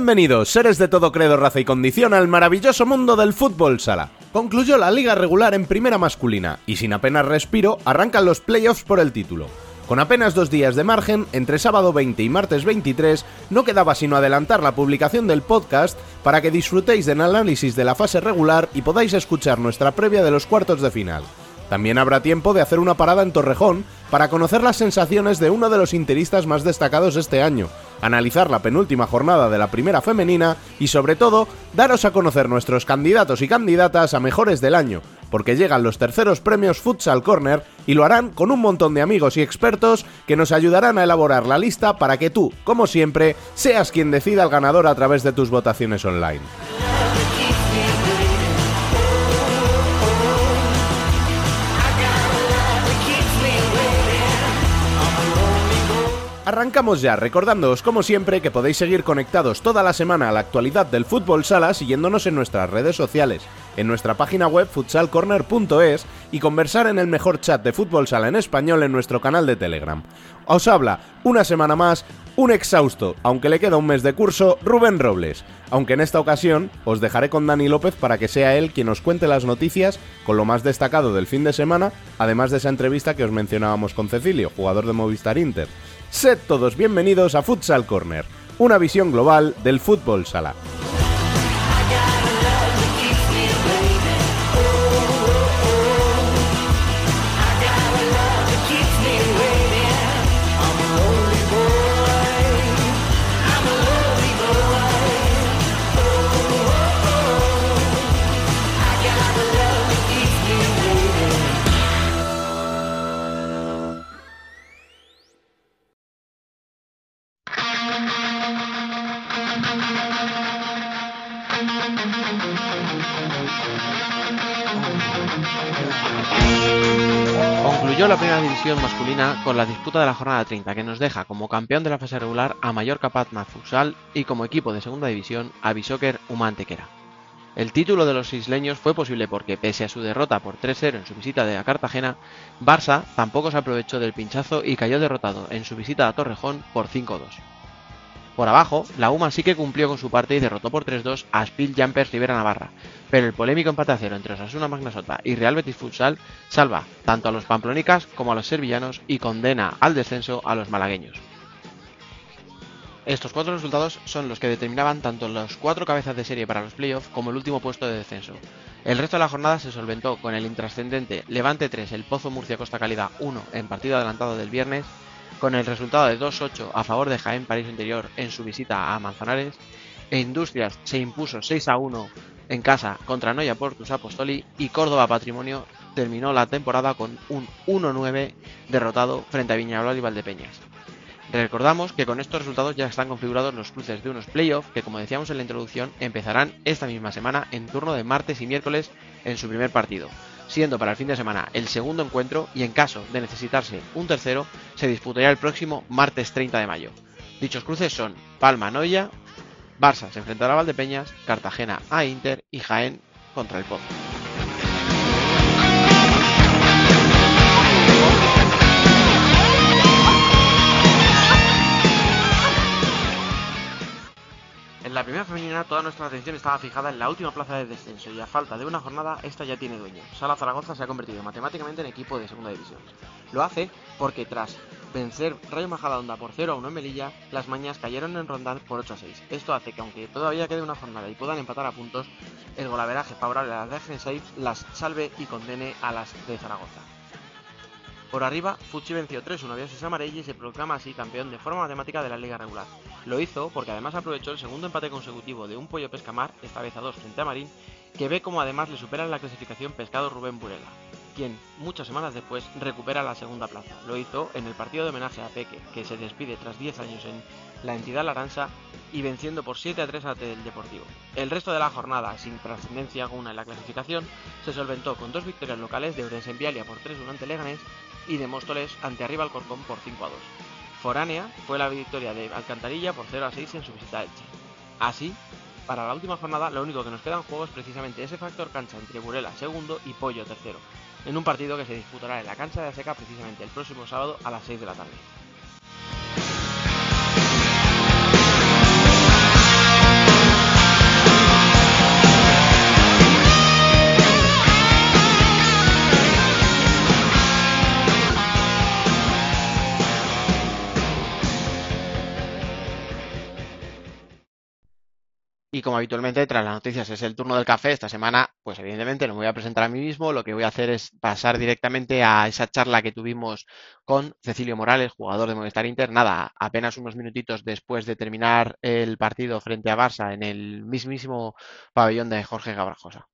Bienvenidos, seres de todo credo, raza y condición, al maravilloso mundo del fútbol sala. Concluyó la liga regular en primera masculina y sin apenas respiro arrancan los playoffs por el título. Con apenas dos días de margen, entre sábado 20 y martes 23, no quedaba sino adelantar la publicación del podcast para que disfrutéis del análisis de la fase regular y podáis escuchar nuestra previa de los cuartos de final. También habrá tiempo de hacer una parada en Torrejón para conocer las sensaciones de uno de los interistas más destacados este año, analizar la penúltima jornada de la primera femenina y sobre todo daros a conocer nuestros candidatos y candidatas a mejores del año, porque llegan los terceros premios Futsal Corner y lo harán con un montón de amigos y expertos que nos ayudarán a elaborar la lista para que tú, como siempre, seas quien decida el ganador a través de tus votaciones online. Arrancamos ya, recordándoos como siempre que podéis seguir conectados toda la semana a la actualidad del fútbol sala siguiéndonos en nuestras redes sociales, en nuestra página web futsalcorner.es y conversar en el mejor chat de fútbol sala en español en nuestro canal de Telegram. Os habla, una semana más, un exhausto, aunque le queda un mes de curso, Rubén Robles. Aunque en esta ocasión os dejaré con Dani López para que sea él quien os cuente las noticias con lo más destacado del fin de semana, además de esa entrevista que os mencionábamos con Cecilio, jugador de Movistar Inter. Sed todos bienvenidos a Futsal Corner, una visión global del fútbol sala. Masculina con la disputa de la jornada 30 que nos deja como campeón de la fase regular a Mallorca Patna Futsal y como equipo de segunda división a Bishoker Humantequera. El título de los isleños fue posible porque, pese a su derrota por 3-0 en su visita de a Cartagena, Barça tampoco se aprovechó del pinchazo y cayó derrotado en su visita a Torrejón por 5-2. Por abajo, la UMA sí que cumplió con su parte y derrotó por 3-2 a Spiel Jumpers Rivera Navarra, pero el polémico empate a cero entre Osasuna Magnasota y Real Betis Futsal salva tanto a los pamplonicas como a los sevillanos y condena al descenso a los malagueños. Estos cuatro resultados son los que determinaban tanto los cuatro cabezas de serie para los playoffs como el último puesto de descenso. El resto de la jornada se solventó con el intrascendente Levante 3, el Pozo Murcia Costa Calidad 1 en partido adelantado del viernes, con el resultado de 2-8 a favor de Jaén París Interior en su visita a Manzanares, e Industrias se impuso 6-1 en casa contra Noya Portus Apostoli y Córdoba Patrimonio terminó la temporada con un 1-9 derrotado frente a Viñablal y Valdepeñas. Recordamos que con estos resultados ya están configurados los cruces de unos playoffs que, como decíamos en la introducción, empezarán esta misma semana en turno de martes y miércoles en su primer partido, siendo para el fin de semana el segundo encuentro y en caso de necesitarse un tercero, se disputaría el próximo martes 30 de mayo. Dichos cruces son Palma Noya, Barça se enfrentará a Valdepeñas, Cartagena a Inter y Jaén contra el Pozo. En la primera femenina toda nuestra atención estaba fijada en la última plaza de descenso y a falta de una jornada esta ya tiene dueño. Sala Zaragoza se ha convertido matemáticamente en equipo de segunda división. Lo hace porque tras vencer Rayo Majadahonda por 0 a 1 en Melilla, las mañas cayeron en Rondán por 8 a 6. Esto hace que aunque todavía quede una jornada y puedan empatar a puntos, el golaveraje favorable a las de 6 las salve y condene a las de Zaragoza. Por arriba, Fuchi venció 3-1 a Biases Amarelli y se proclama así campeón de forma matemática de la liga regular. Lo hizo porque además aprovechó el segundo empate consecutivo de un pollo pescamar, esta vez a 2 frente a Marín, que ve como además le supera en la clasificación pescado Rubén Burela, quien muchas semanas después recupera la segunda plaza. Lo hizo en el partido de homenaje a Peque, que se despide tras 10 años en la entidad laransa y venciendo por 7 a 3 ante el Deportivo. El resto de la jornada, sin trascendencia alguna en la clasificación, se solventó con dos victorias locales de Orense en Vialia por 3-1 ante Leganés y de Móstoles ante Arriba Alcorcón por 5 a 2. Foránea fue la victoria de Alcantarilla por 0 a 6 en su visita a Elche. Así, para la última jornada lo único que nos queda en juego es precisamente ese factor cancha entre Burela segundo y Pollo tercero, en un partido que se disputará en la cancha de Aseca precisamente el próximo sábado a las 6 de la tarde. Y como habitualmente, tras las noticias es el turno del café, esta semana, pues evidentemente no me voy a presentar a mí mismo, lo que voy a hacer es pasar directamente a esa charla que tuvimos con Cecilio Morales, jugador de Movistar Inter, nada, apenas unos minutitos después de terminar el partido frente a Barça en el mismísimo pabellón de Jorge Gabrajosa.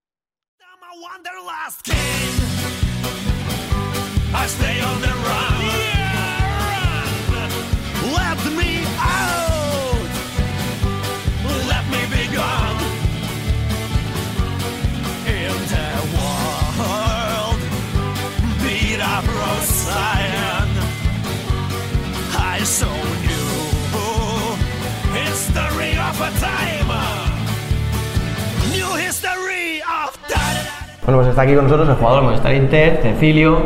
Bueno, pues está aquí con nosotros el jugador Movistar Inter, Cecilio.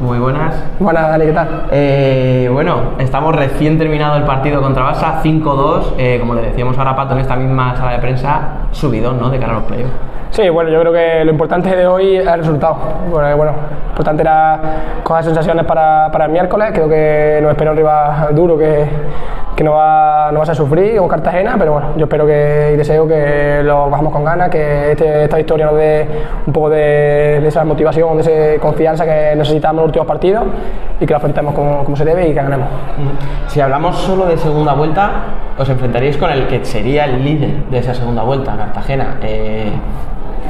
Muy buenas. Buenas, Dani, ¿qué tal? Eh, bueno, estamos recién terminado el partido contra Barça, 5-2. Eh, como le decíamos ahora a Pato en esta misma sala de prensa, subidón, ¿no? De cara a los playoffs. Sí, bueno, yo creo que lo importante de hoy es el resultado. Bueno, bueno lo importante era coger sensaciones para, para el miércoles. Creo que nos espera un rival duro que, que no, va, no vas a sufrir con Cartagena, pero bueno, yo espero que y deseo que lo bajamos con ganas, que este, esta historia nos dé un poco de, esa motivación, de esa confianza que necesitamos en los últimos partidos y que lo afrontemos como, como, se debe y que ganemos. Si hablamos solo de segunda vuelta, os enfrentaréis con el que sería el líder de esa segunda vuelta, Cartagena. Eh,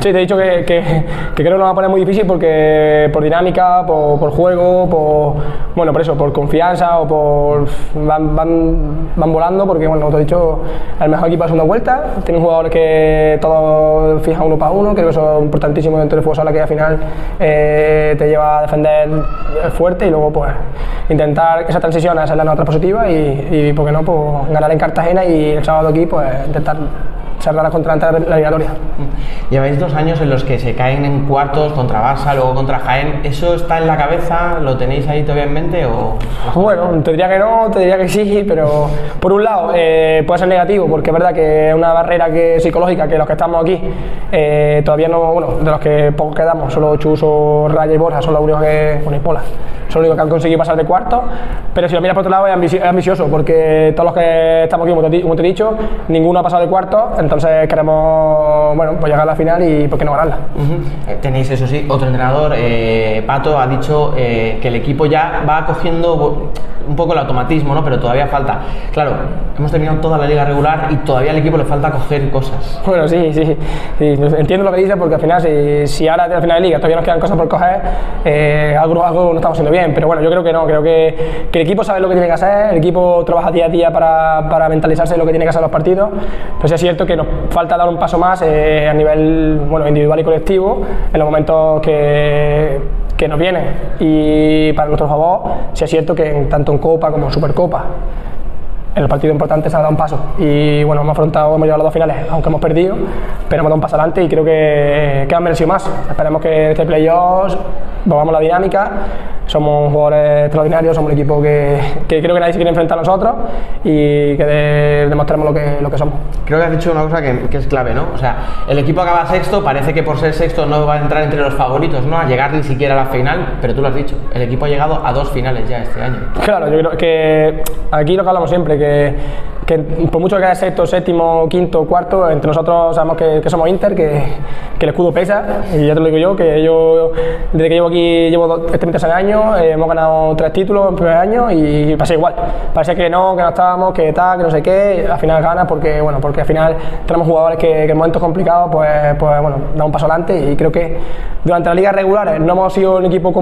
Sí, te he dicho que, creo que nos va a poner muy difícil porque por dinámica, por, juego, por bueno, por eso, por confianza o por van, van, volando porque bueno, te he dicho, el mejor equipo de segunda vuelta, tienen jugadores que todos fijan uno para uno, creo que eso es importantísimo dentro del fútbol sala que al final eh, te lleva a defender fuerte y luego pues intentar esa transición a hacerla en otra positiva y, y por qué no, pues ganar en Cartagena y el sábado aquí pues intentar charlar contra la eliminatoria. Lleváis dos años en los que se caen en cuartos contra Barça, luego contra Jaén. ¿Eso está en la cabeza? ¿Lo tenéis ahí todavía en mente? O... Bueno, te diría que no, te diría que sí, pero por un lado eh, puede ser negativo porque es verdad que es una barrera que, psicológica que los que estamos aquí eh, todavía no, bueno, de los que pocos quedamos, solo Chuso, Raya y Borja son los únicos que, bueno, y Pola, son los únicos que han conseguido pasar de cuarto, pero si lo miras por otro lado es ambicioso porque todos los que estamos aquí, como te, como te he dicho, ninguno ha pasado de cuarto, entonces queremos bueno, pues llegar a la final y por qué no ganarla. Tenéis, eso sí, otro entrenador, eh, Pato, ha dicho eh, que el equipo ya va cogiendo un poco el automatismo, ¿no? pero todavía falta. Claro, hemos terminado toda la liga regular y todavía al equipo le falta coger cosas. Bueno, sí, sí, sí. entiendo lo que dices porque al final, si, si ahora al final de liga todavía nos quedan cosas por coger, eh, algo, algo no estamos haciendo bien, pero bueno, yo creo que no, creo que, que, el equipo sabe lo que tiene que hacer, el equipo trabaja día a día para, para mentalizarse lo que tiene que hacer los partidos, pero sí es cierto que nos falta dar un paso más eh, a nivel bueno, individual y colectivo en los momentos que, que nos vienen. Y para nuestro favor, sí es cierto que tanto en Copa como en Supercopa en el partido importante se ha dado un paso y bueno, hemos afrontado, hemos llegado a las dos finales, aunque hemos perdido, pero hemos dado un paso adelante y creo que, que han merecido más. Esperemos que este playoff volvamos la dinámica somos jugadores extraordinarios, somos un equipo que, que, creo que nadie se quiere enfrentar a nosotros y que de, demostremos lo que, lo que somos. Creo que has dicho una cosa que, que, es clave, ¿no? O sea, el equipo acaba sexto, parece que por ser sexto no va a entrar entre los favoritos, ¿no? A llegar ni siquiera a la final, pero tú lo has dicho, el equipo ha llegado a dos finales ya este año. Claro, yo creo que aquí lo que hablamos siempre, que que por mucho que haya sexto, séptimo, quinto, cuarto, entre nosotros sabemos que, que somos Inter, que, que, el escudo pesa, y ya te lo digo yo, que yo desde que llevo aquí llevo dos, este 36 años, eh, hemos ganado tres títulos en primer año y pasa igual. Parece que no, que no estábamos, que tal, que no sé qué, al final gana porque, bueno, porque al final tenemos jugadores que, que en momentos complicados, pues, pues bueno, da un paso adelante y creo que durante la liga regular no hemos sido un equipo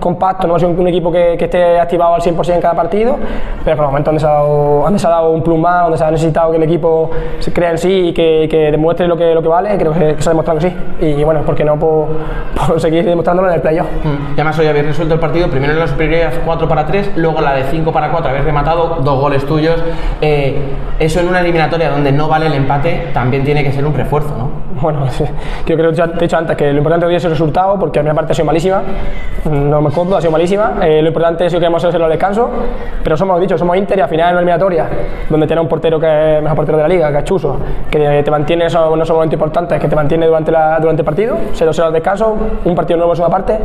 compacto, no hemos sido un equipo que, que esté activado al 100% en cada partido, pero por el momento donde se ha dado, donde se ha dado un plus más donde se ha necesitado que el equipo se crea en sí y que, que demuestre lo que, lo que vale, creo que, se ha demostrado que sí. Y bueno, ¿por qué no por, por seguir demostrándolo en el playoff? Mm. Y además hoy habéis resuelto el partido, primero en las superioridades 4 para 3, luego la de 5 para 4, habéis rematado, dos goles tuyos. Eh, eso en una eliminatoria donde no vale el empate también tiene que ser un refuerzo, ¿no? Bueno, yo creo que te he dicho antes que lo importante hoy es el resultado, porque a mi parte ha sido malísima, no me acuerdo, ha sido malísima. Eh, lo importante es que hemos hecho los descansos, pero somos dicho, somos Inter y al final en una eliminatoria donde tiene un portero que es el mejor portero de la liga, que es Chuso, que te mantiene, eso no solo importante, es que te mantiene durante, la, durante el partido, 0-0 al descanso, un partido nuevo es una parte,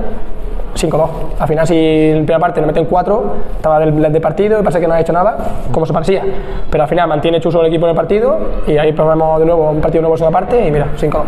5-2. Al final, si en primera parte nos meten 4, estaba del, del partido y parece que no ha hecho nada, como se parecía. Pero al final mantiene Chuso el equipo en el partido y ahí probamos de nuevo un partido nuevo en segunda parte y mira, 5-2.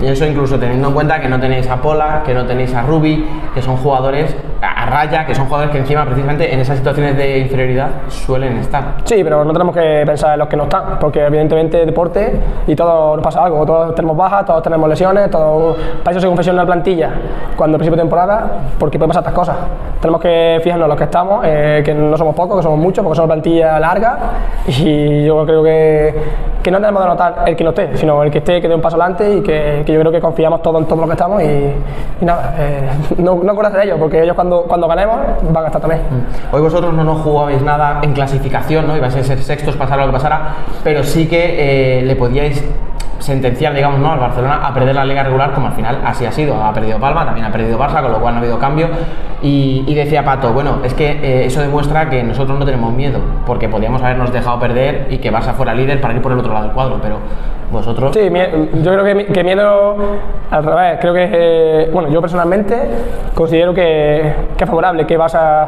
Y eso incluso teniendo en cuenta que no tenéis a Pola, que no tenéis a Rubi, que son jugadores a raya, que son jugadores que encima precisamente en esas situaciones de inferioridad suelen estar. Sí, pero no tenemos que pensar en los que no están, porque evidentemente deporte y todo nos pasa algo, todos tenemos bajas, todos tenemos lesiones, todo... para eso se confesiona la plantilla cuando principio de temporada, porque pueden pasar estas cosas. Tenemos que fijarnos en los que estamos, eh, que no somos pocos, que somos muchos, porque somos plantilla larga y yo creo que, que no tenemos que notar el que no esté, sino el que esté, que dé un paso adelante y que, que yo creo que confiamos todos en todo lo que estamos y, y nada, eh, no, no de ellos, porque ellos cuando, ganemos van a estar también. Hoy vosotros no nos jugabais nada en clasificación, ¿no? Ibais a ser sextos, pasara lo que pasara, pero sí que eh, le podíais sentenciar, digamos, ¿no? al Barcelona a perder la liga regular, como al final así ha sido. Ha perdido Palma, también ha perdido Barça, con lo cual no ha habido cambio. Y, y decía Pato, bueno, es que eh, eso demuestra que nosotros no tenemos miedo, porque podíamos habernos dejado perder y que Barça fuera líder para ir por el otro lado del cuadro, pero vosotros. Sí, yo creo que, que miedo al revés. Creo que, eh, bueno, yo personalmente considero que, que es favorable que Barça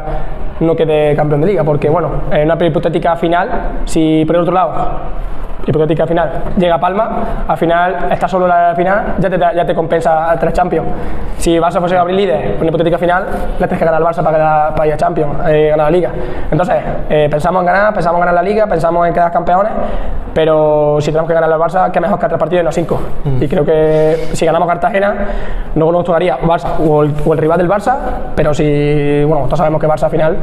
no quede campeón de liga, porque, bueno, en una hipotética final, si por el otro lado, hipotética final, llega Palma, al final está solo la final, ya te, ya te compensa a tres Champions. Si Barça fuese a abrir líder, una hipotética final, le tienes que ganar al Barça para, para ir a Champions, eh, ganar la liga. Entonces, eh, pensamos en ganar, pensamos en ganar la liga, pensamos en quedar campeones, pero si tenemos que ganar al Barça, qué mejor que tres partidos no a cinco. Y creo que si ganamos Cartagena, luego nos tocaría Barça o el, o el rival del Barça, pero si, bueno, todos sabemos que Barça al final,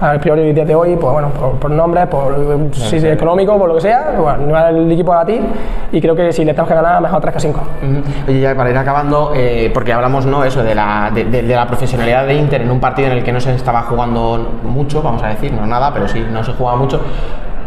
al priori el día de hoy, pues bueno, por, por nombres, por si es económico, por lo que sea, bueno, no el equipo a batir y creo que si le tenemos que ganar, mejor 3 que 5. Ujú. Oye, ya para ir acabando, eh, porque hablamos no eso de la, de, de- de la profesionalidad de Inter en un partido en el que no se estaba jugando mucho, vamos a decir, no nada, pero sí no se jugaba mucho.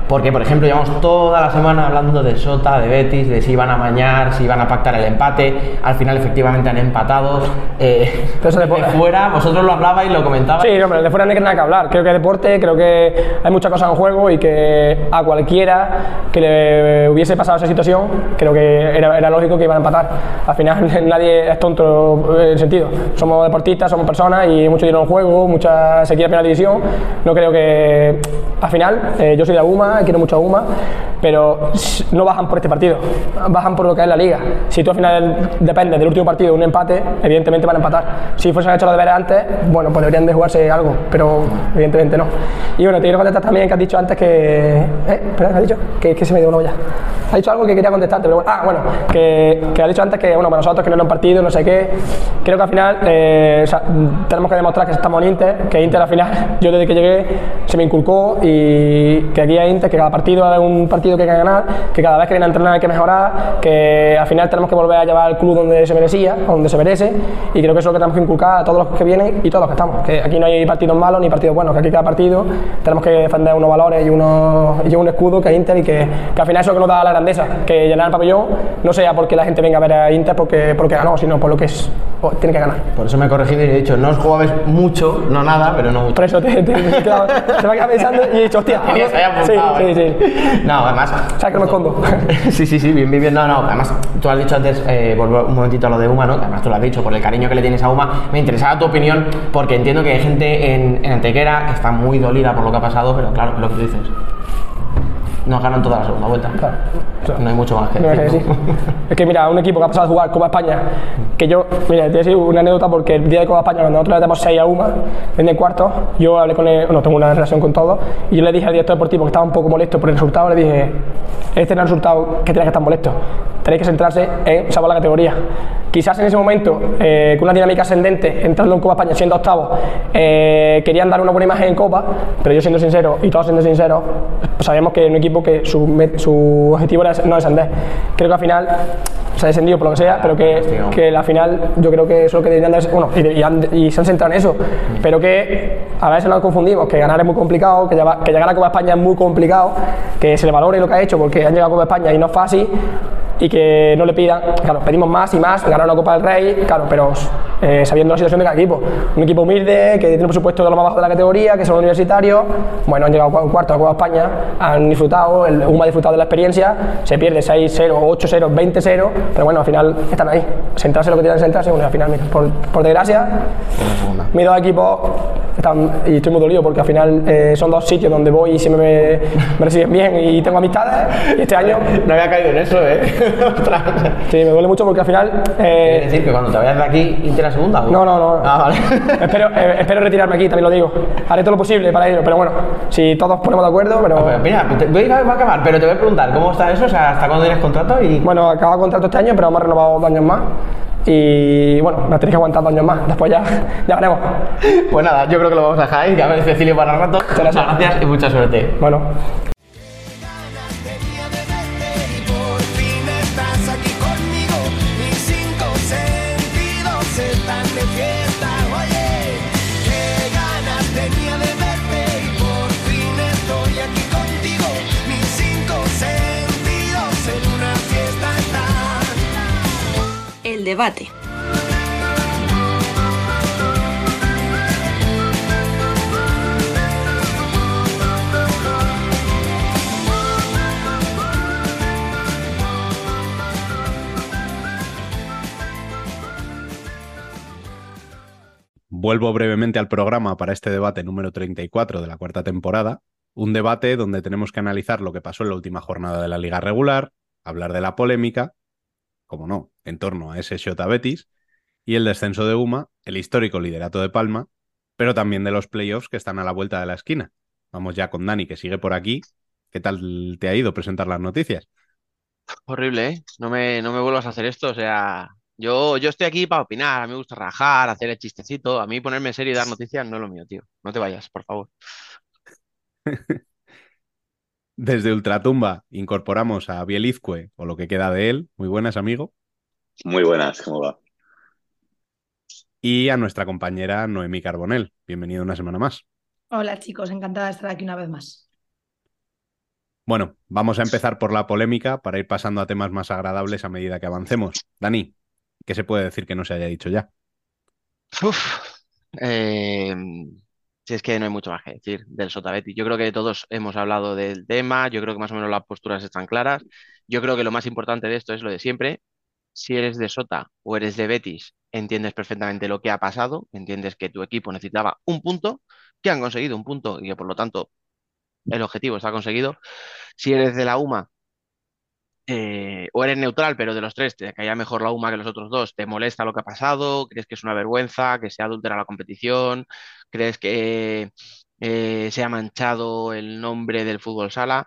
Porque, por ejemplo, llevamos toda la semana hablando de Sota, de Betis, de si iban a mañar, si iban a pactar el empate. Al final, efectivamente, han empatado. Eh, eso de- fuera, vosotros lo hablabais, lo comentabais. Sí, hombre, de fuera no hay nada que hablar. Creo que deporte, creo que hay muchas cosas en juego y que a cualquiera que le hubiese pasado esa situación, creo que era, era lógico que iban a empatar. Al final nadie es tonto en el sentido. Somos deportistas, somos personas y mucho dinero en juego, mucha sequía en primera división. No creo que al final, eh, yo soy de Aguma, quiero mucho a Aguma, pero no bajan por este partido, bajan por lo que es la liga. Si tú al final dependes del último partido un empate, evidentemente van a empatar. Si fuesen hecho los deberes antes, bueno, pues deberían de jugarse algo, pero evidentemente no. Y bueno, te quiero contestar también que has dicho antes que. ¿Eh? Espera, ¿qué has dicho? Que, que se me dio uno ya. Has dicho algo que quería contestarte, pero bueno. Ah, bueno, que, que has dicho antes que, bueno, para nosotros que no era un partido, no sé qué. Creo que al final eh, o sea, tenemos que demostrar que estamos en Inter, que Inter al final, yo desde que llegué, se me inculcó y que aquí hay Inter, que cada partido es un partido que hay que ganar, que cada vez que viene a entrenar hay que mejorar, que al final tenemos que volver a llevar al club donde se merecía, donde se merece, y creo que eso es lo que tenemos que inculcar a todos los que vienen y todos los que estamos. Que aquí no hay partidos malos ni partidos buenos, que aquí cada partido tenemos que defender unos valores y, unos, y un escudo que es Inter y que, que al final eso es lo que nos da la grandeza, que llenar el pabellón no sea porque la gente venga a ver a Inter porque, porque ganó, sino por lo que es, tiene que ganar. Por eso me he corregido y he dicho, no os jugabais mucho, no nada, pero no mucho. Por eso te, te, se me ha quedado pensando y he dicho, hostia, sí, sí, sí. No, además. O sea, que no me escondo. sí, sí, sí, bien, bien, bien. No, no, además, tú has dicho antes, eh, volver un momentito a lo de Uma, ¿no? Que además tú lo has dicho, por el cariño que le tienes a Uma. Me interesaba tu opinión, porque entiendo que hay gente en, en Antequera que está muy dolida por lo que ha pasado, pero claro, lo que tú dices. Nos ganan toda la segunda vuelta. Claro. No hay mucho más que No es decir. ¿no? Es que mira, un equipo que ha pasado a jugar Copa España, que yo, mira, te voy una anécdota porque el día de Copa España, cuando nosotros le damos 6 a UMA, en el cuarto, yo hablé con él, bueno, tengo una relación con todos, y yo le dije al director deportivo que estaba un poco molesto por el resultado, le dije, este no es el resultado que tiene que estar molesto, tenéis que centrarse en salvar la categoría. Quizás en ese momento, eh, con una dinámica ascendente, entrando en Copa España siendo octavo, eh, querían dar una buena imagen en Copa, pero yo siendo sincero, y todos siendo sinceros, pues sabíamos que un equipo que su, su objetivo era no descender. Creo que al final se ha descendido por lo que sea, pero que, que la final yo creo que eso es lo que deberían darse, bueno, y, y han- y se han centrado en eso, pero que a veces nos confundimos, que ganar es muy complicado, que, llevar- que llegar a Copa España es muy complicado, que se le valore lo que ha hecho porque han llegado a Copa España y no es fácil, y que no le pidan, claro, pedimos más y más, ganar una Copa del Rey, claro, pero eh, sabiendo la situación de cada equipo. Un equipo humilde, que tiene un presupuesto de lo más bajo de la categoría, que son universitarios, bueno, han llegado a un cuarto a Copa España, han disfrutado, el UMA ha disfrutado de la experiencia, se pierde 6-0, 8-0, 20-0, pero bueno, al final están ahí, sentarse lo que tienen que sentarse, bueno, al final, por, por desgracia, mis dos equipos están, y estoy muy dolido porque al final eh, son dos sitios donde voy y siempre me, me reciben bien y tengo amistades, y este año... No había caído en eso, ¿eh? Sí, me duele mucho porque al final... eh, ¿Quieres decir que cuando te vayas de aquí, irte la segunda? o? no, no, no. Ah, vale. espero, eh, espero retirarme aquí, también lo digo. Haré todo lo posible para ello, pero bueno, si todos ponemos de acuerdo, pero... Pues Mira, te- voy a, acabar, pero te voy a preguntar, ¿cómo está eso? O sea, ¿hasta cuándo tienes contrato? Y... Bueno, acaba contrato este año, pero hemos renovado dos años más. Y bueno, me tenéis que aguantar dos años más. Después ya, ya veremos. Pues nada, yo creo que lo vamos a dejar ahí, que a ver Cecilio para rato. Muchas gracias y mucha suerte. Bueno, debate. Vuelvo brevemente al programa para este debate número 34 de la cuarta temporada. Un debate donde tenemos que analizar lo que pasó en la última jornada de la liga regular, hablar de la polémica, como no, en torno a ese Shota Betis, y el descenso de UMA, el histórico liderato de Palma, pero también de los playoffs que están a la vuelta de la esquina. Vamos ya con Dani, que sigue por aquí. ¿Qué tal te ha ido presentar las noticias? Horrible, ¿eh? No me, no me vuelvas a hacer esto, o sea, yo, yo estoy aquí para opinar, a mí me gusta rajar, hacer el chistecito, a mí ponerme en serio y dar noticias no es lo mío, tío. No te vayas, por favor. Desde Ultratumba incorporamos a Bielizque, o lo que queda de él. Muy buenas, amigo. Muy buenas, ¿cómo va? Y a nuestra compañera Noemí Carbonell. Bienvenido una semana más. Hola chicos, encantada de estar aquí una vez más. Bueno, vamos a empezar por la polémica para ir pasando a temas más agradables a medida que avancemos. Dani, ¿qué se puede decir que no se haya dicho ya? Uf, eh, si es que no hay mucho más que decir del Sotaveti. Yo creo que todos hemos hablado del tema, yo creo que más o menos las posturas están claras. Yo creo que lo más importante de esto es lo de siempre. Si eres de Sota o eres de Betis, entiendes perfectamente lo que ha pasado, entiendes que tu equipo necesitaba un punto, que han conseguido un punto y que por lo tanto el objetivo está conseguido. Si eres de la UMA eh, o eres neutral, pero de los tres te caía mejor la UMA que los otros dos, te molesta lo que ha pasado, crees que es una vergüenza, que se adultera la competición, crees que eh, se ha manchado el nombre del fútbol sala.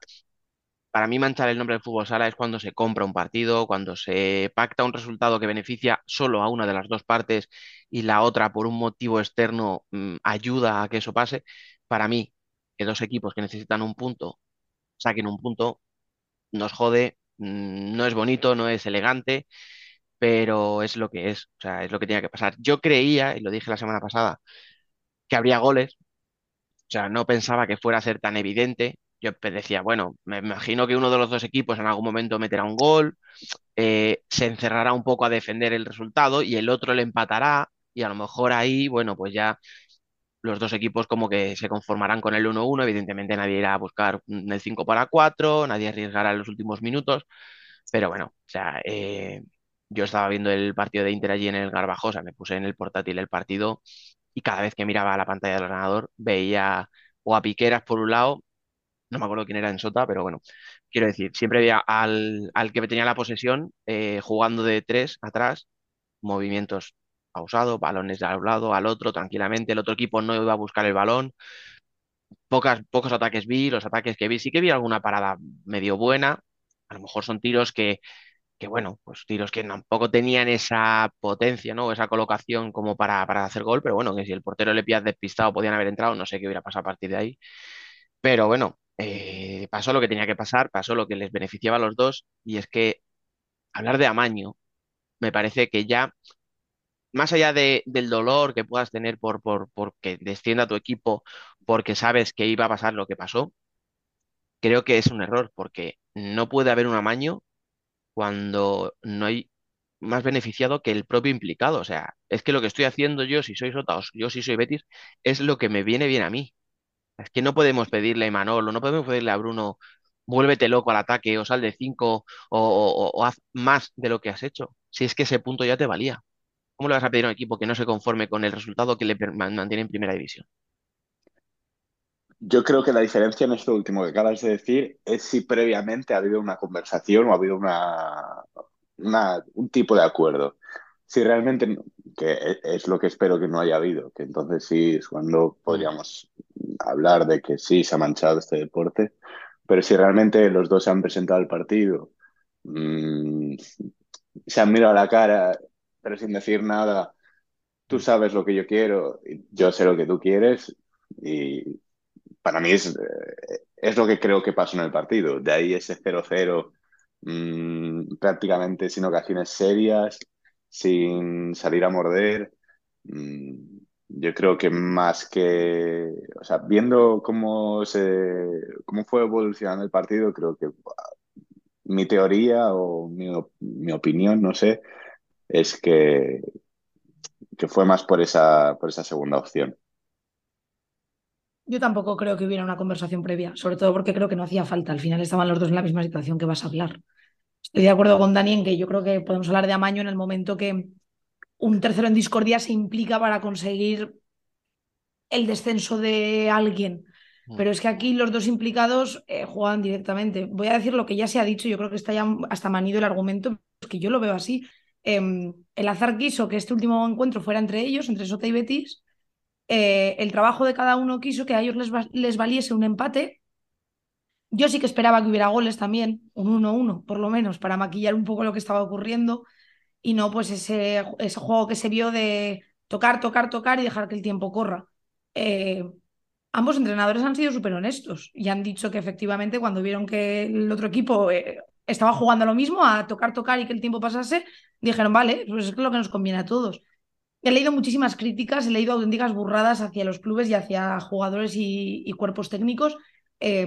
Para mí manchar el nombre del fútbol sala es cuando se compra un partido, cuando se pacta un resultado que beneficia solo a una de las dos partes y la otra por un motivo externo mm, ayuda a que eso pase. Para mí, que dos equipos que necesitan un punto saquen un punto, nos jode, no es bonito, no es elegante, pero es lo que es, o sea, es lo que tenía que pasar. Yo creía, y lo dije la semana pasada, que habría goles, o sea, no pensaba que fuera a ser tan evidente. Yo decía, bueno, me imagino que uno de los dos equipos en algún momento meterá un gol, eh, se encerrará un poco a defender el resultado y el otro le empatará y a lo mejor ahí, bueno, pues ya los dos equipos como que se conformarán con el 1-1. Evidentemente nadie irá a buscar el 5 para 4, nadie arriesgará los últimos minutos, pero bueno, o sea, eh, yo estaba viendo el partido de Inter allí en el Garbajosa, me puse en el portátil el partido y cada vez que miraba la pantalla del ordenador veía o a Piqueras por un lado, no me acuerdo quién era en Sota, pero bueno, quiero decir, siempre veía al, al que tenía la posesión eh, jugando de tres atrás, movimientos pausados, balones de un lado al otro tranquilamente, el otro equipo no iba a buscar el balón, pocos ataques vi, los ataques que vi, sí que vi alguna parada medio buena, a lo mejor son tiros que, que bueno, pues tiros que tampoco tenían esa potencia, ¿no? Esa colocación como para, para hacer gol, pero bueno, que si el portero le pillas despistado podían haber entrado, no sé qué hubiera pasado a partir de ahí. Pero bueno, eh, pasó lo que tenía que pasar, pasó lo que les beneficiaba a los dos, y es que hablar de amaño me parece que ya, más allá de, del dolor que puedas tener por, por, porque descienda tu equipo, porque sabes que iba a pasar lo que pasó, creo que es un error, porque no puede haber un amaño cuando no hay más beneficiado que el propio implicado. O sea, es que lo que estoy haciendo yo, si soy Sota yo si soy Betis, es lo que me viene bien a mí. Es que no podemos pedirle a Manolo, no podemos pedirle a Bruno, vuélvete loco al ataque o sal de 5 o, o- o haz más de lo que has hecho. Si es que ese punto ya te valía. ¿Cómo le vas a pedir a un equipo que no se conforme con el resultado que le mantiene en primera división? Yo creo que la diferencia en esto último que acabas de decir es si previamente ha habido una conversación o ha habido una, una- un tipo de acuerdo. Si realmente, que e- es lo que espero que no haya habido, que entonces sí es cuando podríamos hablar de que sí se ha manchado este deporte, pero si realmente los dos se han presentado al partido, mm, se han mirado a la cara, pero sin decir nada, tú sabes lo que yo quiero, yo sé lo que tú quieres, y para mí es, es lo que creo que pasó en el partido. De ahí ese 0-0, mm, prácticamente sin ocasiones serias, sin salir a morder. Mm, yo creo que más que, o sea, viendo cómo se, cómo fue evolucionando el partido, creo que mi teoría o mi, mi opinión, no sé, es que, que fue más por esa, por esa segunda opción. Yo tampoco creo que hubiera una conversación previa, sobre todo porque creo que no hacía falta. Al final estaban los dos en la misma situación que vas a hablar. Estoy de acuerdo con Dani en que yo creo que podemos hablar de amaño en el momento que un tercero en discordia se implica para conseguir el descenso de alguien. Pero es que aquí los dos implicados eh, juegan directamente. Voy a decir lo que ya se ha dicho, yo creo que está ya hasta manido el argumento, es que yo lo veo así. Em, el azar quiso que este último encuentro fuera entre ellos, entre Sota y Betis. Eh, el trabajo de cada uno quiso que a ellos les, va- les valiese un empate. Yo sí que esperaba que hubiera goles también, un 1-1 por lo menos, para maquillar un poco lo que estaba ocurriendo y no pues ese, juego que se vio de tocar, tocar, tocar y dejar que el tiempo corra. Eh, ambos entrenadores han sido súper honestos y han dicho que efectivamente cuando vieron que el otro equipo eh, estaba jugando lo mismo, a tocar, tocar y que el tiempo pasase, dijeron, vale, pues es lo que nos conviene a todos. He leído muchísimas críticas, he leído auténticas burradas hacia los clubes y hacia jugadores y, y cuerpos técnicos. Eh,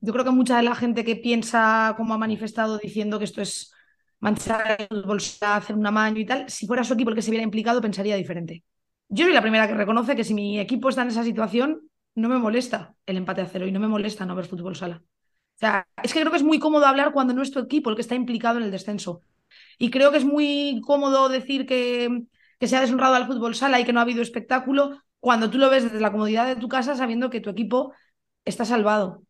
yo creo que mucha de la gente que piensa, como ha manifestado, diciendo que esto es manchar el bolsillo, hacer un amaño y tal, si fuera su equipo el que se viera implicado, pensaría diferente. Yo soy la primera que reconoce que si mi equipo está en esa situación, no me molesta el empate a cero y no me molesta no ver fútbol sala. O sea, es que creo que es muy cómodo hablar cuando no es tu equipo el que está implicado en el descenso. Y creo que es muy cómodo decir que, que se ha deshonrado al fútbol sala y que no ha habido espectáculo cuando tú lo ves desde la comodidad de tu casa sabiendo que tu equipo está salvado.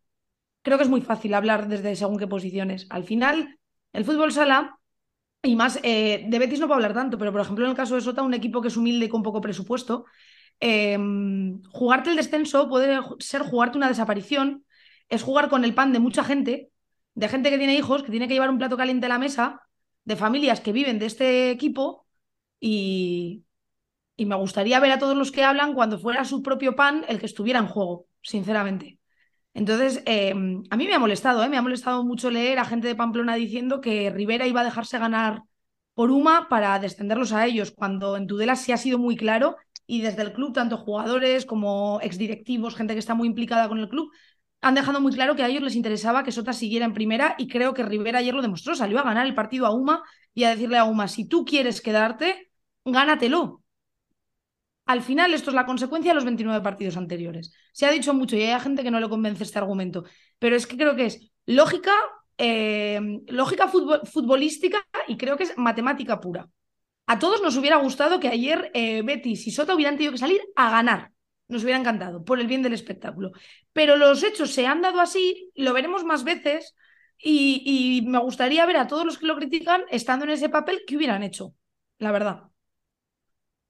Creo que es muy fácil hablar desde según qué posiciones. Al final, el fútbol sala, y más eh, de Betis no puedo hablar tanto, pero por ejemplo en el caso de Sota, un equipo que es humilde y con poco presupuesto, eh, jugarte el descenso puede ser jugarte una desaparición, es jugar con el pan de mucha gente, de gente que tiene hijos, que tiene que llevar un plato caliente a la mesa, de familias que viven de este equipo y, y me gustaría ver a todos los que hablan cuando fuera su propio pan el que estuviera en juego, sinceramente. Entonces, eh, a mí me ha molestado, ¿eh? me ha molestado mucho leer a gente de Pamplona diciendo que Rivera iba a dejarse ganar por Uma para descenderlos a ellos, cuando en Tudela sí ha sido muy claro y desde el club, tanto jugadores como exdirectivos, gente que está muy implicada con el club, han dejado muy claro que a ellos les interesaba que Sota siguiera en primera y creo que Rivera ayer lo demostró, salió a ganar el partido a Uma y a decirle a Uma, si tú quieres quedarte, gánatelo. Al final, esto es la consecuencia de los 29 partidos anteriores. Se ha dicho mucho y hay gente que no le convence este argumento, pero es que creo que es lógica, eh, lógica futbol- futbolística y creo que es matemática pura. A todos nos hubiera gustado que ayer eh, Betis y Sota hubieran tenido que salir a ganar. Nos hubiera encantado, por el bien del espectáculo. Pero los hechos se han dado así, lo veremos más veces y, y me gustaría ver a todos los que lo critican estando en ese papel que hubieran hecho, la verdad.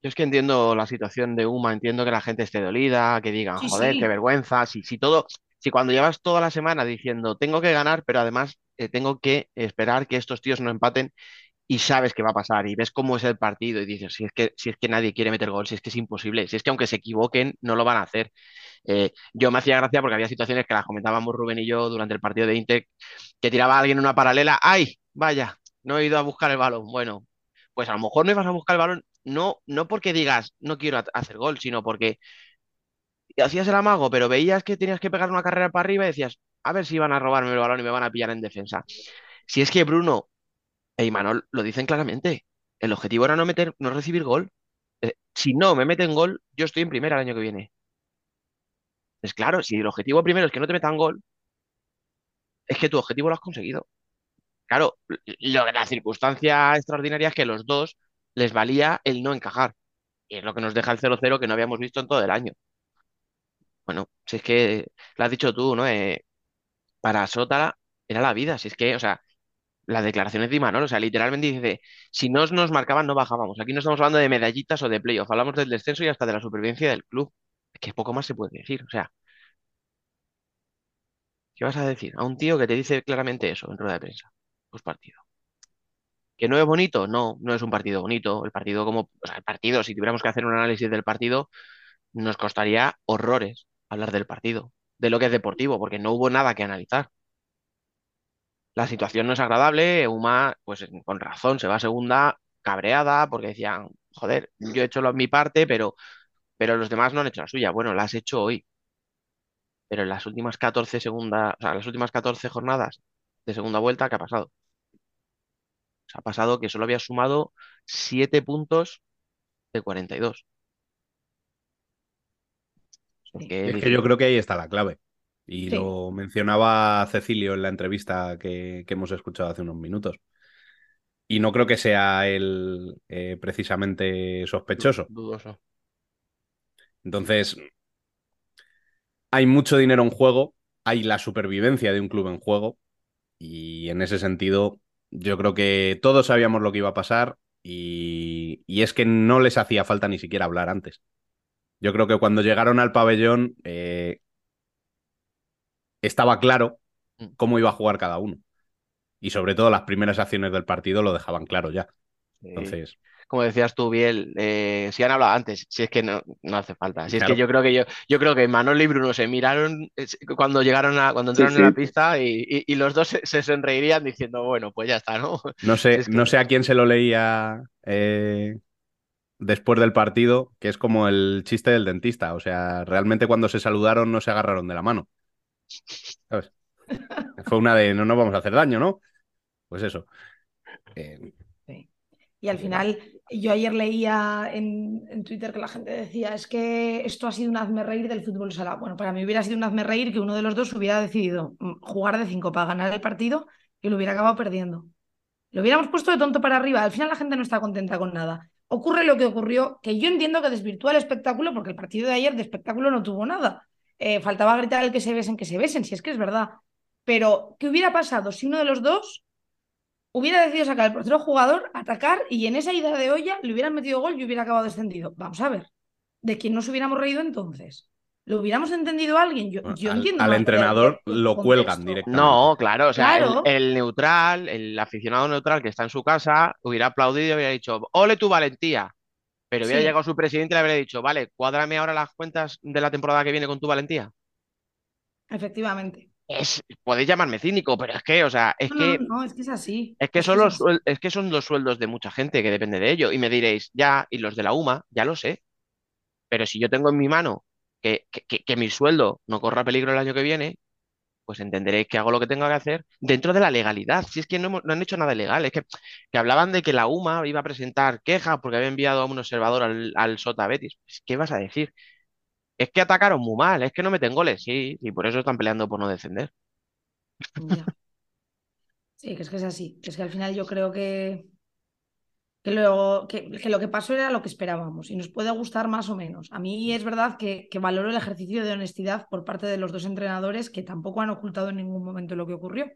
Yo es que entiendo la situación de Uma, entiendo que la gente esté dolida, que digan, Sí, joder, sí. qué vergüenza, si, si todo, si cuando llevas toda la semana diciendo, tengo que ganar, pero además eh, tengo que esperar que estos tíos no empaten y sabes que va a pasar y ves cómo es el partido y dices, si es que, si es que nadie quiere meter gol, si es que es imposible, si es que aunque se equivoquen, no lo van a hacer. Eh, yo me hacía gracia porque había situaciones que las comentábamos Rubén y yo durante el partido de Inter, que tiraba a alguien una paralela, ¡ay! Vaya, no he ido a buscar el balón. Bueno, pues a lo mejor no ibas a buscar el balón, no, no porque digas no quiero ha- hacer gol, sino porque hacías el amago, pero veías que tenías que pegar una carrera para arriba y decías, a ver si van a robarme el balón y me van a pillar en defensa. Si es que Bruno E Imanol lo dicen claramente. El objetivo era no meter, no recibir gol. Eh, si no me meten gol, yo estoy en primera el año que viene. Es claro, si el objetivo primero es que no te metan gol, es que tu objetivo lo has conseguido. Claro, lo, la circunstancia extraordinaria es que los dos les valía el no encajar. Y es lo que nos deja el 0-0 que no habíamos visto en todo el año. Bueno, si es que lo has dicho tú, ¿no? Eh, para Sota era la vida. Si es que, o sea, las declaraciones de Imanol, o sea, literalmente dice, si no nos marcaban, no bajábamos. Aquí no estamos hablando de medallitas o de playoff, hablamos del descenso y hasta de la supervivencia del club. Es que poco más se puede decir. O sea, ¿qué vas a decir? A un tío que te dice claramente eso en rueda de prensa, pues partido. ¿Que no es bonito? No, no es un partido bonito. El partido como, o sea, el partido, si tuviéramos que hacer un análisis del partido, nos costaría horrores hablar del partido, de lo que es deportivo, porque no hubo nada que analizar. La situación no es agradable, Uma, pues con razón, se va a segunda cabreada, porque decían, joder, yo he hecho lo- mi parte, pero, pero los demás no han hecho la suya. Bueno, la has hecho hoy, pero en las últimas 14 segundas, o sea, las últimas 14 jornadas de segunda vuelta, ¿qué ha pasado? Ha pasado que solo había sumado 7 puntos de 42. O sea, Sí. que Es que yo creo que ahí está la clave. Y Sí. lo mencionaba Cecilio en la entrevista que, que hemos escuchado hace unos minutos. Y no creo que sea él eh, precisamente sospechoso. dudoso. Entonces, hay mucho dinero en juego, hay la supervivencia de un club en juego. Y en ese sentido, yo creo que todos sabíamos lo que iba a pasar. Y, y es que no les hacía falta ni siquiera hablar antes. Yo creo que cuando llegaron al pabellón eh, estaba claro Mm. cómo iba a jugar cada uno. Y sobre todo las primeras acciones del partido lo dejaban claro ya. Sí. Entonces, como decías tú, Biel, eh, si han hablado antes, si es que no, no hace falta. Si es que yo creo que yo, yo creo que Manolo y Bruno se miraron cuando llegaron a, cuando Sí, entraron en la pista y, y- y los dos se, se sonreirían diciendo, bueno, pues ya está, ¿no? no sé, Si es que- no sé a quién se lo leía eh, después del partido, que es como el chiste del dentista. O sea, realmente cuando se saludaron no se agarraron de la mano. ¿Sabes? Fue una de no nos vamos a hacer daño, ¿no? Pues eso. Eh, Sí. Y al final, yo ayer leía en, en Twitter que la gente decía, es que esto ha sido un hazme reír del fútbol sala. Bueno, para mí hubiera sido un hazme reír que uno de los dos hubiera decidido mm, jugar de cinco para ganar el partido y lo hubiera acabado perdiendo. Lo hubiéramos puesto de tonto para arriba. Al final la gente no está contenta con nada. Ocurre lo que ocurrió, que yo entiendo que desvirtúa el espectáculo, porque el partido de ayer de espectáculo no tuvo nada. Eh, faltaba gritar el que se besen, que se besen, si es que es verdad. Pero, ¿qué hubiera pasado si uno de los dos hubiera decidido sacar el portero jugador, atacar y en esa ida de olla le hubieran metido gol y hubiera acabado descendido? Vamos a ver, ¿de quién nos hubiéramos reído entonces? ¿Lo hubiéramos entendido a alguien? Yo, yo al, entiendo. al entrenador lo cuelgan directamente. No, claro, o sea, el- el, neutral, el aficionado neutral que está en su casa, hubiera aplaudido y hubiera dicho, ole tu valentía. Pero hubiera Sí. llegado su presidente y le habría dicho, vale, cuádrame ahora las cuentas de la temporada que viene con tu valentía. Efectivamente. Es, podéis llamarme cínico, pero es que, o sea, es No, que no, no, es que es así. Es que, son los, es que son los sueldos de mucha gente que depende de ello. Y me diréis, ya, y los de la UMA, ya lo sé. Pero si yo tengo en mi mano que, que, que- que mi sueldo no corra peligro el año que viene, pues entenderéis que hago lo que tenga que hacer dentro de la legalidad. Si es que no, han hecho nada ilegal, es que, que hablaban de que la UMA iba a presentar quejas porque había enviado a un observador al, al Sota Betis. Pues, ¿qué vas a decir? Es que atacaron muy mal, es que no meten goles, sí, y por eso están peleando por no descender. Ya. Sí, que es que es así. Es que al final yo creo que, que, lo, que, que lo que pasó era lo que esperábamos y nos puede gustar más o menos. A mí es verdad que, que valoro el ejercicio de honestidad por parte de los dos entrenadores que tampoco han ocultado en ningún momento lo que ocurrió.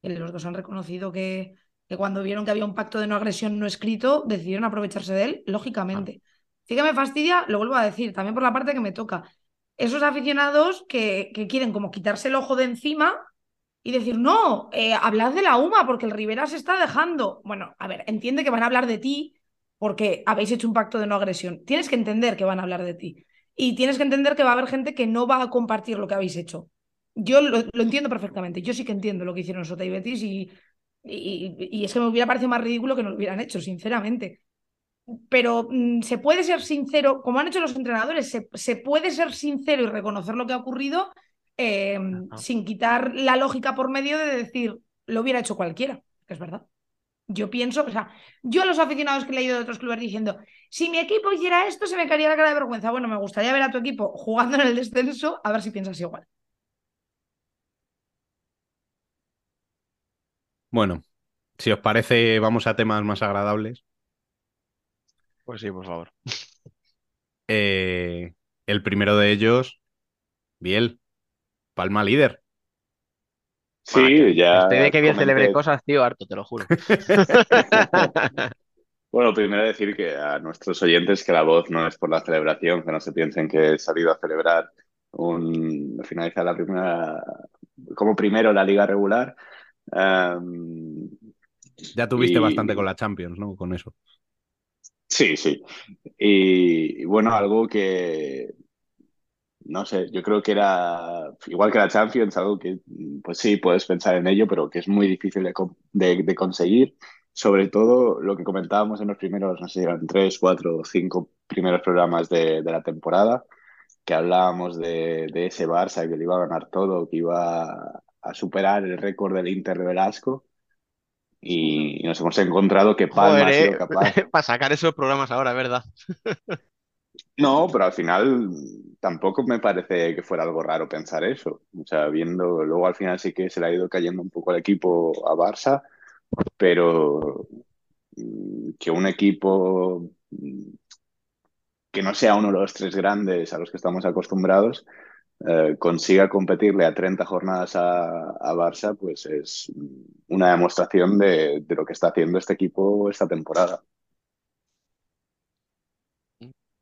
Que los dos han reconocido que, que cuando vieron que había un pacto de no agresión no escrito, decidieron aprovecharse de él, lógicamente. Sí que me fastidia, lo vuelvo a decir, también por la parte que me toca. Esos aficionados que, que quieren como quitarse el ojo de encima y decir, no, eh, hablad de la UMA porque el Rivera se está dejando. Bueno, a ver, entiende que van a hablar de ti porque habéis hecho un pacto de no agresión. Tienes que entender que van a hablar de ti. Y tienes que entender que va a haber gente que no va a compartir lo que habéis hecho. Yo lo, entiendo perfectamente. Yo sí que entiendo lo que hicieron Sota y Betis y, y, y es que me hubiera parecido más ridículo que no lo hubieran hecho, sinceramente. Pero mm, se puede ser sincero, como han hecho los entrenadores, se, se puede ser sincero y reconocer lo que ha ocurrido eh, sin quitar la lógica por medio de decir lo hubiera hecho cualquiera, que es verdad. Yo pienso, o sea, yo a los aficionados que he leído de otros clubes diciendo, si mi equipo hiciera esto, se me caería la cara de vergüenza. Bueno, me gustaría ver a tu equipo jugando en el descenso, a ver si piensas igual. Bueno, si os parece, vamos a temas más agradables. Pues sí, por favor. Eh, el primero de ellos, Biel, Palma líder. Sí, ya. Estoy de que bien comenté- celebre cosas, tío, harto, te lo juro. Bueno, primero decir que a nuestros oyentes que la voz no es por la celebración, que no se piensen que he salido a celebrar un finalizar la primera como primero la liga regular. Em, Ya tuviste Y- bastante con la Champions, ¿no? Con eso. sí, sí. Y, y bueno, algo que no sé, yo creo que era igual que la Champions, algo que pues sí, puedes pensar en ello, pero que es muy difícil de, con- de- de conseguir. Sobre todo lo que comentábamos en los primeros, no sé, eran tres, cuatro o cinco primeros programas de, de la temporada, que hablábamos de, de ese Barça que le iba a ganar todo, que iba a superar el récord del Inter de Velasco. Y nos hemos encontrado que Palma Joder, ha sido eh, capaz. para sacar esos programas ahora, ¿verdad? No, pero al final tampoco me parece que fuera algo raro pensar eso. O sea, viendo, luego al final sí que se le ha ido cayendo un poco el equipo a Barça, pero mm, que un equipo mm, que no sea uno de los tres grandes a los que estamos acostumbrados eh, consiga competirle a 30 jornadas a, Barça, pues es una demostración de, de lo que está haciendo este equipo esta temporada.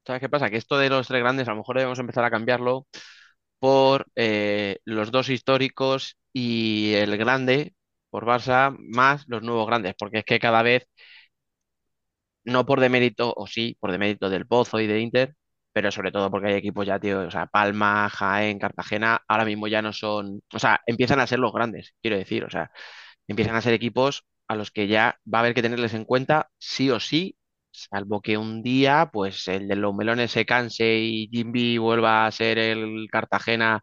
¿Sabes qué pasa? Que esto de los tres grandes a lo mejor debemos empezar a cambiarlo por eh, los dos históricos y el grande por Barça más los nuevos grandes, porque es que cada vez, no por demérito, o sí, por demérito del Pozo y de Inter, pero sobre todo porque hay equipos ya, tío, o sea, Palma, Jaén, Cartagena, ahora mismo ya no son, o sea, empiezan a ser los grandes, quiero decir, o sea, empiezan a ser equipos a los que ya va a haber que tenerles en cuenta sí o sí Salvo que un día, pues el de los melones se canse y Jimby vuelva a ser el Cartagena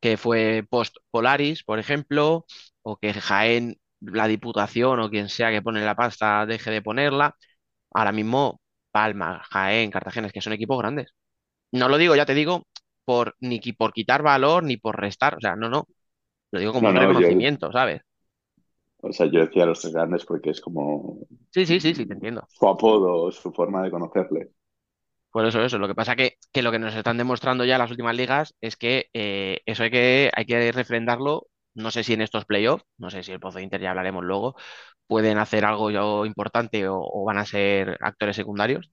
que fue post Polaris, por ejemplo, o que Jaén, la Diputación o quien sea que pone la pasta deje de ponerla. Ahora mismo, Palma, Jaén, Cartagena, es que son equipos grandes. No lo digo, ya te digo, por ni por quitar valor ni por restar, o sea, no, no. Lo digo como No, un no, yo- reconocimiento, ¿sabes? O sea, yo decía los tres grandes porque es como Sí, sí, sí, sí, te entiendo. su apodo, su forma de conocerle. Por eso, eso. Lo que pasa que, que lo que nos están demostrando ya las últimas ligas es que eh, eso hay que, hay que refrendarlo. No sé si en estos playoffs, no sé si el Pozo Inter ya hablaremos luego, pueden hacer algo yo importante o, o van a ser actores secundarios.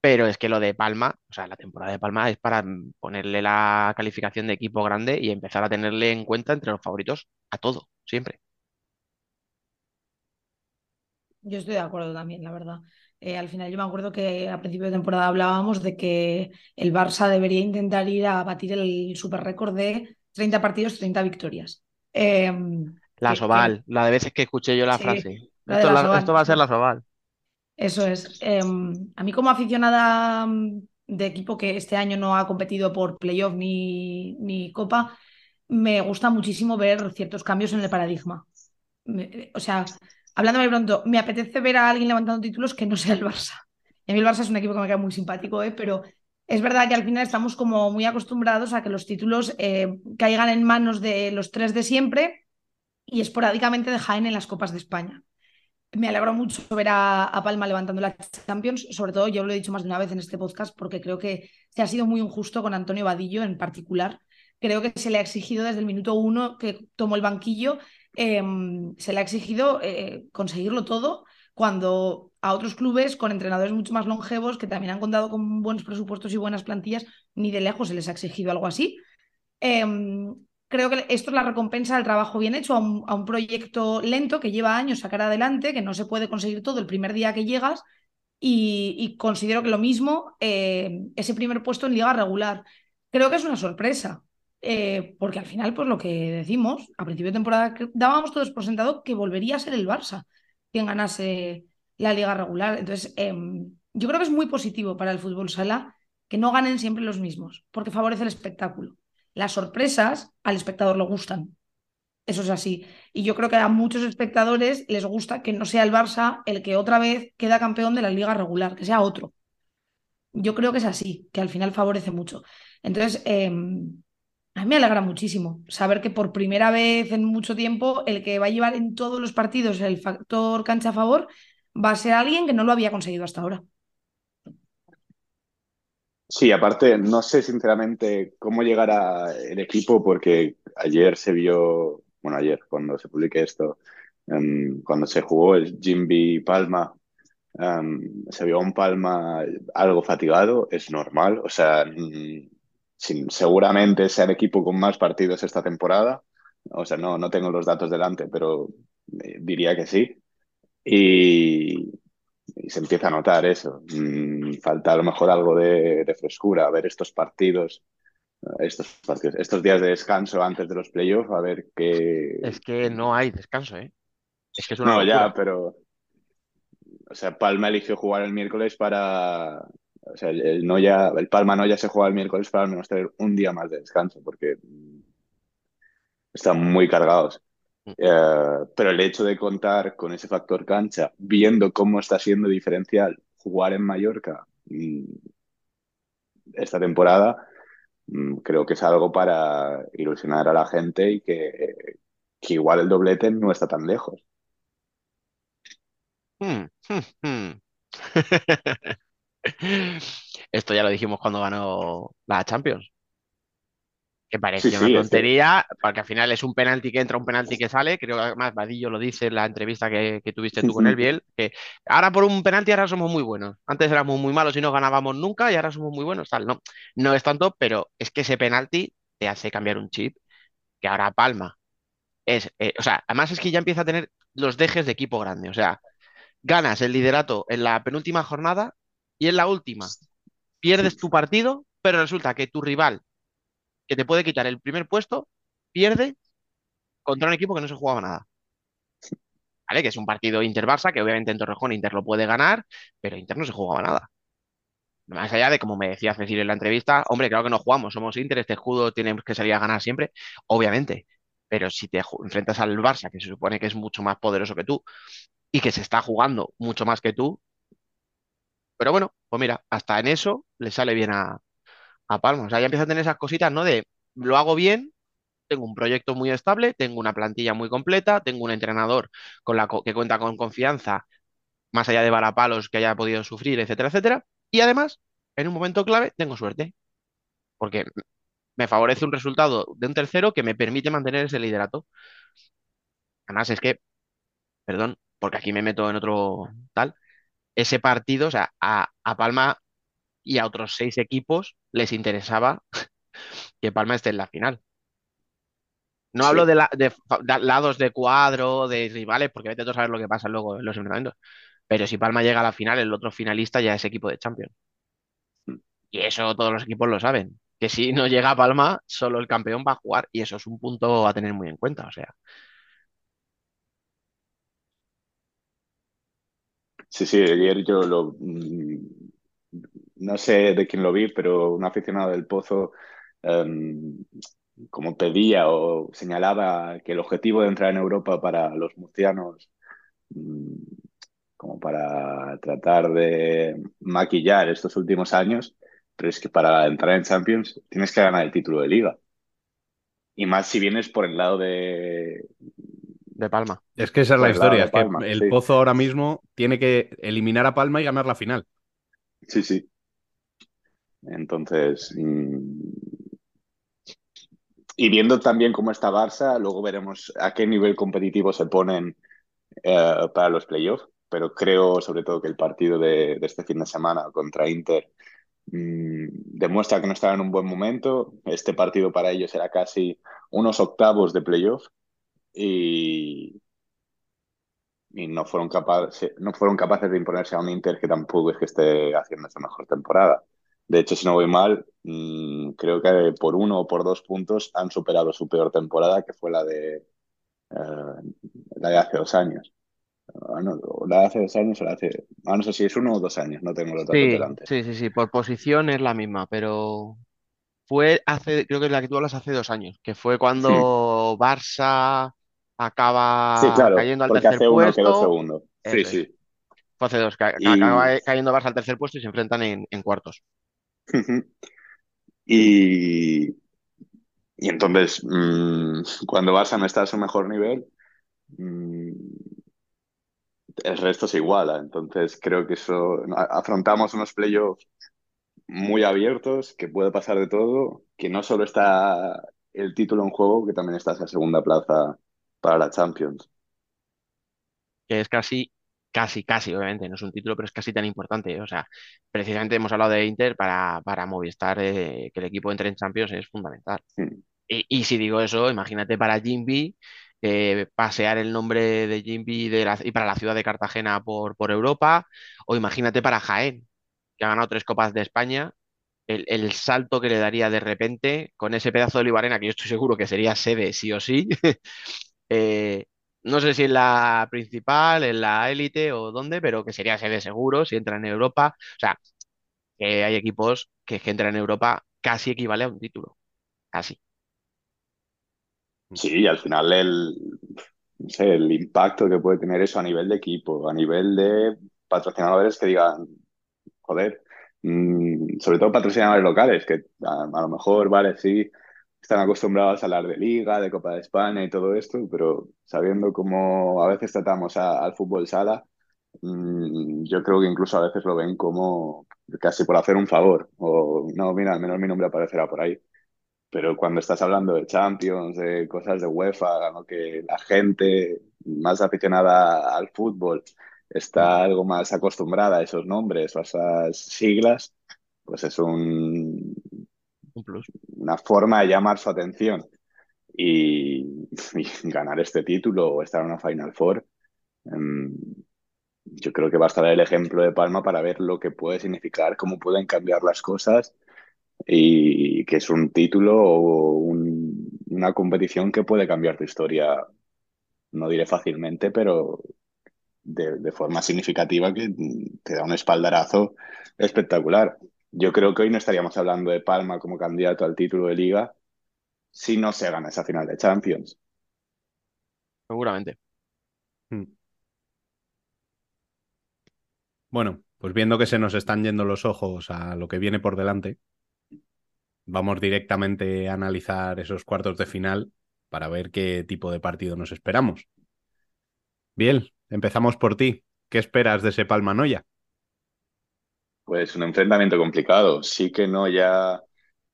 Pero es que lo de Palma, o sea, la temporada de Palma es para ponerle la calificación de equipo grande y empezar a tenerle en cuenta entre los favoritos a todo, siempre. Yo estoy de acuerdo también, la verdad. Eh, al final yo me acuerdo que a principio de temporada hablábamos de que el Barça debería intentar ir a batir el super récord de 30 partidos, 30 victorias. Eh, La que- Soval, la de veces que escuché yo la Sí, frase. la Esto, la va a ser la Soval. Eso es. Eh, a mí como aficionada mm, de equipo que este año no ha competido por playoff ni, ni copa, me gusta muchísimo ver ciertos cambios en el paradigma. Me- o sea, hablando de pronto, me apetece ver a alguien levantando títulos que no sea el Barça. Y a mí el Barça es un equipo que me queda muy simpático, ¿eh? pero es verdad que al final estamos como muy acostumbrados a que los títulos eh, caigan en manos de los tres de siempre y esporádicamente de Jaén en las Copas de España. Me alegro mucho ver a, a Palma levantando la Champions, sobre todo yo lo he dicho más de una vez en este podcast porque creo que se ha sido muy injusto con Antonio Vadillo en particular. Creo que se le ha exigido desde el minuto uno que tomó el banquillo, eh, se le ha exigido eh, conseguirlo todo cuando a otros clubes con entrenadores mucho más longevos que también han contado con buenos presupuestos y buenas plantillas, ni de lejos se les ha exigido algo así. Em, creo que esto es la recompensa del trabajo bien hecho a un, proyecto lento que lleva años sacar adelante, que no se puede conseguir todo el primer día que llegas. Y, y considero que lo mismo, eh, ese primer puesto en liga regular. Creo que es una sorpresa, eh, porque al final, pues lo que decimos, a principio de temporada dábamos todos por sentado que volvería a ser el Barça quien ganase la liga regular. Entonces, em, yo creo que es muy positivo para el fútbol sala que no ganen siempre los mismos, porque favorece el espectáculo. Las sorpresas al espectador le gustan. Eso es así. Y yo creo que a muchos espectadores les gusta que no sea el Barça el que otra vez queda campeón de la liga regular, que sea otro. Yo creo que es así, que al final favorece mucho. Entonces, eh, a mí me alegra muchísimo saber que por primera vez en mucho tiempo el que va a llevar en todos los partidos el factor cancha a favor va a ser alguien que no lo había conseguido hasta ahora. Sí, aparte, no sé sinceramente cómo llegará el equipo porque ayer se vio, bueno, ayer cuando se publique esto, em, cuando se jugó el Jimby Palma, em, se vio a un Palma algo fatigado, es normal, o sea, mm, sin- seguramente sea el equipo con más partidos esta temporada, o sea, no, no tengo los datos delante, pero eh, diría que sí. Y, y se empieza a notar eso. Mm, falta a lo mejor algo de, de frescura, a ver estos partidos, estos partidos, estos días de descanso antes de los playoffs, a ver qué. Es que no hay descanso, ¿eh? Es que es una No, ya, locura. pero. O sea, Palma eligió jugar el miércoles para. O sea, el, el Noya, el Palma Noya se juega el miércoles para al menos tener un día más de descanso, porque mm, están muy cargados. Mm. Eh, pero el hecho de contar con ese factor cancha, viendo cómo está siendo diferencial jugar en Mallorca mm, esta temporada, creo que es algo para ilusionar a la gente y que, que igual el doblete no está tan lejos. Hmm, hmm, hmm. Esto ya lo dijimos cuando ganó la Champions. Que parecía Sí, una sí, tontería, porque al final es un penalti que entra, un penalti que sale. Creo que además Vadillo lo dice en la entrevista que, que tuviste tú con él, Biel, que ahora por un penalti ahora somos muy buenos. Antes éramos muy malos y no ganábamos nunca y ahora somos muy buenos. Tal, no, no es tanto, pero es que ese penalti te hace cambiar un chip que ahora palma. Es, eh, o sea, además es que ya empieza a tener los dejes de equipo grande. O sea, ganas el liderato en la penúltima jornada y en la última pierdes tu partido, pero resulta que tu rival, que te puede quitar el primer puesto, pierde contra un equipo que no se jugaba nada. ¿Vale? Que es un partido Inter-Barça, que obviamente en Torrejón Inter lo puede ganar, pero Inter no se jugaba nada. Más allá de, como me decía Cecil en la entrevista, hombre, claro que no jugamos, somos Inter, este escudo tenemos que salir a ganar siempre, obviamente. Pero si te enfrentas al Barça, que se supone que es mucho más poderoso que tú y que se está jugando mucho más que tú, pero bueno, pues mira, hasta en eso le sale bien a, a Palma. O sea, ya empieza a tener esas cositas, ¿no? De lo hago bien, tengo un proyecto muy estable, tengo una plantilla muy completa, tengo un entrenador con la que cuenta con confianza, más allá de varapalos que haya podido sufrir, etcétera, etcétera. Y además, en un momento clave, tengo suerte, porque me favorece un resultado de un tercero que me permite mantener ese liderato. Además, es que, perdón, porque aquí me meto en otro tal, ese partido, o sea, a, a Palma y a otros seis equipos les interesaba que Palma esté en la final. No Sí. hablo de, la- de fa- de lados de cuadro, de rivales, porque vete a saber lo que pasa luego en los enfrentamientos. Pero si Palma llega a la final, el otro finalista ya es equipo de Champions. Y eso todos los equipos lo saben. Que si no llega a Palma, solo el campeón va a jugar. Y eso es un punto a tener muy en cuenta. O sea, Sí, sí, ayer yo lo... mm, No sé de quién lo vi, pero un aficionado del Pozo em, como pedía o señalaba que el objetivo de entrar en Europa para los murcianos, mm, como para tratar de maquillar estos últimos años, pero es que para entrar en Champions tienes que ganar el título de liga. Y más si vienes por el lado de... de Palma. Es que esa es la historia, es que Palma, el sí. Pozo ahora mismo tiene que eliminar a Palma y ganar la final. Sí, sí. Entonces, mm, y viendo también cómo está Barça, luego veremos a qué nivel competitivo se ponen eh, para los playoffs, pero creo sobre todo que el partido de, de este fin de semana contra Inter mm, demuestra que no están en un buen momento. Este partido para ellos era casi unos octavos de playoff y, y no fueron capaces, no fueron capaces de imponerse a un Inter que tampoco es que esté haciendo su mejor temporada. De hecho, si no voy mal, mm, creo que por uno o por dos puntos han superado su peor temporada, que fue la de, eh, la de hace dos años. No, la de hace dos años o la de hace... Ah, no sé si es uno o dos años, no tengo los datos Sí, delante. sí, sí, sí. Por posición es la misma, pero fue hace, creo que es la que tú hablas hace dos años, que fue cuando cuando Barça acaba Sí, claro, cayendo al tercer hace uno quedó puesto. segundo. Sí, sí. Fue hace dos, ca- Y- acaba cayendo Barça al tercer puesto y se enfrentan en, en cuartos. Y, y entonces, mm, cuando Barça no está a su mejor nivel, mm, el resto se iguala. Entonces, creo que eso afrontamos unos playoffs muy abiertos, que puede pasar de todo, que no solo está el título en juego, que también está esa segunda plaza para la Champions. que es casi, casi, casi, obviamente, no es un título, pero es casi tan importante. O sea, precisamente hemos hablado de Inter para, para Movistar, eh, que el equipo entre en Champions es fundamental. Y, y si digo eso, imagínate para Jimby, eh, pasear el nombre de Jimby de la- y para la ciudad de Cartagena por, por Europa, o imagínate para Jaén, que ha ganado tres Copas de España. El, el salto que le daría de repente con ese pedazo de Olivarena, que yo estoy seguro que sería sede sí o sí, eh, no sé si en la principal, en la élite o dónde, pero que sería sede seguro si entra en Europa. O sea, que hay equipos que, que entran en Europa casi equivale a un título. Casi. Sí, y al final el, no sé, el impacto que puede tener eso a nivel de equipo, a nivel de patrocinadores que digan, joder, mm, sobre todo patrocinadores locales, que a, a lo mejor, vale, sí, están acostumbrados a hablar de Liga, de Copa de España y todo esto, pero sabiendo cómo a veces tratamos al fútbol sala, mm, yo creo que incluso a veces lo ven como casi por hacer un favor, o no, mira, al menos mi nombre aparecerá por ahí. Pero cuando estás hablando de Champions, de cosas de UEFA, ¿no? que la gente más aficionada al fútbol está algo más acostumbrada a esos nombres o a esas siglas, pues es un, Una forma de llamar su atención. Y, ganar este título o estar en una Final Four, em, yo creo que basta ver el ejemplo de Palma para ver lo que puede significar, cómo pueden cambiar las cosas y que es un título o un- una competición que puede cambiar tu historia, no diré fácilmente, pero de forma significativa que te da un espaldarazo espectacular. Yo creo que hoy no estaríamos hablando de Palma como candidato al título de liga si no se gana esa final de Champions. Seguramente. Mm. Bueno, pues viendo que se nos están yendo los ojos a lo que viene por delante, vamos directamente a analizar esos cuartos de final para ver qué tipo de partido nos esperamos. Bien, empezamos por ti. ¿Qué esperas de ese Palma Noya? Pues un enfrentamiento complicado. Sí que no ya,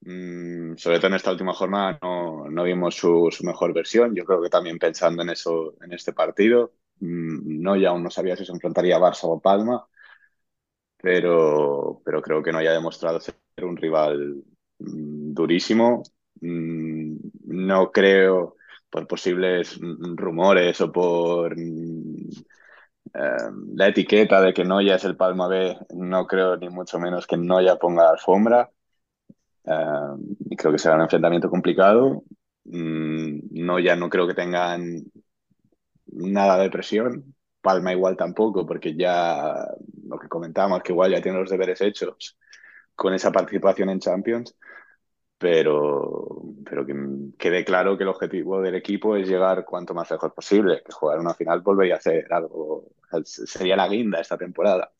mm, sobre todo en esta última jornada, no, no vimos su, su mejor versión. Yo creo que también pensando en eso, en este partido, mm, no ya aún no sabía si se enfrentaría a Barça o Palma, pero, pero creo que no haya demostrado ser un rival mm, durísimo. No creo, por posibles rumores o por la etiqueta de que Noya es el Palma B, no creo ni mucho menos que Noya ponga alfombra. Eh, y creo que será un enfrentamiento complicado. Mm, Noya no creo que tengan nada de presión. Palma igual tampoco, porque ya lo que comentábamos, que igual ya tiene los deberes hechos con esa participación en Champions, pero, pero que quede claro que el objetivo del equipo es llegar cuanto más lejos posible, que jugar una final volvería a ser algo, sería la guinda esta temporada.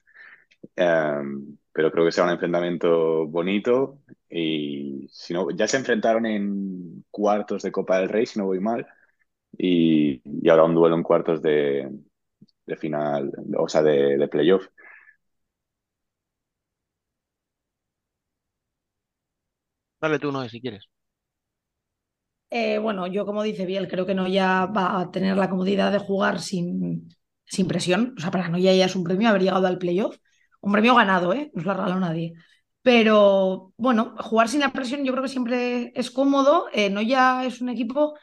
Eh, pero creo que será un enfrentamiento bonito y si no, ya se enfrentaron en cuartos de Copa del Rey, si no voy mal, y, y ahora un duelo en cuartos de, de final, o sea, de, de playoff. Dale tú, no, si quieres. Eh, bueno, yo como dice Biel, creo que no ya va a tener la comodidad de jugar sin, sin presión. O sea, para Noya ya es un premio haber llegado al playoff. Un premio ganado, ¿eh? No se lo ha regalado nadie. Pero bueno, jugar sin la presión yo creo que siempre es cómodo. Eh, Noya es un equipo...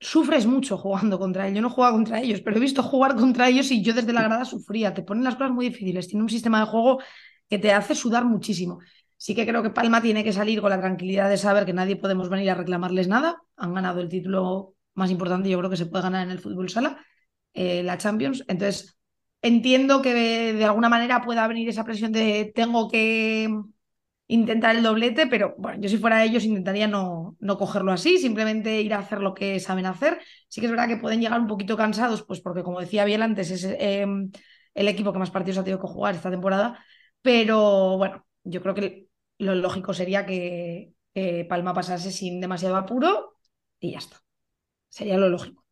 Sufres mucho jugando contra él. Yo no jugaba contra ellos, pero he visto jugar contra ellos y yo desde la grada sufría. Te ponen las cosas muy difíciles. Tiene un sistema de juego que te hace sudar muchísimo. Sí que creo que Palma tiene que salir con la tranquilidad de saber que nadie podemos venir a reclamarles nada. Han ganado el título más importante, yo creo que se puede ganar en el fútbol sala, eh, la Champions. Entonces, entiendo que de, alguna manera pueda venir esa presión de tengo que intentar el doblete, pero bueno, yo si fuera ellos intentaría no, no cogerlo así, simplemente ir a hacer lo que saben hacer. Sí que es verdad que pueden llegar un poquito cansados, pues porque como decía Biel antes, es eh, el equipo que más partidos ha tenido que jugar esta temporada, pero bueno, yo creo que lo lógico sería que, que Palma pasase sin demasiado apuro y ya está. Sería lo lógico.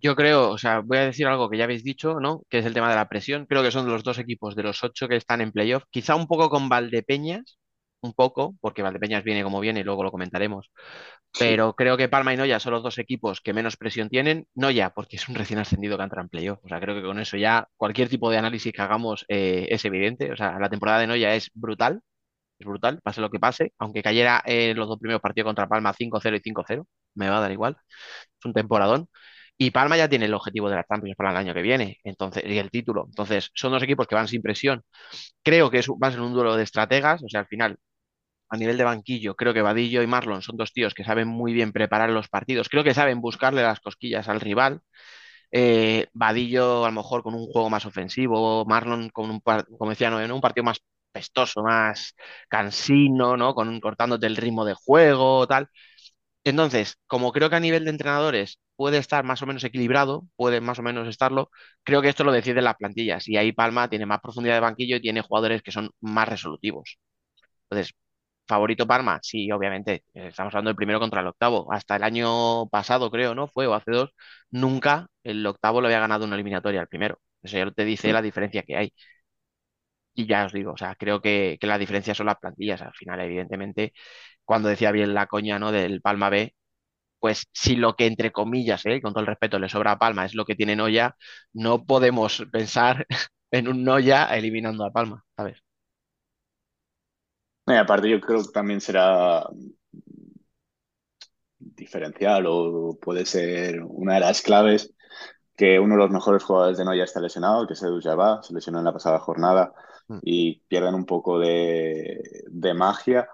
Yo creo, o sea, voy a decir algo que ya habéis dicho, ¿no? Que es el tema de la presión. Creo que son los dos equipos de los ocho que están en playoff. Quizá un poco con Valdepeñas, un poco, porque Valdepeñas viene como viene y luego lo comentaremos. Pero creo que Palma y Noya son los dos equipos que menos presión tienen. Noya, porque es un recién ascendido que entra en playoff. O sea, creo que con eso ya cualquier tipo de análisis que hagamos eh, es evidente. O sea, la temporada de Noya es brutal. Es brutal, pase lo que pase. Aunque cayera en los dos primeros partidos contra Palma 5-0 y 5-0, me va a dar igual. Es un temporadón. Y Palma ya tiene el objetivo de la Champions para el año que viene, entonces, y el título. Entonces, son dos equipos que van sin presión. Creo que va a ser un duelo de estrategas, o sea, al final, a nivel de banquillo, creo que Vadillo y Marlon son dos tíos que saben muy bien preparar los partidos. Creo que saben buscarle las cosquillas al rival. Eh, Vadillo, a lo mejor, con un juego más ofensivo, Marlon con un, como decía, ¿no? en un partido más pestoso, más cansino, ¿no? Con cortándote el ritmo de juego, tal. Entonces, como creo que a nivel de entrenadores puede estar más o menos equilibrado, puede más o menos estarlo, creo que esto lo deciden las plantillas y ahí Palma tiene más profundidad de banquillo y tiene jugadores que son más resolutivos. Entonces, favorito Palma, sí, obviamente, estamos hablando del primero contra el octavo. Hasta el año pasado, creo, ¿no? Fue o hace dos, nunca el octavo le había ganado una eliminatoria al primero. Eso ya te dice la diferencia que hay. Y ya os digo, o sea, creo que, que la diferencia son las plantillas. Al final, evidentemente, cuando decía bien la coña, ¿no? Del Palma B, pues si lo que entre comillas, ¿eh? con todo el respeto, le sobra a Palma es lo que tiene Noya, no podemos pensar en un Noya eliminando a Palma, ¿sabes? Aparte yo creo que también será diferencial o puede ser una de las claves que uno de los mejores jugadores de Noya está lesionado, que es Edu Jabá, se lesionó en la pasada jornada. Y pierden un poco de, de magia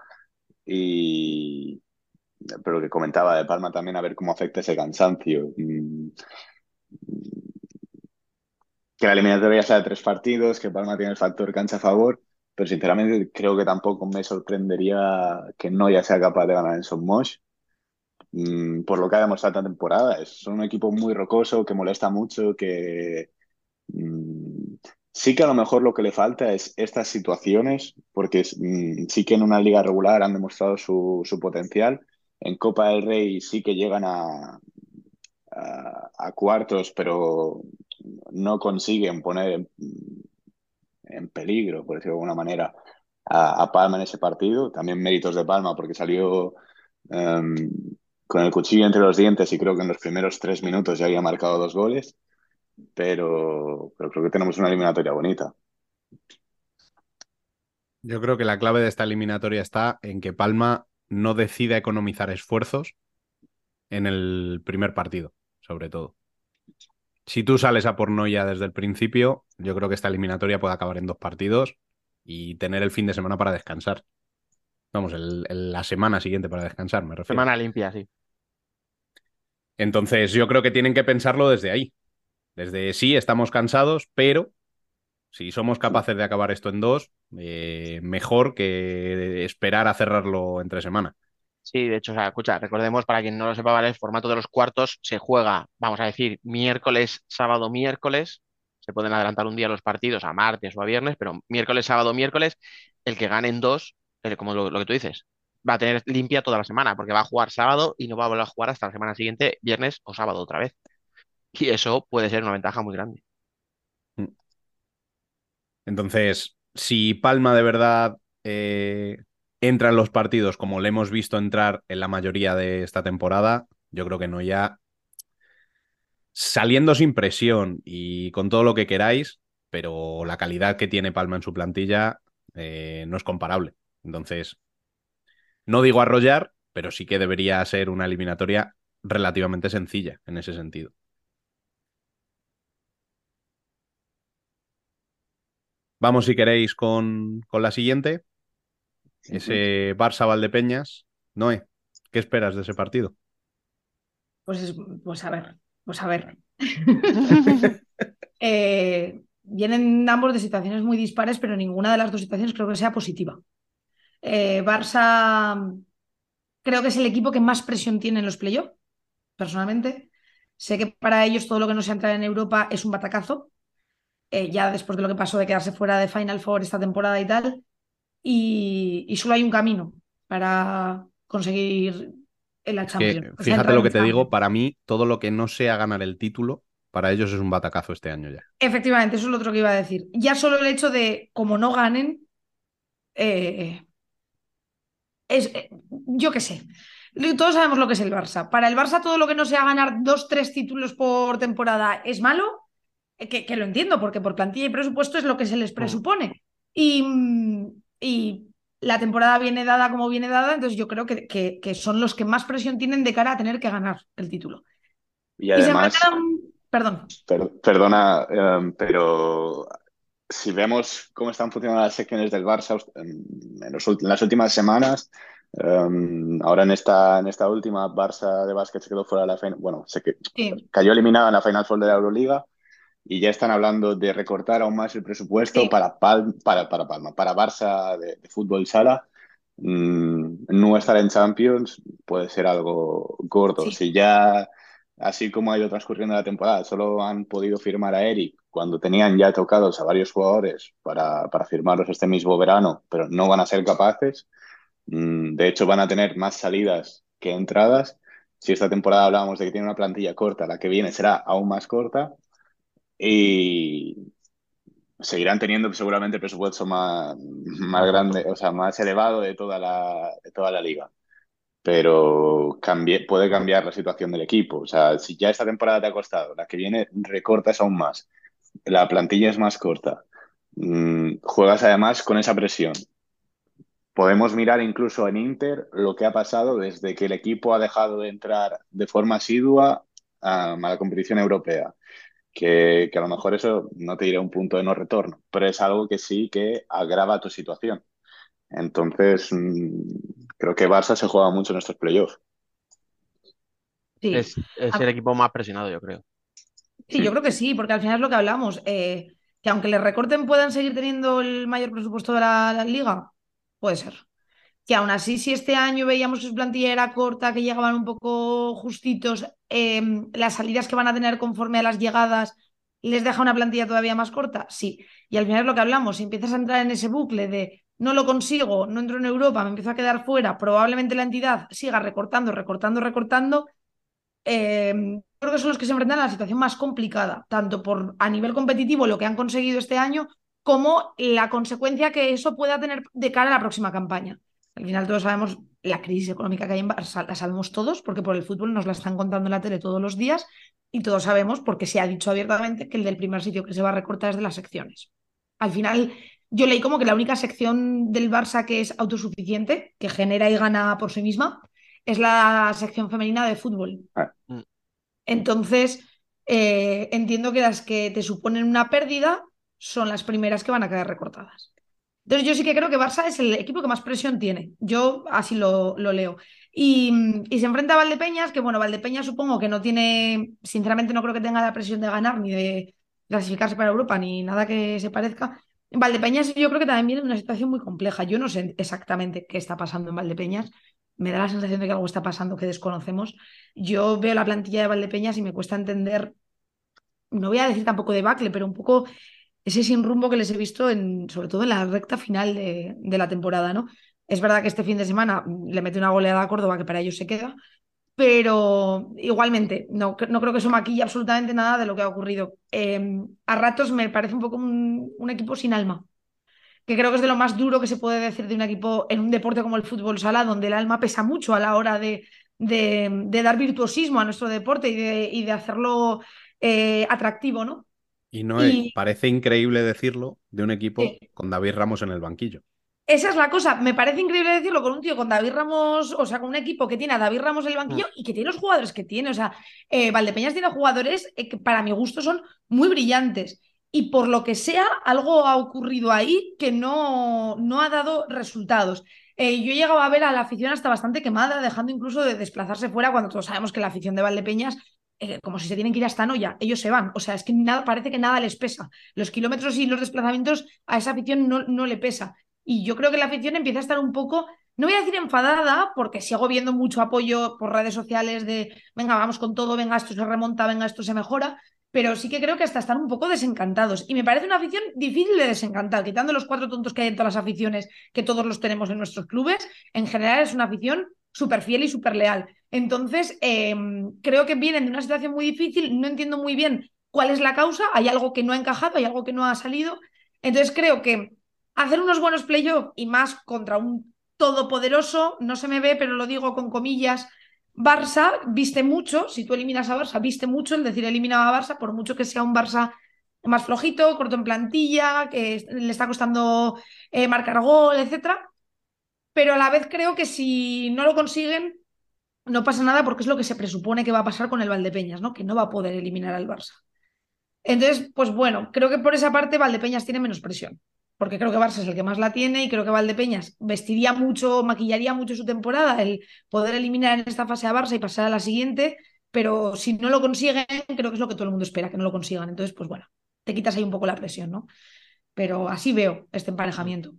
y pero que comentaba de Palma también a ver cómo afecta ese cansancio. Mm, Que la eliminatoria sea de tres partidos, que Palma tiene el factor cancha a favor, pero sinceramente creo que tampoco me sorprendería que no ya sea capaz de ganar en Son Mosh. Mm, por lo que ha demostrado esta temporada. Es un equipo muy rocoso, que molesta mucho, que mm, sí que a lo mejor lo que le falta es estas situaciones, porque mm, sí que en una liga regular han demostrado su, su potencial. En Copa del Rey sí que llegan a, a, cuartos, pero no consiguen poner en, peligro, por decirlo de alguna manera, a, Palma en ese partido. También méritos de Palma, porque salió em, con el cuchillo entre los dientes y creo que en los primeros tres minutos ya había marcado dos goles, pero, pero creo que tenemos una eliminatoria bonita. Yo creo que la clave de esta eliminatoria está en que Palma no decida economizar esfuerzos en el primer partido, sobre todo. Si tú sales a por Noya desde el principio, yo creo que esta eliminatoria puede acabar en dos partidos y tener el fin de semana para descansar. Vamos, el- el- la semana siguiente para descansar, me refiero. Semana limpia, sí. Entonces, yo creo que tienen que pensarlo desde ahí. Desde sí, estamos cansados, pero si somos capaces de acabar esto en dos, eh, mejor que esperar a cerrarlo entre semana. Sí, de hecho, o sea, escucha, recordemos para quien no lo sepa, ¿vale? El formato de los cuartos se juega, vamos a decir, miércoles, sábado, miércoles. Se pueden adelantar un día los partidos a martes o a viernes, pero miércoles, sábado, miércoles, el que gane en dos, como lo, lo que tú dices, va a tener limpia toda la semana, porque va a jugar sábado y no va a volver a jugar hasta la semana siguiente, viernes o sábado otra vez. Y eso puede ser una ventaja muy grande. Entonces, si Palma de verdad eh, entra en los partidos como le hemos visto entrar en la mayoría de esta temporada, yo creo que no ya saliendo sin presión y con todo lo que queráis, pero la calidad que tiene Palma en su plantilla eh, no es comparable. Entonces, no digo arrollar, pero sí que debería ser una eliminatoria relativamente sencilla en ese sentido. Vamos, si queréis, con, con la siguiente. Ese Barça Valdepeñas. Noé, ¿qué esperas de ese partido? Pues, es- pues a ver, pues a ver. Eh, vienen ambos de situaciones muy dispares, pero ninguna de las dos situaciones creo que sea positiva. Eh, Barça creo que es el equipo que más presión tiene en los playoffs, personalmente. Sé que para ellos todo lo que no se entra en Europa es un batacazo, eh, ya después de lo que pasó de quedarse fuera de Final Four esta temporada y tal. Y, y solo hay un camino para conseguir en la Champions. fíjate lo que te digo, para mí, todo lo que no sea ganar el título, para ellos es un batacazo este año ya. Efectivamente, eso es lo otro que iba a decir. Ya solo el hecho de, como no ganen, eh, es, eh, yo qué sé. Todos sabemos lo que es el Barça. Para el Barça, todo lo que no sea ganar dos, tres títulos por temporada es malo, que, que lo entiendo, porque por plantilla y presupuesto es lo que se les presupone. Y, mm, y la temporada viene dada como viene dada, entonces yo creo que, que- que son los que más presión tienen de cara a tener que ganar el título. Y Y se además, enfrentan, perdón, per- perdona, em, pero si vemos cómo están funcionando las secciones del Barça en, los ult- en las últimas semanas, em, ahora en esta, en esta última, Barça de básquet se quedó fuera de la final, bueno, se que- sí, cayó eliminado en la Final Four de la Euroliga y ya están hablando de recortar aún más el presupuesto Sí. para, Pal- para, para Palma, para Barça de, de fútbol sala. Mm, no estar en Champions puede ser algo gordo. Sí. Si ya, así como ha ido transcurriendo la temporada, solo han podido firmar a Eric cuando tenían ya tocados a varios jugadores para, para firmarlos este mismo verano, pero no van a ser capaces. Mm, De hecho, van a tener más salidas que entradas. Si esta temporada hablábamos de que tiene una plantilla corta, la que viene será aún más corta y seguirán teniendo seguramente el presupuesto más, más grande, o sea, más elevado de toda la, de toda la liga. Pero cambie- puede cambiar la situación del equipo. O sea, si ya esta temporada te ha costado, la que viene recortas aún más, la plantilla es más corta, mm, juegas además con esa presión. Podemos mirar incluso en Inter lo que ha pasado desde que el equipo ha dejado de entrar de forma asidua a, a la competición europea. Que, que a lo mejor eso no te diré un punto de no retorno, pero es algo que sí que agrava tu situación. Entonces, mm, creo que Barça se juega mucho en estos playoffs. sí. Es, es A- el equipo más presionado, yo creo. Sí, yo creo que sí, porque al final es lo que hablamos, eh, que aunque les recorten puedan seguir teniendo el mayor presupuesto de la, la liga, puede ser. Que aún así, si este año veíamos que su plantilla era corta, que llegaban un poco justitos, eh, las salidas que van a tener conforme a las llegadas les deja una plantilla todavía más corta, sí. Y al final es lo que hablamos, si empiezas a entrar en ese bucle de no lo consigo, no entro en Europa, me empiezo a quedar fuera, probablemente la entidad siga recortando, recortando, recortando, eh, creo que son los que se enfrentan a la situación más complicada, tanto por a nivel competitivo lo que han conseguido este año, como la consecuencia que eso pueda tener de cara a la próxima campaña. Al final todos sabemos la crisis económica que hay en Barça, la sabemos todos, porque por el fútbol nos la están contando en la tele todos los días, y todos sabemos, porque se ha dicho abiertamente, que el del primer sitio que se va a recortar es de las secciones. Al final, yo leí como que la única sección del Barça que es autosuficiente, que genera y gana por sí misma, es la sección femenina de fútbol. Ah. Mm. Entonces, eh, entiendo que las que te suponen una pérdida son las primeras que van a quedar recortadas. Entonces, yo sí que creo que Barça es el equipo que más presión tiene. Yo así lo, lo leo. Y, se enfrenta a Valdepeñas, que bueno, Valdepeñas supongo que no tiene, sinceramente no creo que tenga la presión de ganar ni de clasificarse para Europa ni nada que se parezca. Valdepeñas yo creo que también viene en una situación muy compleja. Yo no sé exactamente qué está pasando en Valdepeñas. Me da la sensación de que algo está pasando que desconocemos. Yo veo la plantilla de Valdepeñas y me cuesta entender, no voy a decir tampoco debacle, pero un poco ese sin rumbo que les he visto, en, sobre todo en la recta final de, la temporada, ¿no? Es verdad que este fin de semana le mete una goleada a Córdoba que para ellos se queda, pero igualmente no, no creo que eso maquille absolutamente nada de lo que ha ocurrido. Eh, a ratos me parece un poco un, equipo sin alma, que creo que es de lo más duro que se puede decir de un equipo en un deporte como el fútbol sala, donde el alma pesa mucho a la hora de, dar virtuosismo a nuestro deporte y de, y de hacerlo eh, atractivo, ¿no? Y no es- Y- parece increíble decirlo de un equipo Sí. con David Ramos en el banquillo. Esa es la cosa. Me parece increíble decirlo con un tío con David Ramos, o sea, con un equipo que tiene a David Ramos en el banquillo y que tiene los jugadores que tiene. O sea, eh, Valdepeñas tiene jugadores eh, que para mi gusto son muy brillantes. Y por lo que sea, algo ha ocurrido ahí que no, no ha dado resultados. Eh, yo he llegado a ver a la afición hasta bastante quemada, dejando incluso de desplazarse fuera cuando todos sabemos que la afición de Valdepeñas, eh, como si se tienen que ir hasta Noya, ellos se van. O sea, es que nada, parece que nada les pesa. Los kilómetros y los desplazamientos a esa afición no, no le pesa. Y yo creo que la afición empieza a estar un poco, no voy a decir enfadada, porque sigo viendo mucho apoyo por redes sociales de, venga, vamos con todo, venga, esto se remonta, venga, esto se mejora, pero sí que creo que hasta están un poco desencantados. Y me parece una afición difícil de desencantar, quitando los cuatro tontos que hay en todas las aficiones, que todos los tenemos en nuestros clubes, en general es una afición súper fiel y súper leal. Entonces, eh, creo que vienen de una situación muy difícil, no entiendo muy bien cuál es la causa, hay algo que no ha encajado, hay algo que no ha salido. Entonces, creo que hacer unos buenos playoffs y más contra un todopoderoso, no se me ve, pero lo digo con comillas, Barça viste mucho, si tú eliminas a Barça, viste mucho el decir eliminaba a Barça, por mucho que sea un Barça más flojito, corto en plantilla, que le está costando eh, marcar gol, etcétera. Pero a la vez creo que si no lo consiguen, no pasa nada porque es lo que se presupone que va a pasar con el Valdepeñas, ¿no? Que no va a poder eliminar al Barça. Entonces, pues bueno, creo que por esa parte Valdepeñas tiene menos presión porque creo que Barça es el que más la tiene y creo que Valdepeñas vestiría mucho, maquillaría mucho su temporada el poder eliminar en esta fase a Barça y pasar a la siguiente, pero si no lo consiguen, creo que es lo que todo el mundo espera, que no lo consigan. Entonces, pues bueno, te quitas ahí un poco la presión, ¿no? Pero así veo este emparejamiento.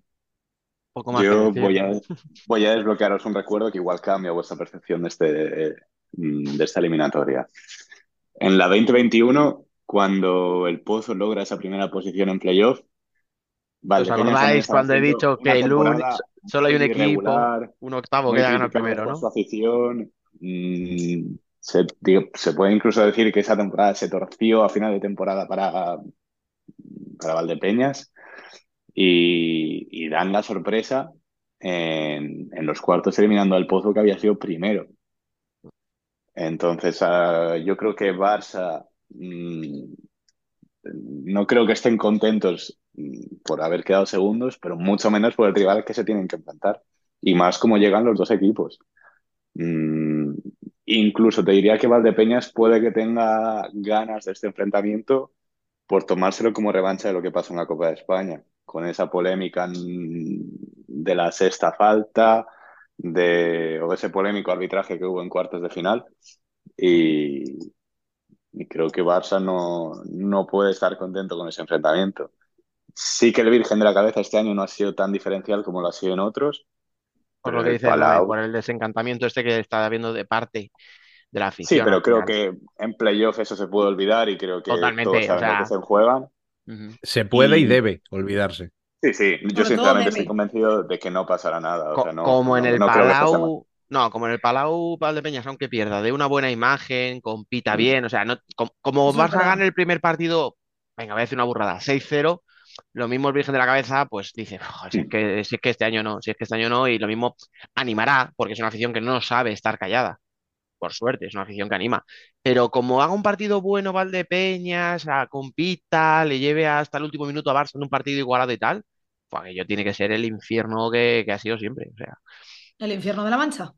Poco más que Yo voy a, voy a desbloquearos un recuerdo que igual cambia vuestra percepción de, este, mm, de esta eliminatoria. En la 2021, cuando el Pozo logra esa primera posición en playoff, ¿Os Valdepeñas también acordáis cuando he dicho que el lunes temporada solo hay un equipo, un octavo que ya gana primero, ¿no? su afición. Mm, se, digo, se puede incluso decir que esa temporada se torció a final de temporada para, para Valdepeñas y, dan la sorpresa en, los cuartos eliminando al Pozo que había sido primero. Entonces, ah, yo creo que Barça mm, no creo que estén contentos mm, por haber quedado segundos, pero mucho menos por el rival que se tienen que enfrentar. Y más como llegan los dos equipos. Mm, incluso te diría que Valdepeñas puede que tenga ganas de este enfrentamiento por tomárselo como revancha de lo que pasó en la Copa de España, con esa polémica de la sexta falta, de, o ese polémico arbitraje que hubo en cuartos de final. Y, y creo que Barça no, no puede estar contento con ese enfrentamiento. Sí que el Virgen de la Cabeza este año no ha sido tan diferencial como lo ha sido en otros, Por pero lo que dice Palau... por el desencantamiento este que está habiendo de parte de la Sí, afición pero al creo que en playoff eso se puede olvidar y creo que todos Totalmente, o saben que sea, se juegan. Se puede y Y debe olvidarse. sí, sí, yo Sobre sinceramente estoy convencido de que no pasará nada. O Co- sea, no, como en el no. Palau, no, como en el Palau Valdepeñas, aunque pierda, de una buena imagen, compita bien, o sea, no, como es Barça verdad. gane el primer partido, venga, voy a decir una burrada, 6-0, lo mismo el Virgen de la Cabeza, pues dice, "Joder, si es que, si es que este año no, si es que este año no, y lo mismo animará, porque es una afición que no sabe estar callada, por suerte, es una afición que anima. Pero como haga un partido bueno Valdepeñas, a- compita, le lleve hasta el último minuto a Barça en un partido igualado y tal, pues aquello tiene que ser el infierno que, que ha sido siempre, o sea, El infierno de la Mancha.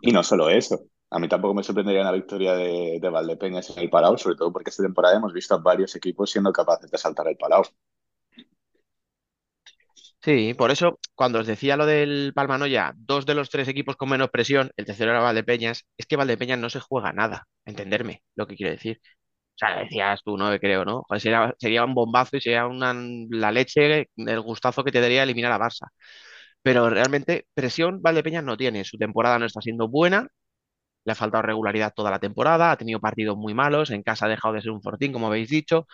Y no solo eso. A mí tampoco me sorprendería una victoria de, de Valdepeñas en el Palau, sobre todo porque esta temporada hemos visto a varios equipos siendo capaces de saltar el Palau. Sí, por eso cuando os decía lo del Palmanoya, dos de los tres equipos con menos presión, el tercero era Valdepeñas, es que Valdepeñas no se juega nada, entenderme lo que quiero decir. O sea, decías tú, no creo, ¿no? Sería, sería un bombazo y sería una, la leche, el gustazo que te daría eliminar a Barça. Pero realmente presión Valdepeñas no tiene, su temporada no está siendo buena, le ha faltado regularidad toda la temporada, ha tenido partidos muy malos, en casa ha dejado de ser un fortín, como habéis dicho.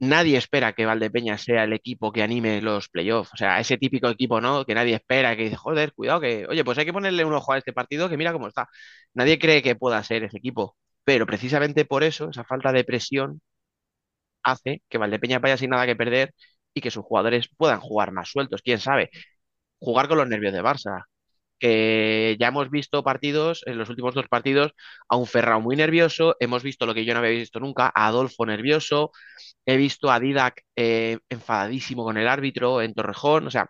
Nadie espera que Valdepeñas sea el equipo que anime los playoffs. O sea, ese típico equipo, ¿no? Que nadie espera, que dice, joder, cuidado, que, oye, pues hay que ponerle un ojo a este partido, que mira cómo está. Nadie cree que pueda ser ese equipo. Pero precisamente por eso, esa falta de presión hace que Valdepeñas vaya sin nada que perder y que sus jugadores puedan jugar más sueltos. Quién sabe, jugar con los nervios de Barça. Que ya hemos visto partidos, en los últimos dos partidos, a un Ferrao muy nervioso, hemos visto lo que yo no había visto nunca, a Adolfo nervioso, he visto a Didac eh, enfadadísimo con el árbitro en Torrejón, o sea,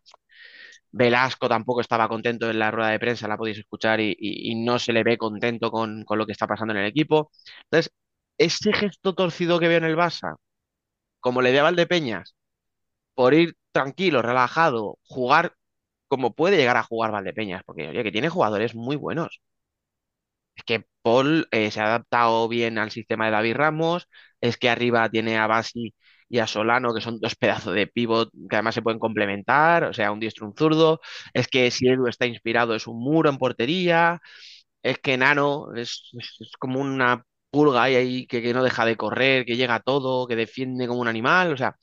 Velasco tampoco estaba contento en la rueda de prensa, la podéis escuchar y, no se le ve contento con, con lo que está pasando en el equipo. Entonces, ese gesto torcido que veo en el Barça, como le de a Valdepeñas, por ir tranquilo, relajado, jugar como puede llegar a jugar Valdepeñas, porque oye, que tiene jugadores muy buenos. Es que Paul eh, se ha adaptado bien al sistema de David Ramos, es que arriba tiene a Basi y a Solano, que son dos pedazos de pivot que además se pueden complementar, o sea, un diestro un zurdo. Es que si Edu está inspirado es un muro en portería. Es que Nano es como una pulga ahí, ahí que, que no deja de correr, que llega a todo, que defiende como un animal. O sea,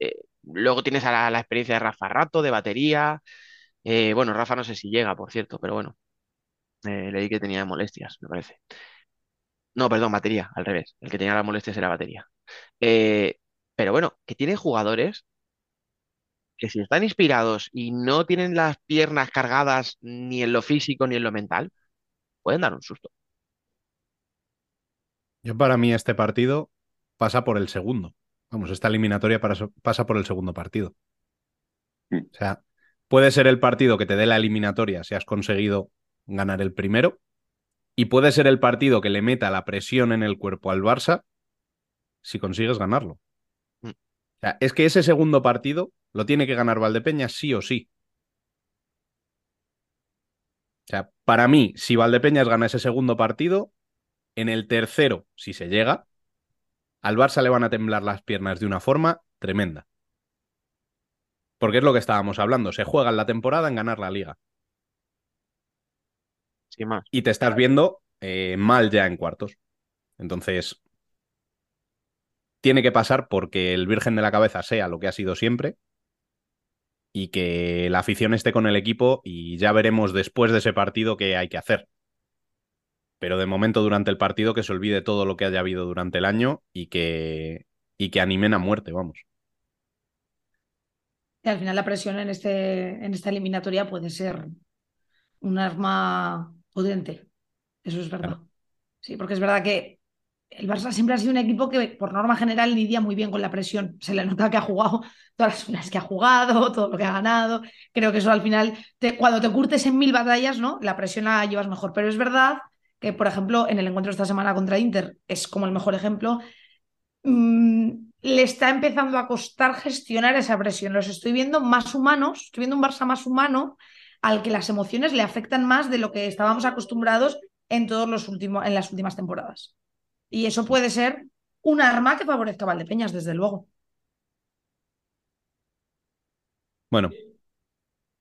eh, luego tienes a la, experiencia de Rafa Rato, de batería. Eh, bueno, Rafa no sé si llega, por cierto, pero bueno, eh, leí que tenía molestias, me parece. No, perdón, batería, al revés. El que tenía las molestias era batería. Eh, pero bueno, que tiene jugadores que si están inspirados y no tienen las piernas cargadas ni en lo físico ni en lo mental, pueden dar un susto. Yo para mí este partido pasa por el segundo. Vamos, esta eliminatoria para- pasa por el segundo partido. Mm. O sea, puede ser el partido que te dé la eliminatoria si has conseguido ganar el primero y puede ser el partido que le meta la presión en el cuerpo al Barça si consigues ganarlo. Mm. O sea, es que ese segundo partido lo tiene que ganar Valdepeñas sí o sí. O sea, para mí, si Valdepeñas gana ese segundo partido, en el tercero, si se llega, al Barça le van a temblar las piernas de una forma tremenda. Porque es lo que estábamos hablando, se juega en la temporada en ganar la liga. Sin más. Y te estás viendo eh, mal ya en cuartos. Entonces, tiene que pasar porque el Virgen de la Cabeza sea lo que ha sido siempre y que la afición esté con el equipo y ya veremos después de ese partido qué hay que hacer. Pero de momento durante el partido que se olvide todo lo que haya habido durante el año y que, y que animen a muerte, vamos. Y al final la presión en, este, en esta eliminatoria puede ser un arma potente. Eso es verdad. Claro. Sí, porque es verdad que el Barça siempre ha sido un equipo que por norma general lidia muy bien con la presión. Se le nota que ha jugado todas las finales que ha jugado, todo lo que ha ganado. Creo que eso al final, te- cuando te curtes en mil batallas, ¿no? La presión la llevas mejor. Pero es verdad que, por ejemplo, en el encuentro de esta semana contra Inter es como el mejor ejemplo. mm, le está empezando a costar gestionar esa presión. Los estoy viendo más humanos, estoy viendo un Barça más humano al que las emociones le afectan más de lo que estábamos acostumbrados en todos los últimos, en las últimas temporadas. Y eso puede ser un arma que favorezca a Valdepeñas, desde luego. Bueno,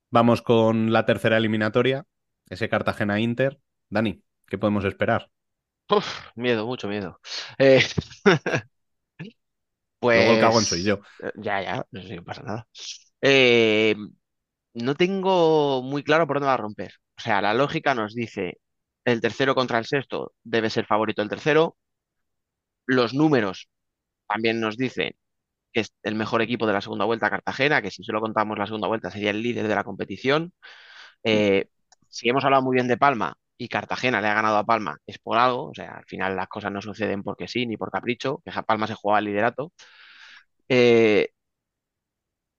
vamos con la tercera eliminatoria, ese Cartagena-Inter. Dani, ¿qué podemos esperar? Uf, miedo, mucho miedo. Eh, Luego el cagón pues soy yo. eh, ya, ya, no sé si pasa nada. Eh, no tengo muy claro por dónde va a romper. O sea, la lógica nos dice el tercero contra el sexto debe ser favorito el tercero. Los números también nos dicen que es el mejor equipo de la segunda vuelta Cartagena, que si solo contamos la segunda vuelta sería el líder de la competición. Eh, si hemos hablado muy bien de Palma y Cartagena le ha ganado a Palma, es por algo. O sea, al final las cosas no suceden porque sí ni por capricho, que Palma se jugaba el liderato. Eh,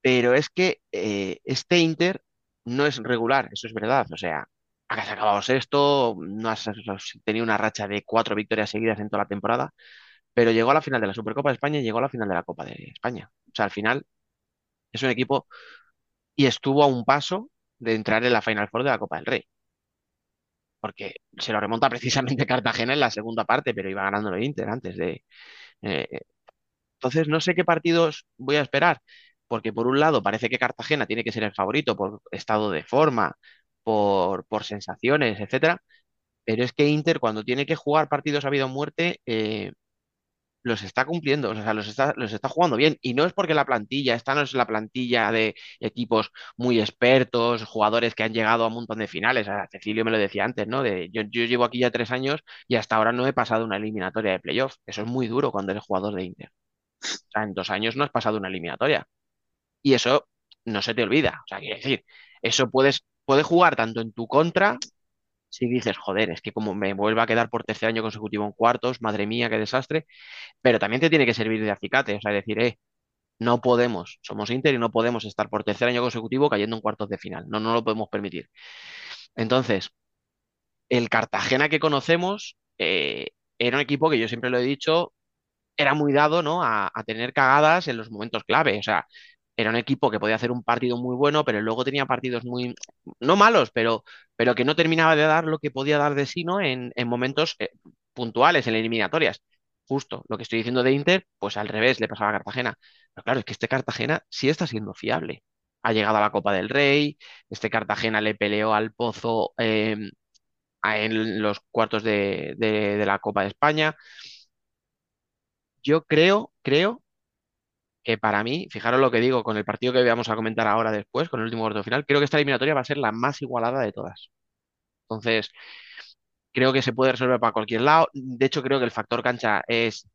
pero es que eh, este Inter no es regular, eso es verdad. O sea, has acabado sexto, no has tenido una racha de cuatro victorias seguidas en toda la temporada, pero llegó a la final de la Supercopa de España y llegó a la final de la Copa de España. O sea, al final es un equipo y estuvo a un paso de entrar en la Final Four de la Copa del Rey. Porque se lo remonta precisamente Cartagena en la segunda parte, pero iba ganando el Inter antes de. eh, entonces, no sé qué partidos voy a esperar, porque por un lado parece que Cartagena tiene que ser el favorito por estado de forma, por, por sensaciones, etcétera, pero es que Inter cuando tiene que jugar partidos a vida o muerte, eh, los está cumpliendo, o sea, los está, los está jugando bien. Y no es porque la plantilla, esta no es la plantilla de equipos muy expertos, jugadores que han llegado a un montón de finales. Cecilio me lo decía antes, ¿no? Yo, yo llevo aquí ya tres años y hasta ahora no he pasado una eliminatoria de playoff. Eso es muy duro cuando eres jugador de Inter. O sea, en dos años no has pasado una eliminatoria. Y eso no se te olvida. O sea, quiero decir, eso puedes, puede jugar tanto en tu contra, si dices, joder, es que como me vuelva a quedar por tercer año consecutivo en cuartos, madre mía, qué desastre, pero también te tiene que servir de acicate, o sea, decir, eh, no podemos, somos Inter y no podemos estar por tercer año consecutivo cayendo en cuartos de final, no, no lo podemos permitir. Entonces, el Cartagena que conocemos eh, era un equipo que yo siempre lo he dicho, era muy dado, ¿no? A, a tener cagadas en los momentos clave, o sea, era un equipo que podía hacer un partido muy bueno, pero luego tenía partidos muy, no malos, pero, pero que no terminaba de dar lo que podía dar de sí, ¿no? En, en momentos eh, puntuales, en eliminatorias. justo lo que estoy diciendo de Inter, pues al revés le pasaba a Cartagena. Pero claro, es que este Cartagena sí está siendo fiable. Ha llegado a la Copa del Rey, este Cartagena le peleó al Pozo a- en los cuartos de- de la Copa de España. Yo creo, creo que para mí, fijaros lo que digo con el partido que vamos a comentar ahora después, con el último cuarto final, creo que esta eliminatoria va a ser la más igualada de todas. Entonces, creo que se puede resolver para cualquier lado. De hecho, creo que el factor cancha es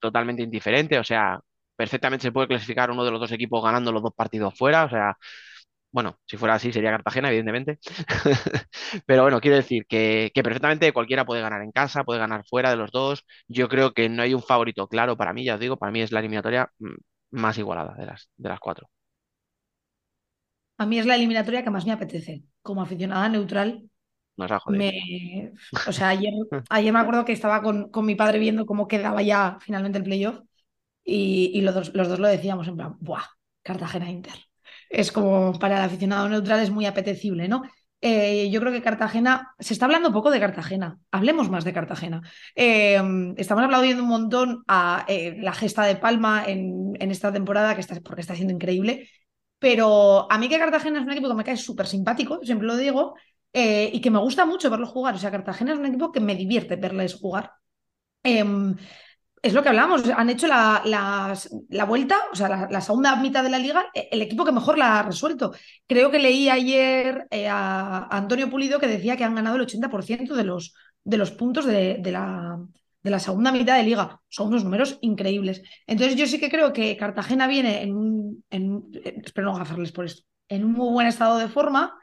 totalmente indiferente. O sea, perfectamente se puede clasificar uno de los dos equipos ganando los dos partidos fuera. O sea, bueno, si fuera así sería Cartagena, evidentemente. Pero bueno, quiero decir que, que perfectamente cualquiera puede ganar en casa, puede ganar fuera de los dos. Yo creo que no hay un favorito claro para mí, ya os digo, para mí es la eliminatoria mm, más igualada de las, de las cuatro. A mí es la eliminatoria que más me apetece. Como aficionada neutral, Nos ha jodido. me... O sea, ayer, ayer me acuerdo que estaba con, con mi padre viendo cómo quedaba ya finalmente el playoff y, y los, dos, los dos lo decíamos en plan, ¡buah! Cartagena-Inter. Es como para el aficionado neutral es muy apetecible, ¿no? Eh, yo creo que Cartagena, se está hablando poco de Cartagena, hablemos más de Cartagena. Eh, estamos aplaudiendo un montón a eh, la gesta de Palma en, en esta temporada, que está, porque está siendo increíble, pero a mí que Cartagena es un equipo que me cae súper simpático, siempre lo digo, eh, y que me gusta mucho verlo jugar. O sea, Cartagena es un equipo que me divierte verles jugar. Es lo que hablamos, han hecho la, la- vuelta, o sea, la, segunda mitad de la liga, e- el equipo que mejor la ha resuelto. Creo que leí ayer eh, a, Antonio Pulido que decía que han ganado el 80% de los, de los puntos de, de la, de la segunda mitad de liga. Son unos números increíbles. Entonces yo sí que creo que Cartagena viene en un, eh, espero no por esto, en un muy buen estado de forma.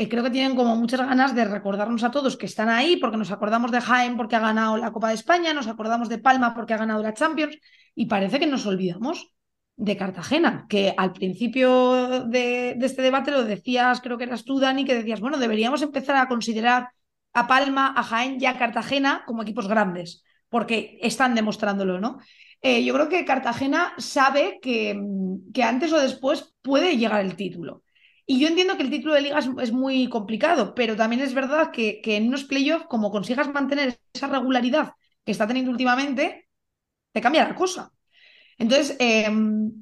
Eh, creo que tienen como muchas ganas de recordarnos a todos que están ahí, porque nos acordamos de Jaén porque ha ganado la Copa de España, nos acordamos de Palma porque ha ganado la Champions, y parece que nos olvidamos de Cartagena, que al principio de, este debate lo decías, creo que eras tú, Dani, que decías, bueno, deberíamos empezar a considerar a Palma, a Jaén y a Cartagena como equipos grandes, porque están demostrándolo, ¿no? Eh, yo creo que Cartagena sabe que, que antes o después puede llegar el título. Y yo entiendo que el título de liga es, muy complicado, pero también es verdad que, que en unos playoffs, como consigas mantener esa regularidad que está teniendo últimamente, te cambia la cosa. Entonces, eh,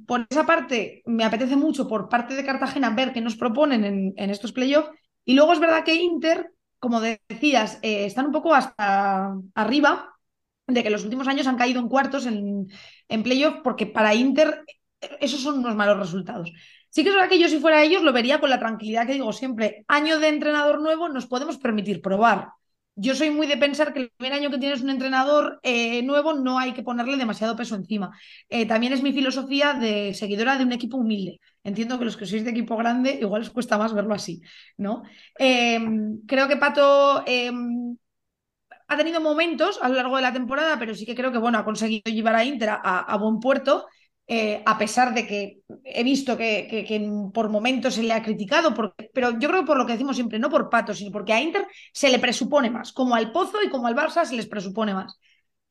por esa parte, me apetece mucho por parte de Cartagena ver qué nos proponen en, en estos playoffs. Y luego es verdad que Inter, como decías, eh, están un poco hasta arriba, de que los últimos años han caído en cuartos en, en playoff, porque para Inter eh, esos son unos malos resultados. Sí que es verdad que yo si fuera ellos lo vería con la tranquilidad que digo siempre, año de entrenador nuevo nos podemos permitir probar. Yo soy muy de pensar que el primer año que tienes un entrenador eh, nuevo no hay que ponerle demasiado peso encima. Eh, también es mi filosofía de seguidora de un equipo humilde. Entiendo que los que sois de equipo grande igual os cuesta más verlo así, ¿no? Eh, creo que Pato eh, ha tenido momentos a lo largo de la temporada, pero sí que creo que bueno, ha conseguido llevar a Inter a buen puerto. Eh, a pesar de que he visto que, que, por momentos se le ha criticado, porque, pero yo creo que por lo que decimos siempre, no por Pato, sino porque a Inter se le presupone más, como al Pozo y como al Barça se les presupone más.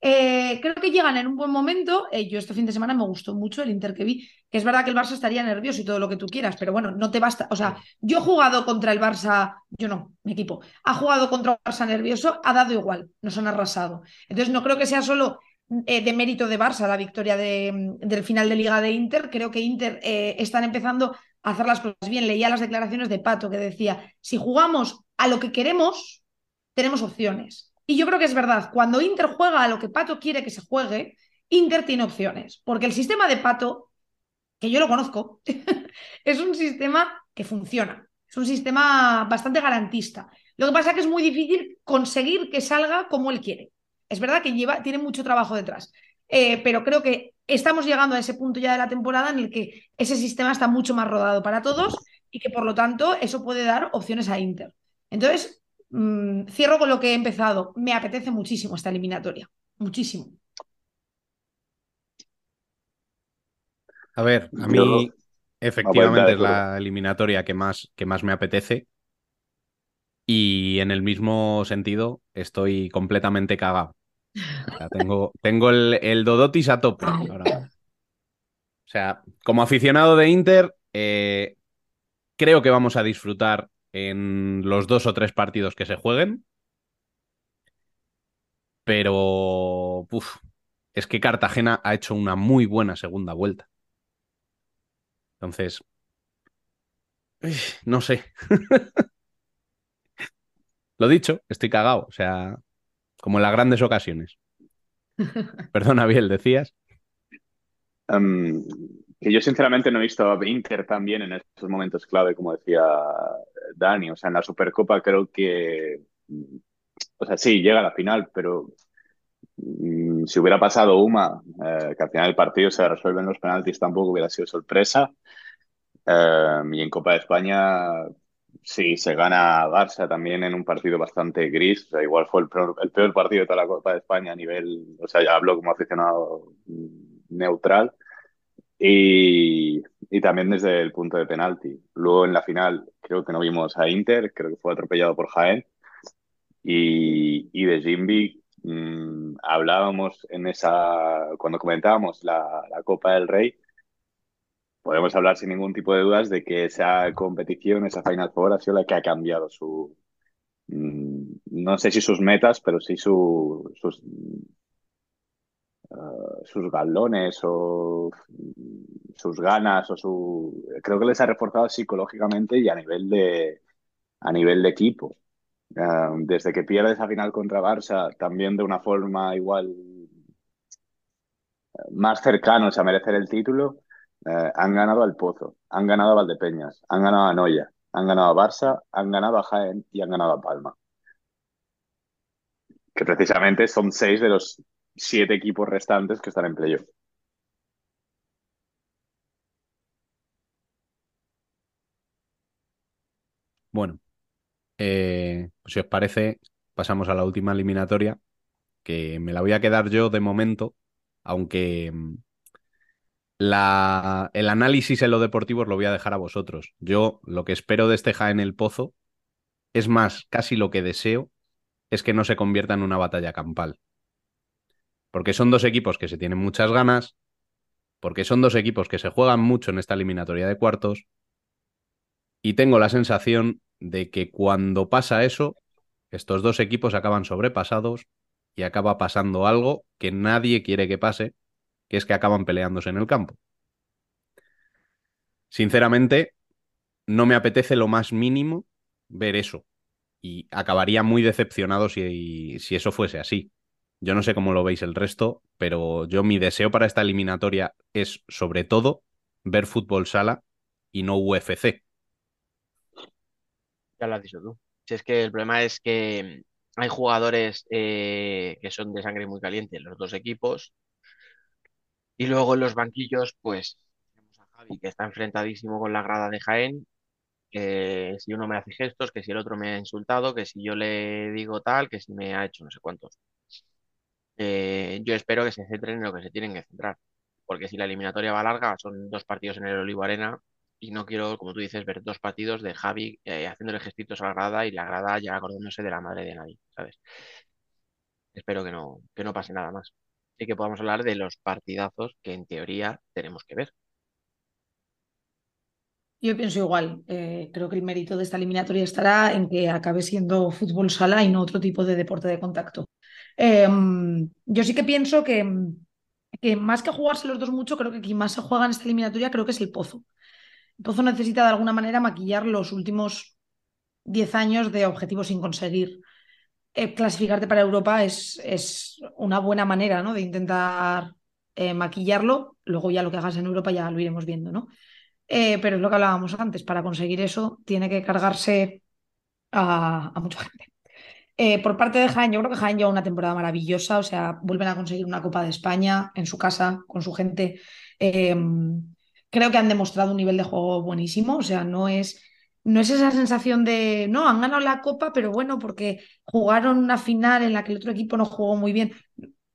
Eh, creo que llegan en un buen momento. Eh, yo este fin de semana me gustó mucho el Inter que vi, que es verdad que el Barça estaría nervioso y todo lo que tú quieras, pero bueno, no te basta. O sea, yo he jugado contra el Barça, yo no, mi equipo, ha jugado contra el Barça nervioso, ha dado igual, nos han arrasado. Entonces no creo que sea solo eh, de mérito de Barça la victoria de, del final de Liga de Inter. Creo que Inter eh, están empezando a hacer las cosas bien. Leía las declaraciones de Pato que decía, si jugamos a lo que queremos, tenemos opciones. Y yo creo que es verdad, cuando Inter juega a lo que Pato quiere que se juegue, Inter tiene opciones, porque el sistema de Pato, que yo lo conozco, es un sistema que funciona, es un sistema bastante garantista. Lo que pasa es que es muy difícil conseguir que salga como él quiere. Es verdad que lleva, tiene mucho trabajo detrás, eh, pero creo que estamos llegando a ese punto ya de la temporada en el que ese sistema está mucho más rodado para todos y que por lo tanto eso puede dar opciones a Inter. Entonces, mmm, cierro con lo que he empezado. Me apetece muchísimo esta eliminatoria, muchísimo. A ver, a mí efectivamente es la eliminatoria que más, que más me apetece. Y en el mismo sentido, estoy completamente cagado. O sea, tengo, tengo el, el Dodotis a tope ahora. O sea, como aficionado de Inter, eh, creo que vamos a disfrutar en los dos o tres partidos que se jueguen. Pero uf, es que Cartagena ha hecho una muy buena segunda vuelta. Entonces, no sé. Lo dicho, estoy cagado. O sea, como en las grandes ocasiones. Perdona, Biel, decías. Um, que yo sinceramente no he visto a Inter tan bien en estos momentos clave, como decía Dani. O sea, en la Supercopa creo que, o sea, sí, llega a la final, pero mm, si hubiera pasado Uma, eh, que al final del partido se resuelven los penaltis, tampoco hubiera sido sorpresa. Eh, y en Copa de España, sí, se gana Barça también en un partido bastante gris. O sea, igual fue el peor, partido de toda la Copa de España a nivel, o sea, ya hablo como aficionado mm, neutral. Y, y también desde el punto de penalti. Luego en la final creo que no vimos a Inter, creo que fue atropellado por Jaén. Y, y de Jimby mmm, hablábamos en esa, cuando comentábamos la, la, Copa del Rey, podemos hablar sin ningún tipo de dudas de que esa competición, esa Final Four ha sido la que ha cambiado su, mmm, no sé si sus metas, pero sí su, sus, Uh, sus galones o sus ganas o su creo que les ha reforzado psicológicamente y a nivel de a nivel de equipo. Uh, desde que pierde esa final contra Barça también de una forma igual uh, más cercanos a merecer el título han ganado al Pozo han ganado a Valdepeñas han ganado a Noya han ganado a Barça han ganado a Jaén y han ganado a Palma que precisamente son seis de los siete equipos restantes que están en playoff. Bueno, eh, si os parece, pasamos a la última eliminatoria, que me la voy a quedar yo de momento, aunque mm, el análisis en lo deportivo os lo voy a dejar a vosotros. Yo lo que espero de este en el Pozo es más, casi lo que deseo es que no se convierta en una batalla campal porque son dos equipos que se tienen muchas ganas, porque son dos equipos que se juegan mucho en esta eliminatoria de cuartos, y tengo la sensación de que cuando pasa eso, estos dos equipos acaban sobrepasados y acaba pasando algo que nadie quiere que pase, que es que acaban peleándose en el campo. Sinceramente, no me apetece lo más mínimo ver eso. Y acabaría muy decepcionado si, si eso fuese así. Yo no sé cómo lo veis el resto, pero yo mi deseo para esta eliminatoria es sobre todo ver fútbol sala y no UFC. Ya lo has dicho tú. Si es que el problema es que hay jugadores eh, que son de sangre muy caliente en los dos equipos. Y luego en los banquillos, pues tenemos a Javi que está enfrentadísimo con la grada de Jaén. Que si uno me hace gestos, que si el otro me ha insultado, que si yo le digo tal, que si me ha hecho no sé cuántos. Eh, yo espero que se centren en lo que se tienen que centrar, porque si la eliminatoria va larga, son dos partidos en el Olivo Arena y no quiero, como tú dices, ver dos partidos de Javi eh, haciéndole gestitos a la grada y la grada ya acordándose de la madre de nadie, ¿sabes? Espero que no, que no pase nada más. Y que podamos hablar de los partidazos que en teoría tenemos que ver. Yo pienso igual. Eh, creo que el mérito de esta eliminatoria estará en que acabe siendo fútbol sala y no otro tipo de deporte de contacto. Eh, yo sí que pienso que, que, más que jugarse los dos mucho, creo que quien más se juega en esta eliminatoria creo que es el Pozo. El Pozo necesita de alguna manera maquillar los últimos 10 años de objetivos sin conseguir. Eh, clasificarte para Europa es, es, una buena manera ¿no? de intentar eh, maquillarlo. Luego ya lo que hagas en Europa ya lo iremos viendo, ¿no? Eh, pero es lo que hablábamos antes, para conseguir eso tiene que cargarse a, a mucha gente. Por parte de Jaén, yo creo que Jaén lleva una temporada maravillosa, o sea, vuelven a conseguir una Copa de España en su casa, con su gente. Eh, creo que han demostrado un nivel de juego buenísimo, o sea, no es, no es esa sensación de, no, han ganado la Copa, pero bueno, porque jugaron una final en la que el otro equipo no jugó muy bien.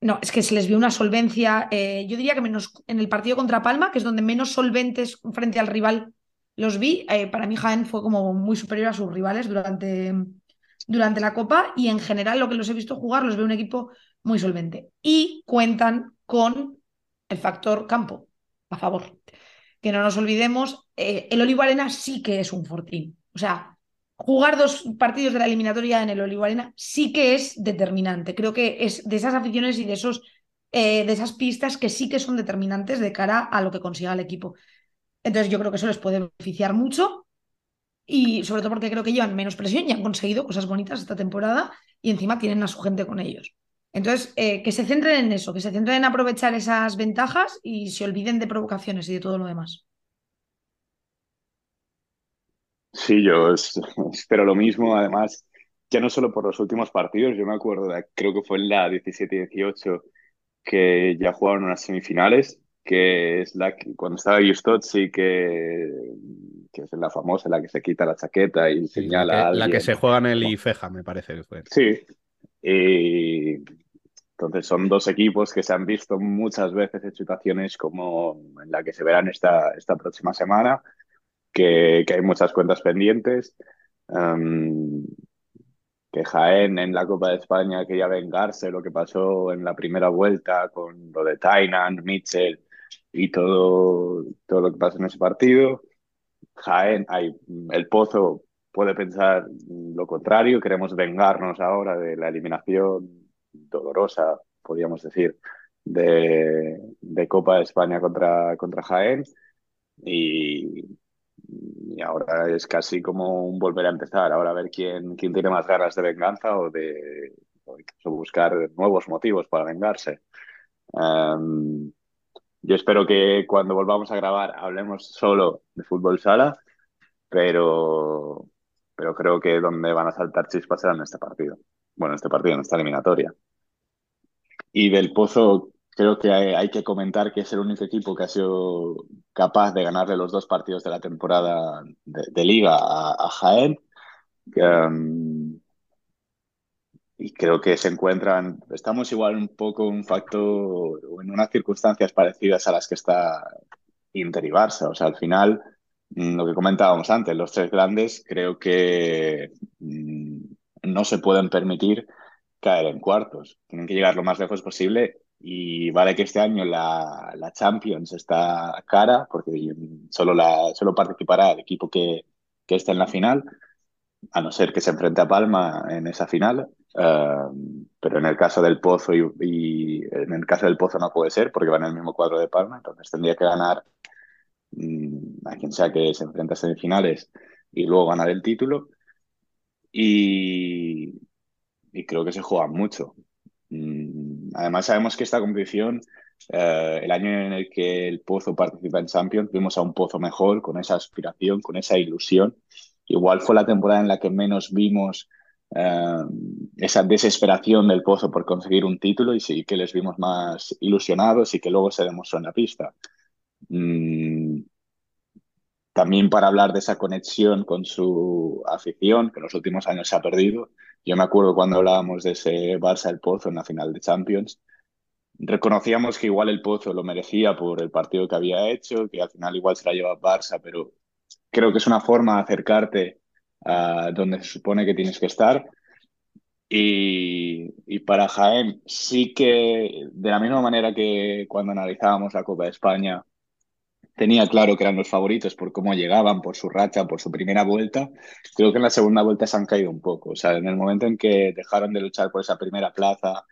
No, es que se les vio una solvencia, eh, yo diría que menos en el partido contra Palma, que es donde menos solventes frente al rival los vi. Eh, para mí Jaén fue como muy superior a sus rivales durante durante la Copa y en general lo que los he visto jugar los veo un equipo muy solvente. Y cuentan con el factor campo a favor. Que no nos olvidemos, eh, el Olivo Arena sí que es un fortín. O sea, jugar dos partidos de la eliminatoria en el Olivo Arena sí que es determinante. Creo que es de esas aficiones y de, esos, eh, de esas pistas que sí que son determinantes de cara a lo que consiga el equipo. Entonces yo creo que eso les puede beneficiar mucho y sobre todo porque creo que llevan menos presión y han conseguido cosas bonitas esta temporada y encima tienen a su gente con ellos. Entonces, eh, que se centren en eso, que se centren en aprovechar esas ventajas y se olviden de provocaciones y de todo lo demás. Sí, yo es- espero lo mismo. Además, ya no solo por los últimos partidos, yo me acuerdo, de, creo que fue en la 17-18 que ya jugaron unas semifinales, que es la que cuando estaba Justot sí que, que es la famosa, la que se quita la chaqueta y Sí, señala la a que, la que alguien. se juega en el IFEJA, me parece que fue. Sí, y entonces son dos equipos que se han visto muchas veces en situaciones como en la que se verán esta, esta próxima semana, que, que hay muchas cuentas pendientes. em, que Jaén en la Copa de España quería vengarse lo que pasó en la primera vuelta con lo de Tainan, Mitchell y todo, todo lo que pasó en ese partido. Jaén, hay, el Pozo puede pensar lo contrario, queremos vengarnos ahora de la eliminación dolorosa, podríamos decir, de, Copa de España contra, contra Jaén y, ahora es casi como un volver a empezar, ahora a ver quién, quién tiene más ganas de venganza o de o buscar nuevos motivos para vengarse. Um, yo espero que cuando volvamos a grabar hablemos solo de fútbol sala, pero, pero creo que donde van a saltar chispas será en este partido. Bueno, en este partido, en esta eliminatoria. Y del Pozo, creo que hay, que comentar que es el único equipo que ha sido capaz de ganarle los dos partidos de la temporada de, Liga a, a Jaén. Um, y creo que se encuentran, estamos igual un poco un factor, en unas circunstancias parecidas a las que está Inter y Barça. O sea, al final, mm, lo que comentábamos antes, los tres grandes creo que mm, no se pueden permitir caer en cuartos. Tienen que llegar lo más lejos posible y vale que este año la, la Champions está cara porque solo, la, solo participará el equipo que, que está en la final, a no ser que se enfrente a Palma en esa final. Uh, pero en el caso del Pozo y, y, en el caso del Pozo no puede ser porque va en el mismo cuadro de Palma, entonces tendría que ganar mmm, a quien sea que se enfrente a semifinales y luego ganar el título. Y, y creo que se juega mucho. Mm, Además, sabemos que esta competición, eh, el año en el que el Pozo participa en Champions, vimos a un Pozo mejor, con esa aspiración, con esa ilusión. Igual fue la temporada en la que menos vimos eh, esa desesperación del Pozo por conseguir un título y sí que les vimos más ilusionados y que luego se demostró en la pista. Mm, también para hablar de esa conexión con su afición, que en los últimos años se ha perdido. Yo me acuerdo cuando hablábamos de ese Barça el Pozo en la final de Champions, reconocíamos que igual el Pozo lo merecía por el partido que había hecho, que al final igual se la lleva Barça, pero creo que es una forma de acercarte a donde se supone que tienes que estar. Y, y, para Jaén sí que, de la misma manera que cuando analizábamos la Copa de España, tenía claro que eran los favoritos por cómo llegaban, por su racha, por su primera vuelta. Creo que en la segunda vuelta se han caído un poco. O sea, en el momento en que dejaron de luchar por esa primera plaza,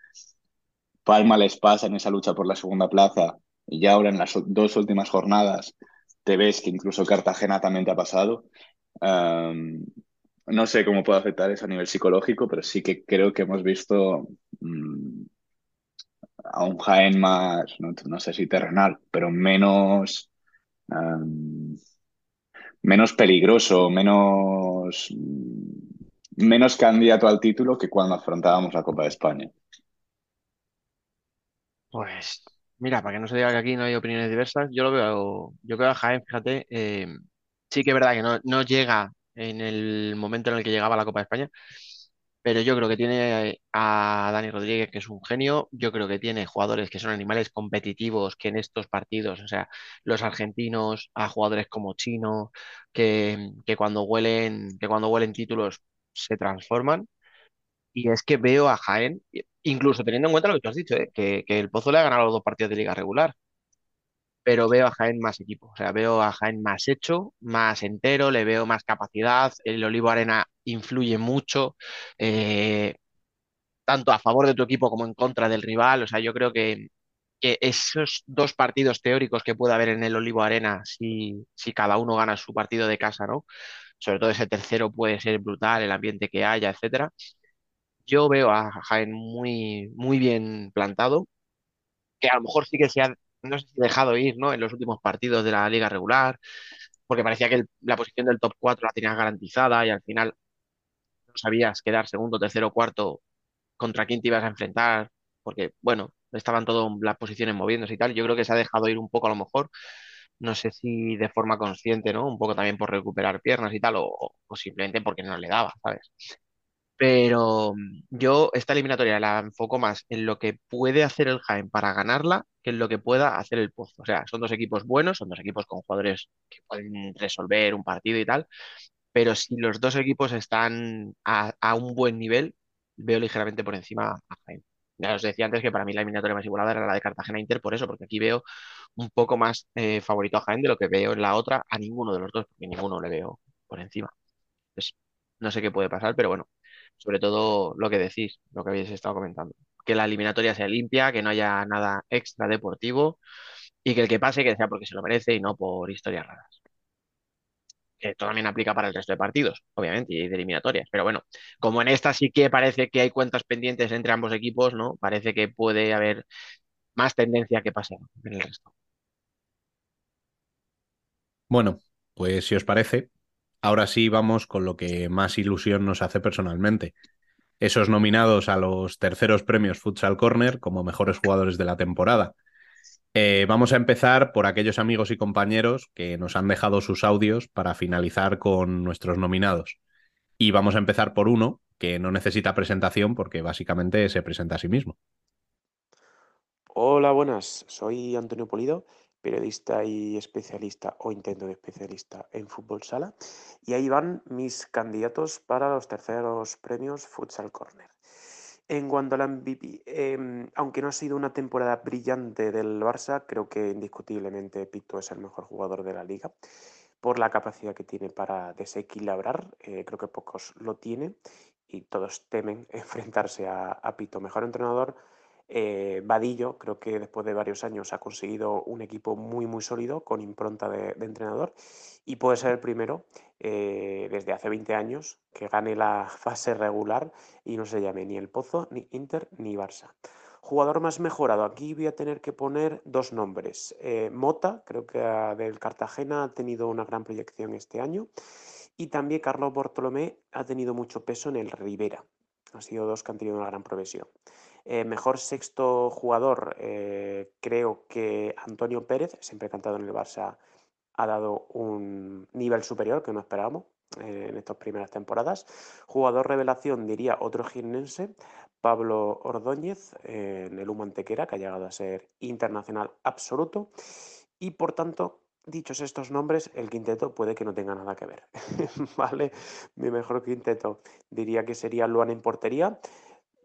Palma les pasa en esa lucha por la segunda plaza y ya ahora en las dos últimas jornadas te ves que incluso Cartagena también te ha pasado. No sé cómo puede afectar eso a nivel psicológico, pero sí que creo que hemos visto um, a un Jaén más, no, no sé si terrenal, pero menos Menos peligroso, menos, menos candidato al título que cuando afrontábamos la Copa de España. Pues mira, para que no se diga que aquí no hay opiniones diversas, yo lo veo, yo creo a Jaén, fíjate, eh, sí que es verdad que no, no llega en el momento en el que llegaba la Copa de España, pero yo creo que tiene a Dani Rodríguez, que es un genio, yo creo que tiene jugadores que son animales competitivos, que en estos partidos, o sea, los argentinos, a jugadores como Chino, que, que cuando huelen, que cuando huelen títulos se transforman. Y es que veo a Jaén, incluso teniendo en cuenta lo que tú has dicho, ¿eh? que, que, el Pozo le ha ganado los dos partidos de liga regular. Pero veo a Jaén más equipo. O sea, veo a Jaén más hecho, más entero, le veo más capacidad. El Olivo Arena influye mucho, eh, tanto a favor de tu equipo como en contra del rival. O sea, yo creo que, esos dos partidos teóricos que puede haber en el Olivo Arena, si, si cada uno gana su partido de casa, ¿no? Sobre todo ese tercero puede ser brutal, el ambiente que haya, etcétera. Yo veo a Jaén muy, muy bien plantado, que a lo mejor sí que se ha, no sé si dejado ir, ¿no? En los últimos partidos de la liga regular, porque parecía que la posición del top 4 la tenías garantizada y al final no sabías quedar segundo, tercero, cuarto, contra quién te ibas a enfrentar, porque, bueno, estaban todas las posiciones moviéndose y tal. Yo creo que se ha dejado ir un poco a lo mejor, no sé si de forma consciente, ¿no? Un poco también por recuperar piernas y tal, o, o simplemente porque no le daba, ¿sabes? Pero mm, yo esta eliminatoria la enfoco más en lo que puede hacer el Jaén para ganarla que en lo que pueda hacer el Pozo. O sea, son dos equipos buenos, son dos equipos con jugadores que pueden resolver un partido y tal, pero si los dos equipos están a, un buen nivel, veo ligeramente por encima a Jaén. Ya os decía antes que para mí la eliminatoria más igualada era la de Cartagena-Inter, por eso, porque aquí veo un poco más eh, favorito a Jaén de lo que veo en la otra a ninguno de los dos, porque ninguno le veo por encima. Pues no sé qué puede pasar, pero bueno, sobre todo lo que decís, lo que habéis estado comentando. Que la eliminatoria sea limpia, que no haya nada extra deportivo y que el que pase que sea porque se lo merece y no por historias raras. Esto también aplica para el resto de partidos, obviamente, y de eliminatorias. Pero bueno, como en esta sí que parece que hay cuentas pendientes entre ambos equipos, ¿no? Parece que puede haber más tendencia que pase en el resto. Bueno, pues si os parece, ahora sí vamos con lo que más ilusión nos hace personalmente. Esos nominados a los terceros premios Futsal Corner como mejores jugadores de la temporada. Eh, vamos a empezar por aquellos amigos y compañeros que nos han dejado sus audios para finalizar con nuestros nominados. Y vamos a empezar por uno que no necesita presentación porque básicamente se presenta a sí mismo. Hola, buenas. Soy Antonio Polido, periodista y especialista o intento de especialista en fútbol sala. Y ahí van mis candidatos para los terceros premios Futsal Corner. En cuanto al MVP, em, aunque no ha sido una temporada brillante del Barça, creo que indiscutiblemente Pito es el mejor jugador de la liga por la capacidad que tiene para desequilibrar. eh, creo que pocos lo tienen y todos temen enfrentarse a, a Pito. Mejor entrenador, eh, creo que después de varios años ha conseguido un equipo muy, muy sólido con impronta de, de entrenador y puede ser el primero eh, desde hace 20 años que gane la fase regular y no se llame ni el Pozo, ni Inter, ni Barça. Jugador más mejorado. Aquí voy a tener que poner dos nombres. Eh, Mota, creo que del Cartagena ha tenido una gran proyección este año. Y también Carlos Bartolomé ha tenido mucho peso en el Rivera. Han sido dos que han tenido una gran progresión. Eh, mejor sexto jugador, eh, creo que Antonio Pérez, siempre cantado en el Barça, ha dado un nivel superior que no esperábamos eh, en estas primeras temporadas. Jugador revelación, diría otro girnense, Pablo Ordóñez, en el Humo Antequera, que ha llegado a ser internacional absoluto. Y por tanto, dichos estos nombres, el quinteto puede que no tenga nada que ver. ¿Vale? Mi mejor quinteto diría que sería Luan en portería.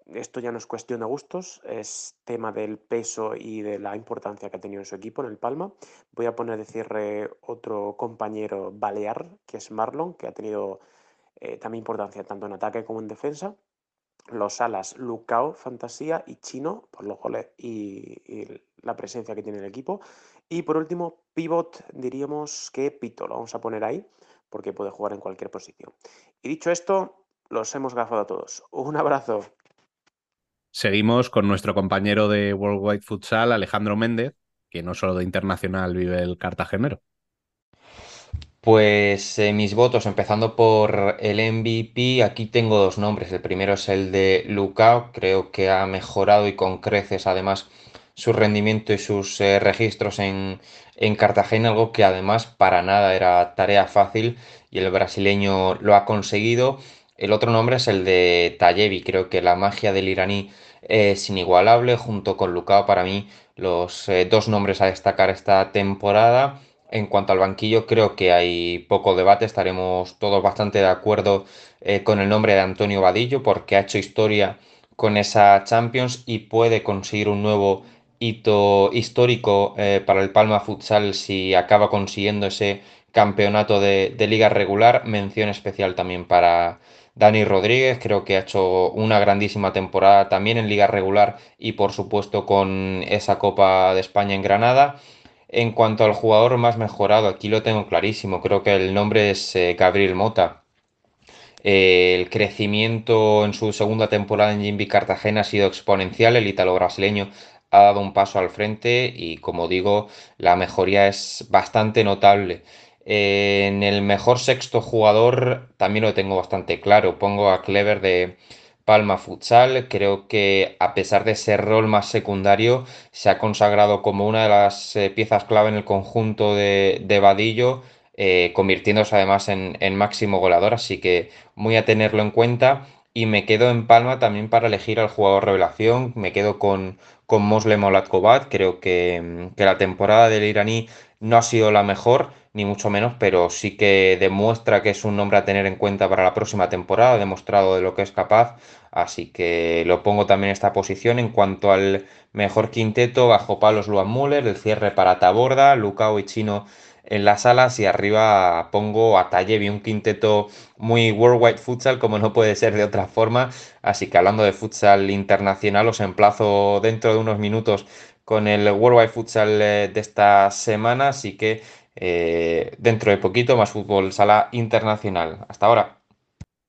Esto ya no es cuestión de gustos, es tema del peso y de la importancia que ha tenido en su equipo en el Palma. Voy a poner de cierre otro compañero balear, que es Marlon, que ha tenido eh, también importancia tanto en ataque como en defensa. Los alas, Lucao, Fantasía y Chino, por los goles y, y la presencia que tiene el equipo. Y por último, pivot, diríamos que Pito, lo vamos a poner ahí, porque puede jugar en cualquier posición. Y dicho esto, los hemos gafado a todos. Un abrazo. Seguimos con nuestro compañero de Worldwide Futsal, Alejandro Méndez, que no solo de internacional vive el cartagenero. Pues eh, mis votos, empezando por el MVP, aquí tengo dos nombres. El primero es el de Lucao, creo que ha mejorado y con creces además su rendimiento y sus eh, registros en, en Cartagena, algo que además para nada era tarea fácil y el brasileño lo ha conseguido. El otro nombre es el de Tayevi, creo que la magia del iraní es inigualable, junto con Lucao para mí los eh, dos nombres a destacar esta temporada. En cuanto al banquillo, creo que hay poco debate, estaremos todos bastante de acuerdo eh, con el nombre de Antonio Vadillo porque ha hecho historia con esa Champions y puede conseguir un nuevo hito histórico eh, para el Palma Futsal si acaba consiguiendo ese campeonato de, de liga regular. Mención especial también para Dani Rodríguez, creo que ha hecho una grandísima temporada también en liga regular y por supuesto con esa Copa de España en Granada. En cuanto al jugador más mejorado, aquí lo tengo clarísimo, creo que el nombre es eh, Gabriel Mota. Eh, el crecimiento en su segunda temporada en Jimby Cartagena ha sido exponencial, el ítalo brasileño ha dado un paso al frente y como digo, la mejoría es bastante notable. En el mejor sexto jugador también lo tengo bastante claro, pongo a Clever de Palma Futsal, creo que a pesar de ser rol más secundario, se ha consagrado como una de las eh, piezas clave en el conjunto de, de Vadillo, eh, convirtiéndose además en, máximo goleador, así que muy a tenerlo en cuenta. Y me quedo en Palma también para elegir al jugador revelación, me quedo con, con Moslem creo que la temporada del iraní no ha sido la mejor, ni mucho menos, pero sí que demuestra que es un nombre a tener en cuenta para la próxima temporada, ha demostrado de lo que es capaz, así que lo pongo también en esta posición. En cuanto al mejor quinteto, bajo palos Luan Müller, el cierre para Taborda, Lucao y Chino en las alas y arriba pongo a Tallevi, un quinteto muy worldwide futsal como no puede ser de otra forma, así que hablando de futsal internacional os emplazo dentro de unos minutos con el worldwide futsal eh, de esta semana, así que eh, dentro de poquito más fútbol sala internacional. Hasta ahora.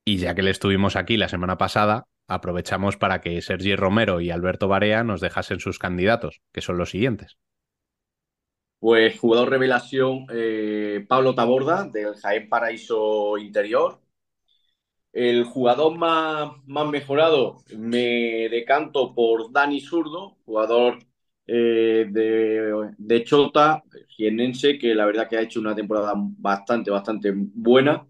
Y ya que le estuvimos aquí la semana pasada, aprovechamos para que Sergi Romero y Alberto Barea nos dejasen sus candidatos, que son los siguientes. Pues jugador revelación eh, Pablo Taborda del Jaén Paraíso Interior. El jugador más, más mejorado me decanto por Dani Zurdo, jugador eh, de, de, Chota, jienense, que la verdad que ha hecho una temporada bastante, bastante buena.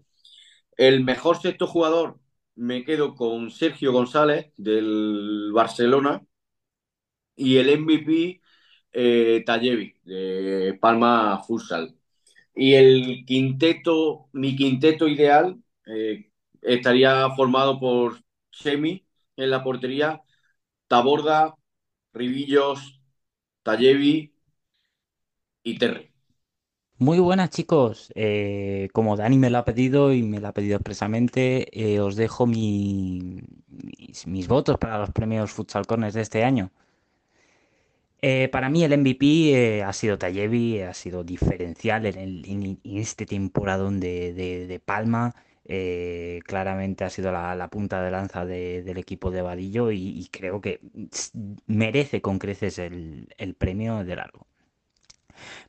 El mejor sexto jugador me quedo con Sergio González del Barcelona y el MVP eh, Tallevi de Palma Futsal. Y el quinteto, mi quinteto ideal eh, estaría formado por Semi en la portería, Taborda, Ribillos, Tallevi y Terry. Muy buenas chicos, eh, como Dani me lo ha pedido y me lo ha pedido expresamente, eh, os dejo mi, mis, votos para los premios Futsal Corners de este año. Eh, para mí el MVP ha sido Tallevi, ha sido diferencial en, este temporadón de, de Palma. Eh, claramente ha sido la, punta de lanza de, del equipo de Vadillo y, creo que merece con creces el, premio de largo.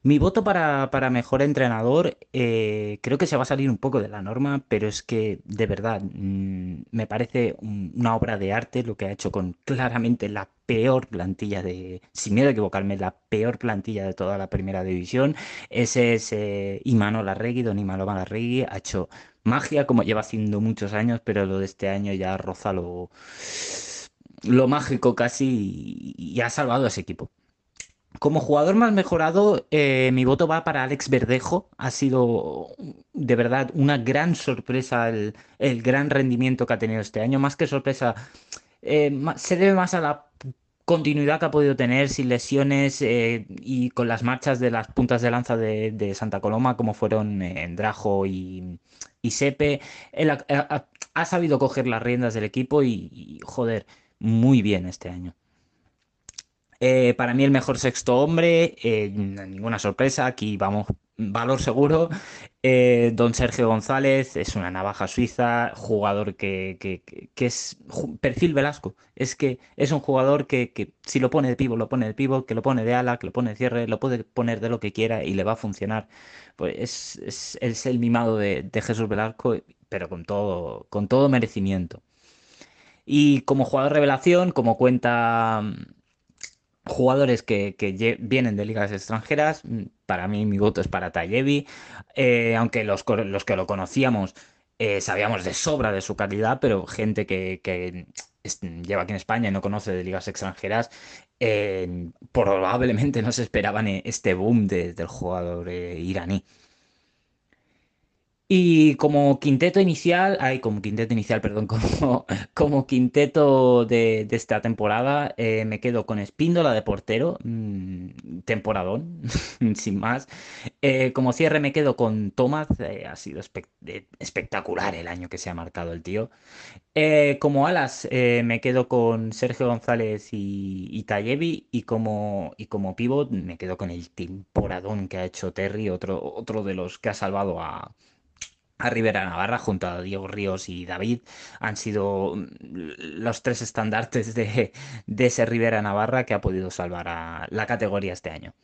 Mi voto para, mejor entrenador eh, creo que se va a salir un poco de la norma, pero es que de verdad mmm, me parece un, una obra de arte lo que ha hecho con claramente la peor plantilla de, sin miedo a equivocarme, la peor plantilla de toda la primera división. Ese es eh, Imanol Arregui, don Imanol Arregui, ha hecho magia como lleva haciendo muchos años, pero lo de este año ya roza lo, lo mágico casi y, ha salvado a ese equipo. Como jugador más mejorado, eh, mi voto va para Alex Verdejo. Ha sido de verdad una gran sorpresa el, el gran rendimiento que ha tenido este año. Más que sorpresa, eh, se debe más a la continuidad que ha podido tener sin lesiones eh, y con las marchas de las puntas de lanza de, Santa Coloma, como fueron Drajo y, y Sepe. Él ha, sabido coger las riendas del equipo y, joder, muy bien este año. Eh, para mí el mejor sexto hombre, eh, ninguna sorpresa, aquí vamos, valor seguro. Eh, don Sergio González es una navaja suiza, jugador que, que, es perfil Velasco. Es que es un jugador que, que si lo pone de pivo, lo pone de pivo, que lo pone de ala, que lo pone de cierre, lo puede poner de lo que quiera y le va a funcionar. Pues es, es, el mimado de, Jesús Velasco, pero con todo, con todo merecimiento. Y como jugador revelación, como cuenta jugadores que, que, vienen de ligas extranjeras. Para mí, mi voto es para Tallevi. Eh, aunque los, los, que lo conocíamos eh, sabíamos de sobra de su calidad, pero gente que, que lleva aquí en España y no conoce de ligas extranjeras, eh, probablemente no se esperaban este boom de, del jugador iraní. Y como quinteto inicial, ay, como quinteto inicial, perdón, como, como quinteto de, de esta temporada, eh, me quedo con Espíndola de portero, mm, temporadón, sin más. Eh, como cierre me quedo con Tomás, eh, ha sido espec- espectacular el año que se ha marcado el tío. Como alas, me quedo con Sergio González y, y y como, y como pivot me quedo con el temporadón que ha hecho Terry, otro, otro de los que ha salvado a a Rivera Navarra junto a Diego Ríos y David han sido mm, los tres estandartes de, ese Rivera Navarra que ha podido salvar a la categoría este año.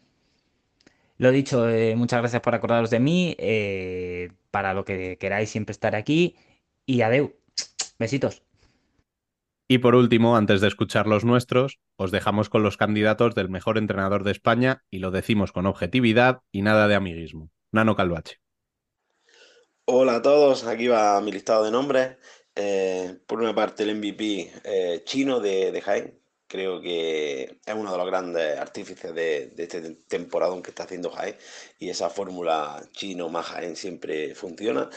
Lo dicho, eh, muchas gracias por acordaros de mí. eh, para lo que queráis siempre estar aquí. Y adeu. Besitos. Y por último, antes de escuchar los nuestros, os dejamos con los candidatos del mejor entrenador de España y lo decimos con objetividad y nada de amiguismo. Nano Calvache. Hola a todos, aquí va mi listado de nombres. Eh, por una parte, el MVP eh, chino de, de Jaén. Creo que es uno de los grandes artífices de, este temporadón que está haciendo Jaén. Y esa fórmula chino más Jaén siempre funciona.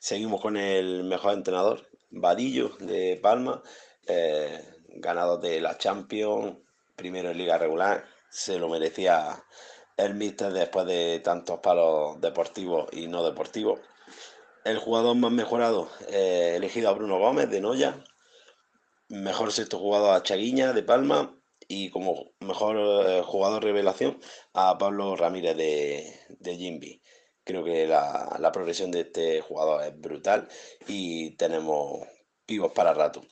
Seguimos con el mejor entrenador, Vadillo de Palma. eh, ganador de la Champions, primero en Liga Regular. Se lo merecía el míster después de tantos palos deportivos y no deportivos. El jugador más mejorado, eh, elegido a Bruno Gómez de Noya. Mejor sexto jugador a Chaguiña de Palma. Y como mejor eh, jugador revelación a Pablo Ramírez de, de Jimby. Creo que la, la progresión de este jugador es brutal y tenemos pivos para rato.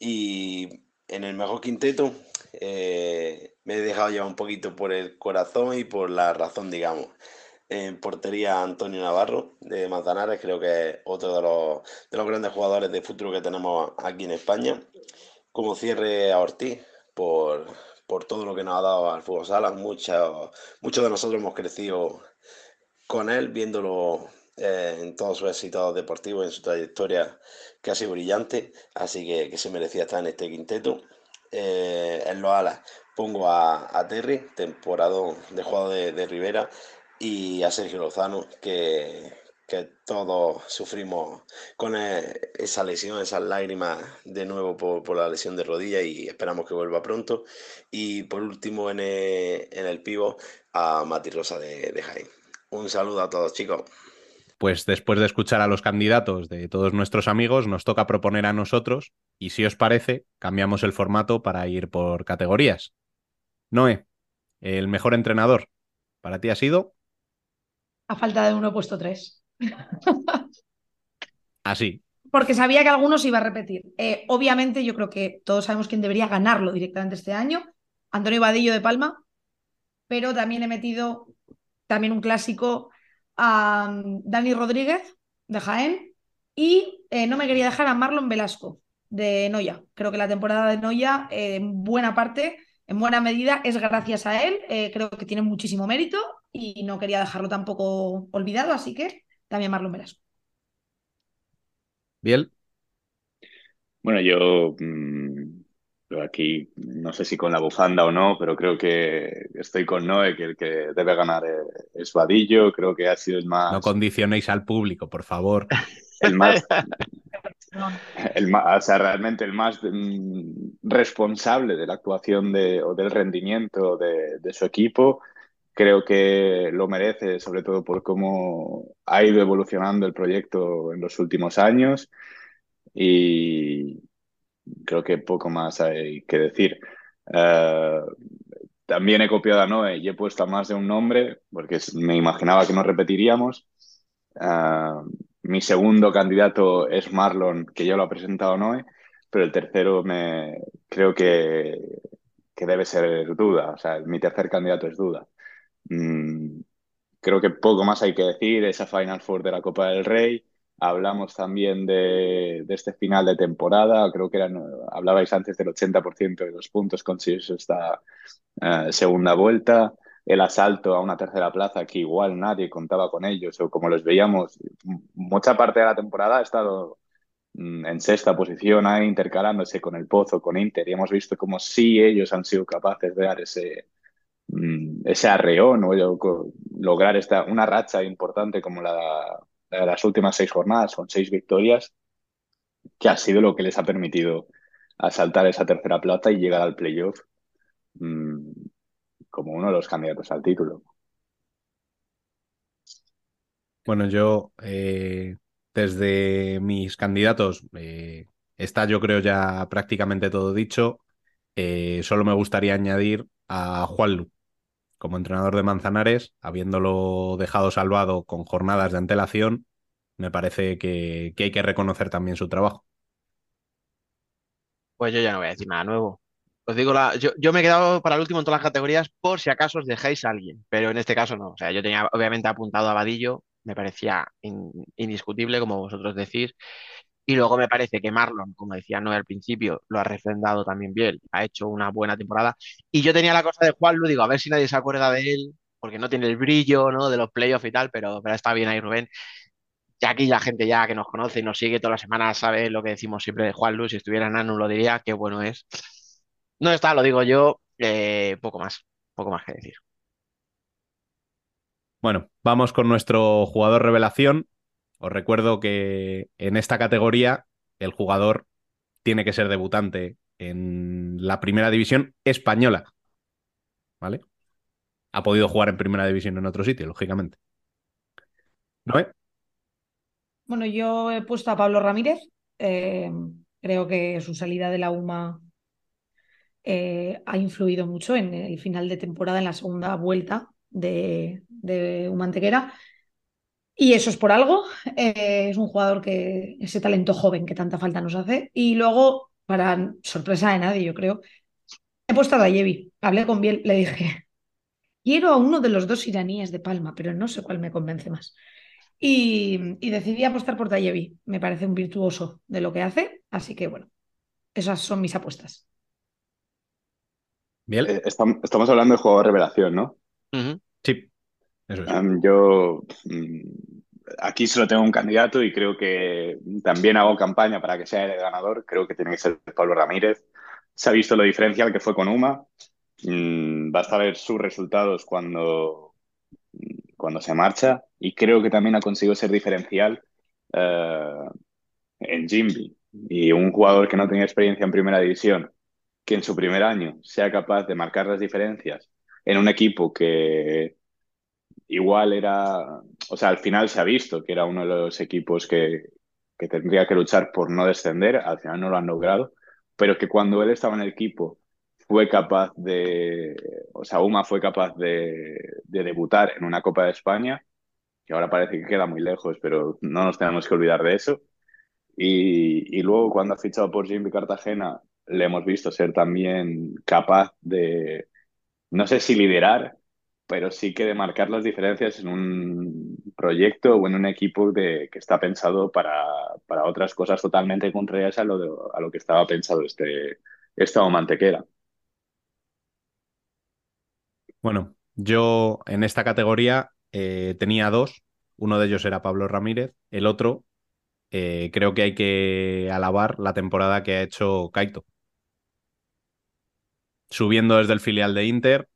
Y en el mejor quinteto eh, me he dejado llevar un poquito por el corazón y por la razón, digamos. En portería Antonio Navarro de Manzanares, creo que es otro de los, de los grandes jugadores de futuro que tenemos aquí en España. Como cierre a Ortiz, por, por todo lo que nos ha dado al fútbol sala. Muchos, muchos de nosotros hemos crecido con él, viéndolo eh, en todos sus éxitos deportivos, en su trayectoria sido brillante, así que, que se merecía estar en este quinteto. Eh, en los alas pongo a, a Terry, temporada de jugador de, de Rivera, y a Sergio Lozano, que, que todos sufrimos con eh, esa lesión, esas lágrimas de nuevo por, por la lesión de rodilla y esperamos que vuelva pronto. Y por último en el, en el pivo a Mati Rosa de, de Jaén. Un saludo a todos chicos. Pues después de escuchar a los candidatos de todos nuestros amigos, nos toca proponer a nosotros y si os parece, cambiamos el formato para ir por categorías. Noé, el mejor entrenador, ¿para ti ha sido? A falta de uno he puesto tres. Así. Porque sabía que algunos iba a repetir. Eh, obviamente, yo creo que todos sabemos quién debería ganarlo directamente este año. Antonio Vadillo de Palma. Pero también he metido también un clásico a um, Dani Rodríguez de Jaén. Y eh, no me quería dejar a Marlon Velasco de Noya. Creo que la temporada de Noya, eh, en buena parte, en buena medida, es gracias a él. Creo que tiene muchísimo mérito y no quería dejarlo tampoco olvidado, así que también Marlon Velasco. Biel. Bueno, yo mm, aquí no sé si con la bufanda o no, pero creo que estoy con Noé, que el que debe ganar es, es Vadillo. Creo que ha sido el más. No condicionéis al público, por favor. el más, el más, o sea, realmente el más mm, responsable de la actuación de, o del rendimiento de, de, su equipo. Creo que lo merece, sobre todo por cómo ha ido evolucionando el proyecto en los últimos años. Y creo que poco más hay que decir. Uh, también he copiado a Noé y he puesto a más de un nombre, porque me imaginaba que no repetiríamos. Uh, mi segundo candidato es Marlon, que ya lo ha presentado Noé, pero el tercero me creo que, que debe ser Duda. O sea, mi tercer candidato es Duda. Mm, creo que poco más hay que decir. Esa Final Four de la Copa del Rey. Hablamos también de, de este final de temporada. Creo que eran, hablabais antes del 80% de los puntos consiguidos esta uh, segunda vuelta el asalto a una tercera plaza que igual nadie contaba con ellos o como los veíamos, mucha parte de la temporada ha estado en sexta posición ahí intercalándose con el Pozo, con Inter y hemos visto como sí ellos han sido capaces de dar ese, ese arreón o lograr esta, una racha importante como la, eh, las últimas seis jornadas con seis victorias, que ha sido lo que les ha permitido asaltar esa tercera plaza y llegar al playoff mm, como uno de los candidatos al título. Bueno, yo eh, desde mis candidatos eh, está yo creo ya prácticamente todo dicho. Eh, solo me gustaría añadir a Juanlu como entrenador de Manzanares, habiéndolo dejado salvado con jornadas de antelación, me parece que, hay que reconocer también su trabajo. Pues yo ya no voy a decir nada nuevo. Os digo, la, yo, yo me he quedado para el último en todas las categorías por si acaso os dejáis a alguien, pero en este caso no. O sea, yo tenía obviamente apuntado a Vadillo, me parecía in- indiscutible, como vosotros decís. Y luego me parece que Marlon, como decía Noé al principio, lo ha refrendado también bien, ha hecho una buena temporada. Y yo tenía la cosa de Juan digo, a ver si nadie se acuerda de él, porque no tiene el brillo, ¿no? De los playoffs y tal, pero, pero está bien ahí Rubén. Ya aquí la gente ya que nos conoce y nos sigue todas las semanas sabe lo que decimos siempre de Juan Si estuviera Nanu lo diría, qué bueno es. No está, lo digo yo, eh, poco más, poco más que decir. Bueno, vamos con nuestro jugador revelación. Os recuerdo que en esta categoría el jugador tiene que ser debutante en la primera división española. ¿Vale? Ha podido jugar en primera división en otro sitio, lógicamente. ¿Noé? Bueno, yo he puesto a Pablo Ramírez. eh, creo que su salida de la UMA eh, ha influido mucho en el final de temporada, en la segunda vuelta de, de UMA Antequera. Y eso es por algo. eh, es un jugador que, ese talento joven que tanta falta nos hace. Y luego, para sorpresa de nadie, yo creo, he puesto a Dayevi. Hablé con Biel, le dije, quiero a uno de los dos iraníes de Palma, pero no sé cuál me convence más. Y, y decidí apostar por Dayevi. Me parece un virtuoso de lo que hace. Así que, bueno, esas son mis apuestas. Bien. Eh, estam- estamos hablando de jugador revelación, ¿no? Sí, yo mm, aquí solo tengo un candidato y creo que también hago campaña para que sea el ganador. Creo que tiene que ser Pablo Ramírez. Se ha visto lo diferencial que fue con UMA. Mm, basta ver sus resultados cuando, cuando se marcha y creo que también ha conseguido ser diferencial eh, en Jimby. Y un jugador que no tenía experiencia en primera división, que en su primer año sea capaz de marcar las diferencias en un equipo que igual era, o sea, al final se ha visto que era uno de los equipos que, que tendría que luchar por no descender, al final no lo han logrado, pero que cuando él estaba en el equipo fue capaz de, o sea, Uma fue capaz de, de debutar en una Copa de España, que ahora parece que queda muy lejos, pero no nos tenemos que olvidar de eso. Y, y luego cuando ha fichado por Jimmy Cartagena, le hemos visto ser también capaz de, no sé si liderar, pero sí que de marcar las diferencias en un proyecto o en un equipo de, que está pensado para, para otras cosas totalmente contrarias a lo, de- a lo que estaba pensado este, esta mantequera. Bueno, yo en esta categoría eh, tenía dos. Uno de ellos era Pablo Ramírez. El otro, eh, creo que hay que alabar la temporada que ha hecho Kaito. Subiendo desde el filial de Inter,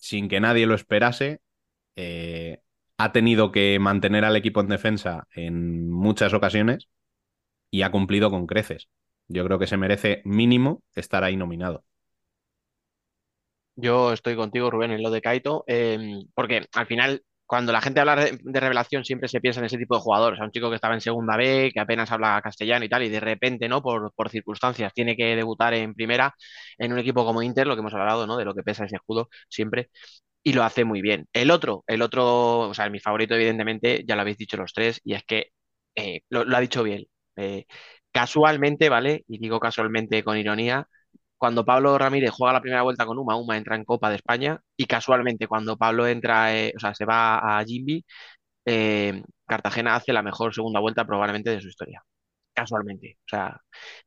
sin que nadie lo esperase, eh, ha tenido que mantener al equipo en defensa en muchas ocasiones y ha cumplido con creces. Yo creo que se merece mínimo estar ahí nominado. Yo estoy contigo, Rubén, en lo de Kaito, eh, porque al final, cuando la gente habla de, revelación, siempre se piensa en ese tipo de jugadores. O sea, un chico que estaba en segunda B, que apenas habla castellano y tal, y de repente, ¿no? Por, circunstancias, tiene que debutar en primera en un equipo como Inter, lo que hemos hablado, ¿no? De lo que pesa ese escudo siempre, y lo hace muy bien. El otro, el otro, o sea, mi favorito, evidentemente, ya lo habéis dicho los tres, y es que eh, lo, lo ha dicho bien. Eh, casualmente, ¿vale? Y digo casualmente con ironía cuando Pablo Ramírez juega la primera vuelta con Uma, Uma entra en Copa de España y casualmente cuando Pablo entra, eh, o sea, se va a Jimby, eh, Cartagena hace la mejor segunda vuelta probablemente de su historia. Casualmente. O sea,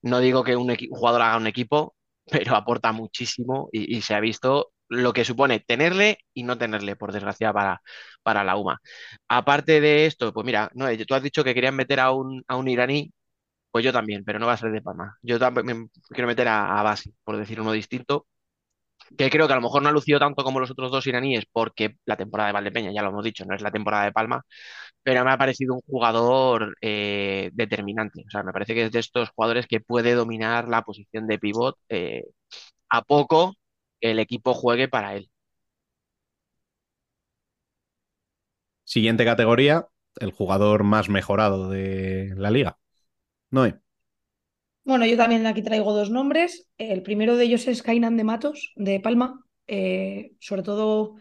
no digo que un, jugador haga un equipo, pero aporta muchísimo y, se ha visto lo que supone tenerle y no tenerle, por desgracia, para, para la UMA. Aparte de esto, pues mira, no, tú has dicho que querían meter a un, a un iraní, pues yo también, pero no va a ser de Palma. Yo también quiero meter a, a por decir uno distinto, que creo que a lo mejor no ha lucido tanto como los otros dos iraníes, porque la temporada de Valdepeña, ya lo hemos dicho, no es la temporada de Palma, pero me ha parecido un jugador eh, determinante. O sea, me parece que es de estos jugadores que puede dominar la posición de pivot eh, a poco que el equipo juegue para él. Siguiente categoría, el jugador más mejorado de la liga. Noé. Bueno, yo también aquí traigo dos nombres. El primero de ellos es Kainan de Matos, de Palma. Eh, sobre todo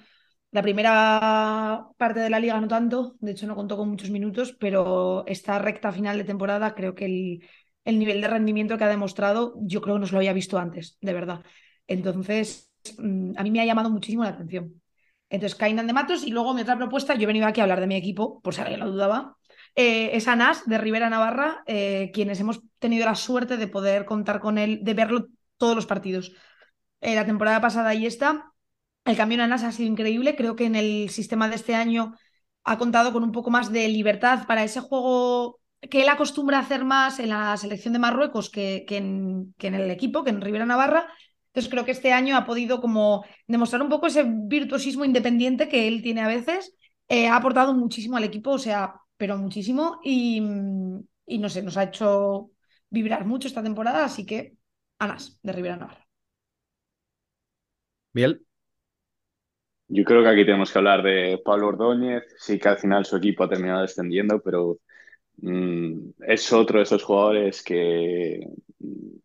la primera parte de la liga no tanto, de hecho no contó con muchos minutos, pero esta recta final de temporada creo que el, el nivel de rendimiento que ha demostrado, yo creo que no se lo había visto antes, de verdad. Entonces, mm, a mí me ha llamado muchísimo la atención. Entonces, Kainan de Matos y luego mi otra propuesta, yo he venido aquí a hablar de mi equipo, por si alguien lo dudaba, eh, es Anas de Rivera Navarra, eh, quienes hemos tenido la suerte de poder contar con él, de verlo todos los partidos. Eh, la temporada pasada y esta, el cambio en Anas ha sido increíble. Creo que en el sistema de este año ha contado con un poco más de libertad para ese juego que él acostumbra a hacer más en la selección de Marruecos que, que, en, que en el equipo, que en Rivera Navarra. Entonces creo que este año ha podido como demostrar un poco ese virtuosismo independiente que él tiene a veces. Eh, ha aportado muchísimo al equipo, o sea, pero muchísimo. Y, y, no sé, nos ha hecho vibrar mucho esta temporada, así que Anas, de Rivera Navarra. Bien. Yo creo que aquí tenemos que hablar de Pablo Ordóñez. Sí que al final su equipo ha terminado descendiendo, pero mm, es otro de esos jugadores que mm,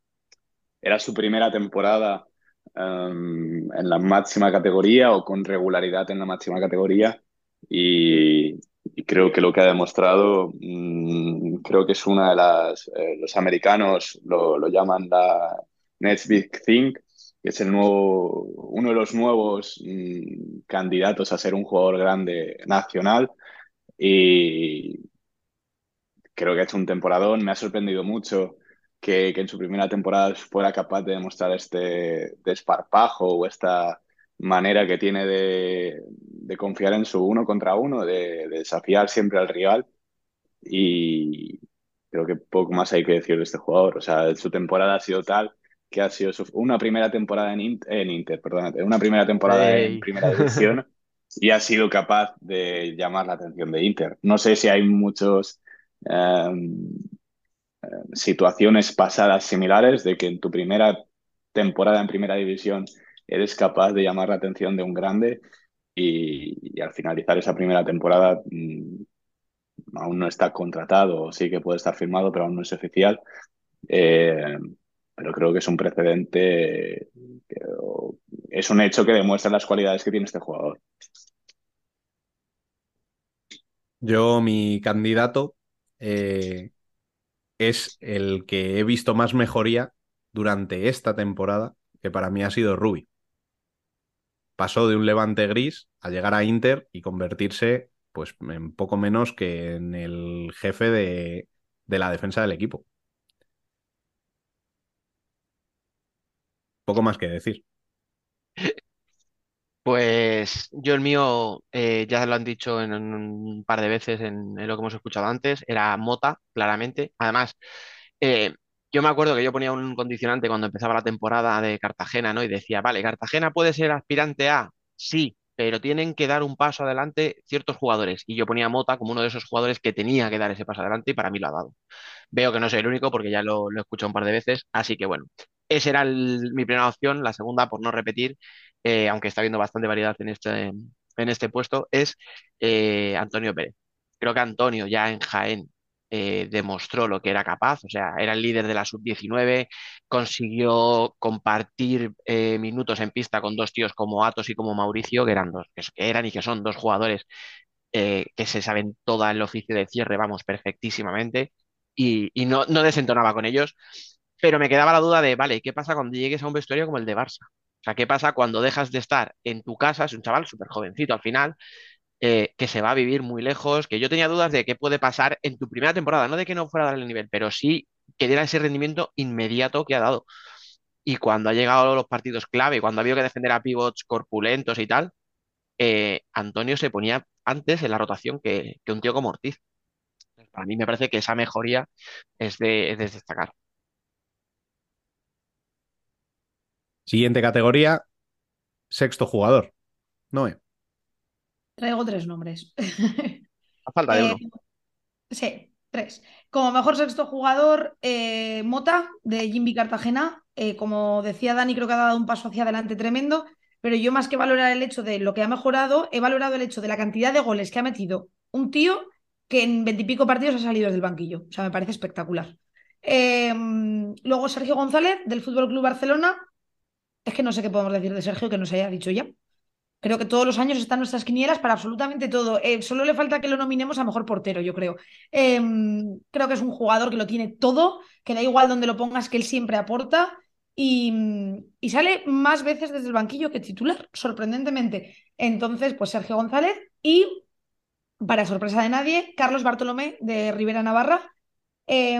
era su primera temporada um, en la máxima categoría o con regularidad en la máxima categoría y, y creo que lo que ha demostrado mmm, creo que es una de las eh, los americanos lo, lo, llaman la next big thing que es el nuevo uno de los nuevos mmm, candidatos a ser un jugador grande nacional. Y creo que ha hecho un temporadón. Me ha sorprendido mucho que, que, en su primera temporada fuera capaz de demostrar este desparpajo o esta manera que tiene de, de, confiar en su uno contra uno, de, de, desafiar siempre al rival. Y creo que poco más hay que decir de este jugador. O sea, su temporada ha sido tal que ha sido su, una primera temporada en, Inter, en Inter, perdónate, una primera temporada hey. en primera división y ha sido capaz de llamar la atención de Inter. No sé si hay muchos um, situaciones pasadas similares de que en tu primera temporada en primera división eres capaz de llamar la atención de un grande y, al finalizar esa primera temporada mmm, aún no está contratado, sí que puede estar firmado, pero aún no es oficial. Eh, pero creo que es un precedente, es un hecho que demuestra las cualidades que tiene este jugador. Yo, mi candidato eh, es el que he visto más mejoría durante esta temporada, que para mí ha sido Rubi. Pasó de un levante gris a llegar a Inter y convertirse, pues, en poco menos que en el jefe de, de la defensa del equipo. Poco más que decir. Pues yo el mío, eh, ya lo han dicho en, un par de veces en, en, lo que hemos escuchado antes, era Mota, claramente. Además, eh, yo me acuerdo que yo ponía un condicionante cuando empezaba la temporada de Cartagena, ¿no? Y decía, vale, Cartagena puede ser aspirante a, sí, pero tienen que dar un paso adelante ciertos jugadores. Y yo ponía Mota como uno de esos jugadores que tenía que dar ese paso adelante y para mí lo ha dado. Veo que no soy el único porque ya lo, he escuchado un par de veces, así que bueno, esa era mi primera opción, la segunda, por no repetir, eh, aunque está habiendo bastante variedad en este, en este puesto, es eh, Antonio Pérez. Creo que Antonio ya en Jaén eh, demostró lo que era capaz, o sea, era el líder de la sub-19, consiguió compartir eh, minutos en pista con dos tíos como Atos y como Mauricio, que eran, dos, que eran y que son dos jugadores eh, que se saben toda el oficio de cierre, vamos, perfectísimamente, y, y no, no desentonaba con ellos, pero me quedaba la duda de, vale, ¿qué pasa cuando llegues a un vestuario como el de Barça? O sea, ¿qué pasa cuando dejas de estar en tu casa? Es un chaval súper jovencito al final, eh, que se va a vivir muy lejos, que yo tenía dudas de qué puede pasar en tu primera temporada, no de que no fuera a dar el nivel, pero sí que diera ese rendimiento inmediato que ha dado. Y cuando ha llegado a los partidos clave, cuando ha habido que defender a pivots corpulentos y tal, eh, Antonio se ponía antes en la rotación que, que, un tío como Ortiz. Para mí me parece que esa mejoría es de, es de destacar. Siguiente categoría, Sexto jugador. Noé. Traigo tres nombres. A falta de Eh, uno. sí, tres. Como mejor sexto jugador, eh, Mota, de Jimby Cartagena. Eh, como decía Dani, creo que ha dado un paso hacia adelante tremendo. Pero yo, más que valorar el hecho de lo que ha mejorado, he valorado el hecho de la cantidad de goles que ha metido un tío que en veintipico partidos ha salido desde el banquillo. O sea, me parece espectacular. Eh, luego Sergio González, del Fútbol Club Barcelona. Es que no sé qué podemos decir de Sergio que nos haya dicho ya. Creo que todos los años están nuestras quinielas para absolutamente todo. Eh, solo le falta que lo nominemos a mejor portero, yo creo. Eh, creo que es un jugador que lo tiene todo, que da igual donde lo pongas, que él siempre aporta y, y sale más veces desde el banquillo que titular, sorprendentemente. Entonces, pues Sergio González y, para sorpresa de nadie, Carlos Bartolomé de Rivera Navarra. Eh,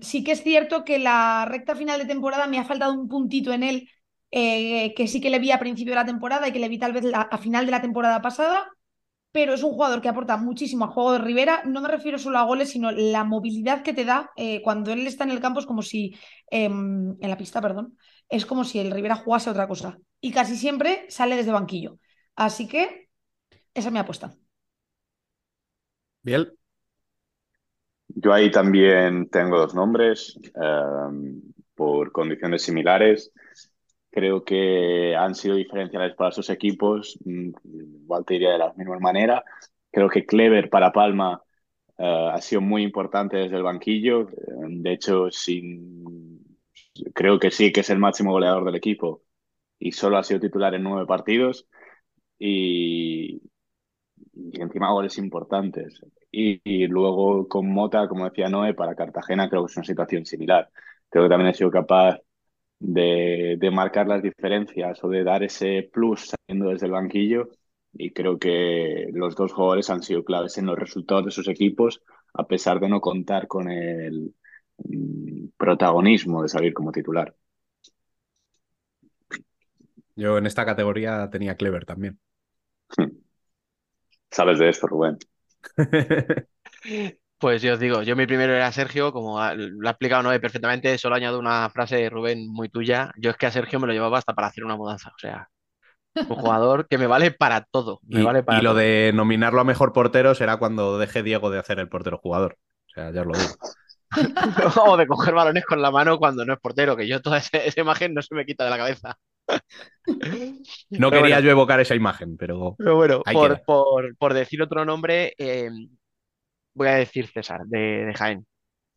sí que es cierto que la recta final de temporada me ha faltado un puntito en él eh, que sí que le vi a principio de la temporada y que le vi tal vez la- a final de la temporada pasada, pero es un jugador que aporta muchísimo al juego de Rivera. No me refiero solo a goles, sino la movilidad que te da eh, cuando él está en el campo es como si, em, en la pista, perdón, es como si el Rivera jugase otra cosa. Y casi siempre sale desde banquillo. Así que esa es mi apuesta. Biel. Yo ahí también tengo dos nombres eh, por condiciones similares. Creo que han sido diferenciales para sus equipos, mm, igual te diría de la misma manera. Creo que Clever para Palma eh, ha sido muy importante desde el banquillo. Eh, De hecho, sin... creo que sí que es el máximo goleador del equipo y solo ha sido titular en nueve partidos y, y encima goles importantes. Y, y luego con Mota, como decía Noé, para Cartagena creo que es una situación similar. Creo que también ha sido capaz de, de marcar las diferencias o de dar ese plus saliendo desde el banquillo. Y creo que los dos jugadores han sido claves en los resultados de sus equipos, a pesar de no contar con el mm, protagonismo de salir como titular. Yo en esta categoría tenía Clever también. Sabes de esto, Rubén. Pues yo os digo, yo mi primero era Sergio, como lo ha explicado Noé perfectamente, solo añado una frase de Rubén muy tuya. Yo es que a Sergio me lo llevaba hasta para hacer una mudanza, o sea, un jugador que me vale para todo, me Y, vale para y lo todo. de nominarlo a mejor portero será cuando deje Diego de hacer el portero jugador. O sea, ya os lo digo. O de coger balones con la mano cuando no es portero, que yo toda esa imagen no se me quita de la cabeza. No Pero quería bueno. yo evocar esa imagen, pero Pero bueno, por decir otro nombre, eh, voy a decir César, de, Jaén.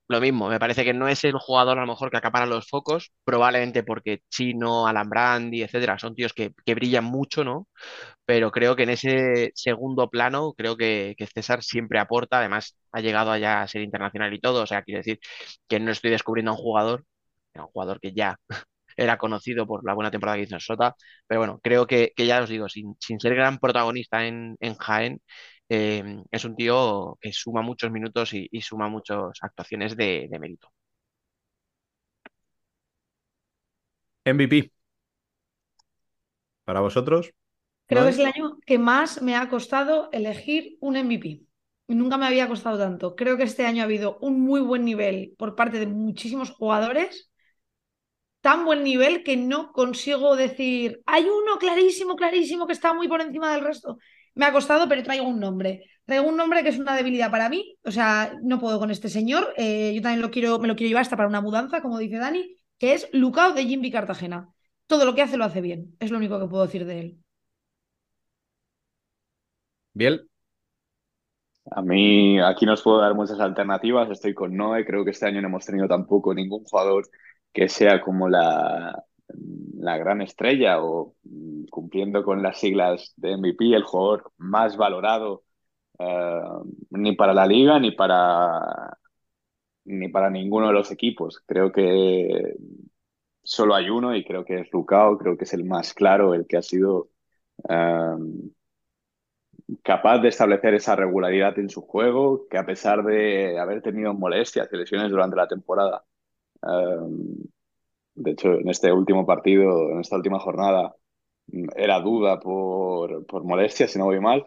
Lo mismo, me parece que no es el jugador a lo mejor que acapara los focos, probablemente porque Chino, Alambrandi, etcétera, son tíos que, que brillan mucho, ¿no? Pero creo que en ese segundo plano, creo que, que César siempre aporta, además ha llegado allá a ser internacional y todo, o sea, quiero decir que no estoy descubriendo a un jugador, a un jugador que ya era conocido por la buena temporada que hizo en Sota, pero bueno, creo que, que ya os digo, sin, sin ser gran protagonista en, en Jaén, eh, es un tío que suma muchos minutos y, y suma muchas actuaciones de, de mérito. MVP. Para vosotros, Creo ¿no que es el año que más me ha costado elegir un MVP. Nunca me había costado tanto. Creo que este año ha habido un muy buen nivel por parte de muchísimos jugadores. Tan buen nivel que no consigo decir, hay uno clarísimo, clarísimo que está muy por encima del resto. Me ha costado, pero traigo un nombre. Traigo un nombre que es una debilidad para mí. O sea, no puedo con este señor. Eh, yo también lo quiero, me lo quiero llevar hasta para una mudanza, como dice Dani, que es Lucao de Jimby Cartagena. Todo lo que hace lo hace bien. Es lo único que puedo decir de él. Biel. A mí aquí no os puedo dar muchas alternativas, estoy con Noé, creo que este año no hemos tenido tampoco ningún jugador que sea como la, la gran estrella o mm, cumpliendo con las siglas de MVP, el jugador más valorado eh, ni para la liga ni para, ni para ninguno de los equipos. Creo que solo hay uno y creo que es Lucao, creo que es el más claro, el que ha sido... eh, capaz de establecer esa regularidad en su juego, que a pesar de haber tenido molestias y lesiones durante la temporada, eh, de hecho, en este último partido, en esta última jornada, mm, era duda por, por molestias, si no voy mal,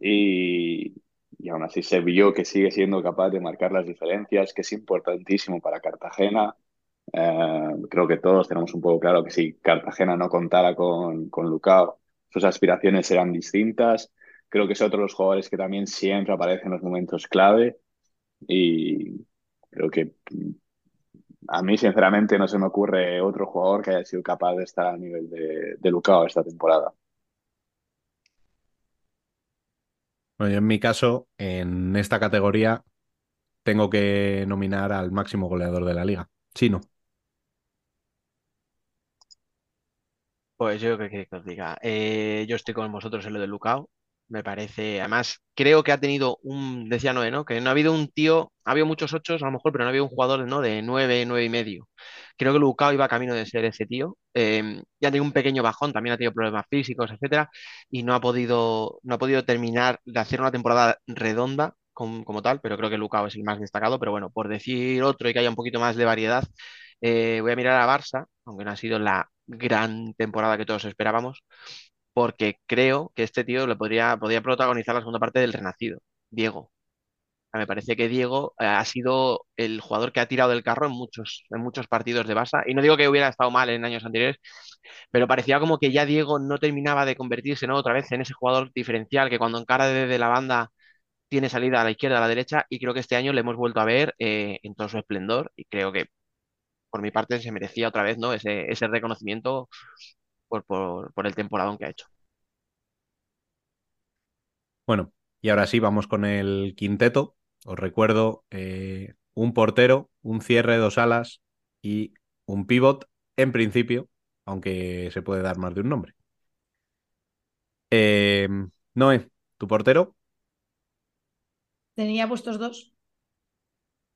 y, y aún así se vio que sigue siendo capaz de marcar las diferencias, que es importantísimo para Cartagena. Eh, creo que todos tenemos un poco claro que si Cartagena no contara con, con Lucao, sus aspiraciones eran distintas. Creo que es otro de los jugadores que también siempre aparece en los momentos clave y creo que a mí, sinceramente, no se me ocurre otro jugador que haya sido capaz de estar a nivel de, de Lucao esta temporada. Bueno, yo en mi caso, en esta categoría, tengo que nominar al máximo goleador de la liga, Chino. Pues yo qué queréis que os diga. Eh, yo estoy con vosotros en lo de Lucao. Me parece, además, creo que ha tenido un, decía Noé, ¿no? Que no ha habido un tío, ha habido muchos ochos a lo mejor, pero no ha habido un jugador, ¿no? De nueve, nueve y medio. Creo que Lucao iba camino de ser ese tío. Eh, ya tenido un pequeño bajón, también ha tenido problemas físicos, etcétera, y no ha podido, no ha podido terminar de hacer una temporada redonda como, como tal, pero creo que Lucao es el más destacado. Pero bueno, por decir otro y que haya un poquito más de variedad, eh, voy a mirar a Barça, aunque no ha sido la gran temporada que todos esperábamos, porque creo que este tío le podría, podría protagonizar la segunda parte del Renacido, Diego. Me parece que Diego eh, ha sido el jugador que ha tirado del carro en muchos, en muchos partidos de Barça. Y no digo que hubiera estado mal en años anteriores, pero parecía como que ya Diego no terminaba de convertirse, ¿no? Otra vez en ese jugador diferencial que cuando encara desde la banda tiene salida a la izquierda, a la derecha, y creo que este año le hemos vuelto a ver eh, en todo su esplendor, y creo que por mi parte se merecía otra vez, ¿no? Ese, ese reconocimiento por, por, por el temporadón que ha hecho. Bueno, y ahora sí, vamos con el quinteto. Os recuerdo eh, un portero, un cierre, dos alas y un pivot en principio, aunque se puede dar más de un nombre. Eh, Noé, tu portero. Tenía puestos dos.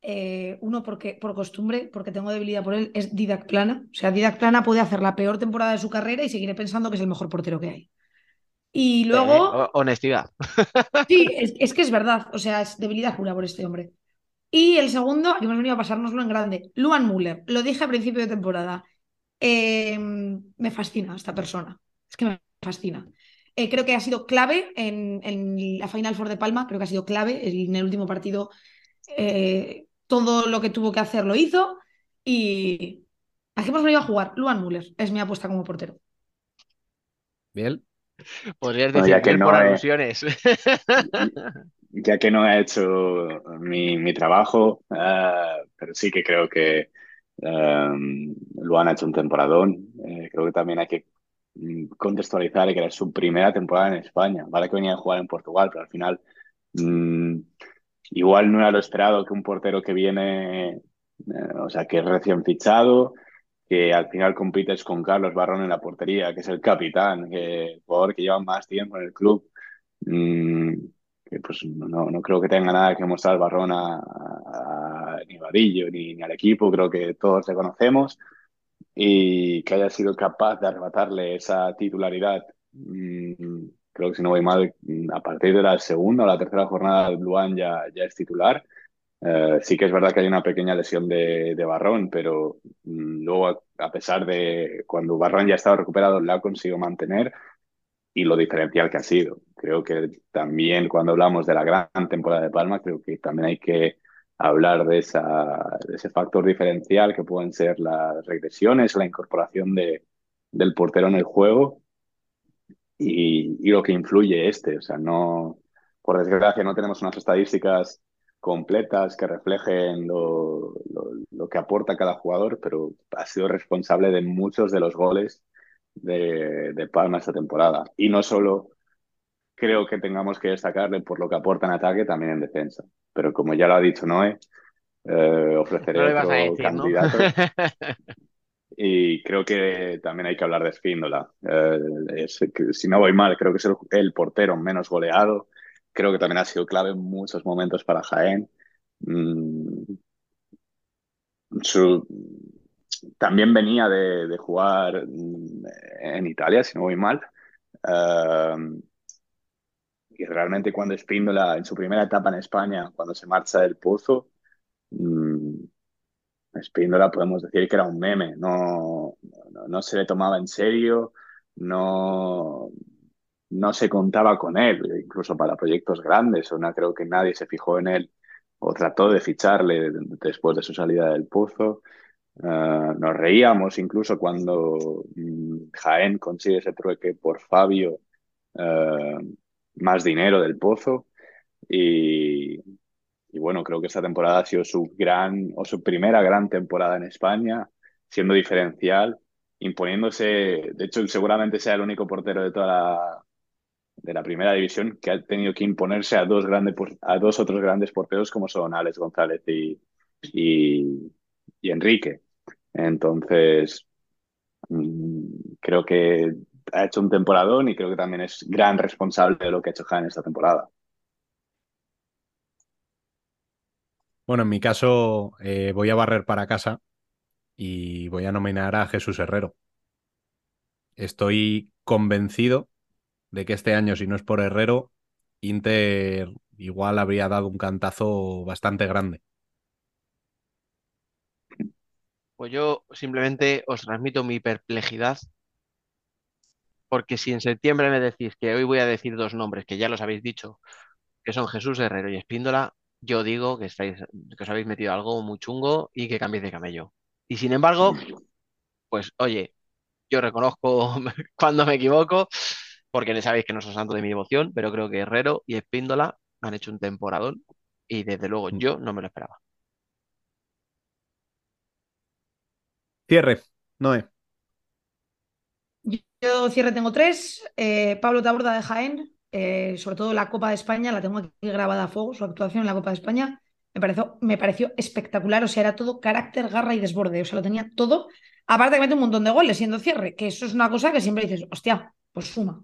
Eh, uno porque, por costumbre, porque tengo debilidad por él, es Didac Plana. O sea, Didac Plana puede hacer la peor temporada de su carrera y seguiré pensando que es el mejor portero que hay. Y Eh, luego, ho- honestidad. sí, es, es que es verdad. O sea, es debilidad pura por este hombre. Y el segundo, hemos venido a pasárnoslo en grande, Luan Müller. Lo dije a principio de temporada. Eh, me fascina esta persona. Es que me fascina. Eh, creo que ha sido clave en, en la Final Four de Palma. Creo que ha sido clave. En el último partido, eh, todo lo que tuvo que hacer lo hizo. Y aquí hemos venido a jugar. Luan Müller es mi apuesta como portero. Bien. Podrías decir ya que no por he- alusiones. ya que no he hecho mi, mi trabajo, eh, pero sí que creo que eh, lo han hecho un temporadón. Eh, creo que también hay que mm, contextualizar que era su primera temporada en España. Vale que venía a jugar en Portugal, pero al final mm, igual no era lo esperado que un portero que viene, eh, o sea, que es recién fichado, que al final compites con Carlos Barrón en la portería, que es el capitán, que jugador que lleva más tiempo en el club. Mm, que pues no, no creo que tenga nada que mostrar Barrón a- ni Vadillo ni, ni al equipo, creo que todos le conocemos y que haya sido capaz de arrebatarle esa titularidad. mm, creo que si no voy mal, a partir de la segunda o la tercera jornada, Luan ya, ya es titular. Eh, sí que es verdad que hay una pequeña lesión de, de Barrón, pero mm, luego, a, a pesar de cuando Barrón ya estaba recuperado, la ha conseguido mantener y lo diferencial que ha sido. Creo que también cuando hablamos de la gran temporada de Palma, creo que también hay que hablar de, esa, de ese factor diferencial que pueden ser las regresiones, la incorporación de, del portero en el juego y, y lo que influye este. O sea, no, por desgracia no tenemos unas estadísticas completas que reflejen lo, lo, lo que aporta cada jugador, pero ha sido responsable de muchos de los goles de, de Palma esta temporada. Y no solo creo que tengamos que destacarle por lo que aporta en ataque, también en defensa. Pero como ya lo ha dicho Noé, eh, ofreceré No otro decir, ¿no? Y creo que también hay que hablar de Espíndola. Eh, es- si no voy mal, creo que es el, el portero menos goleado. Creo que también ha sido clave en muchos momentos para Jaén. Mm, su- también venía de, de jugar mm, en Italia, si no voy mal. Eh, y realmente cuando Espíndola, en su primera etapa en España, cuando se marcha del Pozo, mm, Espíndola podemos decir que era un meme, no, no, se le tomaba en serio, no, no se contaba con él, incluso para proyectos grandes, no creo que nadie se fijó en él o trató de ficharle después de su salida del Pozo. Eh, nos reíamos incluso cuando mm, Jaén consigue ese trueque por Fabio eh, más dinero del pozo y, y bueno, creo que esta temporada ha sido su gran o su primera gran temporada en España, siendo diferencial, imponiéndose, de hecho seguramente sea el único portero de toda la, de la primera división que ha tenido que imponerse a dos, grandes, a dos otros grandes porteros como son Alex González y, y, Enrique. Entonces, mm, creo que ha hecho un temporadón y creo que también es gran responsable de lo que ha hecho Jaén esta temporada. Bueno, en mi caso eh, voy a barrer para casa y voy a nominar a Jesús Herrero. Estoy convencido de que este año, si no es por Herrero, Inter igual habría dado un cantazo bastante grande. Pues yo simplemente os transmito mi perplejidad, porque si en septiembre me decís que hoy voy a decir dos nombres, que ya los habéis dicho, que son Jesús Herrero y Espíndola, yo digo que estáis, que os habéis metido algo muy chungo y que cambiéis de camello. Y sin embargo, pues oye, yo reconozco cuando me equivoco, porque sabéis que no soy santo de mi devoción, pero creo que Herrero y Espíndola han hecho un temporadón y desde luego yo no me lo esperaba. Cierre, Noé. Yo cierre tengo tres. Eh, Pablo Taborda de Jaén, eh, sobre todo la Copa de España, la tengo aquí grabada a fuego, su actuación en la Copa de España. Me pareció, me pareció espectacular, o sea, era todo carácter, garra y desborde, o sea, lo tenía todo. Aparte que mete un montón de goles siendo cierre, que eso es una cosa que siempre dices, hostia, pues suma.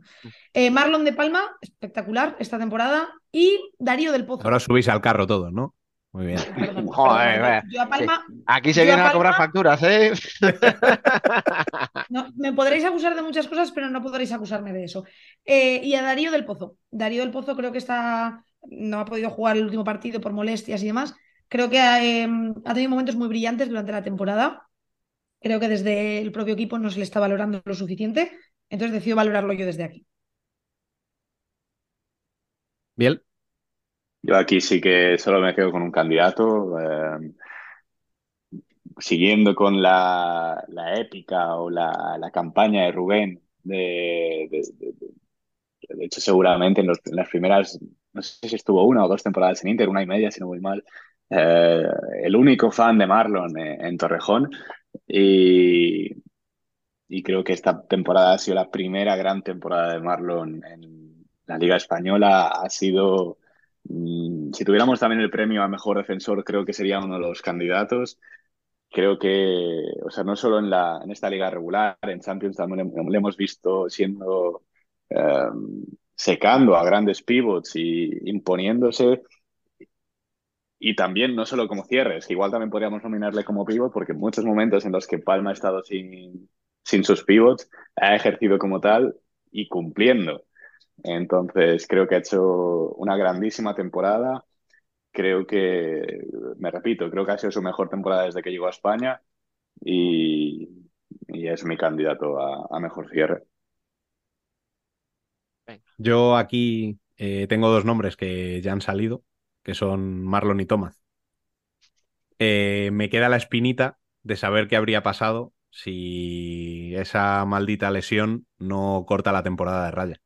Eh, Marlon de Palma, espectacular esta temporada. Y Darío del Pozo. Ahora subís al carro todos, ¿no? Muy bien. Perdón, Joder, perdón, yo a Palma, sí. Aquí se vienen a, a cobrar facturas, ¿eh? No, me podréis acusar de muchas cosas, pero no podréis acusarme de eso. Eh, y a Darío del Pozo. Darío del Pozo creo que está. No ha podido jugar el último partido por molestias y demás. Creo que ha, eh, ha tenido momentos muy brillantes durante la temporada. Creo que desde el propio equipo no se le está valorando lo suficiente. Entonces decido valorarlo yo desde aquí. Bien. Yo aquí sí que solo me quedo con un candidato. Eh, siguiendo con la, la épica o la, la, campaña de Rubén, de, de, de, de hecho seguramente en, los, en, las primeras, no sé si estuvo una o dos temporadas en Inter, una y media si no voy mal, eh, el único fan de Marlon en, en Torrejón y, y creo que esta temporada ha sido la primera gran temporada de Marlon en la Liga Española. Ha sido, si tuviéramos también el premio a mejor defensor, creo que sería uno de los candidatos. Creo que, o sea, no solo en, esta liga regular, en Champions también le, hemos visto siendo, eh, secando a grandes pivots y imponiéndose. Y también no solo como cierres, igual también podríamos nominarle como pivot, porque en muchos momentos en los que Palma ha estado sin, sin sus pivots, ha ejercido como tal y cumpliendo. Entonces, creo que ha hecho una grandísima temporada. Creo que, me repito, creo que ha sido su mejor temporada desde que llegó a España y, y es mi candidato a, a, mejor cierre. Yo aquí eh, tengo dos nombres que ya han salido, que son Marlon y Thomas. Eh, me queda la espinita de saber qué habría pasado si esa maldita lesión no corta la temporada de raya.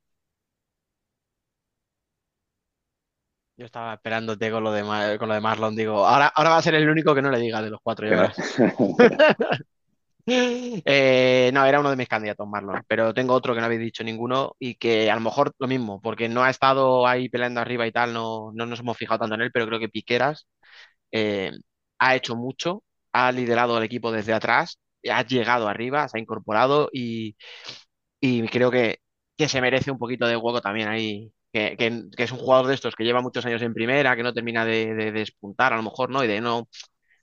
Yo estaba esperándote con lo de, Mar con lo de Marlon. Digo, ahora, ahora va a ser el único que no le diga de los cuatro. eh, no, era uno de mis candidatos, Marlon. Pero tengo otro que no habéis dicho ninguno y que a lo mejor lo mismo, porque no ha estado ahí peleando arriba y tal, no, no nos hemos fijado tanto en él, pero creo que Piqueras eh, ha hecho mucho, ha liderado el equipo desde atrás ha llegado arriba, se ha incorporado y, y creo que, que, se merece un poquito de hueco también ahí. Que, que, que, es un jugador de estos que lleva muchos años en primera, que no termina de, de, de despuntar a lo mejor, ¿no? Y de no,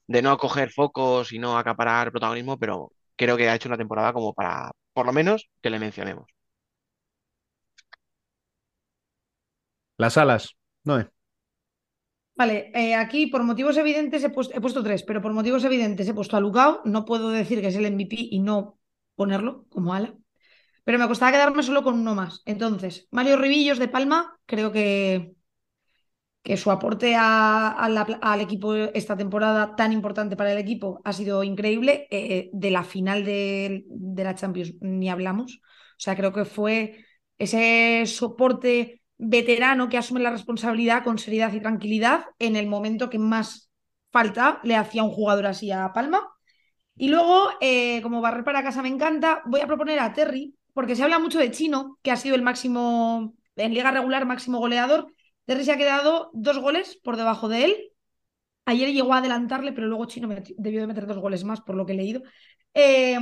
de no coger focos y no acaparar protagonismo, pero creo que ha hecho una temporada como para, por lo menos, que le mencionemos. Las alas, no es. Vale, eh, aquí por motivos evidentes he puesto, he puesto, tres, pero por motivos evidentes he puesto a Lucao. No puedo decir que es el MVP y no ponerlo como ala. Pero me costaba quedarme solo con uno más. Entonces, Mario Ribillos de Palma, creo que, que su aporte al equipo esta temporada tan importante para el equipo ha sido increíble. Eh, de la final de, de la Champions ni hablamos. O sea, creo que fue ese soporte veterano que asume la responsabilidad con seriedad y tranquilidad en el momento que más falta le hacía un jugador así a Palma. Y luego, eh, como barrer para casa me encanta, voy a proponer a Terry, porque se habla mucho de Chino, que ha sido el máximo, en liga regular, máximo goleador. Terry se ha quedado dos goles por debajo de él. Ayer llegó a adelantarle, pero luego Chino debió de meter dos goles más, por lo que he leído. Eh,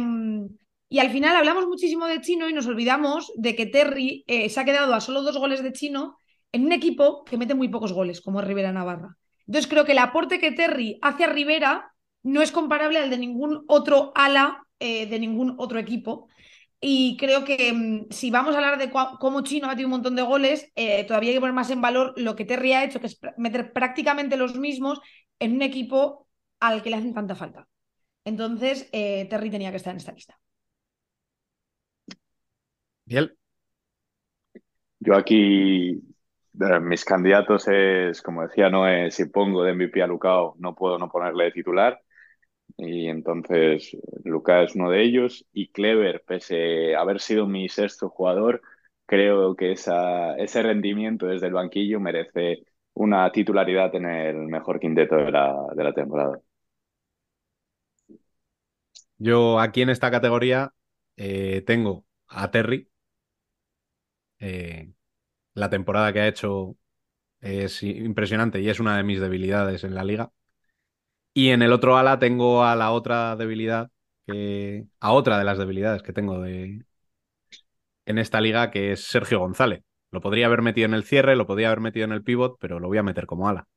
y al final hablamos muchísimo de Chino y nos olvidamos de que Terry eh, se ha quedado a solo dos goles de Chino en un equipo que mete muy pocos goles, como es Rivera Navarra. Entonces creo que el aporte que Terry hace a Rivera no es comparable al de ningún otro ala eh, de ningún otro equipo. Y creo que mm, si vamos a hablar de cómo Chino ha metido un montón de goles, eh, todavía hay que poner más en valor lo que Terry ha hecho, que es pr- meter prácticamente los mismos en un equipo al que le hacen tanta falta. Entonces, eh, Terry tenía que estar en esta lista. Biel. Yo aquí, mis candidatos es, como decía Noé, si pongo de MVP a Lucao, no puedo no ponerle de titular. Y entonces Lucas es uno de ellos. Y Clever, pese a haber sido mi sexto jugador, creo que ese rendimiento desde el banquillo merece una titularidad en el mejor quinteto de la, de la temporada. Yo aquí en esta categoría eh, tengo a Terry. Eh, la temporada que ha hecho es impresionante y es una de mis debilidades en la liga. Y en el otro ala tengo a la otra debilidad, que, a otra de las debilidades que tengo de, en esta liga, que es Sergio González. Lo podría haber metido en el cierre, lo podría haber metido en el pivot, pero lo voy a meter como ala.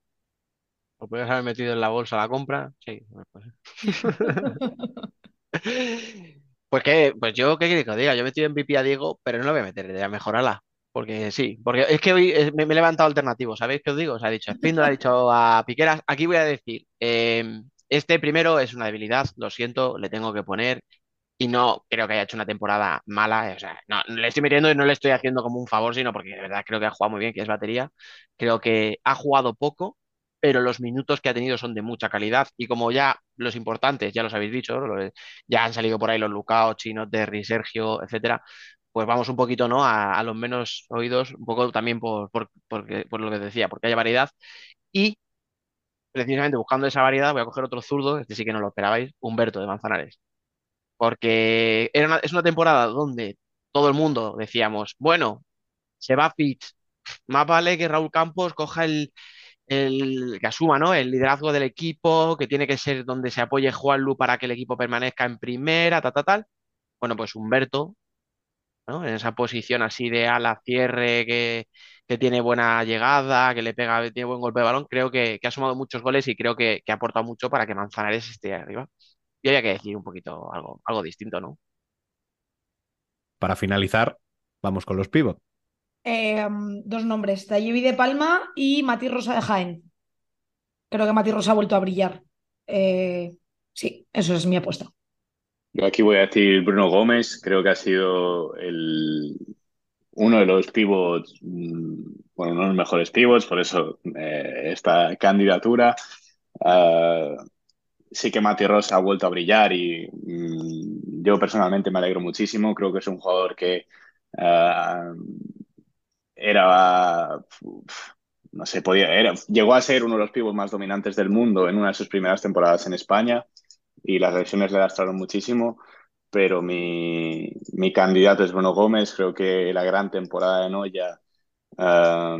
¿Lo podrías haber metido en la bolsa la compra? Sí. pues. Que, pues yo, ¿qué queréis que diga? Yo he metido en MVP a Diego, pero no lo voy a meter de mejor ala. Porque sí, porque es que hoy eh, me, he levantado alternativo, ¿sabéis qué os digo? O sea, ha dicho Spindle, ha dicho a Piqueras. Aquí voy a decir, eh, este primero es una debilidad, lo siento, le tengo que poner. Y no creo que haya hecho una temporada mala. O sea, no, le estoy metiendo y no le estoy haciendo como un favor, sino porque de verdad creo que ha jugado muy bien, que es batería. Creo que ha jugado poco, pero los minutos que ha tenido son de mucha calidad. Y como ya los importantes, ya los habéis dicho, ya han salido por ahí los Lucao, Chino, Terry, Sergio, etcétera, pues vamos un poquito, ¿no? A, a los menos oídos, un poco también por, por, por lo que decía, porque haya variedad. Y precisamente buscando esa variedad, voy a coger otro zurdo, este sí que no lo esperabais, Humberto de Manzanares. Porque era es una temporada donde todo el mundo decíamos, bueno, se va Fitch, más vale que Raúl Campos coja el, el que asuma, ¿no? El liderazgo del equipo, que tiene que ser donde se apoye Juanlu para que el equipo permanezca en primera, tal, tal, tal. Bueno, pues Humberto, ¿no? En esa posición así de ala cierre, que, que tiene buena llegada, que le pega, tiene buen golpe de balón, creo que, que ha sumado muchos goles y creo que, que ha aportado mucho para que Manzanares esté arriba. Y había que decir un poquito algo, algo distinto, ¿no? Para finalizar, vamos con los pivot. Eh, dos nombres, Tayevi de Palma y Mati Rosa de Jaén. Creo que Mati Rosa ha vuelto a brillar. Eh, sí, eso es mi apuesta. Yo aquí voy a decir Bruno Gómez, creo que ha sido el, uno de los pivots, mm, bueno, uno de los mejores pivots, por eso eh, esta candidatura. Ah, sí que Mati Rosa ha vuelto a brillar y mm, yo personalmente me alegro muchísimo. Creo que es un jugador que ah, era, no sé, podía, era, llegó a ser uno de los pivots más dominantes del mundo en una de sus primeras temporadas en España y las lesiones le lastraron muchísimo. Pero mi, mi candidato es Bruno Gómez. Creo que la gran temporada de Noya ah,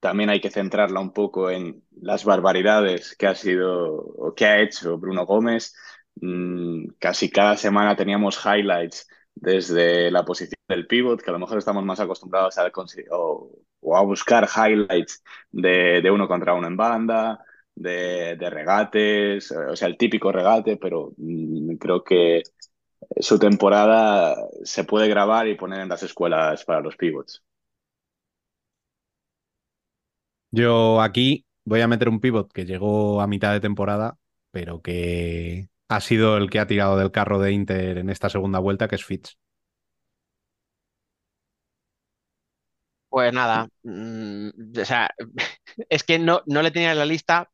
también hay que centrarla un poco en las barbaridades que ha sido que ha hecho Bruno Gómez. Mm, casi cada semana teníamos highlights desde la posición del pivot, que a lo mejor estamos más acostumbrados a buscar highlights de, de uno contra uno en banda, de, de regates, o sea, el típico regate, pero mm, creo que su temporada se puede grabar y poner en las escuelas para los pivots. Yo aquí voy a meter un pivot que llegó a mitad de temporada, pero que ha sido el que ha tirado del carro de Inter en esta segunda vuelta, que es Fitz. Pues nada, mm, o sea, es que no, no le tenía en la lista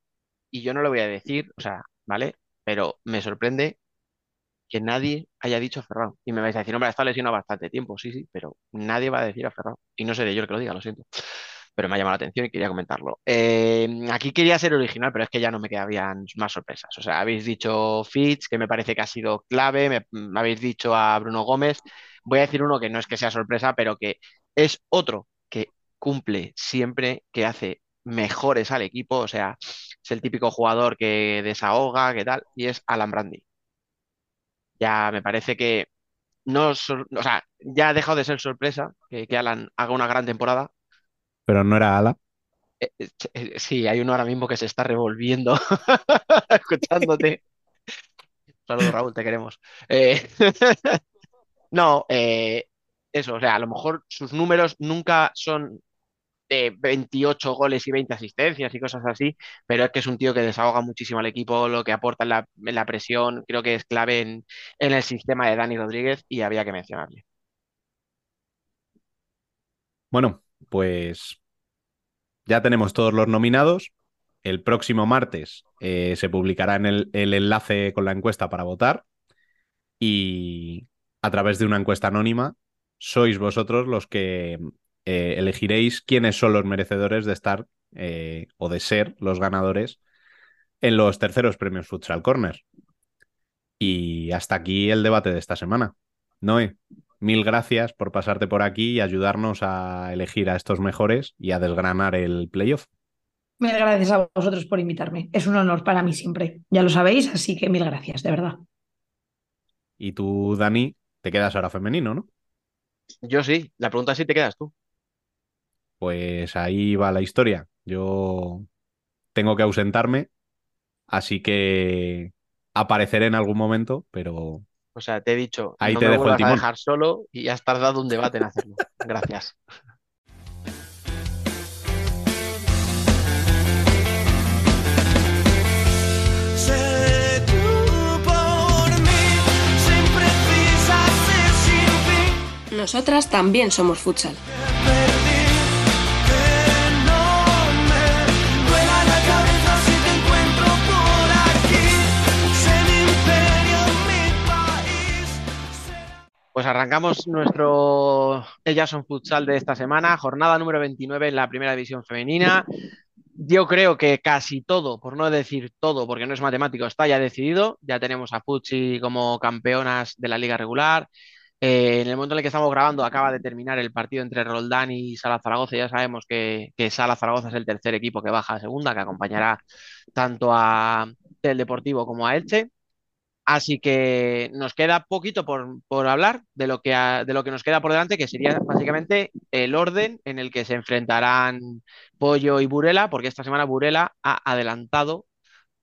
y yo no lo voy a decir, o sea, ¿vale? Pero me sorprende que nadie haya dicho a Ferran. Y me vais a decir, hombre, estado lesionado bastante tiempo, sí, sí, pero nadie va a decir a Ferran. Y no seré yo el que lo diga, lo siento. Pero me ha llamado la atención y quería comentarlo. Eh, aquí quería ser original, pero es que ya no me quedarían más sorpresas. O sea, habéis dicho Fitz, que me parece que ha sido clave, me, me habéis dicho a Bruno Gómez. Voy a decir uno que no es que sea sorpresa, pero que es otro que cumple siempre, que hace mejores al equipo, o sea, es el típico jugador que desahoga, que tal, y es Alan Brandy. Ya me parece que no, o sea, ya ha dejado de ser sorpresa que, que Alan haga una gran temporada. Pero no era ala. Eh, eh, eh, sí, hay uno ahora mismo que se está revolviendo escuchándote. Saludos, Raúl, te queremos. Eh, no, eh, eso, o sea, a lo mejor sus números nunca son de 28 goles y 20 asistencias y cosas así, pero es que es un tío que desahoga muchísimo al equipo, lo que aporta en la, presión, creo que es clave en, en el sistema de Dani Rodríguez y había que mencionarle. Bueno, pues ya tenemos todos los nominados. El próximo martes eh, se publicará en el, el enlace con la encuesta para votar y a través de una encuesta anónima sois vosotros los que eh, elegiréis quiénes son los merecedores de estar eh, o de ser los ganadores en los terceros premios Futsal Corner. Y hasta aquí el debate de esta semana. Noé, mil gracias por pasarte por aquí y ayudarnos a elegir a estos mejores y a desgranar el playoff. Mil gracias a vosotros por invitarme. Es un honor para mí siempre. Ya lo sabéis, así que mil gracias, de verdad. Y tú, Dani, te quedas ahora femenino, ¿no? Yo sí, la pregunta es si te quedas tú. Pues ahí va la historia. Yo tengo que ausentarme, así que apareceré en algún momento, pero O sea, te he dicho, Ahí no te me dejo el a dejar solo y has tardado un debate en hacerlo. Gracias. Nosotras también somos futsal. Pues arrancamos nuestro Ellas son Futsal de esta semana, jornada número 29 en la primera división femenina. Yo creo que casi todo, por no decir todo, porque no es matemático, está ya decidido. Ya tenemos a Futsi como campeonas de la liga regular. Eh, en el momento en el que estamos grabando acaba de terminar el partido entre Roldán y Sala Zaragoza. Ya sabemos que, que Sala Zaragoza es el tercer equipo que baja a segunda, que acompañará tanto a el Deportivo como a Elche. Así que nos queda poquito por, por hablar de lo, que ha- de lo que nos queda por delante, que sería básicamente el orden en el que se enfrentarán Pollo y Burela, porque esta semana Burela ha adelantado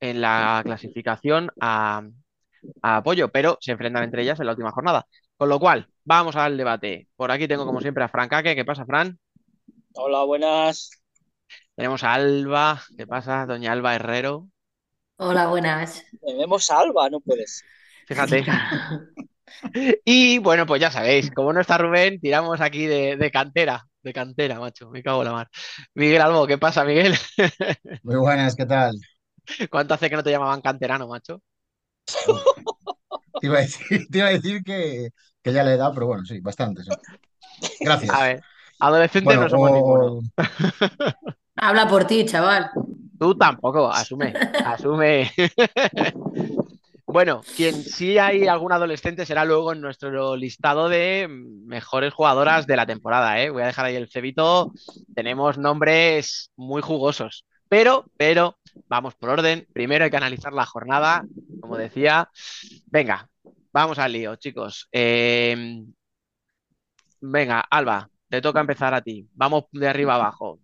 en la clasificación a, a Pollo, pero se enfrentan entre ellas en la última jornada. Con lo cual, vamos al debate. Por aquí tengo como siempre a Fran Caque. ¿Qué pasa, Fran? Hola, buenas. Tenemos a Alba. ¿Qué pasa, doña Alba Herrero? Hola, buenas. Tenemos a Alba, no puedes. Fíjate. Y bueno, pues ya sabéis, como no está Rubén, tiramos aquí de, de cantera, de cantera, macho, me cago en la mar. Miguel Albo, ¿qué pasa, Miguel? Muy buenas, ¿qué tal? ¿Cuánto hace que no te llamaban canterano, macho? Te iba a decir, te iba a decir que, que ya le he dado, pero bueno, sí, bastante. sí. Gracias. A ver, adolescentes Bueno, no somos o- ninguno. Habla por ti, chaval. Tú tampoco, asume, asume. Bueno, quien sí hay algún adolescente será luego en nuestro listado de mejores jugadoras de la temporada, ¿eh? Voy a dejar ahí el cebito. Tenemos nombres muy jugosos. Pero, pero, vamos por orden. Primero hay que analizar la jornada, como decía. Venga, vamos al lío, chicos. Eh, venga, Alba, te toca empezar a ti. Vamos de arriba abajo.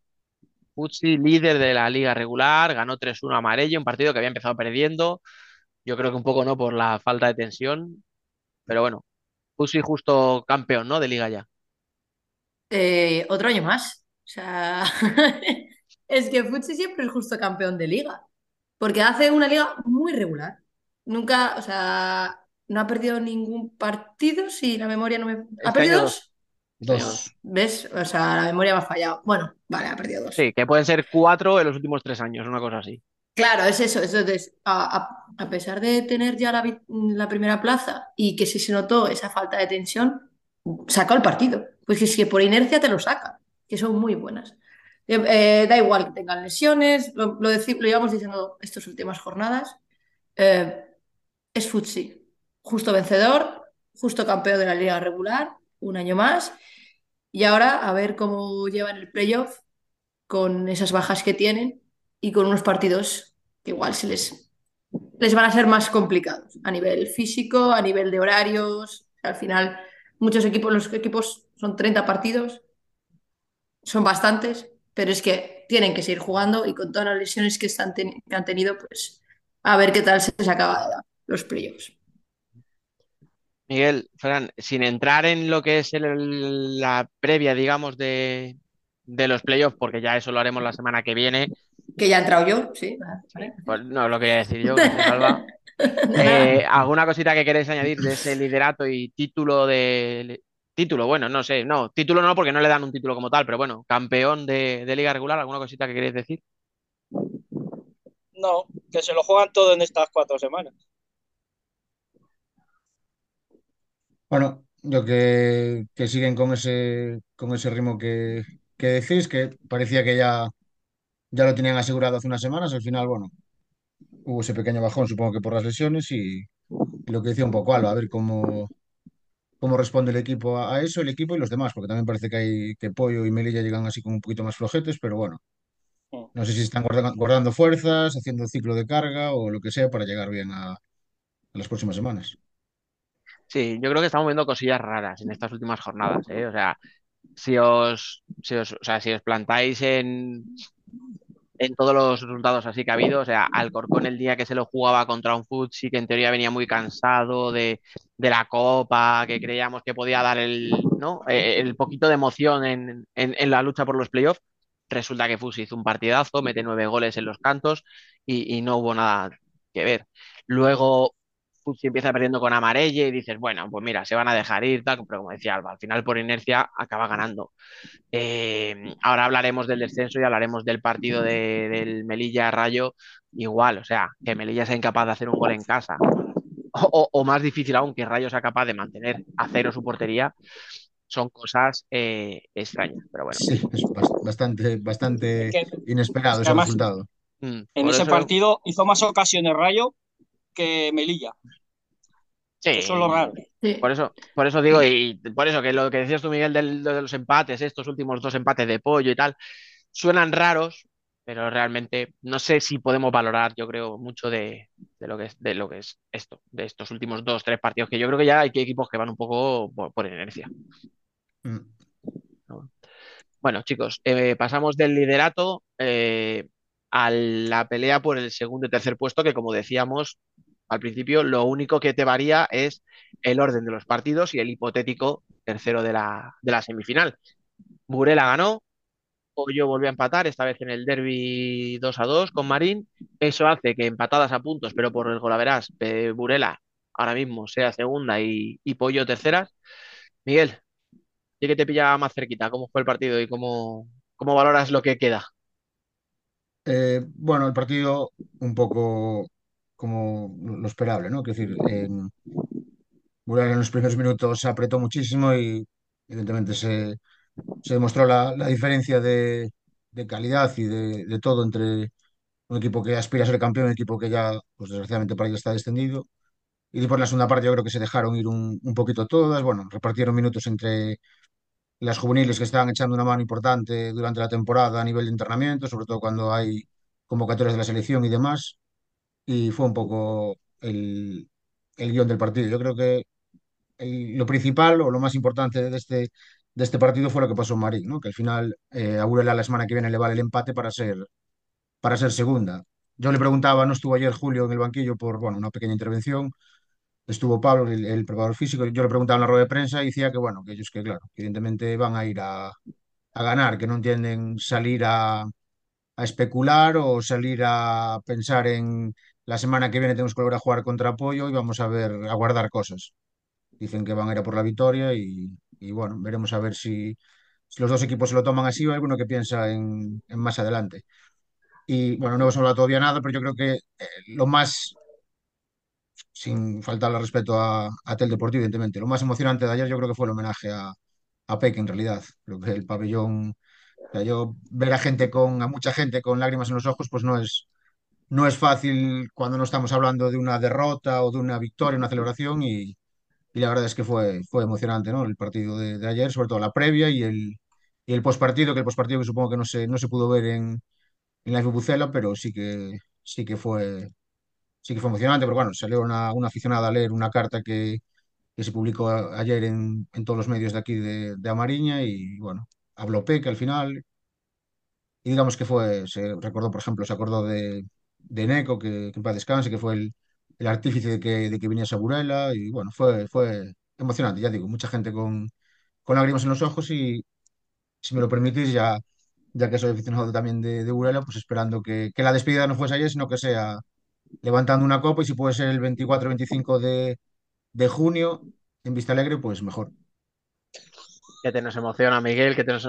Futsi, líder de la liga regular, ganó 3-1 a Marella, un partido que había empezado perdiendo. Yo creo que un poco no por la falta de tensión, pero bueno, Futsi justo campeón, ¿no? De liga ya. Eh, otro año más. O sea, es que Futsi siempre es justo campeón de liga. Porque hace una liga muy regular. Nunca, o sea, no ha perdido ningún partido, si la memoria no me... ¿Ha Este perdido dos? Dos. ¿Ves? O sea, la memoria me ha fallado. Bueno, vale, ha perdido dos. Sí, que pueden ser cuatro en los últimos tres años, una cosa así. Claro, es eso. Entonces, a, a- a pesar de tener ya la, la primera plaza y que sí se notó esa falta de tensión, sacó el partido. Pues que es que por inercia te lo saca, que son muy buenas. Eh, eh, da igual que tengan lesiones, lo, lo, deci- lo llevamos diciendo estas últimas jornadas. eh, es Futsi. Justo vencedor, justo campeón de la liga regular, un año más. Y ahora a ver cómo llevan el playoff con esas bajas que tienen y con unos partidos que igual se les, les van a ser más complicados a nivel físico, a nivel de horarios. Al final, muchos equipos, los equipos son 30 partidos, son bastantes, pero es que tienen que seguir jugando y con todas las lesiones que, están que han tenido, pues a ver qué tal se les acaba los playoffs. Miguel, Fran, sin entrar en lo que es el- la previa, digamos, de, de los playoffs, porque ya eso lo haremos la semana que viene. Que ya he entrado yo, sí. vale. Pues no lo quería decir yo, que se salva. Eh, ¿alguna cosita que queréis añadir de ese liderato y título de... Título, bueno, no sé, no, título no porque no le dan un título como tal, pero bueno, campeón de, de liga regular, ¿alguna cosita que queréis decir? No, que se lo juegan todo en estas cuatro semanas. Bueno, yo que, que siguen con ese, con ese ritmo que, que decís, que parecía que ya, ya lo tenían asegurado hace unas semanas, al final, bueno, hubo ese pequeño bajón, supongo que por las lesiones, y, y lo que decía un poco Alba, a ver cómo, cómo responde el equipo a, a eso, el equipo y los demás, porque también parece que hay que Pollo y Melilla llegan así como un poquito más flojetes, pero bueno, no sé si están guarda- guardando fuerzas, haciendo ciclo de carga o lo que sea para llegar bien a, a las próximas semanas. Sí, yo creo que estamos viendo cosillas raras en estas últimas jornadas, ¿eh? O sea, si os, si os, o sea, si os plantáis en, en todos los resultados así que ha habido. O sea, Alcorcón el día que se lo jugaba contra un Futsi que en teoría venía muy cansado de, de la Copa, que creíamos que podía dar el, ¿no? Eh, el poquito de emoción en, en, en la lucha por los playoffs. Resulta que Futsi hizo un partidazo, mete nueve goles en los cantos y no hubo nada que ver. Luego Futsi empieza perdiendo con Amarelle y dices, bueno, pues mira, se van a dejar ir, tal, pero como decía Alba, al final por inercia acaba ganando. Eh, ahora hablaremos del descenso y hablaremos del partido de, del Melilla Rayo igual, o sea, que Melilla sea incapaz de hacer un gol en casa. O, o, o más difícil aún, que Rayo sea capaz de mantener a cero su portería, son cosas eh, extrañas, pero bueno. Sí, es bas- bastante, bastante Es que, inesperado es que ese además resultado. Mm, en por ese eso, partido hizo más ocasiones Rayo que Melilla. sí, Eso es lo raro. por eso, por eso digo, y por eso que lo que decías tú, Miguel, del- de los empates, estos últimos dos empates de pollo y tal, suenan raros, pero realmente no sé si podemos valorar, yo creo, mucho de, de lo que es, de lo que es esto, de estos últimos dos, tres partidos, que yo creo que ya hay que equipos que van un poco por, por inercia. Mm. ¿no? Bueno, chicos, eh, pasamos del liderato eh, a la pelea por el segundo y tercer puesto, que como decíamos al principio, lo único que te varía es el orden de los partidos y el hipotético tercero de la, de la semifinal. Burela ganó, Pollo volvió a empatar, esta vez en el derby 2 a 2 con Marín. Eso hace que empatadas a puntos, pero por el golaveras, eh, Burela ahora mismo sea segunda y, y Pollo terceras. Miguel, sí que te pilla más cerquita, ¿cómo fue el partido y cómo, cómo valoras lo que queda? Eh, bueno, el partido un poco como lo esperable, ¿no? Quiero decir, Burela en los primeros minutos se apretó muchísimo y evidentemente se, se demostró la, la diferencia de, de calidad y de, de todo entre un equipo que aspira a ser campeón y un equipo que ya, pues desgraciadamente para ellos está descendido. Y después en la segunda parte yo creo que se dejaron ir un, un poquito todas, bueno, repartieron minutos entre las juveniles que estaban echando una mano importante durante la temporada a nivel de entrenamiento, sobre todo cuando hay convocatorias de la selección y demás, y fue un poco el, el guion del partido. Yo creo que lo principal o lo más importante de este, de este partido fue lo que pasó en Marín, ¿no? Que al final eh, a Burela la semana que viene le vale el empate para ser, para ser segunda. Yo le preguntaba, no estuvo ayer Julio en el banquillo por bueno, una pequeña intervención, estuvo Pablo, el, el preparador físico, yo le preguntaba en la rueda de prensa y decía que bueno, que ellos que claro, evidentemente van a ir a, a ganar, que no entienden salir a, a especular o salir a pensar en la semana que viene tenemos que volver a jugar contra Apoyo y vamos a ver, a guardar cosas. Dicen que van a ir a por la victoria y, bueno, veremos a ver si, los dos equipos se lo toman así o alguno que piensa en, más adelante. Y bueno, no hemos hablado todavía nada, pero yo creo que eh, lo más, sin faltarle respeto a, a Tel Deportivo, evidentemente, lo más emocionante de ayer yo creo que fue el homenaje a, a Peque en realidad. Creo que el pabellón, yo ver a gente con, a mucha gente con lágrimas en los ojos, pues no es, no es fácil cuando no estamos hablando de una derrota o de una victoria, una celebración y, y la verdad es que fue, fue emocionante, ¿no? El partido de, ayer, sobre todo la previa y el, y el postpartido, que el postpartido que supongo que no se, no se pudo ver en, en la Bucela, pero sí que, sí que fue, sí que fue emocionante, pero bueno, salió una, una aficionada a leer una carta que, que se publicó ayer en, en todos los medios de aquí de, de Amariña y bueno, habló Peque al final y digamos que fue, se recordó, por ejemplo, se acordó de, de Neco, que, que en paz descanse, que fue el, el artífice de que, de que viniese a Burela y bueno, fue, fue emocionante, ya digo, mucha gente con, con lágrimas en los ojos y si me lo permitís, ya, ya que soy aficionado también de, de pues esperando que, que la despedida no fuese ayer, sino que sea levantando una copa y si puede ser el 24-25 de, de junio en Vista Alegre, pues mejor. Que te nos emociona, Miguel, que te nos.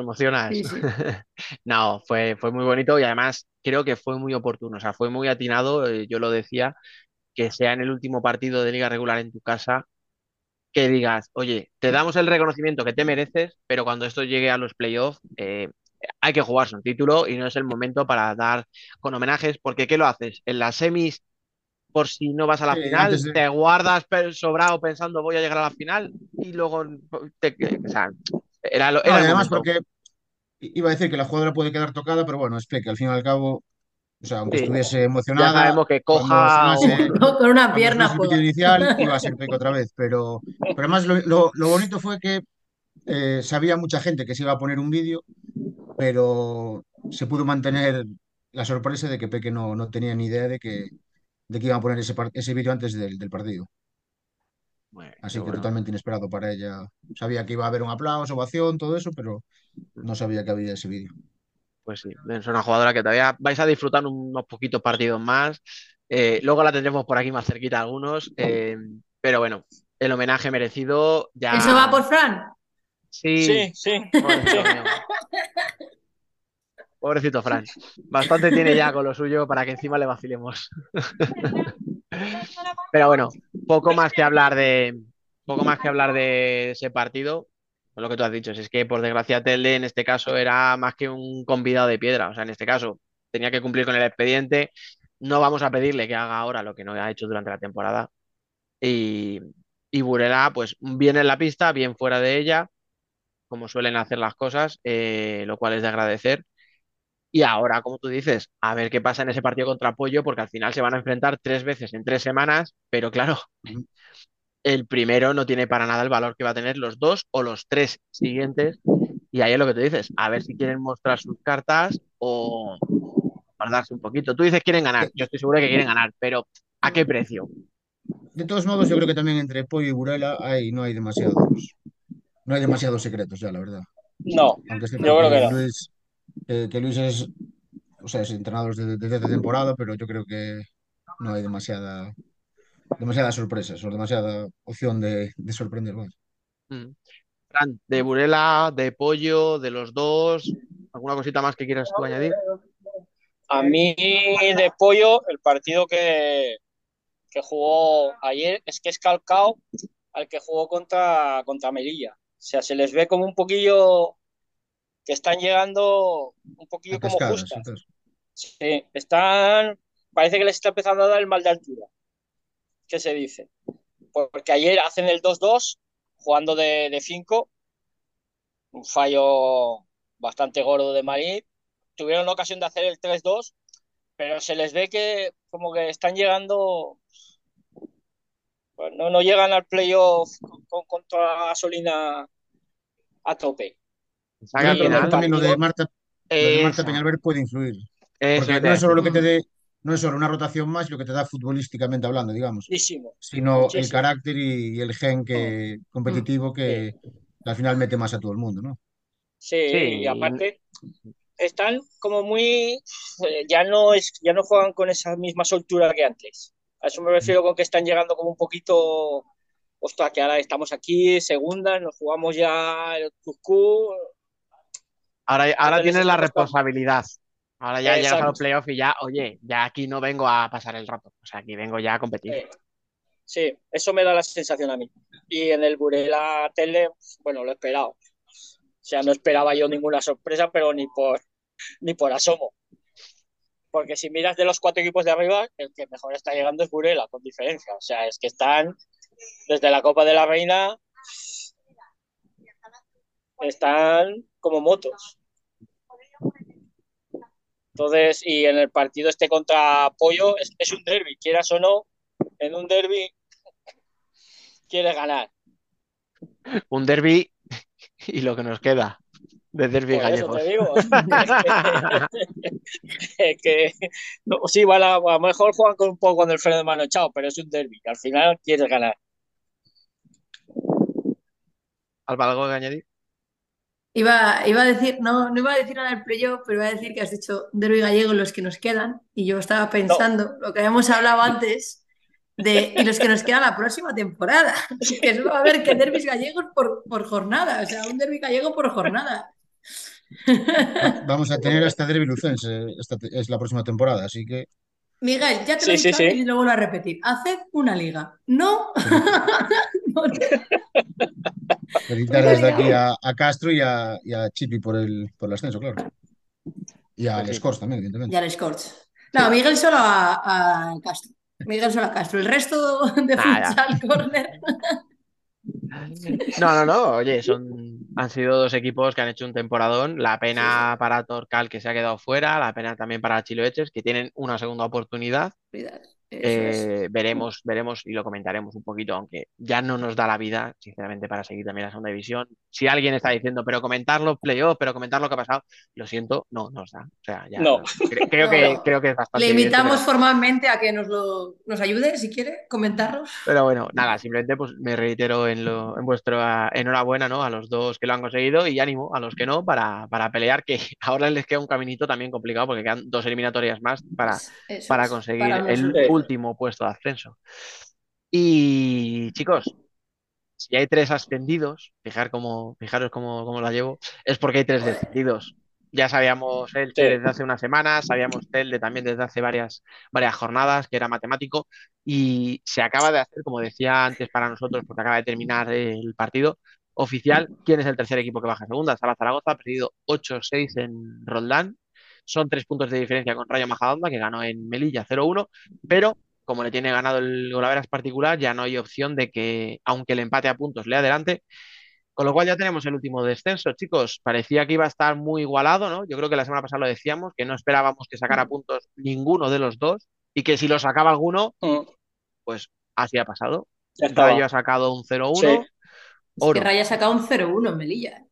Sí, sí. No, fue, fue muy bonito y además creo que fue muy oportuno, o sea, fue muy atinado, eh, yo lo decía, que sea en el último partido de liga regular en tu casa, que digas, oye, te damos el reconocimiento que te mereces, pero cuando esto llegue a los playoffs, eh, hay que jugarse un título y no es el momento para dar con homenajes, porque ¿qué lo haces? En las semis, por si no vas a la Sí, final, de- te guardas sobrado pensando voy a llegar a la final y luego, te- o sea, era, lo- No, era el además porque iba a decir que la jugadora puede quedar tocada, pero bueno, es que al fin y al cabo, o sea, aunque Sí, estuviese ya emocionada, sabemos que coja Con una pierna inicial, iba a ser Peque otra vez, pero, pero además lo, lo- lo bonito fue que eh, sabía mucha gente que se iba a poner un vídeo, pero se pudo mantener la sorpresa de que Peque no, no tenía ni idea de que, de que iban a poner ese, ese vídeo antes del, del partido. Bueno, Así que bueno. totalmente inesperado para ella. Sabía que iba a haber un aplauso, ovación, todo eso, pero no sabía que había ese vídeo. Pues sí, es una jugadora que todavía vais a disfrutar unos poquitos partidos más. Eh, luego la tendremos por aquí más cerquita algunos. eh, pero bueno, el homenaje merecido ya. ¿Eso va por Fran? Sí, Sí, sí. pobrecito mío. Pobrecito Fran. Bastante tiene ya con lo suyo para que encima le vacilemos. Pero bueno, poco más que hablar de. Poco más que hablar de ese partido. Con lo que tú has dicho, es que por desgracia Telde en este caso era más que un convidado de piedra. O sea, en este caso tenía que cumplir con el expediente. No vamos a pedirle que haga ahora lo que no ha hecho durante la temporada. Y, y Burela, pues bien en la pista, bien fuera de ella, como suelen hacer las cosas, eh, lo cual es de agradecer. Y ahora, como tú dices, a ver qué pasa en ese partido contra Pollo, porque al final se van a enfrentar tres veces en tres semanas, pero claro, el primero no tiene para nada el valor que va a tener los dos o los tres siguientes. Y ahí es lo que tú dices, a ver si quieren mostrar sus cartas o guardarse un poquito. Tú dices quieren ganar, yo estoy seguro que quieren ganar, pero ¿a qué precio? De todos modos, yo creo que también entre Pollo y Burela hay, no hay demasiados, no hay demasiados secretos ya, la verdad. No, Aunque es yo creo que no. Luis, eh, que Luis es, o sea, es entrenador desde, desde esta temporada, pero yo creo que no hay demasiada, demasiadas sorpresas o demasiada opción de, de sorprender. vamos. Mm. Fran, de Burela, de Pollo, de los dos, ¿alguna cosita más que quieras tú añadir? A mí de pollo, el partido que, que jugó ayer es que es calcao al que jugó contra, contra Melilla. O sea, se les ve como un poquillo que están llegando un poquillo como justas. entonces. Sí, están, parece que les está empezando a dar el mal de altura, ¿qué se dice? Porque ayer hacen el 2-2 jugando de 5, un fallo bastante gordo de Marín. Tuvieron la ocasión de hacer el 3-2, pero se les ve que como que están llegando, pues no, no llegan al playoff con, con toda la gasolina a tope. También lo de Marta, lo de Marta Esa. Peñalver puede influir. Eso Porque no es solo lo que te dé, no es solo una rotación más lo que te da futbolísticamente hablando, digamos, Muchísimo, sino el carácter y, y el gen que, competitivo que, que al final mete más a todo el mundo, ¿no? Sí, Sí, y aparte están como muy, eh, ya no es, ya no juegan con esa misma soltura que antes. A eso me refiero con que están llegando como un poquito, ostras, que ahora estamos aquí, segunda, nos jugamos ya el Cuscú. Ahora, ahora tienes la responsabilidad. Ahora ya llegas a los playoffs y ya, oye, ya aquí no vengo a pasar el rato. O sea, aquí vengo ya a competir. Eh, Sí, eso me da la sensación a mí. Y en el Burela Tele, bueno, lo he esperado. O sea, no esperaba yo ninguna sorpresa, pero ni por, ni por asomo. Porque si miras de los cuatro equipos de arriba, el que mejor está llegando es Burela, con diferencia. O sea, es que están desde la Copa de la Reina, están como motos. Entonces, y en el partido este contra Pollo, es, es un derby, quieras o no, en un derby quieres ganar. Un derby y lo que nos queda de derby Por eso gallegos. te digo. Es que, no, sí, a lo mejor juegan con un poco con el freno de mano echado, pero es un derby. Al final quieres ganar. Alba, ¿algo que añadir? Iba, iba a decir, no, no iba a decir nada del playoff, pero iba a decir que has dicho derbi gallego los que nos quedan. Y yo estaba pensando lo que habíamos hablado antes de y los que nos quedan la próxima temporada. Que solo va a haber que derbis gallegos por, por jornada. O sea, un derbi gallego por jornada. Va- Vamos a tener hasta Derby Lucense, esta es la próxima temporada, así que Miguel, ya te lo he Sí, sí, dicho antes sí. y lo vuelvo a repetir. Haced una liga. No. felicitar desde aquí a, a Castro y a, y a Chipi por el, por el ascenso, claro. Y a sí. Les Corts también, evidentemente. Ya les Scorch. No, Miguel solo a, a Castro. Miguel solo a Castro. El resto de Nah, ya. futsal corner. No, no, no. Oye, son, han sido dos equipos que han hecho un temporadón. La pena para Torcal que se ha quedado fuera, la pena también para Chiloeches que tienen una segunda oportunidad. Es. Eh, veremos, veremos y lo comentaremos un poquito, aunque ya no nos da la vida, sinceramente, para seguir también la segunda división. Si alguien está diciendo, pero comentar los playoffs, pero comentar lo que ha pasado, lo siento, no nos da. O sea, ya No. cre- creo, No, que, no. creo que es bastante. Le evidente, invitamos pero- formalmente a que nos lo nos ayude, si quiere, comentarnos. Pero bueno, nada, simplemente pues me reitero en, lo, en vuestra enhorabuena, ¿no? A los dos que lo han conseguido y ánimo a los que no para, para pelear, que ahora les queda un caminito también complicado porque quedan dos eliminatorias más para, Eso para conseguir para el. Último puesto de ascenso. Y chicos, si hay tres ascendidos, fijar cómo, fijaros cómo, cómo la llevo, es porque hay tres descendidos. Ya sabíamos Elche Sí. desde hace unas semanas, sabíamos Telde también desde hace varias, varias jornadas, que era matemático, y se acaba de hacer, como decía antes para nosotros, porque acaba de terminar el partido oficial, quién es el tercer equipo que baja segunda. Sala Zaragoza ha perdido 8-6 en Roldán. Son tres puntos de diferencia con Rayo Majadahonda, que ganó en Melilla 0-1, pero como le tiene ganado el Golaveras particular, ya no hay opción de que, aunque el empate a puntos le adelante, con lo cual ya tenemos el último descenso, chicos. Parecía que iba a estar muy igualado, ¿no? Yo creo que la semana pasada lo decíamos, que no esperábamos que sacara puntos ninguno de los dos y que si lo sacaba alguno, Mm, pues así ha pasado. Rayo ha sacado un 0-1, Sí. Es que Rayo ha sacado un 0-1 en Melilla.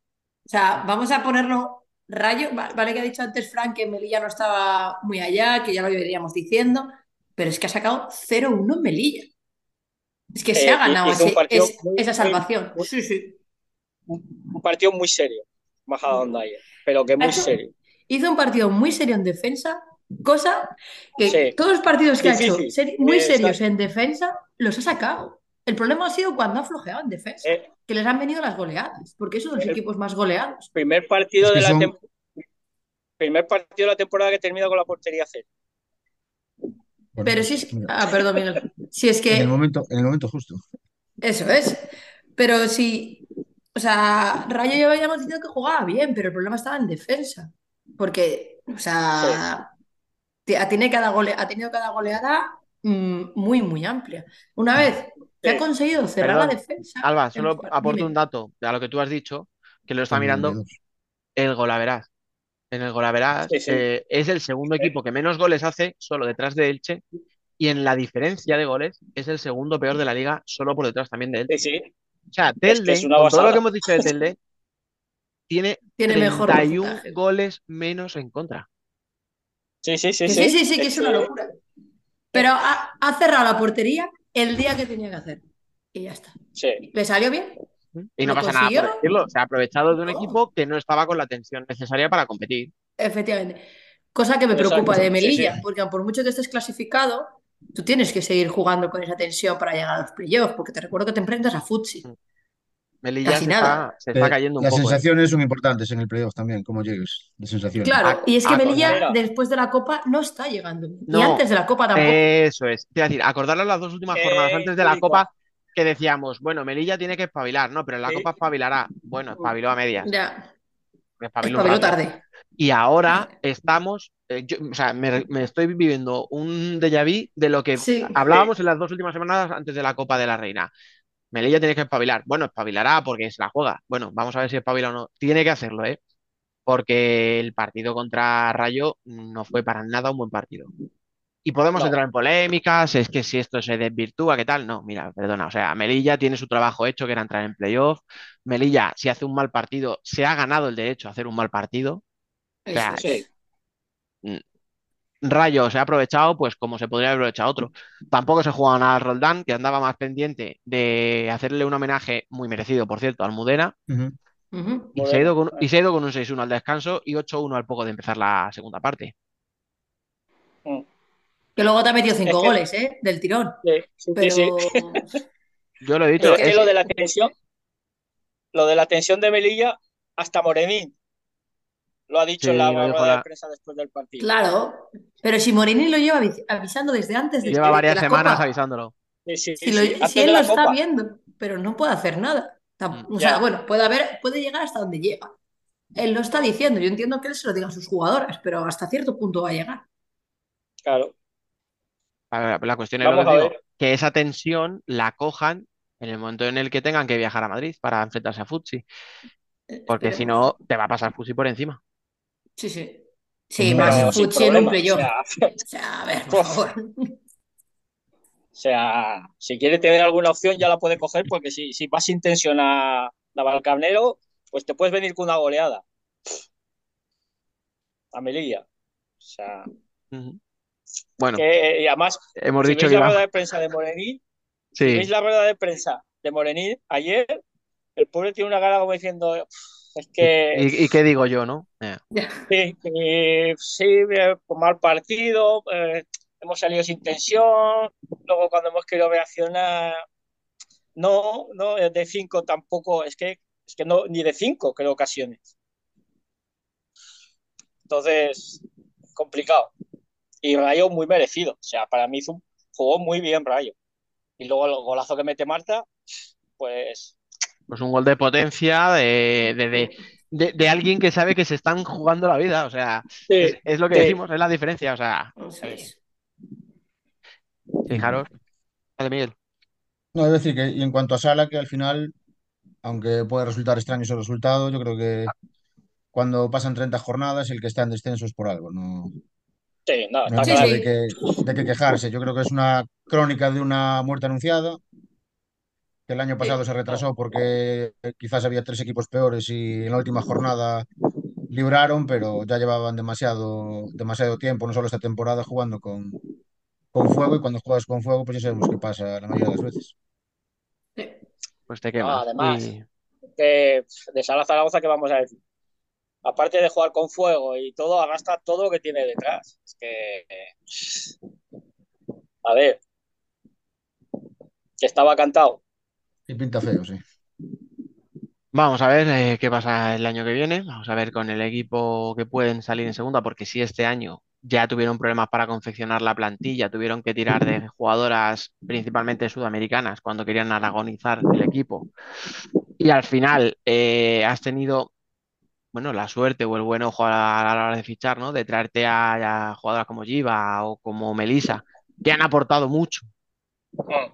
O sea, vamos a ponerlo. Rayo, va- vale que ha dicho antes Frank que Melilla no estaba muy allá, que ya lo iríamos diciendo, pero es que ha sacado 0-1 en Melilla. Es que se Eh, ha ganado ese- partido es- muy- esa salvación. muy- Sí, sí. Un partido muy serio, Majadahonda ayer, pero que muy serio. Hizo un partido muy serio en defensa, cosa que Sí. todos los partidos que ha hecho seri- muy serios está- en defensa los ha sacado. El problema ha sido cuando ha flojeado en defensa, Eh, que les han venido las goleadas, porque son los El- equipos más goleados. primer partido Es que de la son- tem- primer partido de la temporada que termina con la portería cero. Bueno, Pero sí es mira, Ah, perdón, Miguel. Si es en el que momento, en el momento justo. eso es. Pero si. O sea, Rayo ya habíamos dicho que jugaba bien, pero el problema estaba en defensa. Porque, o sea, tenido cada gole- ha tenido cada goleada mm, muy, muy amplia. Una vez que ha Sí. conseguido cerrar Perdón, la defensa. Alba, el- solo aporto dime. un dato a lo que tú has dicho, que lo está mirando 92. el Golaveras. En el Golaveras Sí, sí. eh, es el segundo equipo que menos goles hace, solo detrás de Elche, y en la diferencia de goles es el segundo peor de la liga, solo por detrás también de Elche. Sí, sí. O sea, Es que Telde, es una con todo lo que hemos dicho de Telde, tiene Tiene mejor 31 porcentaje. goles menos en contra. Sí, sí, sí, sí, sí, sí, que es una locura. Pero ha, ha cerrado la portería el día que tenía que hacer. Y ya está. Sí. ¿Le salió bien? Y no ¿Lo pasa nada por decirlo. Se ha aprovechado de un equipo que no estaba con la tensión necesaria para competir. Efectivamente. Cosa que me Exacto, preocupa de sí, Melilla, sí. porque por mucho que estés clasificado, tú tienes que seguir jugando con esa tensión para llegar a los playoffs, porque te recuerdo que te enfrentas a Futsi. Melilla Casi se nada. está, se está Eh, cayendo un las poco. ¿eh? sensaciones son importantes en el playoff también, como llegues, de sensaciones. Claro, y es que Ah, Melilla después de la Copa no está llegando. Y No, antes de la Copa tampoco. Eso es. Te a decir, acordaros las dos últimas Eh, jornadas antes de la. Copa que decíamos, bueno, Melilla tiene que espabilar, ¿no? Pero en la. Copa espabilará. Bueno, espabiló a medias. Ya, Espabiló tarde. Y ahora estamos, eh, yo- o sea, me, me estoy viviendo un déjà vu de lo que Sí. hablábamos en las dos últimas semanas antes de la Copa de la Reina. Melilla tiene que espabilar. Bueno, espabilará porque se la juega. Bueno, vamos a ver si espabila o no. Tiene que hacerlo, ¿eh? Porque el partido contra Rayo no fue para nada un buen partido. Y podemos No. entrar en polémicas, es que si esto se desvirtúa, ¿qué tal? No, mira, perdona, o sea, Melilla tiene su trabajo hecho, que era entrar en playoff. Melilla, si hace un mal partido, se ha ganado el derecho a hacer un mal partido. O sea. Sí. Rayo se ha aprovechado, pues como se podría haber aprovechado otro. Tampoco se juega nada al Roldán, que andaba más pendiente de hacerle un homenaje muy merecido, por cierto, al Mudena, y se ha ido con, y se ha ido con un 6-1 al descanso y 8-1 al poco de empezar la segunda parte. Que luego te ha metido cinco Es que- goles, ¿eh? Del tirón. Sí, sí, Pero sí. Yo lo he dicho, es que es- lo de la tensión, lo de la tensión de Melilla, hasta Morenín lo ha dicho Sí, la rueda la- de prensa después del partido. claro. Pero si Morini lo lleva avi- avisando desde antes de, lleva de varias la semanas Copa. avisándolo. Sí, sí, Si, lo- él lo está Copa. viendo, pero no puede hacer nada. Mm. O sea, Ya. bueno, puede haber, puede llegar hasta donde llega. Él lo está diciendo. Yo entiendo que él se lo diga a sus jugadoras, pero hasta cierto punto va a llegar. Claro. La, la cuestión es lo que digo, que esa tensión la cojan en el momento en el que tengan que viajar a Madrid para enfrentarse a Futsi. Porque si no, te va a pasar Futsi por encima. Sí, sí. Sí, Pero más Futsi en un problema. O playoff. sea, O sea, a ver, por favor. o sea, si quiere tener alguna opción ya la puede coger porque si, si vas sin tensión a Navalcarnero, pues te puedes venir con una goleada. A Melilla. O sea. Bueno, que, y además, hemos si dicho veis que la rueda de prensa de Morenín, si Sí. veis la rueda de prensa de Morenín ayer, el pobre tiene una cara como diciendo, "Uf, es que ¿Y, y qué digo yo, no? Eh, sí, eh, sí, eh, pues mal partido, eh, hemos salido sin tensión, luego cuando hemos querido reaccionar, no, no, de cinco tampoco, es que, es que no, ni de cinco creo ocasiones. Entonces, complicado. Y Rayo muy merecido, o sea, para mí hizo un- jugó muy bien Rayo. Y luego el golazo que mete Marta, pues Pues un gol de potencia de, de, de, de- de alguien que sabe que se están jugando la vida. O sea, es, sí, es lo que sí. decimos, es la diferencia. O sea, es. fijaros. Miguel. No, es decir, que y en cuanto a Sala, que al final, aunque puede resultar extraño ese resultado, yo creo que cuando pasan 30 jornadas, el que está en descenso es por algo. No, Sí, no, no está hay Sí, nada claro. de sí. que, de que quejarse. Yo creo que es una crónica de una muerte anunciada, que el año pasado Sí. se retrasó porque quizás había tres equipos peores y en la última jornada libraron, pero ya llevaban demasiado, demasiado tiempo, no solo esta temporada, jugando con, con fuego y cuando juegas con fuego, pues ya sabemos qué pasa la mayoría de las veces. Sí. Pues te No, quemas. además, Y pf, de Sala Zaragoza, ¿qué vamos a decir? Aparte de jugar con fuego y todo, arrastra todo lo que tiene detrás. Es que, eh, a ver, que estaba cantado. Y pinta feo, sí. vamos a ver eh, qué pasa el año que viene. Vamos a ver con el equipo que pueden salir en segunda, porque si este año ya tuvieron problemas para confeccionar la plantilla, tuvieron que tirar de jugadoras principalmente sudamericanas cuando querían aragonizar el equipo. Y al final eh, has tenido, bueno, la suerte o el buen ojo a la, hora de fichar, ¿no? De traerte a, a jugadoras como Giva o como Melissa, que han aportado mucho,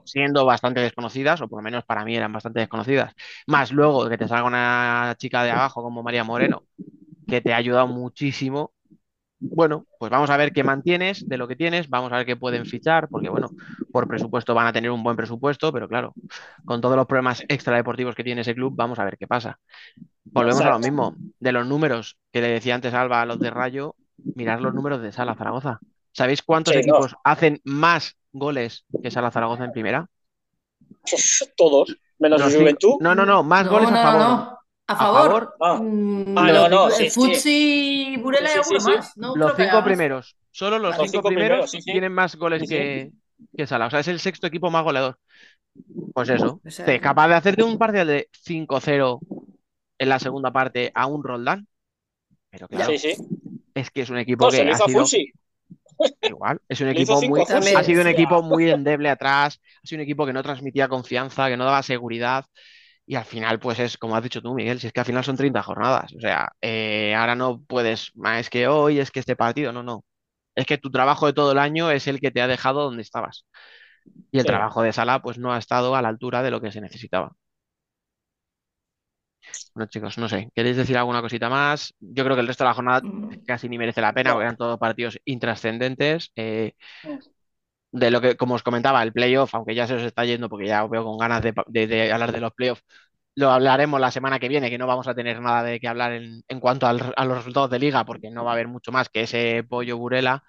siendo bastante desconocidas, o por lo menos para mí eran bastante desconocidas. Más luego que te salga una chica de abajo como María Moreno, que te ha ayudado muchísimo. Bueno, pues vamos a ver qué mantienes de lo que tienes, vamos a ver qué pueden fichar, porque bueno, por presupuesto van a tener un buen presupuesto, pero claro, con todos los problemas extradeportivos que tiene ese club, vamos a ver qué pasa. Volvemos a lo mismo, de los números que le decía antes Alba a los de Rayo, mirad los números de Sala Zaragoza. ¿Sabéis cuántos Sí, no. equipos hacen más goles que Sala Zaragoza en primera? Todos, menos el Juventud. No, no, no, más No, goles no, a favor. no. A A favor. Ah, Mm, Ah, no, no, sí, Burela y Sí, sí, alguno sí, sí. más. No los cinco primeros, solo los cinco cinco primeros primeros, sí, sí. tienen más goles Sí, sí. que, que Sala. O sea, es el sexto equipo más goleador. Pues eso, O sea, capaz de hacerte un parcial de 5-0 en la segunda parte a un Roldán. Pero claro, Sí, sí. es que es un equipo No, se ha hizo a sido. Igual, es un equipo muy, ha sido un equipo muy endeble atrás, ha sido un equipo que no transmitía confianza, que no daba seguridad. Y al final, pues es como has dicho tú, Miguel, si es que al final son 30 jornadas. O sea, eh, ahora no puedes, "Ah, es que hoy, es que este partido, no, no. Es que tu trabajo de todo el año es el que te ha dejado donde estabas. Y el Sí. trabajo de Sala, pues no ha estado a la altura de lo que se necesitaba. Bueno, chicos, no sé, ¿queréis decir alguna cosita más? Yo creo que el resto de la jornada casi ni merece la pena, porque eran todos partidos intrascendentes. Eh, de lo que, como os comentaba, el playoff, aunque ya se os está yendo, porque ya os veo con ganas de, de- de hablar de los playoffs, lo hablaremos la semana que viene, que no vamos a tener nada de qué hablar en, en cuanto al- a los resultados de liga, porque no va a haber mucho más que ese pollo Burela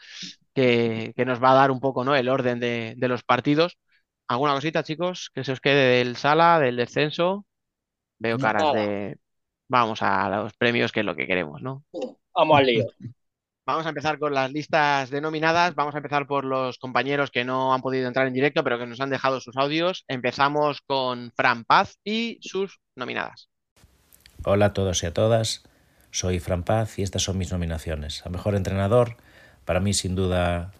que, que nos va a dar un poco, ¿no? el orden de, de los partidos. ¿Alguna cosita, chicos, que se os quede del sala, del descenso? Veo caras Nada. de vamos a los premios, que es lo que queremos, ¿no? Vamos al lío. Vamos a empezar con las listas denominadas. Vamos a empezar por los compañeros que no han podido entrar en directo, pero que nos han dejado sus audios. Empezamos con Fran Paz y sus nominadas. Hola a todos y a todas, soy Fran Paz y estas son mis nominaciones. A Mejor Entrenador, para mí sin duda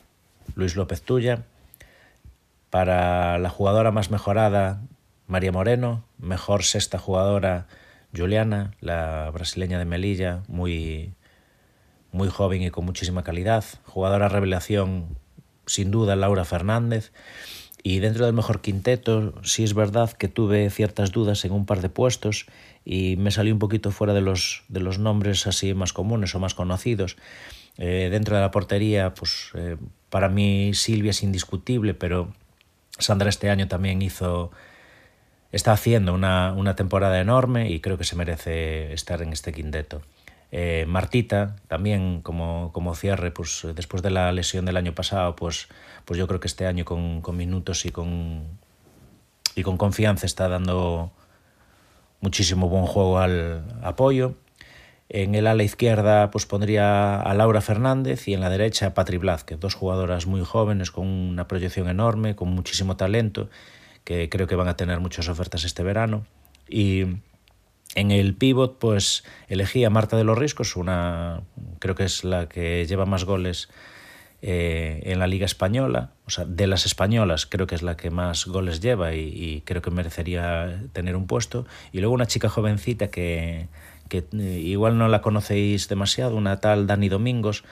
Luis López Tuya. Para la jugadora más mejorada, María Moreno. Mejor sexta jugadora, Juliana, la brasileña de Melilla, muy, muy joven y con muchísima calidad. Jugadora revelación, sin duda, Laura Fernández. Y dentro del mejor quinteto, sí es verdad que tuve ciertas dudas en un par de puestos y me salí un poquito fuera de los, de los nombres así más comunes o más conocidos. Eh, dentro de la portería, pues eh, para mí Silvia es indiscutible, pero Sandra este año también hizo, está haciendo una, una temporada enorme y creo que se merece estar en este quinteto. Eh, Martita, también como, como cierre, pues después de la lesión del año pasado, pues, pues yo creo que este año con, con minutos y con, y con confianza está dando muchísimo buen juego al apoyo. En el ala izquierda pues pondría a Laura Fernández y en la derecha a Patri Blázquez, dos jugadoras muy jóvenes con una proyección enorme, con muchísimo talento, que creo que van a tener muchas ofertas este verano. Y en el pivot, pues elegí a Marta de los Riscos, una creo que es la que lleva más goles eh, en la Liga Española. O sea, de las españolas creo que es la que más goles lleva y, creo que merecería tener un puesto. Y luego una chica jovencita que, que eh, igual no la conocéis demasiado, una tal Dani Domingos,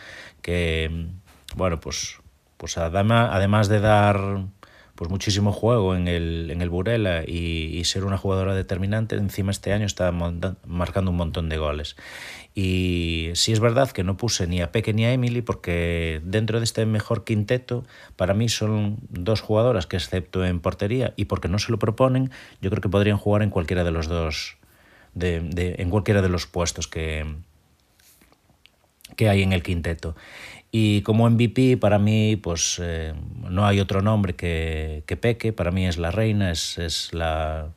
que, bueno, pues, pues además de dar pues muchísimo juego en el, en el Burela y, ser una jugadora determinante, encima este año está marcando un montón de goles. Y sí es verdad que no puse ni a Peque ni a Emily porque dentro de este mejor quinteto para mí son dos jugadoras que excepto en portería y porque no se lo proponen, yo creo que podrían jugar en cualquiera de los dos, de- en cualquiera de los puestos que, que hay en el quinteto. Y como MVP, para mí, pues eh, no hay otro nombre que, que Peque, para mí es la reina, es, es la,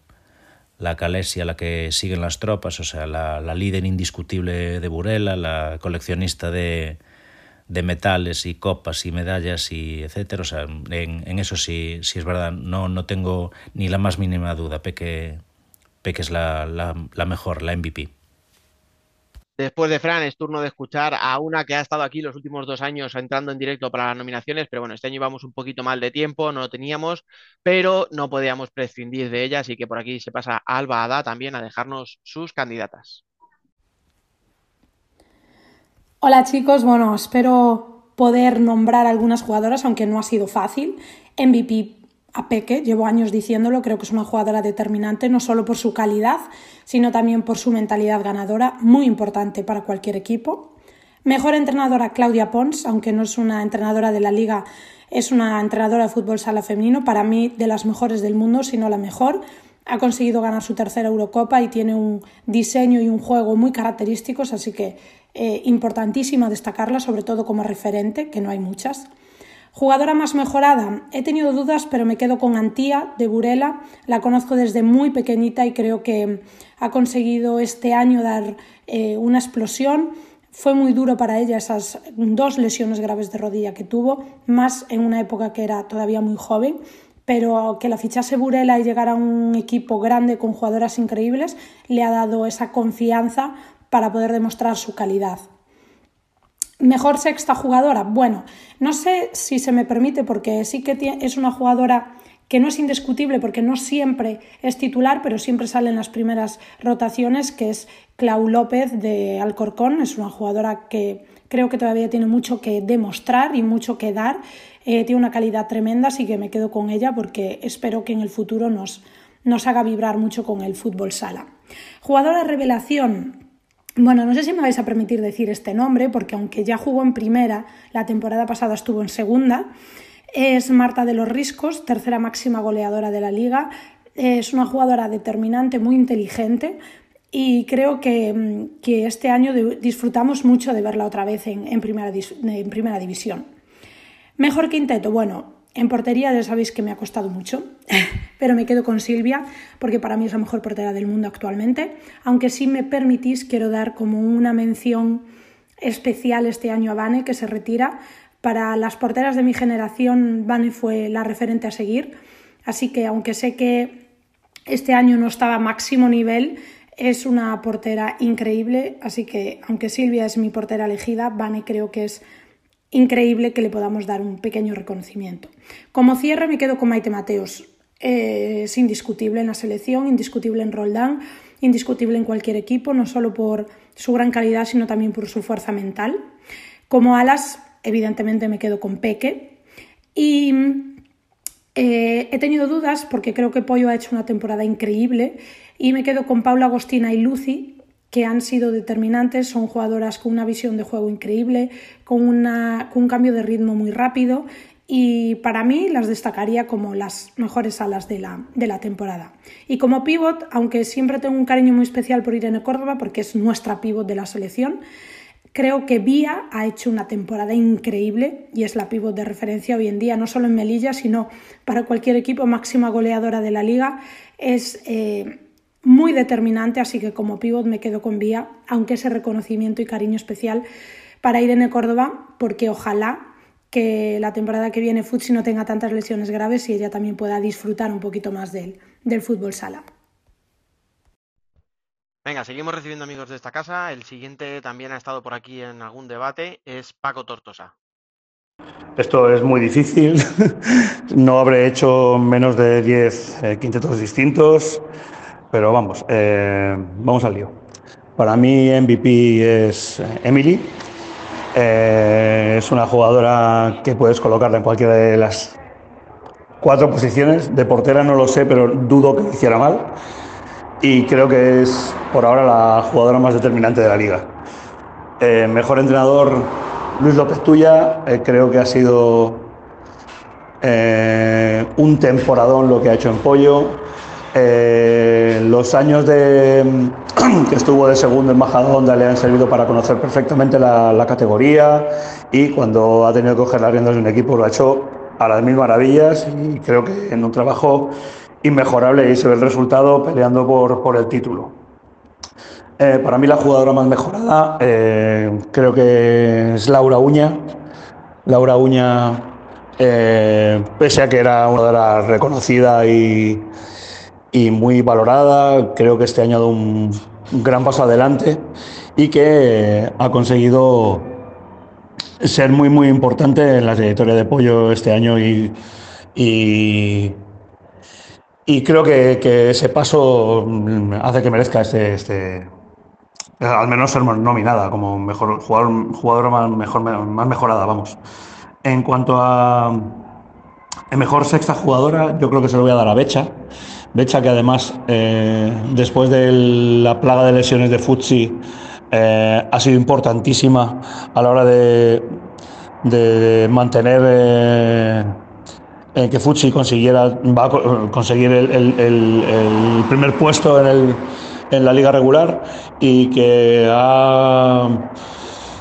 la Calesia, la que siguen las tropas, o sea, la, la líder indiscutible de Burela, la coleccionista de, de metales y copas y medallas y etcétera. O sea, en, en eso sí, sí es verdad, no, no tengo ni la más mínima duda. Peque, Peque es la, la, la mejor, la MVP. Después de Fran, es turno de escuchar a una que ha estado aquí los últimos dos años entrando en directo para las nominaciones, pero bueno, este año íbamos un poquito mal de tiempo, no lo teníamos, pero no podíamos prescindir de ella, así que por aquí se pasa Alba Ada también a dejarnos sus candidatas. Hola chicos, bueno, espero poder nombrar algunas jugadoras, aunque no ha sido fácil. MVP a Peque, llevo años diciéndolo, creo que es una jugadora determinante, no solo por su calidad, sino también por su mentalidad ganadora, muy importante para cualquier equipo. Mejor entrenadora Claudia Pons, aunque no es una entrenadora de la liga, es una entrenadora de fútbol sala femenino, para mí de las mejores del mundo, si no la mejor. Ha conseguido ganar su tercera Eurocopa y tiene un diseño y un juego muy característicos, así que eh, importantísima destacarla, sobre todo como referente, que no hay muchas. Jugadora más mejorada, he tenido dudas, pero me quedo con Antía de Burela. La conozco desde muy pequeñita y creo que ha conseguido este año dar eh, una explosión. Fue muy duro para ella esas dos lesiones graves de rodilla que tuvo, más en una época que era todavía muy joven, pero que la fichase Burela y llegara a un equipo grande con jugadoras increíbles le ha dado esa confianza para poder demostrar su calidad. Mejor sexta jugadora. Bueno, no sé si se me permite porque sí que es una jugadora que no es indiscutible porque no siempre es titular, pero siempre sale en las primeras rotaciones, que es Clau López de Alcorcón. Es una jugadora que creo que todavía tiene mucho que demostrar y mucho que dar. Eh, tiene una calidad tremenda, así que me quedo con ella porque espero que en el futuro nos, nos haga vibrar mucho con el fútbol sala. Jugadora revelación. Bueno, no sé si me vais a permitir decir este nombre, porque aunque ya jugó en primera, la temporada pasada estuvo en segunda. Es Marta de los Riscos, tercera máxima goleadora de la liga. Es una jugadora determinante, muy inteligente y creo que, este año disfrutamos mucho de verla otra vez en, primera, en primera división. Mejor quinteto, bueno, en portería ya sabéis que me ha costado mucho, pero me quedo con Silvia porque para mí es la mejor portera del mundo actualmente. Aunque si me permitís, quiero dar como una mención especial este año a Vane, que se retira, para las porteras de mi generación, Vane fue la referente a seguir, así que aunque sé que este año no estaba a máximo nivel, es una portera increíble, así que aunque Silvia es mi portera elegida, Vane creo que es increíble que le podamos dar un pequeño reconocimiento. Como cierre me quedo con Maite Mateos. es indiscutible en la selección, indiscutible en Roldán, indiscutible en cualquier equipo, no solo por su gran calidad, sino también por su fuerza mental. Como alas, evidentemente me quedo con Peque. Y eh, he tenido dudas porque creo que Pollo ha hecho una temporada increíble y me quedo con Paula Agostina y Lucy, que han sido determinantes, son jugadoras con una visión de juego increíble, con, una, con un cambio de ritmo muy rápido y para mí las destacaría como las mejores alas de la, de la temporada. Y como pivot, aunque siempre tengo un cariño muy especial por Irene Córdoba porque es nuestra pivot de la selección, Creo que Vía ha hecho una temporada increíble y es la pívot de referencia hoy en día, no solo en Melilla, sino para cualquier equipo, máxima goleadora de la liga. Es eh, muy determinante, así que como pívot me quedo con Vía, aunque ese reconocimiento y cariño especial para Irene Córdoba, porque ojalá que la temporada que viene Futsi no tenga tantas lesiones graves y ella también pueda disfrutar un poquito más del, del fútbol sala. Venga, seguimos recibiendo amigos de esta casa. El siguiente también ha estado por aquí en algún debate, es Paco Tortosa. Esto es muy difícil. no habré hecho menos de 10 eh, quintetos distintos, pero vamos, eh, vamos al lío. Para mí MVP es eh, Emily. es una jugadora que puedes colocarla en cualquiera de las cuatro posiciones. De portera no lo sé, pero dudo que hiciera mal y creo que es por ahora la jugadora más determinante de la liga. Eh, mejor entrenador Luis López Tuya, eh, creo que ha sido eh, un temporadón lo que ha hecho en Pollo. Los años de, que estuvo de segundo en Majadahonda le han servido para conocer perfectamente la, categoría y cuando ha tenido que coger las riendas de un equipo lo ha hecho a las mil maravillas y creo que en un trabajo inmejorable y se ve el resultado peleando por, el título. Eh, para mí la jugadora más mejorada eh, creo que es Laura Uña. Laura Uña, eh, pese a que era una jugadora reconocida y, y, muy valorada, creo que este año ha dado un, gran paso adelante y que ha conseguido ser muy muy importante en la trayectoria de Pollo este año y, y creo que, ese paso hace que merezca este, este, al menos ser nominada como mejor jugador, jugadora más, más mejorada, vamos. En cuanto a mejor sexta jugadora, yo creo que se lo voy a dar a Becha. Becha que además, eh, después de la plaga de lesiones de Futsi, eh, ha sido importantísima a la hora de, de mantener eh, que Futsi consiguiera conseguir el, primer puesto en, la liga regular y que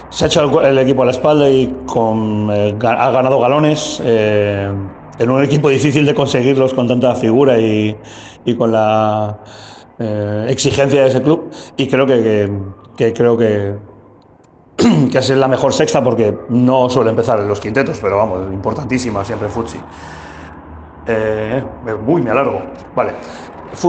se ha hecho el, equipo a la espalda y ha ganado galones en un equipo difícil de conseguirlos con tanta figura y, con la eh, exigencia de ese club y creo que, creo que que es la mejor sexta porque no suele empezar en los quintetos, pero vamos, importantísima siempre Futsi. Eh, uy, me alargo. Vale.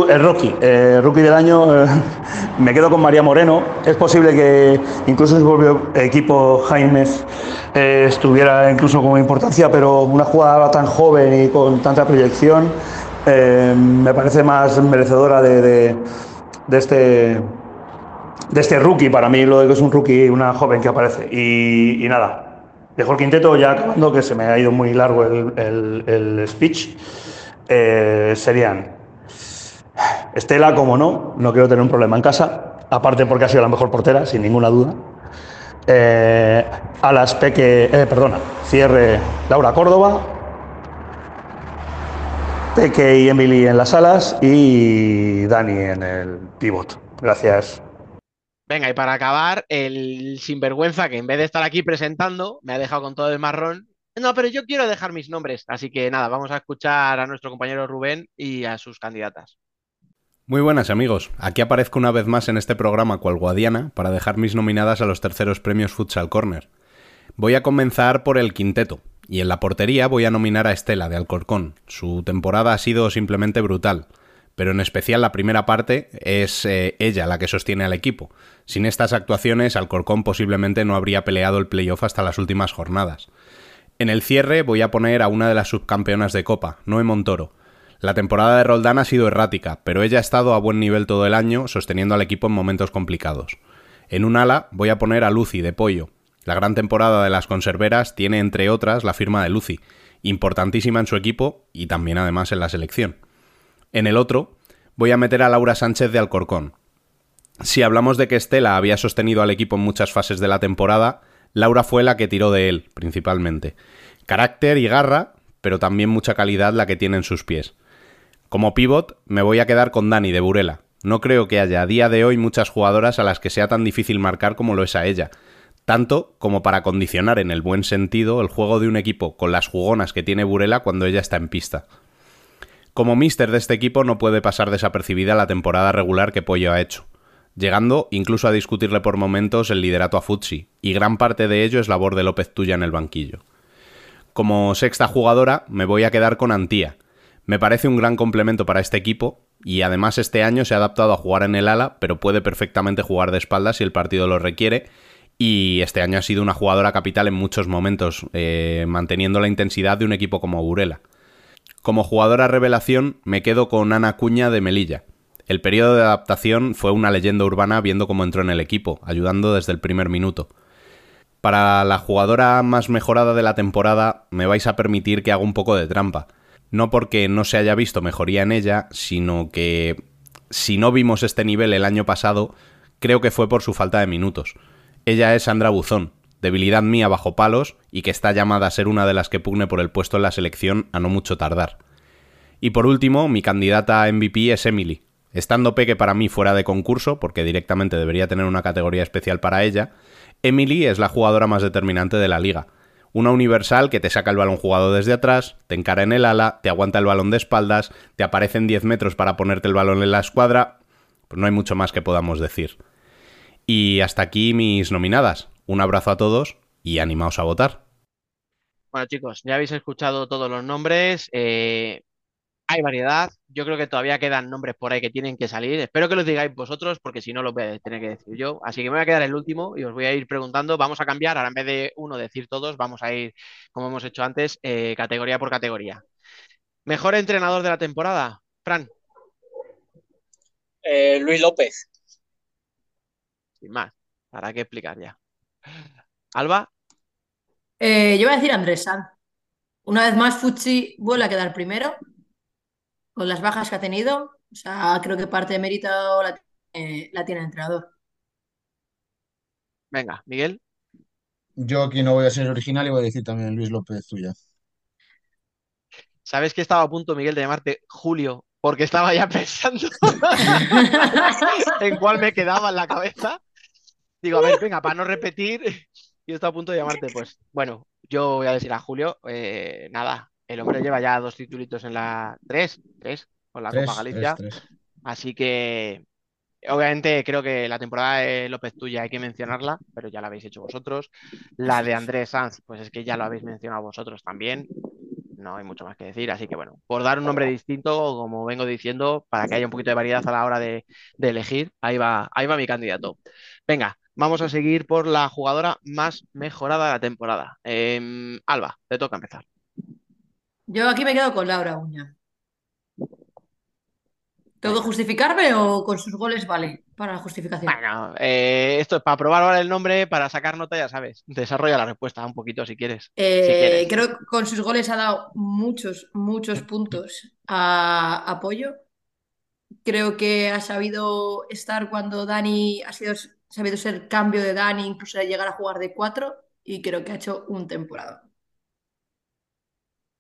El Rocky, eh, Rookie del año, eh, me quedo con María Moreno. Es posible que incluso su propio equipo Jaimes eh, estuviera incluso como importancia, pero una jugadora tan joven y con tanta proyección eh, me parece más merecedora de, de- este de este rookie. Para mí lo de que es un rookie, una joven que aparece. Y, nada, dejo el quinteto ya acabando, que se me ha ido muy largo el, el- speech. Eh, serían Estela, como no, no quiero tener un problema en casa, aparte porque ha sido la mejor portera, sin ninguna duda. Eh, Alas Peque, eh, perdona, cierre Laura Córdoba, Peque y Emily en las alas y Dani en el pivot. Gracias. Venga, y para acabar, el sinvergüenza que en vez de estar aquí presentando, me ha dejado con todo el marrón. No, pero yo quiero dejar mis nombres. Así que nada, vamos a escuchar a nuestro compañero Rubén y a sus candidatas. Muy buenas amigos, aquí aparezco una vez más en este programa cual Guadiana para dejar mis nominadas a los terceros premios Futsal Corner. Voy a comenzar por el quinteto, y en la portería voy a nominar a Estela de Alcorcón. Su temporada ha sido simplemente brutal, pero en especial la primera parte es eh, ella la que sostiene al equipo. Sin estas actuaciones, Alcorcón posiblemente no habría peleado el playoff hasta las últimas jornadas. En el cierre voy a poner a una de las subcampeonas de Copa, Noé Montoro. La temporada de Roldán ha sido errática, pero ella ha estado a buen nivel todo el año, sosteniendo al equipo en momentos complicados. En un ala voy a poner a Lucy de Pollo. La gran temporada de las conserveras tiene, entre otras, la firma de Lucy, importantísima en su equipo y también además en la selección. En el otro voy a meter a Laura Sánchez de Alcorcón. Si hablamos de que Estela había sostenido al equipo en muchas fases de la temporada, Laura fue la que tiró de él, principalmente. Carácter y garra, pero también mucha calidad la que tiene en sus pies. Como pivot, me voy a quedar con Dani de Burela. No creo que haya a día de hoy muchas jugadoras a las que sea tan difícil marcar como lo es a ella, tanto como para condicionar en el buen sentido el juego de un equipo con las jugonas que tiene Burela cuando ella está en pista. Como mister de este equipo no puede pasar desapercibida la temporada regular que Pollo ha hecho, llegando incluso a discutirle por momentos el liderato a Futsi, y gran parte de ello es labor de López Tuya en el banquillo. Como sexta jugadora, me voy a quedar con Antía. Me parece un gran complemento para este equipo y además este año se ha adaptado a jugar en el ala, pero puede perfectamente jugar de espaldas si el partido lo requiere. Y este año ha sido una jugadora capital en muchos momentos, eh, manteniendo la intensidad de un equipo como Burela. Como jugadora revelación, me quedo con Ana Cuña de Melilla. El periodo de adaptación fue una leyenda urbana viendo cómo entró en el equipo, ayudando desde el primer minuto. Para la jugadora más mejorada de la temporada, me vais a permitir que haga un poco de trampa. No porque no se haya visto mejoría en ella, sino que si no vimos este nivel el año pasado, creo que fue por su falta de minutos. Ella es Sandra Buzón, debilidad mía bajo palos y que está llamada a ser una de las que pugne por el puesto en la selección a no mucho tardar. Y por último, mi candidata a MVP es Emily. Estando Peque para mí fuera de concurso, porque directamente debería tener una categoría especial para ella, Emily es la jugadora más determinante de la liga. Una universal que te saca el balón jugado desde atrás, te encara en el ala, te aguanta el balón de espaldas, te aparece en 10 metros para ponerte el balón en la escuadra. Pues no hay mucho más que podamos decir. Y hasta aquí mis nominadas. Un abrazo a todos y animaos a votar. Bueno, chicos, ya habéis escuchado todos los nombres. eh, hay variedad. Yo creo que todavía quedan nombres por ahí que tienen que salir. Espero que los digáis vosotros, porque si no los voy a tener que decir yo. Así que me voy a quedar el último y os voy a ir preguntando. Vamos a cambiar. Ahora en vez de uno decir todos, vamos a ir, como hemos hecho antes, eh, categoría por categoría. Mejor entrenador de la temporada, Fran, Eh, Luis López. sin más. ¿Para qué explicar ya? Alba, Eh, yo voy a decir Andrés Sanz. Una vez más, Futsi vuelve a quedar primero con las bajas que ha tenido. O sea, creo que parte de mérito la, eh, la tiene el entrenador. venga, Miguel. Yo aquí no voy a ser original y voy a decir también Luis López Tuya. ¿Sabes que estaba a punto, Miguel, de llamarte Julio? Porque estaba ya pensando en cuál me quedaba en la cabeza. Digo, a ver, venga, para no repetir, yo estaba a punto de llamarte, pues, bueno, yo voy a decir a Julio, eh, nada, el hombre lleva ya dos titulitos en la... Tres, tres, con la Tres, Copa Galicia. tres, tres. Así que, obviamente, creo que la temporada de López Tuya hay que mencionarla, pero ya la habéis hecho vosotros. La de Andrés Sanz, pues es que ya lo habéis mencionado vosotros también. no hay mucho más que decir. Así que bueno, por dar un nombre distinto, como vengo diciendo, para que haya un poquito de variedad a la hora de, de elegir, ahí va, ahí va mi candidato. Venga, vamos a seguir por la jugadora más mejorada de la temporada. Em, Alba, te toca empezar. Yo aquí me quedo con Laura Uña. ¿Tengo que justificarme o con sus goles vale para la justificación? Bueno, eh, esto es para probar ahora el nombre, para sacar nota, ya sabes. Desarrolla la respuesta un poquito si quieres. Si Eh, quieres. creo que con sus goles ha dado muchos, muchos puntos a apoyo. Creo que ha sabido estar cuando Dani ha sido, sabido ser cambio de Dani, incluso llegar a jugar de cuatro, y creo que ha hecho un temporada.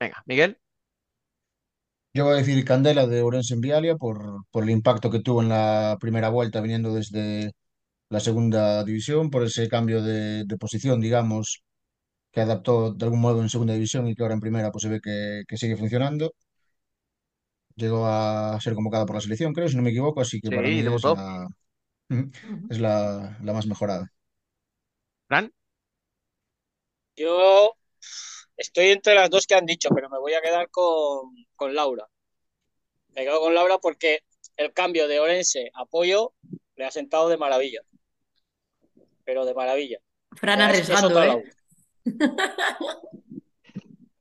Venga, Miguel. Yo voy a decir Candela de Orense en Vialia por, por el impacto que tuvo en la primera vuelta viniendo desde la segunda división, por ese cambio de, de posición, digamos, que adaptó de algún modo en segunda división y que ahora en primera pues se ve que, que sigue funcionando. Llegó a ser convocada por la selección, creo, si no me equivoco, así que para Sí, mí es debutó. la, es la, la más mejorada. Fran. Yo estoy entre las dos que han dicho, pero me voy a quedar con, con Laura. Me quedo con Laura porque el cambio de Orense a Pollo le ha sentado de maravilla. Pero de maravilla. Fran arriesgando, ¿eh?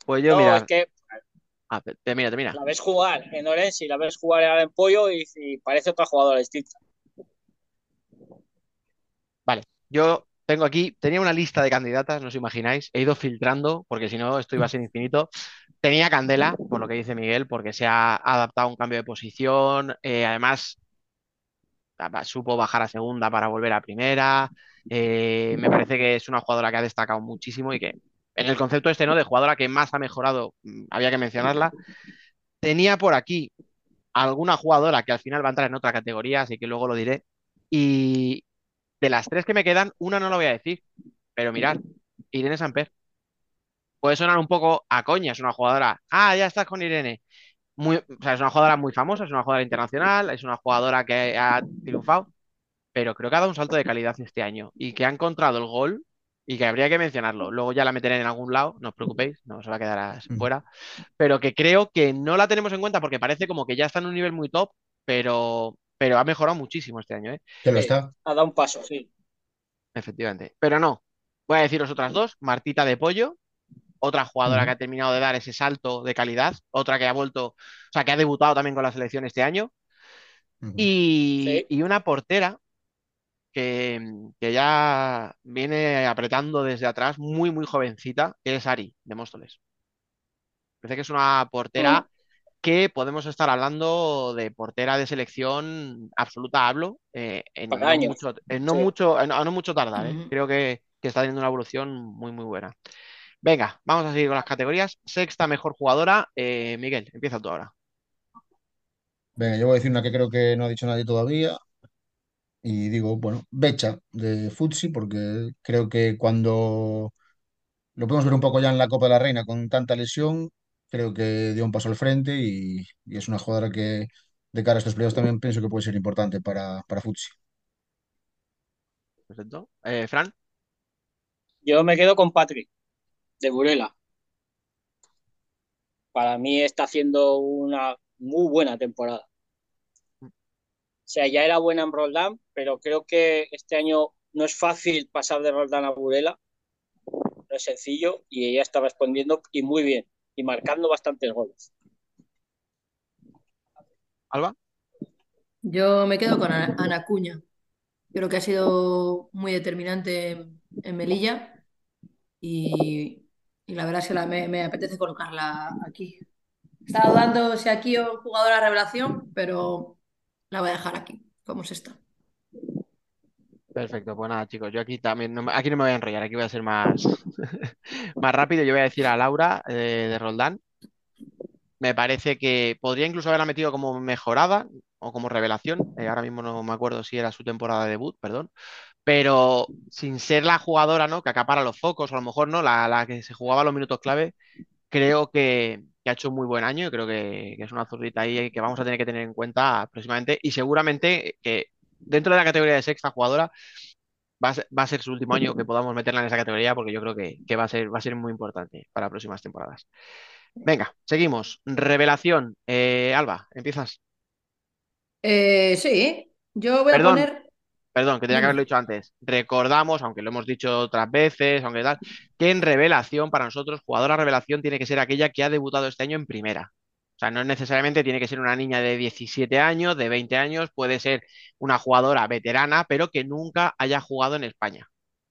Pues yo, No, mira. es que Ah, te- termina, termina. la ves jugar en Orense y la ves jugar ahora en Pollo y, y parece otra jugadora distinta. Vale, yo tengo aquí, tenía una lista de candidatas, no os imagináis, he ido filtrando, porque si no esto iba a ser infinito. Tenía Candela, por lo que dice Miguel, porque se ha adaptado a un cambio de posición, eh, además supo bajar a segunda para volver a primera, eh, me parece que es una jugadora que ha destacado muchísimo y que en el concepto este, ¿no? De jugadora que más ha mejorado, mm, había que mencionarla. Tenía por aquí alguna jugadora que al final va a entrar en otra categoría, así que luego lo diré. Y de las tres que me quedan, una no lo voy a decir, pero mirad, Irene Samper. Puede sonar un poco a coña, es una jugadora. Ah, ya estás con Irene. Muy, o sea, es una jugadora muy famosa, es una jugadora internacional, es una jugadora que ha triunfado, pero creo que ha dado un salto de calidad este año y que ha encontrado el gol y que habría que mencionarlo. Luego ya la meteré en algún lado, no os preocupéis, no se va a quedar as- fuera, pero que creo que no la tenemos en cuenta porque parece como que ya está en un nivel muy top, pero, pero ha mejorado muchísimo este año, ¿eh? Que lo Sí, está. ha dado un paso, sí. Efectivamente. Pero no. Voy a deciros otras dos. Martita de Pollo, otra jugadora que ha terminado de dar ese salto de calidad, otra que ha vuelto, o sea, que ha debutado también con la selección este año, y, y una portera que, que ya viene apretando desde atrás, muy, muy jovencita, que es Ari, de Móstoles. Parece que es una portera que podemos estar hablando de portera de selección absoluta, hablo, eh, en, no años. mucho, en no Sí. mucho, en- a no mucho tardar, ¿eh? Creo que, que está teniendo una evolución muy, muy buena. Venga, vamos a seguir con las categorías. Sexta mejor jugadora, eh, Miguel, empieza tú ahora. Venga, yo voy a decir una que creo que no ha dicho nadie todavía. Y digo, bueno, Becha de Futsi, porque creo que cuando lo podemos ver un poco ya en la Copa de la Reina con tanta lesión, creo que dio un paso al frente y, y es una jugadora que de cara a estos playoffs también pienso que puede ser importante para, para Futsi. Perfecto. Eh, Fran, Yo me quedo con Patrick, de Burela. Para mí está haciendo una muy buena temporada. O sea, ya era buena en Roldán, pero creo que este año no es fácil pasar de Roldán a Burela. No es sencillo y ella está respondiendo y muy bien y marcando bastantes goles. Alba. Yo me quedo con Ana, Cuña. Creo que ha sido muy determinante en, en Melilla y, y la verdad es que la- me, me apetece colocarla aquí. Estaba dudando si aquí o jugadora revelación, pero la voy a dejar aquí, como se está. Perfecto, pues nada, chicos, yo aquí también, no aquí no me voy a enrollar, aquí voy a ser más, más rápido. Yo voy a decir a Laura eh, de Roldán. Me parece que podría incluso haberla metido como mejorada o como revelación. eh, ahora mismo no me acuerdo si era su temporada de debut, perdón. Pero sin ser la jugadora, ¿no? Que acapara los focos, o a lo mejor no, la, la que se jugaba los minutos clave, creo que, ha hecho un muy buen año y creo que, que es una zurrita ahí que vamos a tener que tener en cuenta próximamente. Y seguramente que dentro de la categoría de sexta jugadora va a ser, va a ser su último año que podamos meterla en esa categoría porque yo creo que, que va a ser, va a ser muy importante para próximas temporadas. Venga, seguimos. Revelación. Eh, Alba, empiezas. Eh, sí, yo voy a poner. perdón, que tenía que Dime. haberlo dicho antes. Recordamos, aunque lo hemos dicho otras veces, aunque tal, que en revelación, para nosotros, jugadora revelación tiene que ser aquella que ha debutado este año en primera. O sea, no necesariamente tiene que ser una niña de 17 años, de 20 años, puede ser una jugadora veterana, pero que nunca haya jugado en España.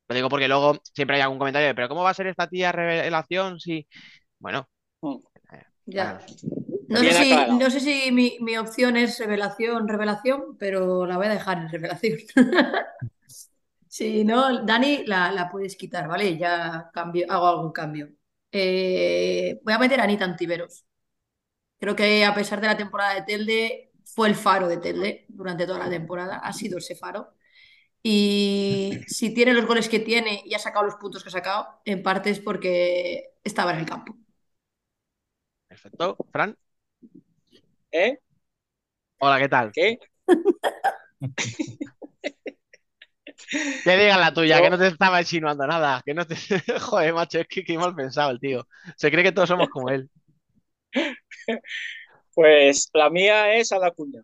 Lo digo porque luego siempre hay algún comentario de, pero ¿cómo va a ser esta tía revelación si... Bueno, Ya. vamos. No sé si, aclarado. no sé si mi, mi opción es revelación, revelación, pero la voy a dejar en revelación. Si no, Dani, la, la puedes quitar, ¿vale? Ya cambio, hago algún cambio. Eh, voy a meter a Anita Antiveros. Creo que a pesar de la temporada de Telde, fue el faro de Telde durante toda la temporada. Ha sido ese faro. Y si tiene los goles que tiene y ha sacado los puntos que ha sacado, en parte es porque estaba en el campo. Perfecto. Fran, ¿Eh? hola, ¿qué tal? ¿Qué? Que digas la tuya, que no te estaba insinuando nada, que no te... Joder, macho, es que qué mal pensado el tío. Se cree que todos somos como él. Pues la mía es Ada Cuña.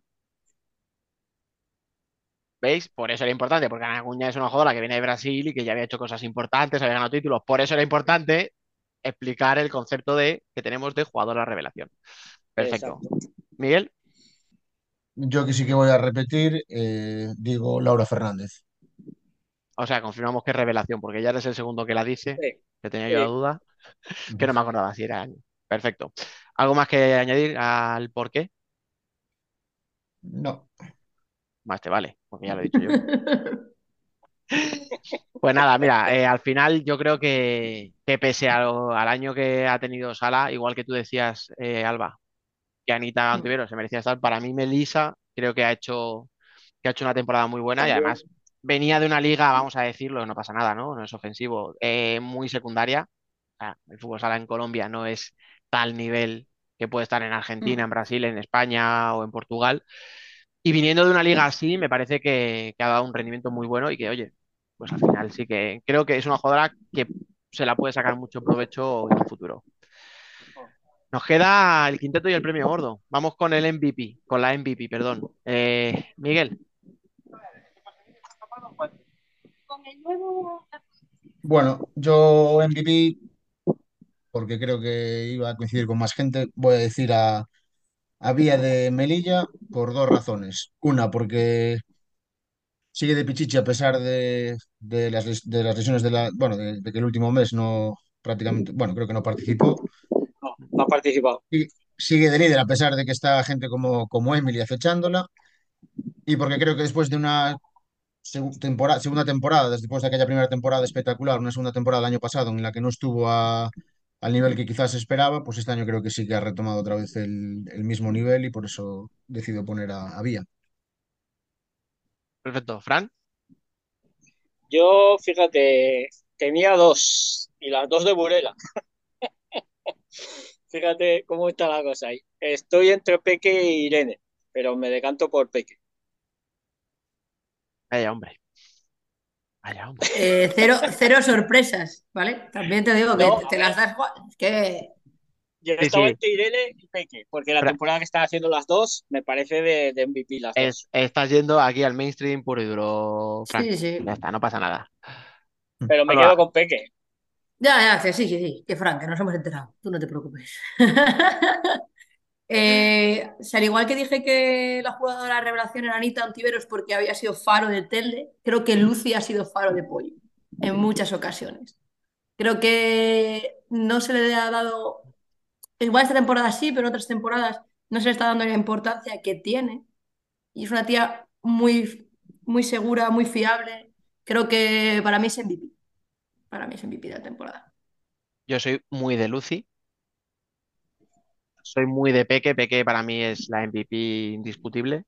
¿Veis? Por eso era importante, porque Ana Acuña es una jugadora que viene de Brasil y que ya había hecho cosas importantes, había ganado títulos. Por eso era importante explicar el concepto de que tenemos de jugadora revelación. Perfecto. Miguel, Yo que sí que voy a repetir, eh, digo Laura Fernández. o sea, confirmamos que es revelación, porque ya eres el segundo que la dice, Sí. que tenía yo la duda, que no me acordaba si era año. Perfecto. ¿Algo más que añadir al por qué? No. Más te vale, porque ya lo he dicho yo. Pues nada, mira, eh, al final yo creo que, que pese a lo- al año que ha tenido Sala, igual que tú decías, eh, Alba, que Anita Antivero se merecía estar, para mí Melissa creo que ha hecho, que ha hecho una temporada muy buena y además venía de una liga, vamos a decirlo, no pasa nada, ¿no? No es ofensivo, eh, muy secundaria. O sea, el fútbol sala en Colombia no es tal nivel que puede estar en Argentina, en Brasil, en España o en Portugal. Y viniendo de una liga así, me parece que, que ha dado un rendimiento muy bueno y que, oye, pues al final sí que creo que es una jugadora que se la puede sacar mucho provecho en un futuro. Nos queda el quinteto y el premio gordo. Vamos con el MVP, con la MVP, perdón. Eh, Miguel, Bueno, yo MVP, porque creo que iba a coincidir con más gente, voy a decir a, a Vía de Melilla por dos razones. Una, porque sigue de pichichi a pesar de, de las, de las lesiones de la, bueno, de, de que el último mes no prácticamente, bueno, creo que no participó. No, no ha participado. Y sigue de líder a pesar de que está gente como, como Emily acechándola. Y porque creo que después de una temporada, segunda temporada, después de aquella primera temporada espectacular, una segunda temporada del año pasado en la que no estuvo a- al nivel que quizás se esperaba, pues este año creo que sí que ha retomado otra vez el, el mismo nivel y por eso decido poner a, a Vía. perfecto. Fran, Yo, fíjate, tenía dos y las dos de Burela. Fíjate cómo está la cosa ahí. Estoy entre Peque e Irene, pero me decanto por Peque. vaya hombre. Vaya hombre. Eh, cero, cero sorpresas, ¿vale? También te digo que No, te, te las das. Que. Yo Sí, estaba sí. entre Irene y Peque, porque la temporada que están haciendo las dos me parece de, de MVP las dos. Es- estás yendo aquí al mainstream puro y duro, Fran. Sí, sí. Ya está, no pasa nada. Pero me quedo con Peque. Ya, ya, sí, sí, sí. Que Frank, que nos hemos enterado. Tú no te preocupes. Eh, o sea, al igual que dije que la jugadora revelación era Anita Ontiveros porque había sido faro de Telde, creo que Lucy ha sido faro de Pollo en muchas ocasiones. Creo que no se le ha dado, igual esta temporada sí, pero en otras temporadas no se le está dando la importancia que tiene. Y es una tía muy, muy segura, muy fiable. Creo que para mí es MVP. Para mí es MVP de la temporada. Yo soy muy de Lucy. Soy muy de Peque. Peque para mí es la MVP indiscutible.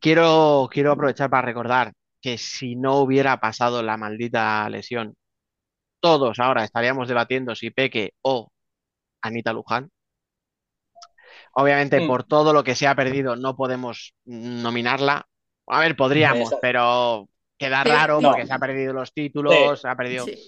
Quiero, quiero aprovechar para recordar que si no hubiera pasado la maldita lesión, todos ahora estaríamos debatiendo si Peque o Anita Luján. Obviamente, por todo lo que se ha perdido, no podemos nominarla. A ver, podríamos, pero queda Pero- raro No. porque se ha perdido los títulos, se ha perdido. Sí.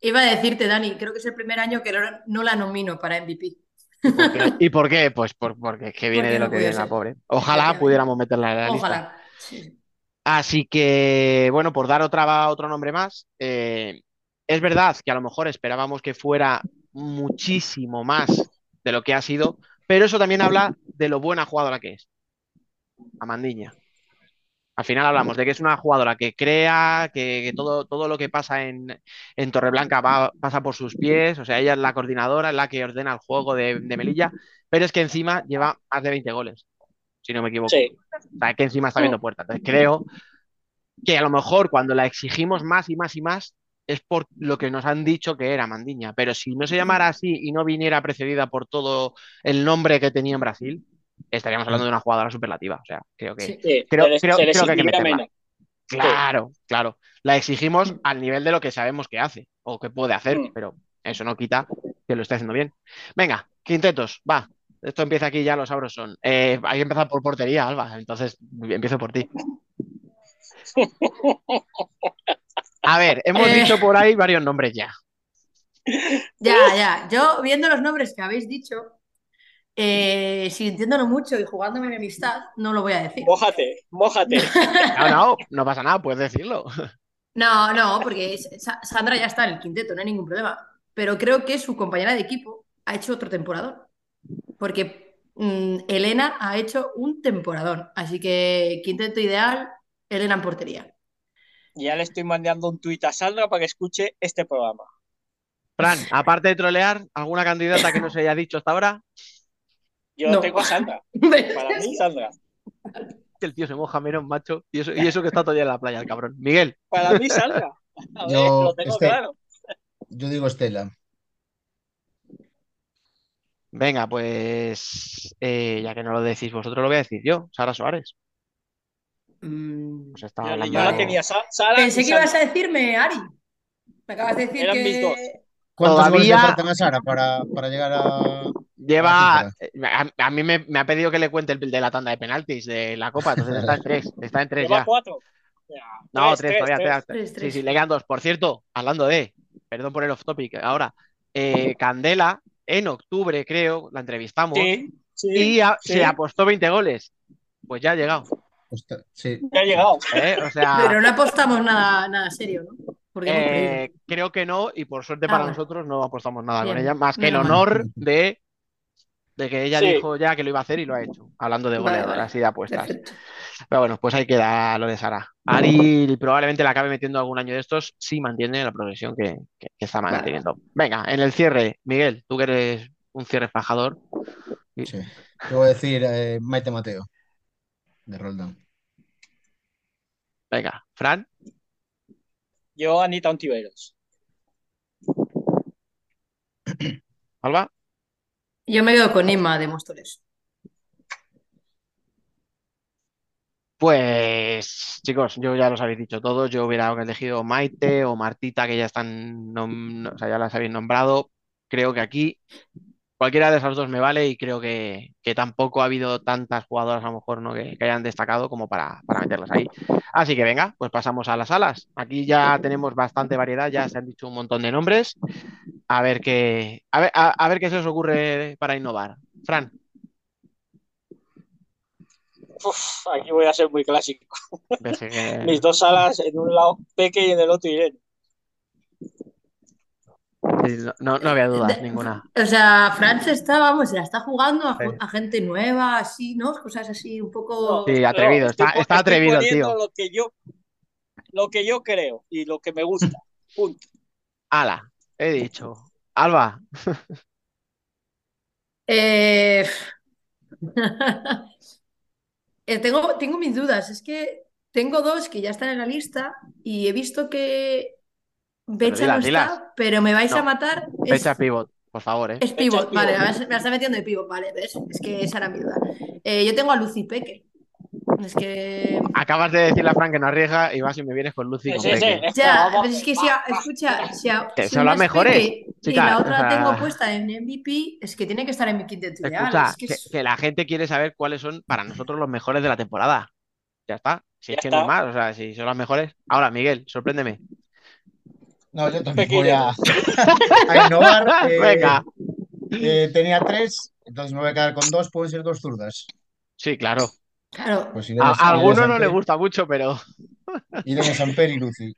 Iba a decirte, Dani, creo que es el primer año que no, no la nomino para MVP. ¿Y por qué? Pues por- porque es que viene Porque de lo no que viene la pobre. Ojalá pudiéramos meterla en la lista. Ojalá. Sí. Así que, bueno, por dar otra, otro nombre más, eh, es verdad que a lo mejor esperábamos que fuera muchísimo más de lo que ha sido, pero eso también habla de lo buena jugadora que es. Amandiña. Al final hablamos de que es una jugadora que crea, que, que todo, todo lo que pasa en, en Torreblanca va- pasa por sus pies, o sea, ella es la coordinadora, es la que ordena el juego de, de Melilla, pero es que encima lleva más de 20 goles, si no me equivoco. Sí. O sea, que encima está viendo puertas. Entonces creo que a lo mejor cuando la exigimos más y más y más es por lo que nos han dicho que era Mandiña, pero si no se llamara así y no viniera precedida por todo el nombre que tenía en Brasil, estaríamos hablando de una jugadora superlativa. O sea, creo que, Sí, creo, se le- creo- se le creo que hay que meterla. Claro, claro. La exigimos al nivel de lo que sabemos que hace o que puede hacer, Mm. pero eso no quita que lo esté haciendo bien. Venga, quintetos, va. Esto empieza aquí ya, los sabros son. Eh, hay que empezar por portería, Alba, entonces empiezo por ti. A ver, hemos Eh. dicho por ahí varios nombres ya. Ya, ya. Yo, viendo los nombres que habéis dicho, eh, sintiéndolo mucho y jugándome mi amistad, no lo voy a decir. Mójate, mójate. No, no, no pasa nada, puedes decirlo. No, no, porque Sa- Sandra ya está en el quinteto, no hay ningún problema. Pero creo que su compañera de equipo ha hecho otro temporadón. Porque mm, Elena ha hecho un temporadón. Así que quinteto ideal, Elena en portería. Ya le estoy mandando un tuit a Sandra para que escuche este programa. Fran, aparte de trolear, ¿alguna candidata que no se haya dicho hasta ahora? Yo No. tengo a Sandra. Para mí, Sandra. Que el tío se moja menos, macho, y eso, y eso que está todavía en la playa, el cabrón. Miguel. Para mí, Sandra. A ver, Yo, lo tengo este- claro. Yo digo Estela. Venga, pues eh, ya que no lo decís vosotros, lo voy a decir yo, Sara Suárez. Mm, Os estaba Yo, hablando yo la tenía Sara Pensé que ibas a decirme Ari. Me acabas de decir Eran mis dos. ¿Cuántos goles le Todavía- faltan a Sara para, para llegar a, Lleva. a a mí me, me ha pedido que le cuente el de la tanda de penaltis de la Copa, entonces está en tres. Está en tres Lleva ya. cuatro. Ya, No, tres, todavía. tres. Tres, Sí, tres. sí, le quedan dos. Por cierto, hablando de. Perdón por el off topic. Ahora, eh, Candela, en octubre, creo, la entrevistamos Sí, sí, y a- sí. se apostó 20 goles. Pues ya ha llegado. Ostras, sí. Ya ha llegado. ¿eh? O sea. Pero no apostamos nada, nada serio, ¿no? Eh, creo que no, y por suerte Ah, para bueno. nosotros no apostamos nada con ella, más que el honor de, de que ella Sí. dijo ya que lo iba a hacer y lo ha hecho, hablando de Vale, goleadoras vale. y de apuestas. Perfecto. Pero bueno, pues ahí queda lo de Sara. Ari probablemente la acabe metiendo algún año de estos si mantiene la progresión que, que- que está Vale. manteniendo. Venga, en el cierre, Miguel, tú que eres un cierre fajador. Sí. Yo voy a decir eh, Maite Mateo, de Roldán. Venga, Fran, Yo, Anita Ontiveros. Alba, Yo me quedo con Inma de Móstoles. Pues chicos, yo ya los habéis dicho todos, yo hubiera elegido Maite o Martita, que ya están, o sea, ya las habéis nombrado. Creo que aquí cualquiera de esas dos me vale y creo que, que tampoco ha habido tantas jugadoras a lo mejor ¿no? que, que hayan destacado como para, para meterlas ahí. Así que venga, pues pasamos a las alas. Aquí ya tenemos bastante variedad, ya se han dicho un montón de nombres. A ver qué, a ver, a, a ver qué se os ocurre para innovar. Fran, Uf, aquí voy a ser muy clásico. que- Mis dos alas, en un lado Peque y en el otro Irene. Sí, no, no, había dudas ninguna. O sea, France está, vamos, se la está jugando a, Sí. a gente nueva, así, ¿no? Cosas así un poco. Sí, atrevido, está, está atrevido tío. Lo que yo, lo que yo creo y lo que me gusta. Punto. Ala, he dicho. Alba, Eh, eh, tengo, tengo mis dudas. Es que tengo dos que ya están en la lista y he visto que Becha dilas, no está, dilas. pero me vais a matar. Es, fecha pivot, por favor, ¿eh? es pivot, vale, me me la está metiendo de pivot, vale, ¿ves? Es que esa era mi duda. Eh, yo tengo a Lucy Peque. Es que. Acabas de decirle a Fran que no arriesga y vas y me vienes con Lucy con Sí, es que Ya, pero es que si, a- escucha, si, a- Que si son las es mejores, Peque y la o otra la tengo puesta en MVP, es que tiene que estar en mi quinteto ideal. Escucha, Es que que, es- que la gente quiere saber cuáles son para nosotros los mejores de la temporada. Ya está. Si es que no hay más, o sea, si son las mejores. Ahora, Miguel, sorpréndeme. No, yo también voy a, a innovar. eh, Venga. eh, tenía tres, entonces me voy a quedar con dos, pueden ser dos zurdas. Sí, claro. Claro. Pues A, alguno no le gusta mucho, pero. Irene Samper y Lucy.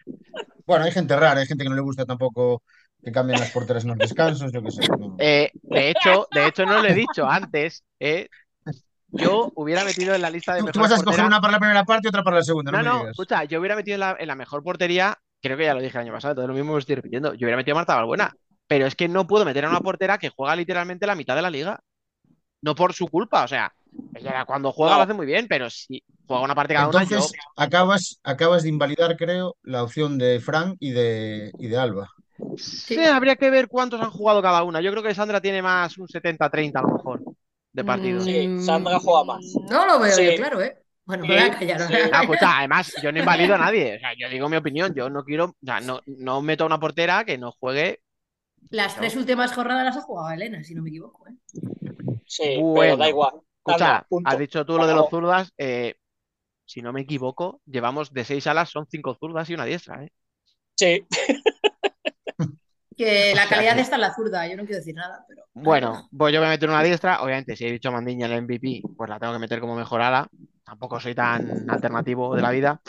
Bueno, hay gente rara, hay gente que no le gusta tampoco que cambien las porteras en los descansos, yo qué sé. no. Eh, de hecho, de hecho, no lo he dicho antes. eh, yo hubiera metido en la lista de Tú, tú mejores vas a escoger una para la primera parte y otra para la segunda, no, No, me no, digas. escucha, yo hubiera metido en la, en la mejor portería, creo que ya lo dije el año pasado, entonces lo mismo me estoy repitiendo. Yo hubiera metido a Marta Balbuena, pero es que no puedo meter a una portera que juega literalmente la mitad de la liga. No por su culpa, o sea, ella cuando juega No. lo hace muy bien, pero si juega una parte cada una, yo. Entonces, acabas, acabas de invalidar, creo, la opción de Frank y de, y de Alba. Sí, habría que ver cuántos han jugado cada una. Yo creo que Sandra tiene más un 70-30 a lo mejor de partidos. Sí, Sandra juega más. No lo veo Sí. yo claro, ¿eh? Bueno, me voy a callar. Ah, escucha, además, yo no invalido a nadie. O sea, yo digo mi opinión. Yo no quiero, o sea, no, no meto a una portera que no juegue. Las tres últimas jornadas las ha jugado Elena, si no me equivoco. ¿eh? Sí, Bueno, pero da igual. Escucha, has dicho tú lo de los zurdas. eh, si no me equivoco, llevamos de seis alas, son cinco zurdas y una diestra, ¿eh? Sí. Que la O sea calidad que- está en la zurda, yo no quiero decir nada, pero. Bueno, pues yo voy a meter una diestra. Obviamente, si he dicho Mandiña en el MVP, pues la tengo que meter como mejor ala. Tampoco soy tan alternativo de la vida.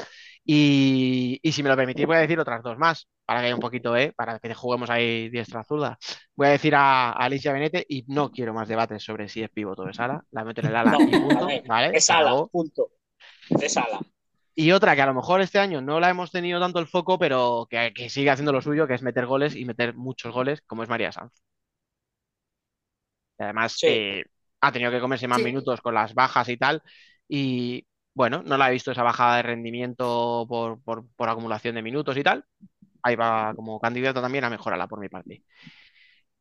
Y, y si me lo permitís, voy a decir otras dos más, para que haya un poquito, ¿eh? Para que juguemos ahí diestra zurda. Voy a decir a, a Alicia Benete y no quiero más debates sobre si es pivoto o es ala. La meto en el ala No, y punto, ver, ¿vale? es ala, punto. Es ala. Y otra que a lo mejor este año no la hemos tenido tanto el foco, pero que, que sigue haciendo lo suyo, que es meter goles y meter muchos goles, como es María Sanz. Y además, eh, ha tenido que comerse más Sí. minutos con las bajas y tal. Y bueno, no la he visto esa bajada de rendimiento por, por- por acumulación de minutos y tal. Ahí va como candidato también a mejorarla por mi parte.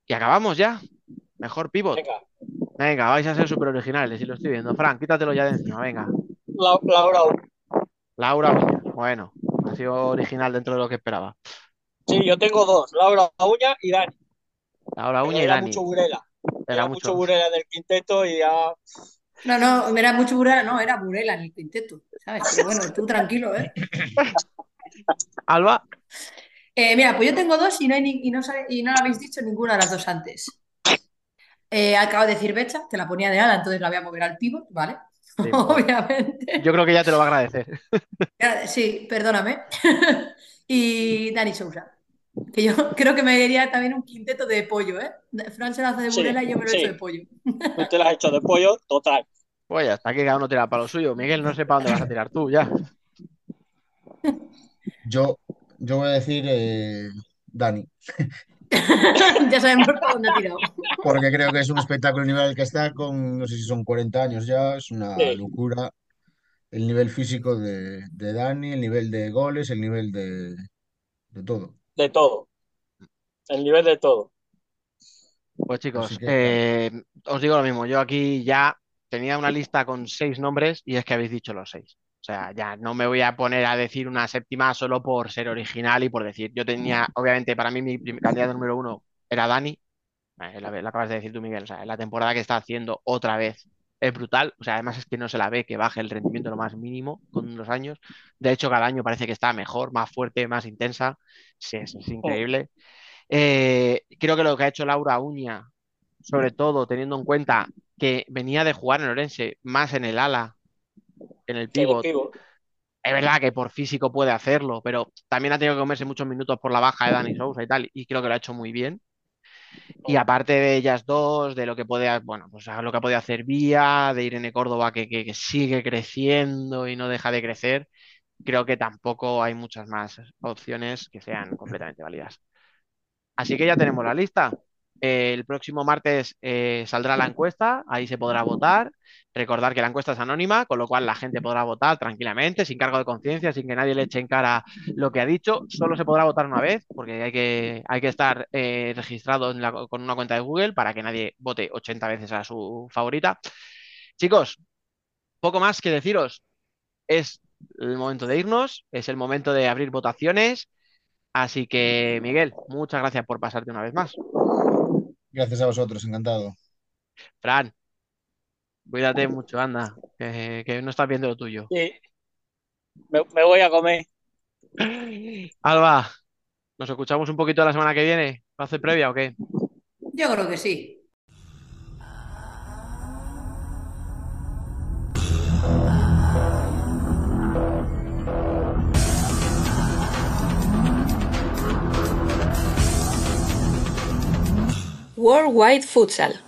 Y acabamos ya. Mejor pivot. Venga. Venga, vais a ser súper originales, si lo estoy viendo. Fran, quítatelo ya de encima, venga. La- Laura, Laura Uña. Bueno, ha sido original dentro de lo que esperaba. sí, yo tengo dos, Laura Uña y Dani. Laura Pero Uña y era Dani. mucho Burela. Era Era mucho. mucho Burela del quinteto y ya. No, no, era mucho Burela, no, era Burela en el quinteto, ¿sabes? Pero bueno, tú tranquilo, ¿eh? Alba, Eh, mira, pues yo tengo dos y no, hay ni- y no, y no habéis dicho ninguna de las dos antes. Eh, acabo de decir Becha, que la ponía de ala, entonces la voy a mover al pivot, ¿vale? Sí, Obviamente. yo creo que ya te lo va a agradecer. Sí, perdóname. y Dani Sousa. Que yo creo que me iría también un quinteto de pollo, ¿eh? Fran se lo hace de Sí, Burela y yo me lo he hecho de pollo. Tú te las has hecho de pollo, total. Pues ya está, que cada uno tira para lo suyo. Miguel, no sé para dónde vas a tirar tú ya. Yo, yo voy a decir eh, Dani, ya sabemos por dónde ha tirado. porque creo que es un espectáculo el nivel que está con, no sé si son 40 años ya, es una Sí. locura el nivel físico de, de Dani, el nivel de goles, el nivel de, de todo. De todo. El nivel de todo. Pues chicos, que, eh, os digo lo mismo. Yo aquí ya tenía una lista con seis nombres y es que habéis dicho los seis. O sea, ya no me voy a poner a decir una séptima solo por ser original y por decir. Yo tenía, obviamente, para mí mi candidato número uno era Dani. Eh, la, la acabas de decir tú, Miguel. O sea, la temporada que está haciendo otra vez es brutal. O sea, además es que no se la ve que baje el rendimiento lo más mínimo con los años. De hecho, cada año parece que está mejor, más fuerte, más intensa. Sí, es, es increíble. Eh, creo que lo que ha hecho Laura Uña, sobre todo teniendo en cuenta que venía de jugar en Orense más en el ala, en el pivot. Es verdad que por físico puede hacerlo, pero también ha tenido que comerse muchos minutos por la baja de Dani Sousa y tal, y creo que lo ha hecho muy bien. Y aparte de ellas dos, de lo que puede, bueno, pues lo que ha podido hacer Vía, de Irene Córdoba que, que- que sigue creciendo y no deja de crecer, creo que tampoco hay muchas más opciones que sean completamente válidas. Así que ya tenemos la lista. Eh, el próximo martes eh, saldrá la encuesta, ahí se podrá votar. Recordar que la encuesta es anónima, con lo cual la gente podrá votar tranquilamente, sin cargo de conciencia, sin que nadie le eche en cara lo que ha dicho. Solo se podrá votar una vez, porque hay que, hay que estar eh, registrado con una cuenta de Google para que nadie vote 80 veces a su favorita. Chicos, poco más que deciros. Es el momento de irnos, es el momento de abrir votaciones. Así que, Miguel, muchas gracias por pasarte una vez más. Gracias a vosotros, encantado. Fran, cuídate mucho, anda, que, que no estás viendo lo tuyo. Sí. Me, me voy a comer. Alba, ¿nos escuchamos un poquito la semana que viene? ¿Va a hacer previa o qué? Yo creo que sí. Worldwide Futsal.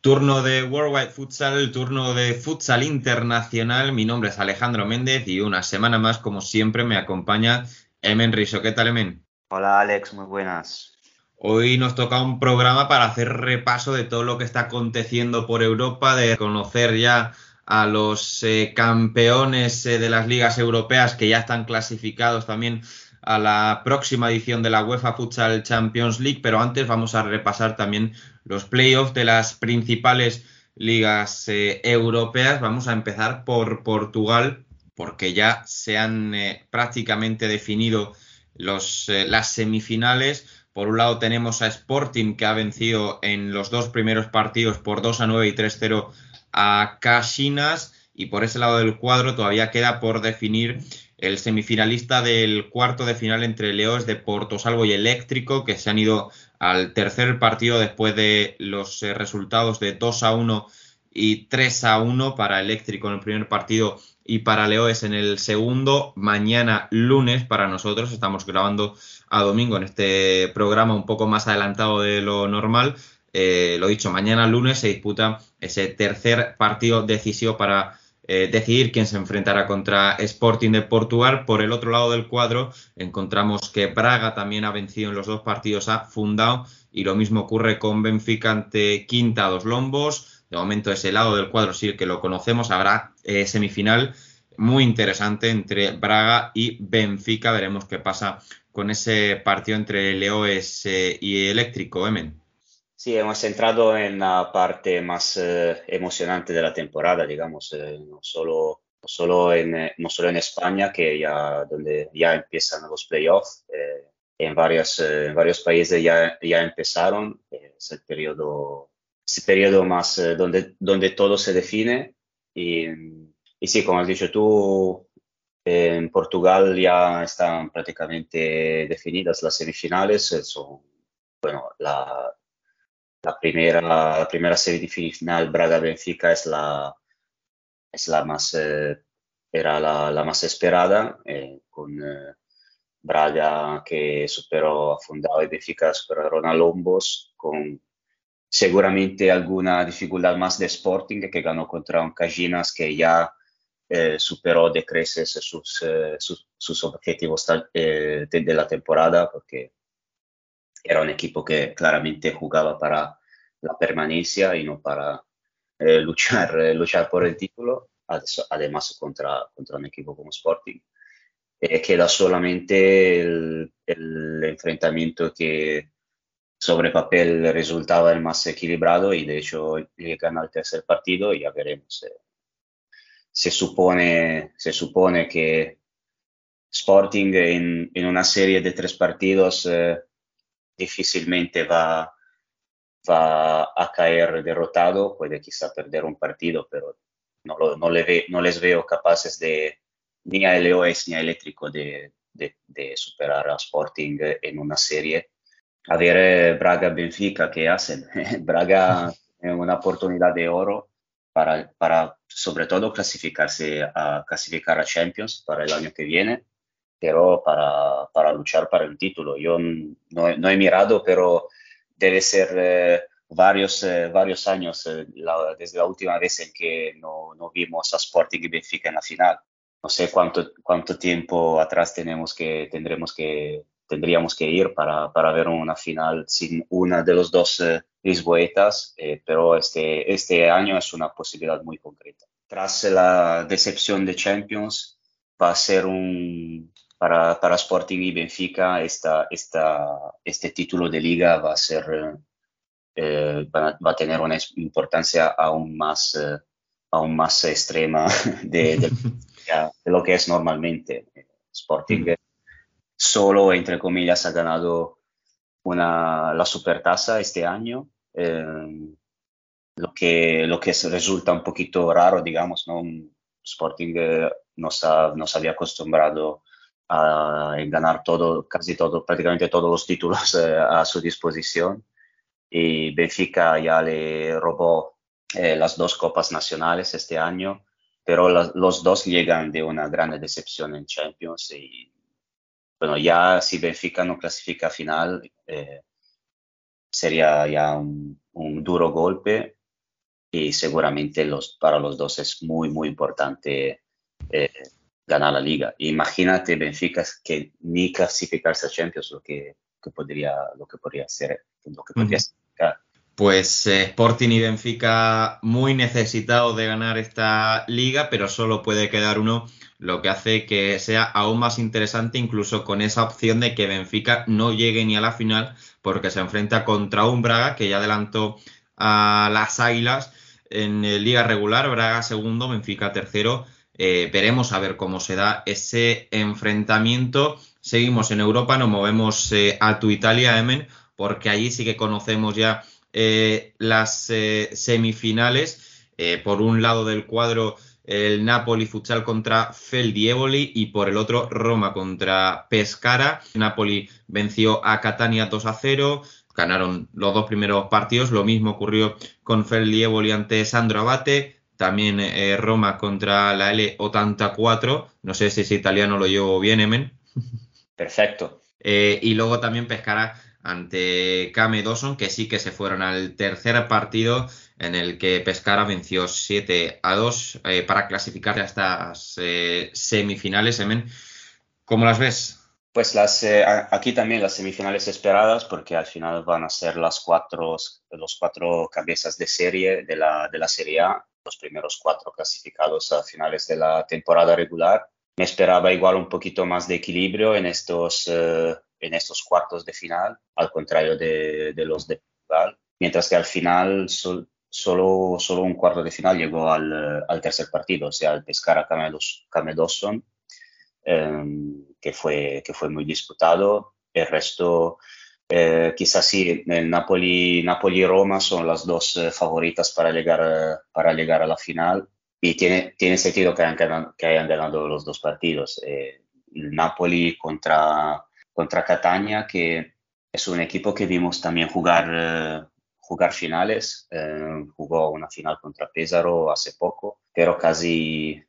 Turno de Worldwide Futsal, turno de Futsal Internacional. Mi nombre es Alejandro Méndez y una semana más, como siempre, me acompaña Emen Riso. ¿Qué tal, Emen? Hola, Alex, muy buenas. Hoy nos toca un programa para hacer repaso de todo lo que está aconteciendo por Europa, de conocer ya a los eh, campeones eh, de las ligas europeas que ya están clasificados también a la próxima edición de la UEFA Futsal Champions League, pero antes vamos a repasar también los playoffs de las principales ligas eh, europeas. Vamos a empezar por Portugal, porque ya se han prácticamente definido los, eh, las semifinales. Por un lado tenemos a Sporting que ha vencido en los dos primeros partidos por 2 a 9 y 3-0 a Cashinas y por ese lado del cuadro todavía queda por definir el semifinalista del cuarto de final entre Leoes de Porto Salvo y Eléctrico, que se han ido al tercer partido después de los eh, resultados de 2 a 1 y 3 a 1 para Eléctrico en el primer partido y para Leoes en el segundo. Mañana lunes para nosotros, estamos grabando a domingo en este programa un poco más adelantado de lo normal. Eh, lo dicho, mañana lunes se disputa ese tercer partido decisivo para eh, decidir quién se enfrentará contra Sporting de Portugal. Por el otro lado del cuadro encontramos que Braga también ha vencido en los dos partidos a Fundao y lo mismo ocurre con Benfica ante Quinta dos Lombos. De momento ese lado del cuadro sí que lo conocemos. Habrá eh, semifinal muy interesante entre Braga y Benfica. Veremos qué pasa con ese partido entre Leoes eh, y Eléctrico, Emen. Sí, hemos entrado en la parte más eh, emocionante de la temporada, digamos, no, solo, no, solo en, no solo en España, que ya, donde ya empiezan los playoffs, en, en varios países ya, ya empezaron, es el periodo, periodo más donde, donde todo se define. Y, y sí, como has dicho tú, en Portugal ya están prácticamente definidas las semifinales, son, bueno, la, la primera, la primera semifinal Braga-Benfica es la, es la más, eh, era la, la, más esperada, eh, con eh, Braga que superó a Fundao y Benfica superaron a Lombos, con seguramente alguna dificultad más de Sporting que ganó contra un Cajinas que ya superó de creces sus, sus, sus objetivos de, de la temporada, porque era un equipo que claramente jugaba para la permanencia y no para eh, luchar, eh, luchar por el título, además contra, contra un equipo como Sporting. Eh, queda solamente el, enfrentamiento que sobre papel resultaba el más equilibrado y de hecho gana el tercer partido y ya veremos. se, supone, se supone que Sporting en, una serie de tres partidos eh, difícilmente va, va a caer derrotado, puede quizá perder un partido, pero no, le les veo capaces de, ni a LOS ni a Eléctrico de, de, superar a Sporting en una serie. A ver eh, Braga-Benfica, ¿qué hacen? Braga es una oportunidad de oro para, para sobre todo clasificarse a, clasificar a Champions para el año que viene pero para, para luchar para el título. Yo no, no he mirado, pero debe ser eh, varios, eh, varios años desde la última vez en que no, no, vimos a Sporting y Benfica en la final. No sé cuánto, cuánto tiempo atrás tenemos que, tendremos que, tendríamos que ir para, para ver una final sin una de los dos lisboetas, pero este, este año es una posibilidad muy concreta. Tras la decepción de Champions, va a ser un, para, para Sporting y Benfica esta, esta, este título de liga va a ser eh, va, va, a tener una importancia aún más eh, aún más extrema de, de, de, lo que es normalmente Sporting solo entre comillas ha ganado una la supertasa este año eh, lo que lo que resulta un poquito raro digamos no Sporting nos, ha, había acostumbrado a- ganar todo, casi todo, prácticamente todos los títulos eh, a su disposición. Y Benfica ya le robó eh, las dos copas nacionales este año, pero las- los dos llegan de una gran decepción en Champions. Y bueno, ya si Benfica no clasifica a final, eh, sería ya un, un duro golpe y seguramente los, para los dos es muy, muy importante eh, ganar la liga. Imagínate Benfica que ni clasificarse a Champions lo que, que podría, lo que podría ser, lo que podría significar. Pues eh, Sporting y Benfica muy necesitados de ganar esta liga, pero solo puede quedar uno, lo que hace que sea aún más interesante, incluso con esa opción de que Benfica no llegue ni a la final, porque se enfrenta contra un Braga que ya adelantó a las Águilas en liga regular, Braga segundo, Benfica tercero. Eh, veremos a ver cómo se da ese enfrentamiento. Seguimos en Europa, nos movemos eh, a tu Italia, Emen, porque allí sí que conocemos ya eh, las semifinales. Por un lado del cuadro, el Napoli futsal contra Feldieboli y por el otro, Roma contra Pescara. Napoli venció a Catania 2 a 0. Ganaron los dos primeros partidos. Lo mismo ocurrió con Feldieboli ante Sandro Abate. También eh, Roma contra la L 84. No sé si es italiano lo llevo bien, Emen. Perfecto. Eh, y luego también Pescara ante Kame Dawson, que sí que se fueron al tercer partido en el que Pescara venció 7 a 2 eh, para clasificar a estas eh, semifinales. Emen, ¿cómo las ves? Pues las, eh, aquí también las semifinales esperadas, porque al final van a ser las cuatro, los cuatro cabezas de serie de la, de la Serie A, los primeros cuatro clasificados a finales de la temporada regular. Me esperaba igual un poquito más de equilibrio en estos, eh, en estos cuartos de final, al contrario de, de los de Portugal, mientras que al final sol- solo, solo un cuarto de final llegó al, al tercer partido, o sea, al Dawson em, que, fue, que fue muy disputado. El resto, eh, quizás sí, el Napoli, Napoli y Roma son las dos eh, favoritas para llegar, eh, para llegar a la final. Y tiene, tiene sentido que hayan, que hayan ganado los dos partidos. Eh, el Napoli contra, contra Catania, que es un equipo que vimos también jugar, jugar finales. Eh, jugó una final contra Pesaro hace poco, pero casi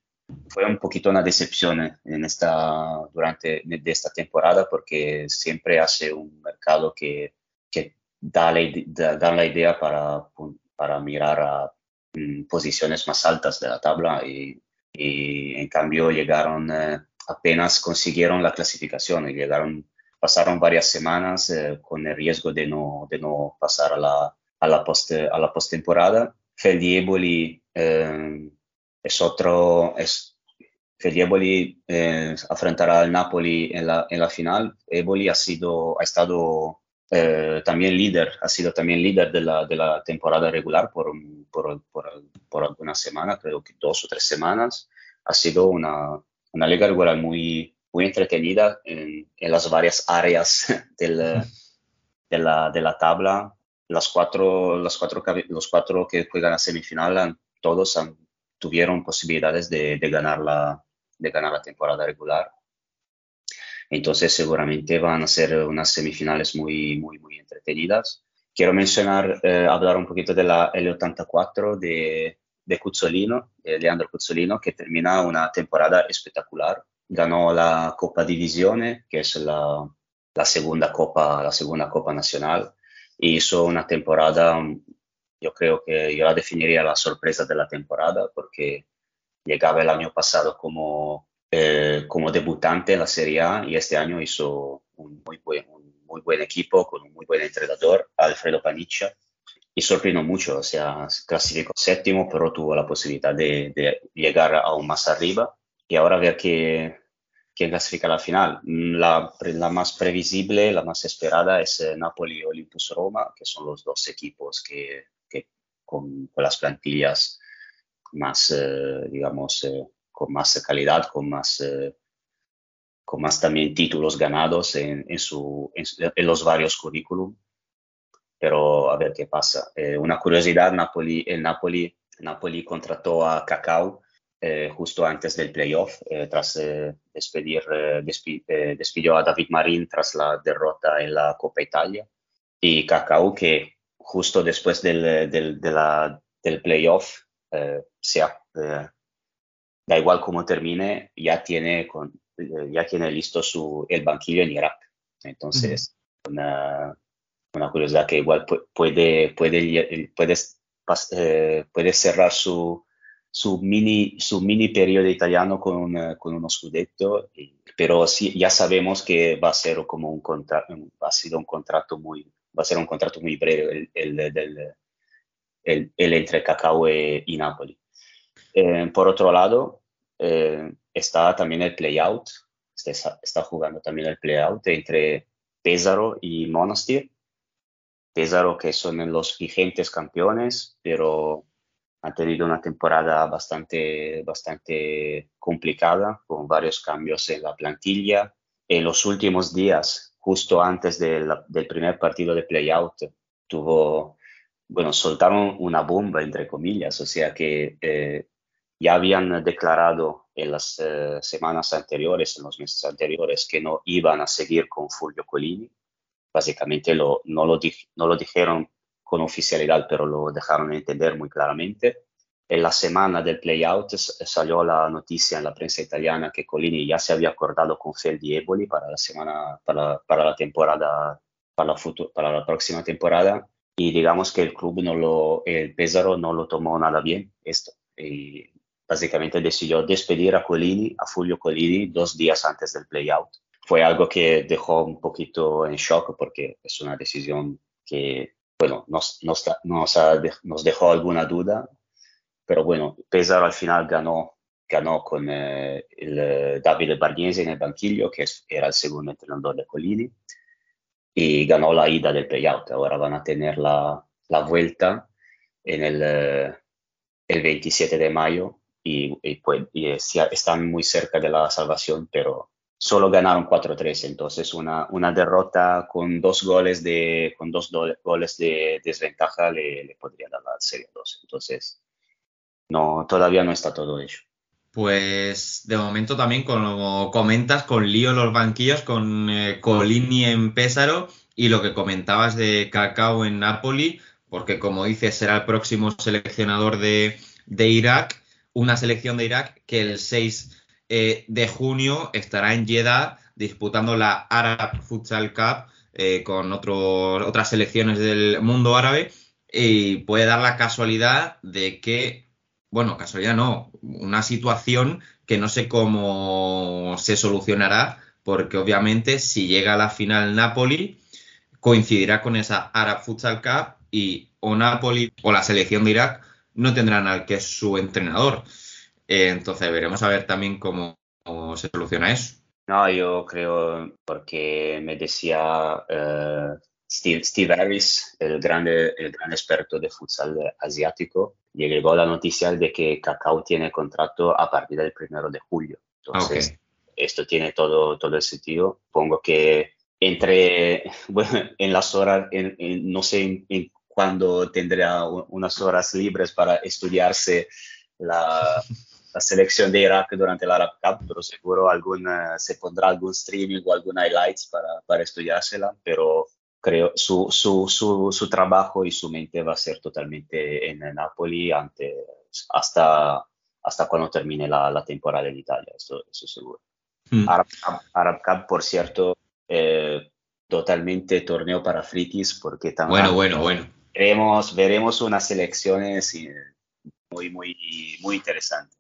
fue un poquito una decepción en esta, durante de esta temporada porque siempre hace un mercado que, que da, la, da la idea para, para mirar a mm, posiciones más altas de la tabla y, y en cambio llegaron, eh, apenas consiguieron la clasificación y llegaron, pasaron varias semanas eh, con el riesgo de no, de no pasar a la, a la, post, a la postemporada. Feldieboli eh, es otro, es, Feldieboli eh, afrontará al Napoli en la, en la final. Eboli ha sido, ha estado eh, también líder, ha sido también líder de la, de la temporada regular por, por, por, por algunas semanas, creo que dos o tres semanas. Ha sido una, una liga regular muy, muy entretenida en, en las varias áreas del, de, la, de la tabla. Las cuatro, las cuatro, los cuatro que juegan a semifinal, han- todos han, tuvieron posibilidades de, de ganar la, de ganar la temporada regular. Entonces seguramente van a ser unas semifinales muy, muy, muy entretenidas. Quiero mencionar, eh, hablar un poquito de la L84 de, de Cuzzolino, de Leandro Cuzzolino, que termina una temporada espectacular. Ganó la Copa Divisione, que es la, la segunda copa, la segunda copa nacional, hizo una temporada, yo creo que yo la definiría la sorpresa de la temporada, porque llegaba el año pasado como, eh, como debutante en la Serie A y este año hizo un muy buen, un muy buen equipo con un muy buen entrenador, Alfredo Paniccia, y sorprendió mucho, o sea, clasificó séptimo, pero tuvo la posibilidad de, de llegar aún más arriba y ahora ver que, quién clasifica a la final. La, la más previsible, la más esperada es eh, Napoli y Olympus Roma, que son los dos equipos que, que con, con las plantillas más, eh, digamos, eh, con más calidad, con más, eh, con más también títulos ganados en, en, su, en, en los varios currículum. Pero a ver qué pasa. Eh, una curiosidad, Napoli, el Napoli, Napoli contrató a Cacao eh, justo antes del playoff, eh, tras eh, despedir, eh, despi- eh, despidió a David Marín tras la derrota en la Copa Italia. Y Cacao, que justo después del, del, de la- del playoff, eh, se ha- eh, da igual cómo termine, ya tiene, con- eh, ya tiene listo su, el banquillo en Irak. Entonces, una, una curiosidad que igual pu- puede, puede, puede, eh, puede cerrar su, su, mini, su mini periodo italiano con, un- con unos scudetto, y- pero sí, ya sabemos que va a ser como un contrato, ha sido un contrato muy, va a ser un contrato muy breve el, el, del- el- el entre Cacao y, y Napoli. Eh, por otro lado, eh, está también el play-out, está, está jugando también el play-out entre Pesaro y Monastir. Pesaro que son los vigentes campeones, pero han tenido una temporada bastante, bastante complicada, con varios cambios en la plantilla. En los últimos días, justo antes de del primer partido de play-out, tuvo, bueno, soltaron una bomba, entre comillas, o sea que eh, ya habían declarado en las eh, semanas anteriores, en los meses anteriores, que no iban a seguir con Fulvio Colini. Básicamente lo, no lo dijeron con oficialidad, pero lo dejaron entender muy claramente. En la semana del playout salió la noticia en la prensa italiana que Colini ya se había acordado con Feldi Eboli para la semana, para, para la temporada, para la, futu- para la próxima temporada. Y digamos que el club no lo, el Pesaro no lo tomó nada bien esto. Y básicamente decidió despedir a Colini, a Fulvio Colini, dos días antes del playout. Fue algo que dejó un poquito en shock porque es una decisión que, bueno, nos, nos, nos, dejó alguna duda, pero bueno, Pesaro al final ganó, ganó con eh, el eh, Davide en el banquillo, que era el segundo entrenador de Colini, y ganó la ida del playout. Ahora van a tener la, la vuelta en el, eh, el 27 de mayo y, pues, están muy cerca de la salvación, pero solo ganaron 4-3, entonces una, una derrota con dos goles de, con dos do- goles de desventaja le, le podría dar la Serie 2. Entonces, no, todavía no está todo hecho. Pues de momento también, como comentas, con lío los banquillos, con eh, Colini en Pésaro y lo que comentabas de Cacao en Napoli, porque como dices, será el próximo seleccionador de, de Irak, una selección de Irak que el 6 eh, de junio estará en Jeddah disputando la Arab Futsal Cup eh, con otras selecciones del mundo árabe y puede dar la casualidad de que bueno, casualidad no, una situación que no sé cómo se solucionará, porque obviamente si llega a la final Napoli, coincidirá con esa Arab Futsal Cup y o Napoli o la selección de Irak no tendrán al que es su entrenador. Eh, entonces veremos a ver también cómo, cómo se soluciona eso. No, yo creo, porque me decía eh, Steve, Steve Harris, el grande, el gran experto de futsal asiático, llegó la noticia de que Cacao tiene contrato a partir del primero de julio. Entonces, esto tiene todo, todo el sentido. Pongo que entre, bueno, en las horas, en- en- no sé en, en cuándo tendrá unas horas libres para estudiarse la, la selección de Irak durante la Arab Cup, pero seguro alguna, se pondrá algún streaming o algún highlights para, para estudiársela, pero creo su, su, su, su trabajo y su mente va a ser totalmente en Napoli hasta, hasta cuando termine la, la temporada en Italia, eso, eso seguro. Mm. Arab, Cup- Arab Cup, por cierto, eh, totalmente torneo para frikis, porque también Bueno, bueno, bueno. veremos, veremos unas selecciones eh, muy, muy, muy interesantes.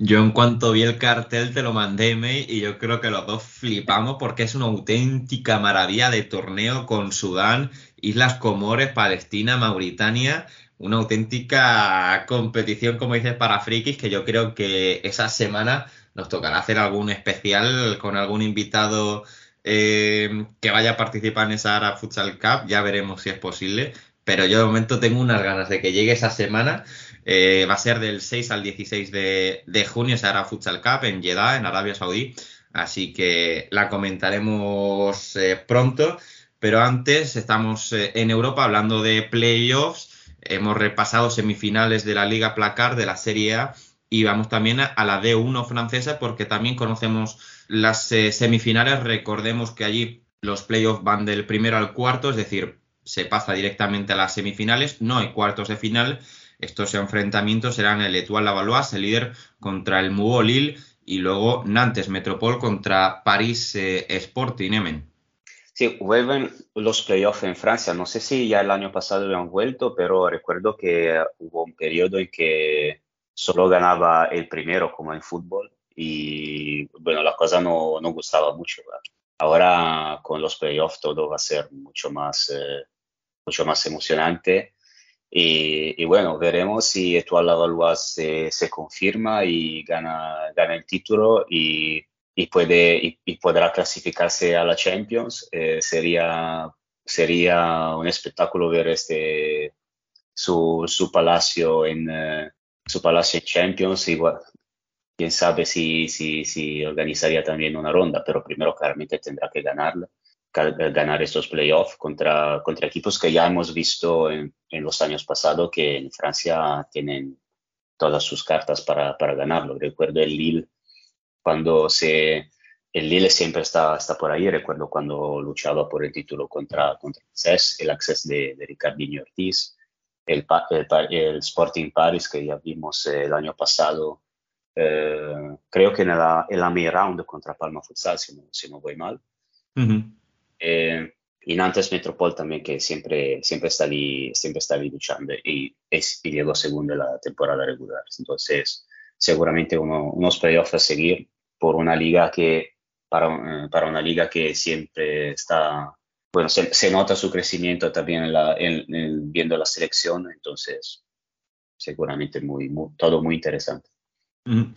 Yo en cuanto vi el cartel te lo mandé email y yo creo que los dos flipamos porque es una auténtica maravilla de torneo con Sudán, Islas Comores, Palestina, Mauritania, una auténtica competición, como dices, para frikis que yo creo que esa semana nos tocará hacer algún especial con algún invitado eh, que vaya a participar en esa Arab Futsal Cup, ya veremos si es posible, pero yo de momento tengo unas ganas de que llegue esa semana. Eh, va a ser del 6 al 16 de, junio, esa Arab Futsal Cup en Jeddah, en Arabia Saudí. Así que la comentaremos eh, pronto. Pero antes estamos eh, en Europa hablando de playoffs. Hemos repasado semifinales de la Liga Placar de la Serie A y vamos también a, a la D1 francesa porque también conocemos las semifinales. Recordemos que allí los playoffs van del primero al cuarto, es decir, se pasa directamente a las semifinales, no hay cuartos de final. Estos enfrentamientos serán el Etoile Lavalois, el líder, contra el Mugo Lille y luego Nantes Metropole contra París eh, Sporting Emen. Sí, vuelven los playoffs en Francia. No sé si ya el año pasado habían vuelto, pero recuerdo que hubo un periodo en que solo ganaba el primero, como en fútbol, y bueno, la cosa no, no gustaba mucho. ¿verdad? Ahora con los playoffs todo va a ser mucho más, eh, mucho más emocionante. Y, y, bueno, veremos si Lavalois se, se confirma y gana, gana el título y, y puede, y, y podrá clasificarse a la Champions. Eh, sería, sería un espectáculo ver este, su, su palacio en eh, su palacio en Champions. Igual, quién sabe si, si, si organizaría también una ronda, pero primero claramente tendrá que ganarla ganar estos playoffs contra, contra equipos que ya hemos visto en, en, los años pasados que en Francia tienen todas sus cartas para, para ganarlo. Recuerdo el Lille cuando se... El Lille siempre está, está por ahí. Recuerdo cuando luchaba por el título contra, contra el CES, el acceso de, de Ricardinho Ortiz, el, el, el, Sporting Paris que ya vimos el año pasado, eh, creo que en la, en la round contra Palma Futsal, si no, si no voy mal. Uh -huh. Eh, y Nantes Metropol también, que siempre, siempre, está ahí, siempre está ahí luchando y, es, y llegó segundo en la temporada regular. Entonces, seguramente uno, unos playoffs a seguir por una liga que, para, para una liga que siempre está, bueno, se, se nota su crecimiento también en la, en, en, viendo la selección, entonces, seguramente muy, muy, todo muy interesante. Mm.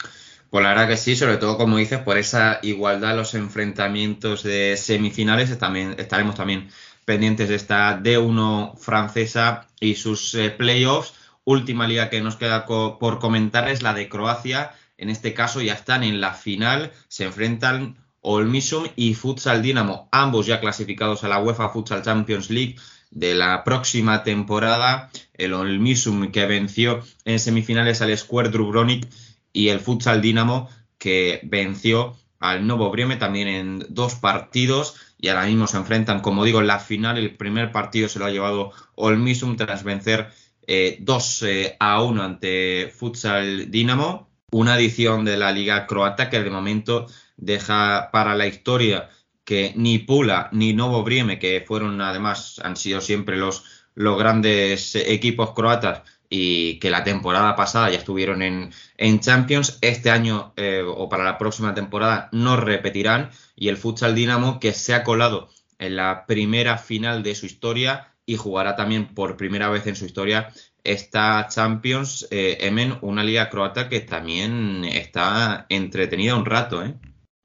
Pues la verdad que sí, sobre todo como dices, por esa igualdad, los enfrentamientos de semifinales, también estaremos también pendientes de esta D1 francesa y sus eh, playoffs. Última liga que nos queda por comentar es la de Croacia. En este caso ya están en la final, se enfrentan Olmisum y Futsal Dinamo, ambos ya clasificados a la UEFA Futsal Champions League de la próxima temporada. El Olmisum que venció en semifinales al Square Dubrovnik y el Futsal Dinamo que venció al Novo Brieme también en dos partidos y ahora mismo se enfrentan, como digo, en la final. El primer partido se lo ha llevado Olmisum tras vencer eh, 2 eh, a 1 ante Futsal Dinamo. Una edición de la Liga Croata que de momento deja para la historia que ni Pula ni Novo Brieme, que fueron además, han sido siempre los, los grandes equipos croatas, y que la temporada pasada ya estuvieron en, en Champions, este año eh, o para la próxima temporada no repetirán y el Futsal Dinamo que se ha colado en la primera final de su historia y jugará también por primera vez en su historia esta Champions eh, Emen, una liga croata que también está entretenida un rato, ¿eh?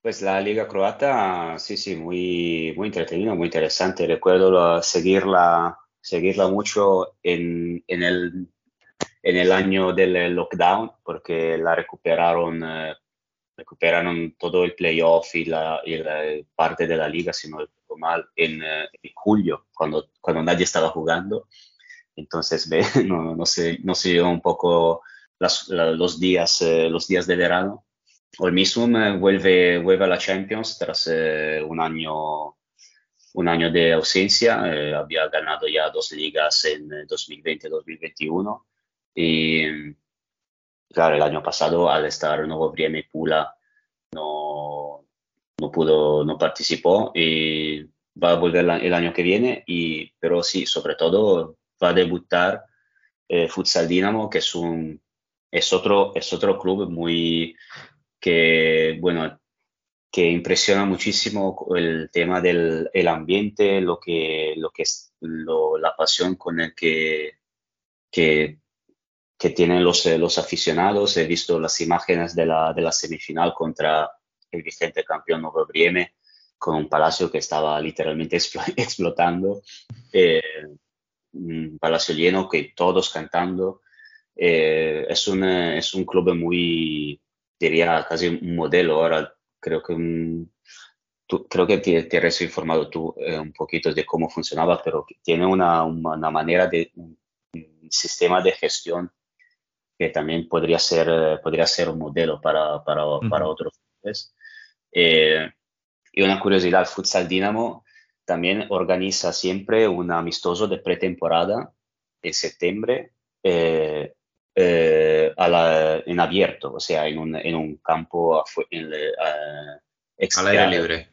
Pues la liga croata, sí, sí, muy, muy entretenida, muy interesante. Recuerdo seguirla, seguirla mucho en, en el en el año del lockdown porque la recuperaron, eh, recuperaron todo el playoff y la, y la, parte de la liga, si no recuerdo mal, en, eh, en, julio, cuando, cuando nadie estaba jugando. Entonces, ve, no, no, sé, no sé un poco las, la, los, días, eh, los días de verano. Hoy mismo vuelve, vuelve a la Champions tras eh, un año un año de ausencia, había ganado ya dos ligas en 2020-2021 y claro, el año pasado, al estar Nuevo Brieme Pula, no, no pudo, no participó y va a volver el año que viene, y, pero sí, sobre todo va a debutar eh, Futsal Dinamo, que es un es otro, es otro club muy que, bueno, que impresiona muchísimo el tema del el ambiente, lo que, lo que es lo, la pasión con el que, que que tienen los, eh, los aficionados. He visto las imágenes de la, de la semifinal contra el vigente campeón Nuevo Brieme, con un palacio que estaba literalmente explotando, eh, un palacio lleno, que todos cantando. Eh, es, un, es un club muy, diría, casi un modelo. Ahora creo que un, Tú, creo que te, te has informado tú eh, un poquito de cómo funcionaba, pero tiene una, una manera de un sistema de gestión que también podría ser, eh, podría ser un modelo para, para, para otros. Eh, y una curiosidad, el Futsal Dinamo también organiza siempre un amistoso de pretemporada en septiembre eh, eh, a la- en abierto, o sea, en un, en un campo en eh, Al aire libre.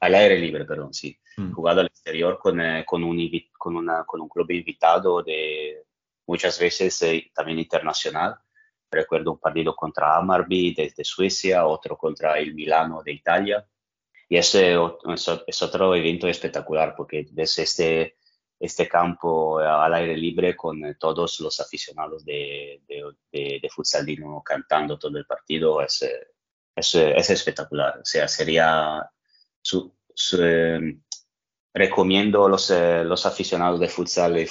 Al aire libre, perdón, sí. Mm. Jugado al exterior con, eh, con, un, con, una, con un club invitado de muchas veces eh, también internacional. Recuerdo un partido contra Amarby desde Suecia, otro contra el Milano de Italia. Y ese es, otro evento espectacular porque ves este, este campo al aire libre con eh, todos los aficionados de, de, de, de futsal Dinamo cantando todo el partido. Es, eh, eh, es espectacular. O sea, sería su, eh, recomiendo a los, los aficionados de futsal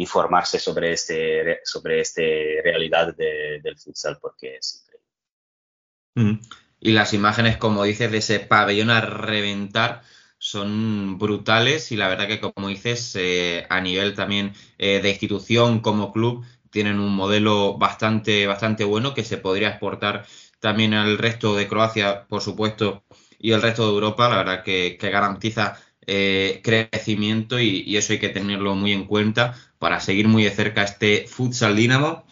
informarse sobre este sobre este realidad de- del futsal porque es Mm. Y las imágenes, como dices, de ese pabellón a reventar son brutales y la verdad que, como dices, eh, a nivel también eh, de institución como club, tienen un modelo bastante, bastante bueno que se podría exportar también al resto de Croacia, por supuesto, y el resto de Europa. La verdad que garantiza eh, crecimiento y, eso hay que tenerlo muy en cuenta para seguir muy de cerca este Futsal Dinamo.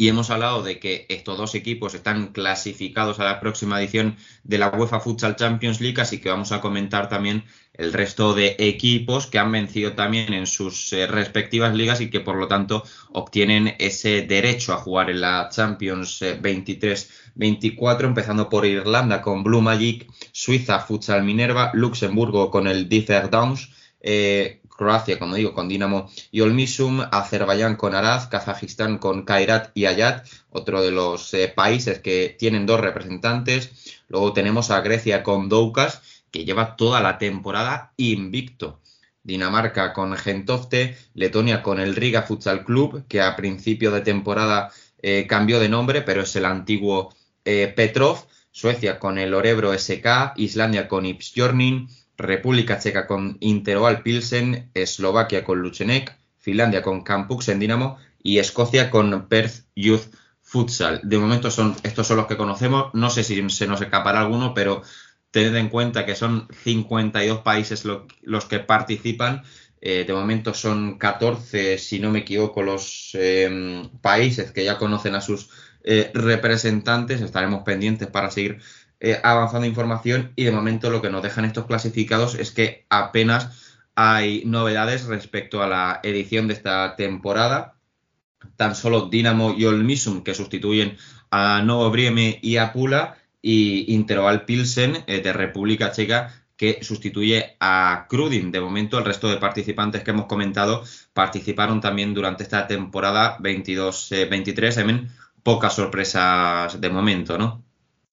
Y hemos hablado de que estos dos equipos están clasificados a la próxima edición de la UEFA Futsal Champions League, así que vamos a comentar también el resto de equipos que han vencido también en sus eh, respectivas ligas y que por lo tanto obtienen ese derecho a jugar en la Champions eh, 23-24, empezando por Irlanda con Blue Magic, Suiza Futsal Minerva, Luxemburgo con el Differ Downs, eh, Croacia, como digo, con Dinamo y Olmisum, Azerbaiyán con Araz, Kazajistán con Kairat y Ayat, otro de los eh, países que tienen dos representantes. Luego tenemos a Grecia con Doukas, que lleva toda la temporada invicto. Dinamarca con Gentofte, Letonia con el Riga Futsal Club, que a principio de temporada eh, cambió de nombre, pero es el antiguo eh, Petrov, Suecia con el Orebro SK, Islandia con Ipsjornin, República Checa con Interoal Pilsen, Eslovaquia con Luchenek, Finlandia con Campux en Dinamo y Escocia con Perth Youth Futsal. De momento son estos son los que conocemos. No sé si se nos escapará alguno, pero tened en cuenta que son 52 países lo- los que participan. Eh, de momento son 14, si no me equivoco, los eh, países que ya conocen a sus eh, representantes. Estaremos pendientes para seguir eh, avanzando información y de momento lo que nos dejan estos clasificados es que apenas hay novedades respecto a la edición de esta temporada. Tan solo Dinamo y Olmisum que sustituyen a Novo Brieme y a Pula y Interoal Pilsen eh, de República Checa que sustituye a Krudin. De momento, el resto de participantes que hemos comentado participaron también durante esta temporada 22-23. También pocas sorpresas de momento, ¿no?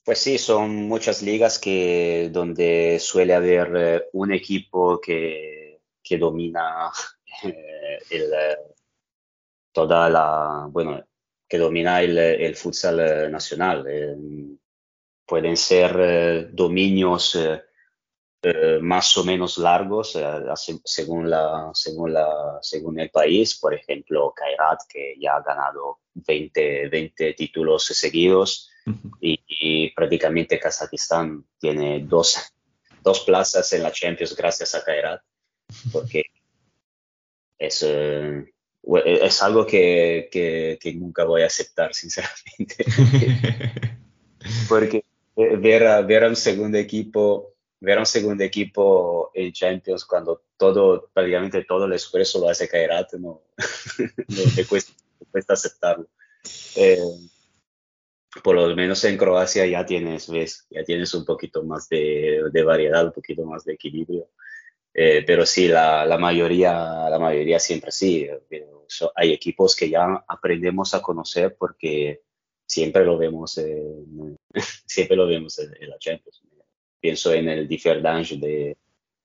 Pues sí, son muchas ligas que donde suele haber eh, un equipo que, que domina eh, el, eh, toda la, bueno, que domina el, futsal nacional. Pueden ser dominios más o menos largos según, la, según, la, según el país. Por ejemplo, Kairat, que ya ha ganado 20, 20 títulos seguidos y, y prácticamente Kazajistán tiene dos, dos plazas en la Champions gracias a Kairat, porque es, eh, es algo que, que, que nunca voy a aceptar, sinceramente. porque eh, ver a, ver a un segundo equipo ver a un segundo equipo en Champions cuando todo, prácticamente todo el esfuerzo lo hace Kairat, no, no me, cuesta, cuesta aceptarlo. Eh, por lo menos en Croacia ya tienes, ves, ya tienes un poquito más de, de variedad, un poquito más de equilibrio. Eh, pero sí, la, la, mayoría, la mayoría siempre sí. eh, so- hay equipos que ya aprendemos a conocer porque siempre lo vemos, en- siempre lo vemos en, en la Champions. Pienso en el Differdange de,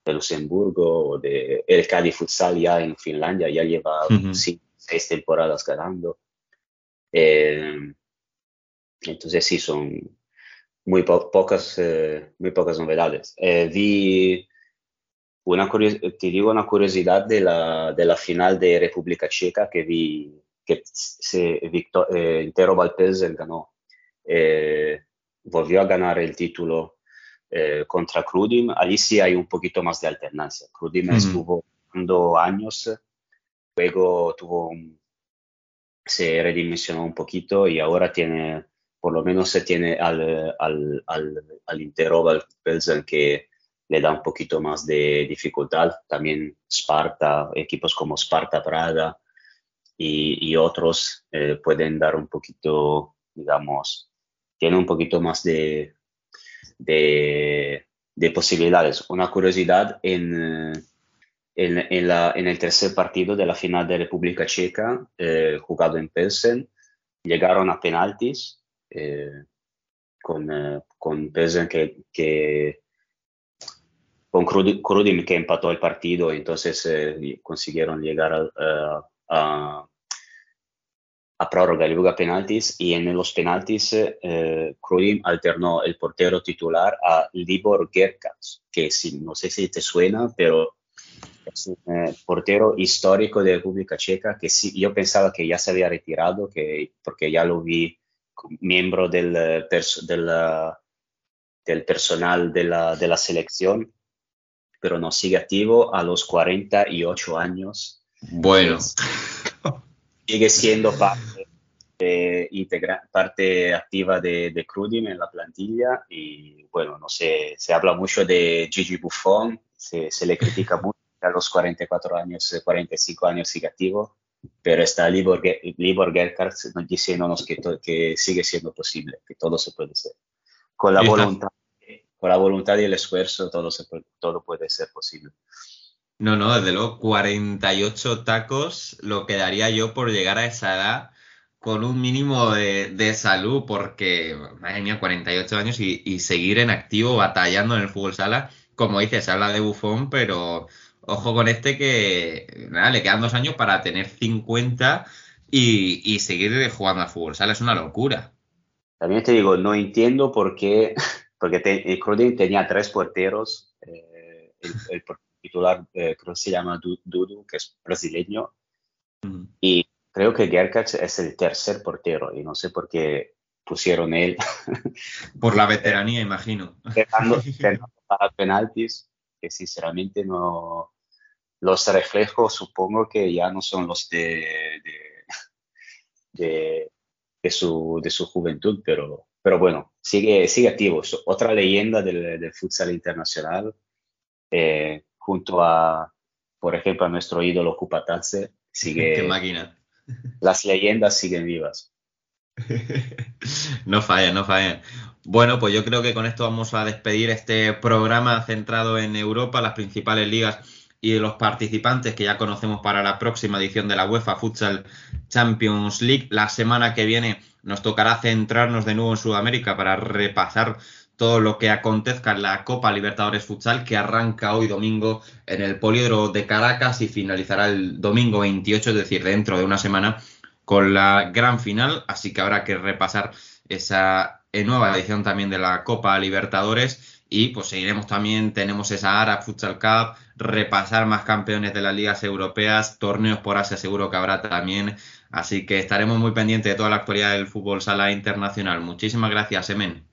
de Luxemburgo o de el Cadi Futsal ya en Finlandia, ya lleva Ujú. cinco, seis temporadas ganando. Eh, entonces sí, son muy po- pocas, eh, muy pocas novedades. Eh, vi una te digo una curiosidad de la, de la final de República Checa que vi, que se Victor, eh, Intero Valpelsen ganó. Eh, volvió a ganar el título eh, contra Crudim. Allí sí hay un poquito más de alternancia. Crudim Ujú. estuvo dando años, luego tuvo un- se redimensionó un poquito y ahora tiene, por lo menos se tiene al, al, al, al Intero Valpelsen que le da un poquito más de dificultad. También Sparta, equipos como Sparta Praga y, y otros eh, pueden dar un poquito, digamos, tienen un poquito más de, de, de posibilidades. Una curiosidad en, eh, en, en la- en el tercer partido de la final de República Checa, eh, jugado en Pilsen, llegaron a penaltis eh, con, eh, con Pilsen que, que con Krudi- Krudim que empató el partido, entonces eh, consiguieron llegar al- a, a, a prórroga y luego a penaltis, y en los penaltis eh, Krudim alternó el portero titular a Libor Gerkats, que sí, no sé si te suena, pero es un eh, portero histórico de República Checa que sí, yo pensaba que ya se había retirado, que, porque ya lo vi miembro del, eh, del, eh, del personal de la, de la selección, pero no sigue activo a los 48 años. Bueno. Sigue siendo parte, de- integra- parte activa de, de Crudim en la plantilla y bueno, no sé, se habla mucho de Gigi Buffon, se, se le critica mucho a los 44 años, eh, 45 años sigue activo, pero está Libor, Libor diciéndonos que, que sigue siendo posible, que todo se puede hacer. Con la voluntad, con la voluntad y el esfuerzo todo, se todo puede ser posible. No, no, desde luego, 48 tacos lo quedaría yo por llegar a esa edad con un mínimo de, de salud, porque, madre mía, 48 años y, y seguir en activo, batallando en el fútbol sala. Como dices, habla de bufón, pero ojo con este que, nada, le quedan dos años para tener 50 y, y seguir jugando al fútbol sala. Es una locura. También te digo, no entiendo por qué, porque te, el Crudin tenía tres porteros, eh, el, el titular eh, creo que se llama Du- Dudu, que es brasileño, y creo que Gerkach es el tercer portero, y no sé por qué pusieron él Por la veteranía, imagino. dejando, dejando para penaltis, que sinceramente no, los reflejos supongo que ya no son los de, de, de, de su, de su juventud, pero, pero bueno, sigue, sigue activo. Otra leyenda del, del futsal internacional, eh, junto a, por ejemplo, a nuestro ídolo Kupatadze, sigue, Qué máquina. las leyendas siguen vivas. No fallan, no fallan. Bueno, pues yo creo que con esto vamos a despedir este programa centrado en Europa, las principales ligas y los participantes que ya conocemos para la próxima edición de la UEFA Futsal Champions League. La semana que viene nos tocará centrarnos de nuevo en Sudamérica para repasar todo lo que acontezca en la Copa Libertadores Futsal que arranca hoy domingo en el Poliedro de Caracas y finalizará el domingo 28, es decir, dentro de una semana con la gran final, así que habrá que repasar esa nueva edición también de la Copa Libertadores y pues seguiremos también, tenemos esa Arab Futsal Cup, repasar más campeones de las ligas europeas, torneos por Asia seguro que habrá también, así que estaremos muy pendientes de toda la actualidad del fútbol sala internacional. Muchísimas gracias, Emen.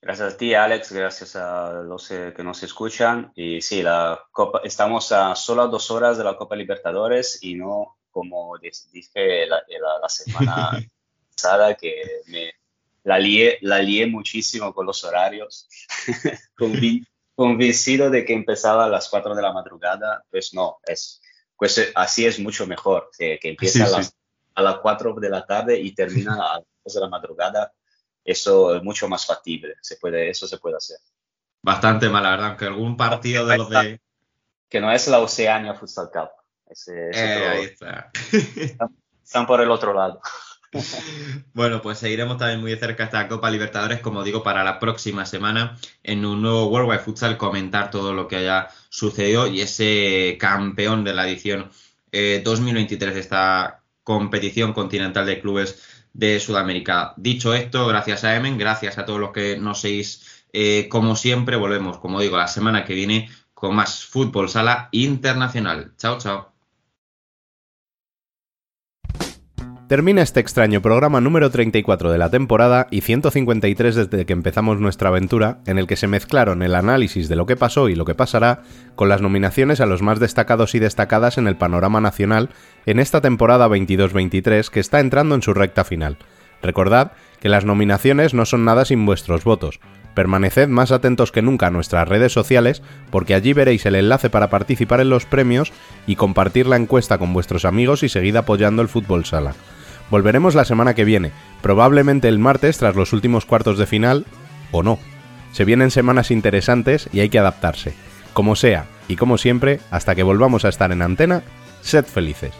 Gracias a ti, Alex, gracias a los eh, que nos escuchan. Y sí, la Copa, estamos a solo dos horas de la Copa Libertadores y no como dije la, la- la semana pasada que me la lié, la lié muchísimo con los horarios, Convi- convencido de que empezaba a las 4 de la madrugada, pues no, es, pues eh, así es mucho mejor, que, que empieza Sí, a, las, sí. a las 4 de la tarde y termina a las 2 de la madrugada, eso es mucho más factible, se puede, eso se puede hacer. Bastante mal, la verdad, aunque algún partido de los de... Que no es la Oceania Futsal Cup, ese, Eh, otro- ahí está. están por el otro lado. Bueno, pues seguiremos también muy de cerca esta Copa Libertadores, como digo, para la próxima semana en un nuevo World Wide Futsal, comentar todo lo que haya sucedido y ese campeón de la edición eh, 2023 de esta competición continental de clubes de Sudamérica. Dicho esto, gracias a Emen, gracias a todos los que nos seguís eh, como siempre. Volvemos, como digo, la semana que viene con más fútbol sala internacional. Chao, chao. Termina este extraño programa número 34 de la temporada y 153 desde que empezamos nuestra aventura, en el que se mezclaron el análisis de lo que pasó y lo que pasará con las nominaciones a los más destacados y destacadas en el panorama nacional en esta temporada 22-23 que está entrando en su recta final. Recordad que las nominaciones no son nada sin vuestros votos. Permaneced más atentos que nunca a nuestras redes sociales porque allí veréis el enlace para participar en los premios y compartir la encuesta con vuestros amigos y seguid apoyando el fútbol sala. Volveremos la semana que viene, probablemente el martes tras los últimos cuartos de final, o no. Se vienen semanas interesantes y hay que adaptarse. Como sea, y como siempre, hasta que volvamos a estar en antena, sed felices.